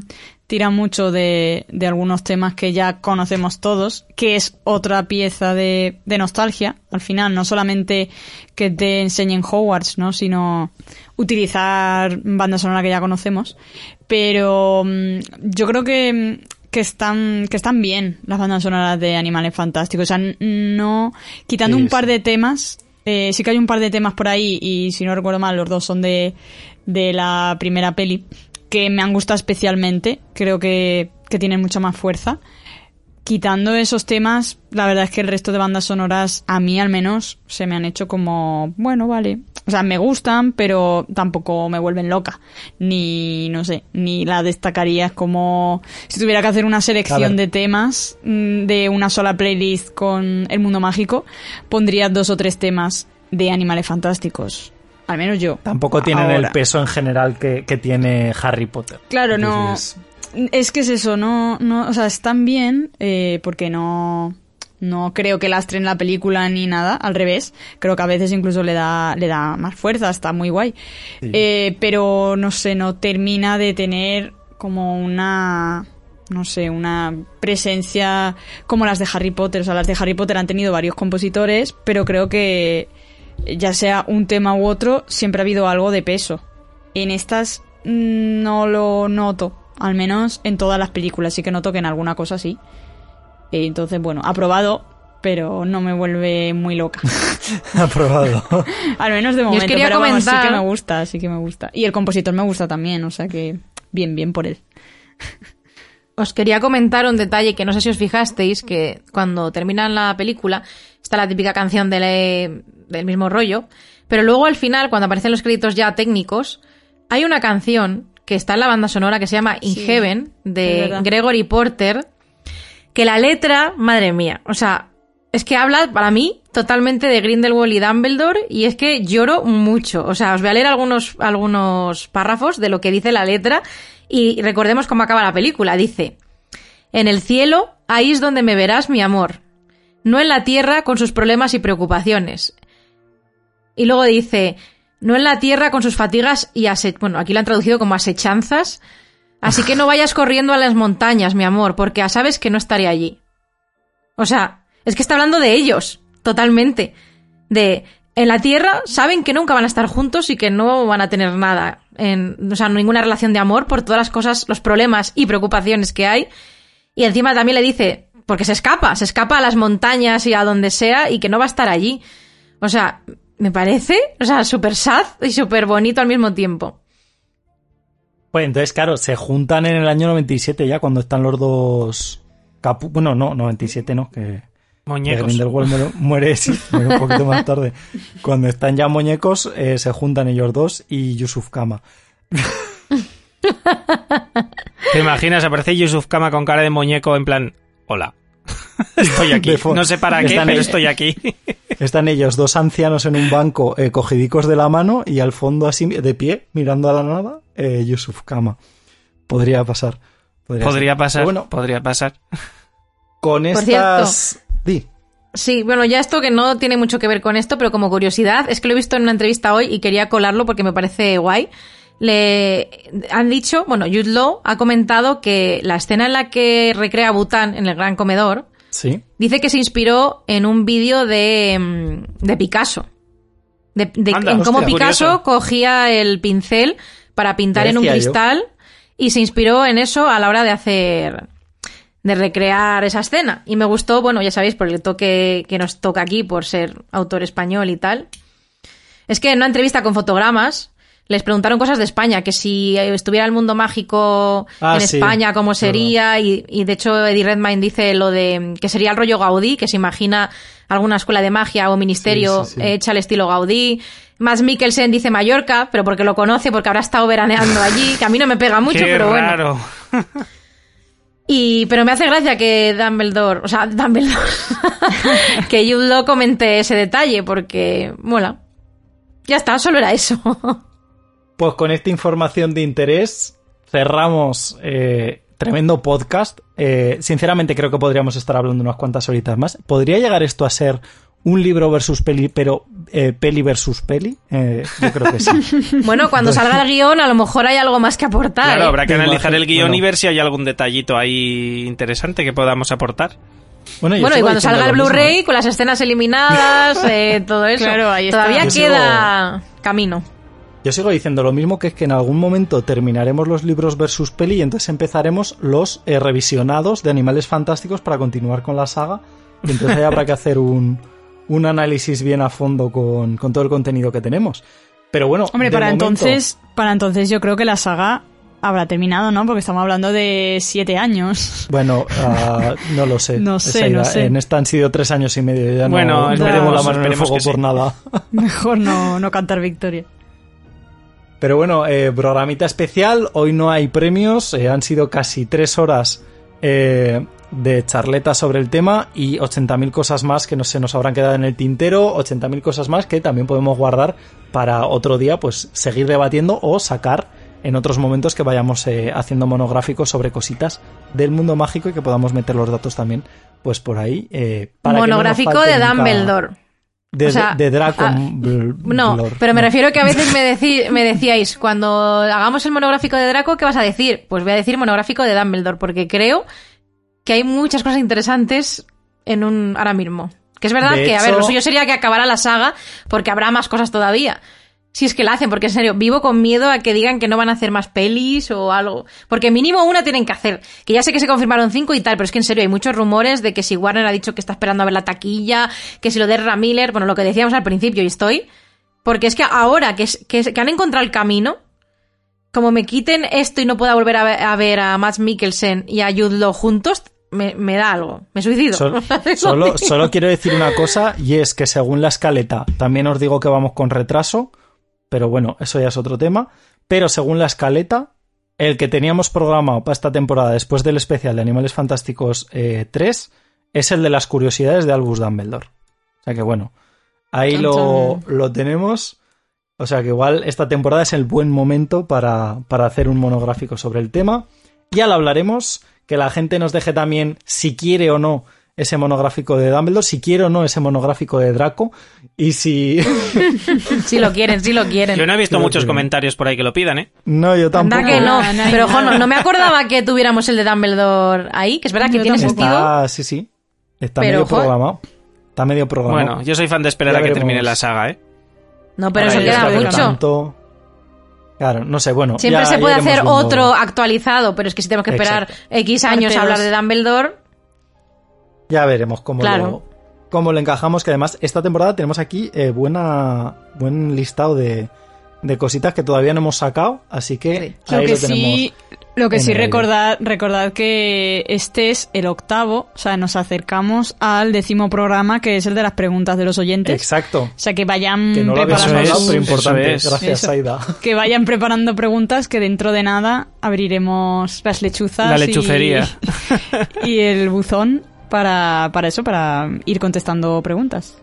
[SPEAKER 2] tira mucho de, de algunos temas que ya conocemos todos, que es otra pieza de, de nostalgia, al final, no solamente que te enseñen Hogwarts, ¿no? Sino utilizar banda sonora que ya conocemos. Pero mm, yo creo que, que están, que están bien las bandas sonoras de Animales Fantásticos. O sea, no, quitando
[SPEAKER 1] Sí,
[SPEAKER 2] un par de temas, eh, sí que hay un par de temas por ahí y si no recuerdo mal, los dos son de, de la primera peli que me han gustado especialmente. Creo que, que tienen mucha más fuerza. Quitando esos temas, la verdad es que el resto de bandas sonoras, a mí al menos, se me han hecho como, bueno, vale. O sea, me gustan, pero tampoco me vuelven loca. Ni, no sé, ni la destacaría como si tuviera que hacer una selección de temas mm, de una sola playlist con el mundo mágico, pondría dos o tres temas de animales fantásticos. Al menos yo.
[SPEAKER 1] Tampoco tienen
[SPEAKER 2] Ahora.
[SPEAKER 1] el peso en general que, que tiene Harry Potter.
[SPEAKER 2] Claro, no. Es que es eso, no, no, o sea, están bien, eh, porque no, no creo que lastren la película ni nada, al revés. Creo que a veces incluso le da, le da más fuerza, está muy guay.
[SPEAKER 1] Sí.
[SPEAKER 2] Eh, pero no sé, no termina de tener como una, no sé, una presencia como las de Harry Potter. O sea, las de Harry Potter han tenido varios compositores, pero creo que ya sea un tema u otro, siempre ha habido algo de peso. En estas mm, no lo noto, al menos en todas las películas, sí que noto que en alguna cosa sí. Eh, Entonces, bueno, aprobado, pero no me vuelve muy loca.
[SPEAKER 1] aprobado.
[SPEAKER 2] al menos de
[SPEAKER 3] os
[SPEAKER 2] momento,
[SPEAKER 3] quería
[SPEAKER 2] pero vamos, sí
[SPEAKER 3] comentar-
[SPEAKER 2] que me gusta, sí que me gusta. Y el compositor me gusta también, o sea que bien, bien por él.
[SPEAKER 3] Os quería comentar un detalle que no sé si os fijasteis, que cuando terminan la película está la típica canción de del mismo rollo, pero luego al final, cuando aparecen los créditos ya técnicos, hay una canción que está en la banda sonora que se llama In
[SPEAKER 2] Sí,
[SPEAKER 3] Heaven, de. Gregory Porter, que la letra, madre mía, o sea, es que habla para mí totalmente de Grindelwald y Dumbledore y es que lloro mucho. O sea, os voy a leer algunos, algunos párrafos de lo que dice la letra y recordemos cómo acaba la película. Dice, en el cielo, ahí es donde me verás, mi amor. No en la tierra con sus problemas y preocupaciones. Y luego dice, no en la tierra con sus fatigas y ase bueno, aquí lo han traducido como asechanzas. Así que no vayas corriendo a las montañas, mi amor, porque ya sabes que no estaré allí. O sea, es que está hablando de ellos, totalmente. De, en la Tierra saben que nunca van a estar juntos y que no van a tener nada, en, o sea, ninguna relación de amor por todas las cosas, los problemas y preocupaciones que hay. Y encima también le dice, porque se escapa, se escapa a las montañas y a donde sea y que no va a estar allí. O sea, me parece, o sea, súper sad y súper bonito al mismo tiempo.
[SPEAKER 1] Pues entonces, claro, se juntan en el año 97 ya, cuando están los dos... Capu bueno, no, 97 no, que...
[SPEAKER 4] Muñecos.
[SPEAKER 1] Grindelwald muere, muere, sí, muere un poquito más tarde. Cuando están ya muñecos, eh, se juntan ellos dos y Yusuf Kama.
[SPEAKER 4] ¿Te imaginas? Aparece Yusuf Kama con cara de muñeco en plan, hola. Estoy aquí. No sé para qué,
[SPEAKER 1] Están
[SPEAKER 4] pero estoy aquí.
[SPEAKER 1] Están ellos, dos ancianos en un banco, eh, cogidicos de la mano y al fondo así, de pie, mirando a la nada, eh, Yusuf Kama. Podría pasar. Podría,
[SPEAKER 4] pasar,
[SPEAKER 1] bueno,
[SPEAKER 4] podría pasar.
[SPEAKER 1] con
[SPEAKER 3] Por
[SPEAKER 1] estas... Di.
[SPEAKER 3] Sí, bueno, ya esto que no tiene mucho que ver con esto, pero como curiosidad, es que lo he visto en una entrevista hoy y quería colarlo porque me parece guay. Le han dicho, bueno, Jude Law ha comentado que la escena en la que recrea a Bután en el gran comedor,
[SPEAKER 1] Sí.
[SPEAKER 3] dice que se inspiró en un vídeo de, mm, de Picasso. De, de-
[SPEAKER 4] Anda,
[SPEAKER 3] en cómo
[SPEAKER 1] hostia,
[SPEAKER 3] Picasso
[SPEAKER 4] curioso.
[SPEAKER 3] cogía el pincel para pintar en un
[SPEAKER 1] yo.
[SPEAKER 3] cristal y se inspiró en eso a la hora de hacer de recrear esa escena. Y me gustó, bueno, ya sabéis, por el toque que nos toca aquí, por ser autor español y tal. Es que en una entrevista con fotogramas les preguntaron cosas de España, que si estuviera el mundo mágico
[SPEAKER 1] Ah,
[SPEAKER 3] en
[SPEAKER 1] sí,
[SPEAKER 3] España, cómo sería, y, y de hecho Eddie Redmayne dice lo de que sería el rollo Gaudí, que se imagina alguna escuela de magia o ministerio
[SPEAKER 1] Sí, sí, sí.
[SPEAKER 3] hecha al estilo Gaudí. Más Mikkelsen dice Mallorca, pero porque lo conoce, porque habrá estado veraneando allí, que a mí no me pega mucho,
[SPEAKER 4] Qué
[SPEAKER 3] pero bueno.
[SPEAKER 4] raro.
[SPEAKER 3] Y, pero me hace gracia que Dumbledore, o sea, Dumbledore, que Jude Law comente ese detalle, porque mola. Ya está, solo era eso.
[SPEAKER 1] Pues con esta información de interés cerramos eh, tremendo podcast. Eh, sinceramente creo que podríamos estar hablando unas cuantas horitas más. ¿Podría llegar esto a ser un libro versus peli, pero eh, peli versus peli? Eh, yo creo que sí.
[SPEAKER 3] Bueno, cuando salga el guion, a lo mejor hay algo más que aportar.
[SPEAKER 4] Claro,
[SPEAKER 3] ¿eh?
[SPEAKER 4] habrá que
[SPEAKER 1] Te
[SPEAKER 4] analizar el guion y ver si hay algún detallito ahí interesante que podamos aportar.
[SPEAKER 1] Bueno,
[SPEAKER 3] Bueno, y cuando salga el Blu-ray,
[SPEAKER 1] ¿eh?
[SPEAKER 3] con las escenas eliminadas, eh, todo eso.
[SPEAKER 2] Claro, ahí está.
[SPEAKER 3] Todavía
[SPEAKER 1] Yo sigo-
[SPEAKER 3] queda camino.
[SPEAKER 1] Yo sigo diciendo lo mismo que es que en algún momento terminaremos los libros versus peli y entonces empezaremos los eh, revisionados de Animales Fantásticos para continuar con la saga. Y entonces ahí habrá que hacer un, un análisis bien a fondo con, con todo el contenido que tenemos. Pero bueno,
[SPEAKER 2] Hombre,
[SPEAKER 1] de
[SPEAKER 2] para
[SPEAKER 1] momento-
[SPEAKER 2] entonces, para entonces yo creo que la saga habrá terminado, ¿no? Porque estamos hablando de siete años.
[SPEAKER 1] Bueno, ah, no lo sé.
[SPEAKER 2] No sé, no
[SPEAKER 1] idea.
[SPEAKER 2] sé.
[SPEAKER 1] En esta han sido tres años y medio. Ya
[SPEAKER 4] Bueno,
[SPEAKER 1] no, no
[SPEAKER 2] esperemos-
[SPEAKER 1] la mano en el fuego
[SPEAKER 4] sí.
[SPEAKER 1] por nada.
[SPEAKER 2] Mejor no, no cantar victoria.
[SPEAKER 1] Pero bueno, eh, programita especial. Hoy no hay premios. eh, han sido casi tres horas eh, de charleta sobre el tema y 80.000 cosas más que no se nos habrán quedado en el tintero. 80.000 cosas más que también podemos guardar para otro día, pues seguir debatiendo o sacar en otros momentos que vayamos eh, haciendo monográficos sobre cositas del mundo mágico y que podamos meter los datos también, pues por ahí. eh, para que no
[SPEAKER 3] Monográfico de
[SPEAKER 1] nunca-
[SPEAKER 3] Dumbledore.
[SPEAKER 1] De,
[SPEAKER 3] O sea,
[SPEAKER 1] de Draco.
[SPEAKER 3] ah, No, pero me
[SPEAKER 1] No.
[SPEAKER 3] refiero que a veces me, decí- me decíais, cuando hagamos el monográfico de Draco, ¿qué vas a decir? Pues voy a decir monográfico de Dumbledore, porque creo que hay muchas cosas interesantes en un ahora mismo. Que es verdad
[SPEAKER 1] De
[SPEAKER 3] que, a ver, lo suyo sería que acabara la saga, porque habrá más cosas todavía. Si es que la hacen, porque en serio, vivo con miedo a que digan que no van a hacer más pelis o algo. Porque mínimo una tienen que hacer. Que ya sé que se confirmaron cinco y tal, pero es que en serio hay muchos rumores de que si Warner ha dicho que está esperando a ver la taquilla, que si lo de Ezra Miller, bueno, lo que decíamos al principio y estoy. Porque es que ahora que, que, que han encontrado el camino, como me quiten esto y no pueda volver a ver a, ver a Matt Mikkelsen y a Jude Law juntos, me, me da algo. Me suicido.
[SPEAKER 1] Solo,
[SPEAKER 3] mismo.
[SPEAKER 1] solo quiero decir una cosa y es que según la escaleta, también os digo que vamos con retraso, pero bueno, eso ya es otro tema. Pero según la escaleta, el que teníamos programado para esta temporada después del especial de Animales Fantásticos eh, 3 es el de las curiosidades de Albus Dumbledore. O sea que bueno, ahí lo, lo tenemos. O sea que igual esta temporada es el buen momento para, para hacer un monográfico sobre el tema. Ya lo hablaremos, que la gente nos deje también si quiere o no ese monográfico de Dumbledore, si quiero o no ese monográfico de Draco, y si...
[SPEAKER 3] Si lo quieren, si lo quieren.
[SPEAKER 4] Yo no he visto muchos comentarios por ahí que lo pidan, ¿eh?
[SPEAKER 1] no, yo tampoco.
[SPEAKER 3] Anda que no. Pero ojo, no, no me acordaba que tuviéramos el de Dumbledore ahí, que es verdad que
[SPEAKER 2] Yo
[SPEAKER 3] tiene
[SPEAKER 2] tampoco.
[SPEAKER 3] sentido.
[SPEAKER 1] Está, sí, sí. Está
[SPEAKER 3] Pero,
[SPEAKER 1] medio
[SPEAKER 3] ojo.
[SPEAKER 1] programado. Está medio programado.
[SPEAKER 4] Bueno, yo soy fan de esperar
[SPEAKER 1] Ya
[SPEAKER 4] a que
[SPEAKER 1] veremos.
[SPEAKER 4] termine la saga, ¿eh?
[SPEAKER 3] No, pero
[SPEAKER 4] Para
[SPEAKER 3] eso queda mucho.
[SPEAKER 1] Tanto- Claro, no sé, bueno.
[SPEAKER 3] Siempre
[SPEAKER 1] ya-
[SPEAKER 3] se puede hacer
[SPEAKER 1] viendo.
[SPEAKER 3] otro actualizado, pero es que si tenemos que esperar
[SPEAKER 1] Exacto.
[SPEAKER 3] X años a hablar de Dumbledore,
[SPEAKER 1] Ya veremos cómo,
[SPEAKER 3] Claro.
[SPEAKER 1] lo, cómo lo encajamos. Que además, esta temporada tenemos aquí eh, buena, buen listado de, de cositas que todavía no hemos sacado. Así que
[SPEAKER 2] Lo
[SPEAKER 1] ahí
[SPEAKER 2] que
[SPEAKER 1] lo tenemos.
[SPEAKER 2] sí, lo que sí recordad, recordad que este es el octavo, o sea, nos acercamos al décimo programa que es el de las preguntas de los oyentes.
[SPEAKER 1] Exacto.
[SPEAKER 2] O sea, que vayan
[SPEAKER 1] Que no lo habíamos
[SPEAKER 2] preparando
[SPEAKER 4] Eso es,
[SPEAKER 1] hablado, pero
[SPEAKER 2] sus-
[SPEAKER 1] importante.
[SPEAKER 4] eso es.
[SPEAKER 1] Gracias,
[SPEAKER 2] Eso.
[SPEAKER 1] Aida.
[SPEAKER 2] que vayan preparando preguntas que dentro de nada abriremos las lechuzas
[SPEAKER 4] La
[SPEAKER 2] y-
[SPEAKER 4] lechucería.
[SPEAKER 2] y, el buzón para, para eso, para ir contestando preguntas.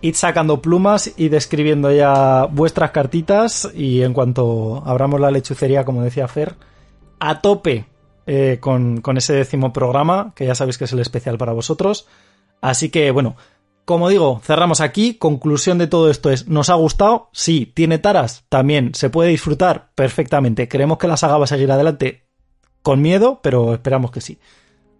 [SPEAKER 1] Id sacando plumas y describiendo ya vuestras cartitas. Y en cuanto abramos la lechucería, como decía Fer, a tope eh, con, con ese décimo programa, que ya sabéis que es el especial para vosotros. Así que, bueno, como digo, cerramos aquí. Conclusión de todo esto es, ¿nos ha gustado? Sí. ¿Tiene taras? También. ¿Se puede disfrutar? Perfectamente. Creemos que la saga va a seguir adelante con miedo, pero esperamos que sí.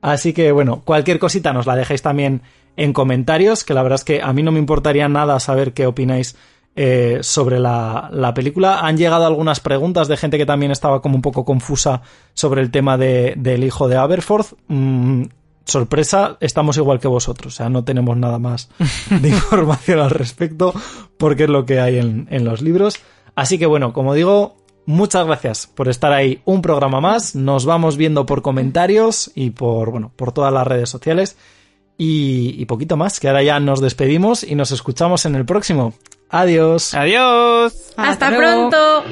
[SPEAKER 1] Así que, bueno, cualquier cosita nos la dejéis también en comentarios, que la verdad es que a mí no me importaría nada saber qué opináis eh, sobre la, la película. Han llegado algunas preguntas de gente que también estaba como un poco confusa sobre el tema de- del hijo de Aberforth. Mm, sorpresa, estamos igual que vosotros, o sea, no tenemos nada más de información al respecto, porque es lo que hay en, en los libros. Así que bueno, como digo, muchas gracias por estar ahí un programa más. Nos vamos viendo por comentarios y por, bueno, por todas las redes sociales. Y, y poquito más, que ahora ya nos despedimos y nos escuchamos en el próximo. Adiós.
[SPEAKER 4] Adiós.
[SPEAKER 3] ¡Hasta, pronto!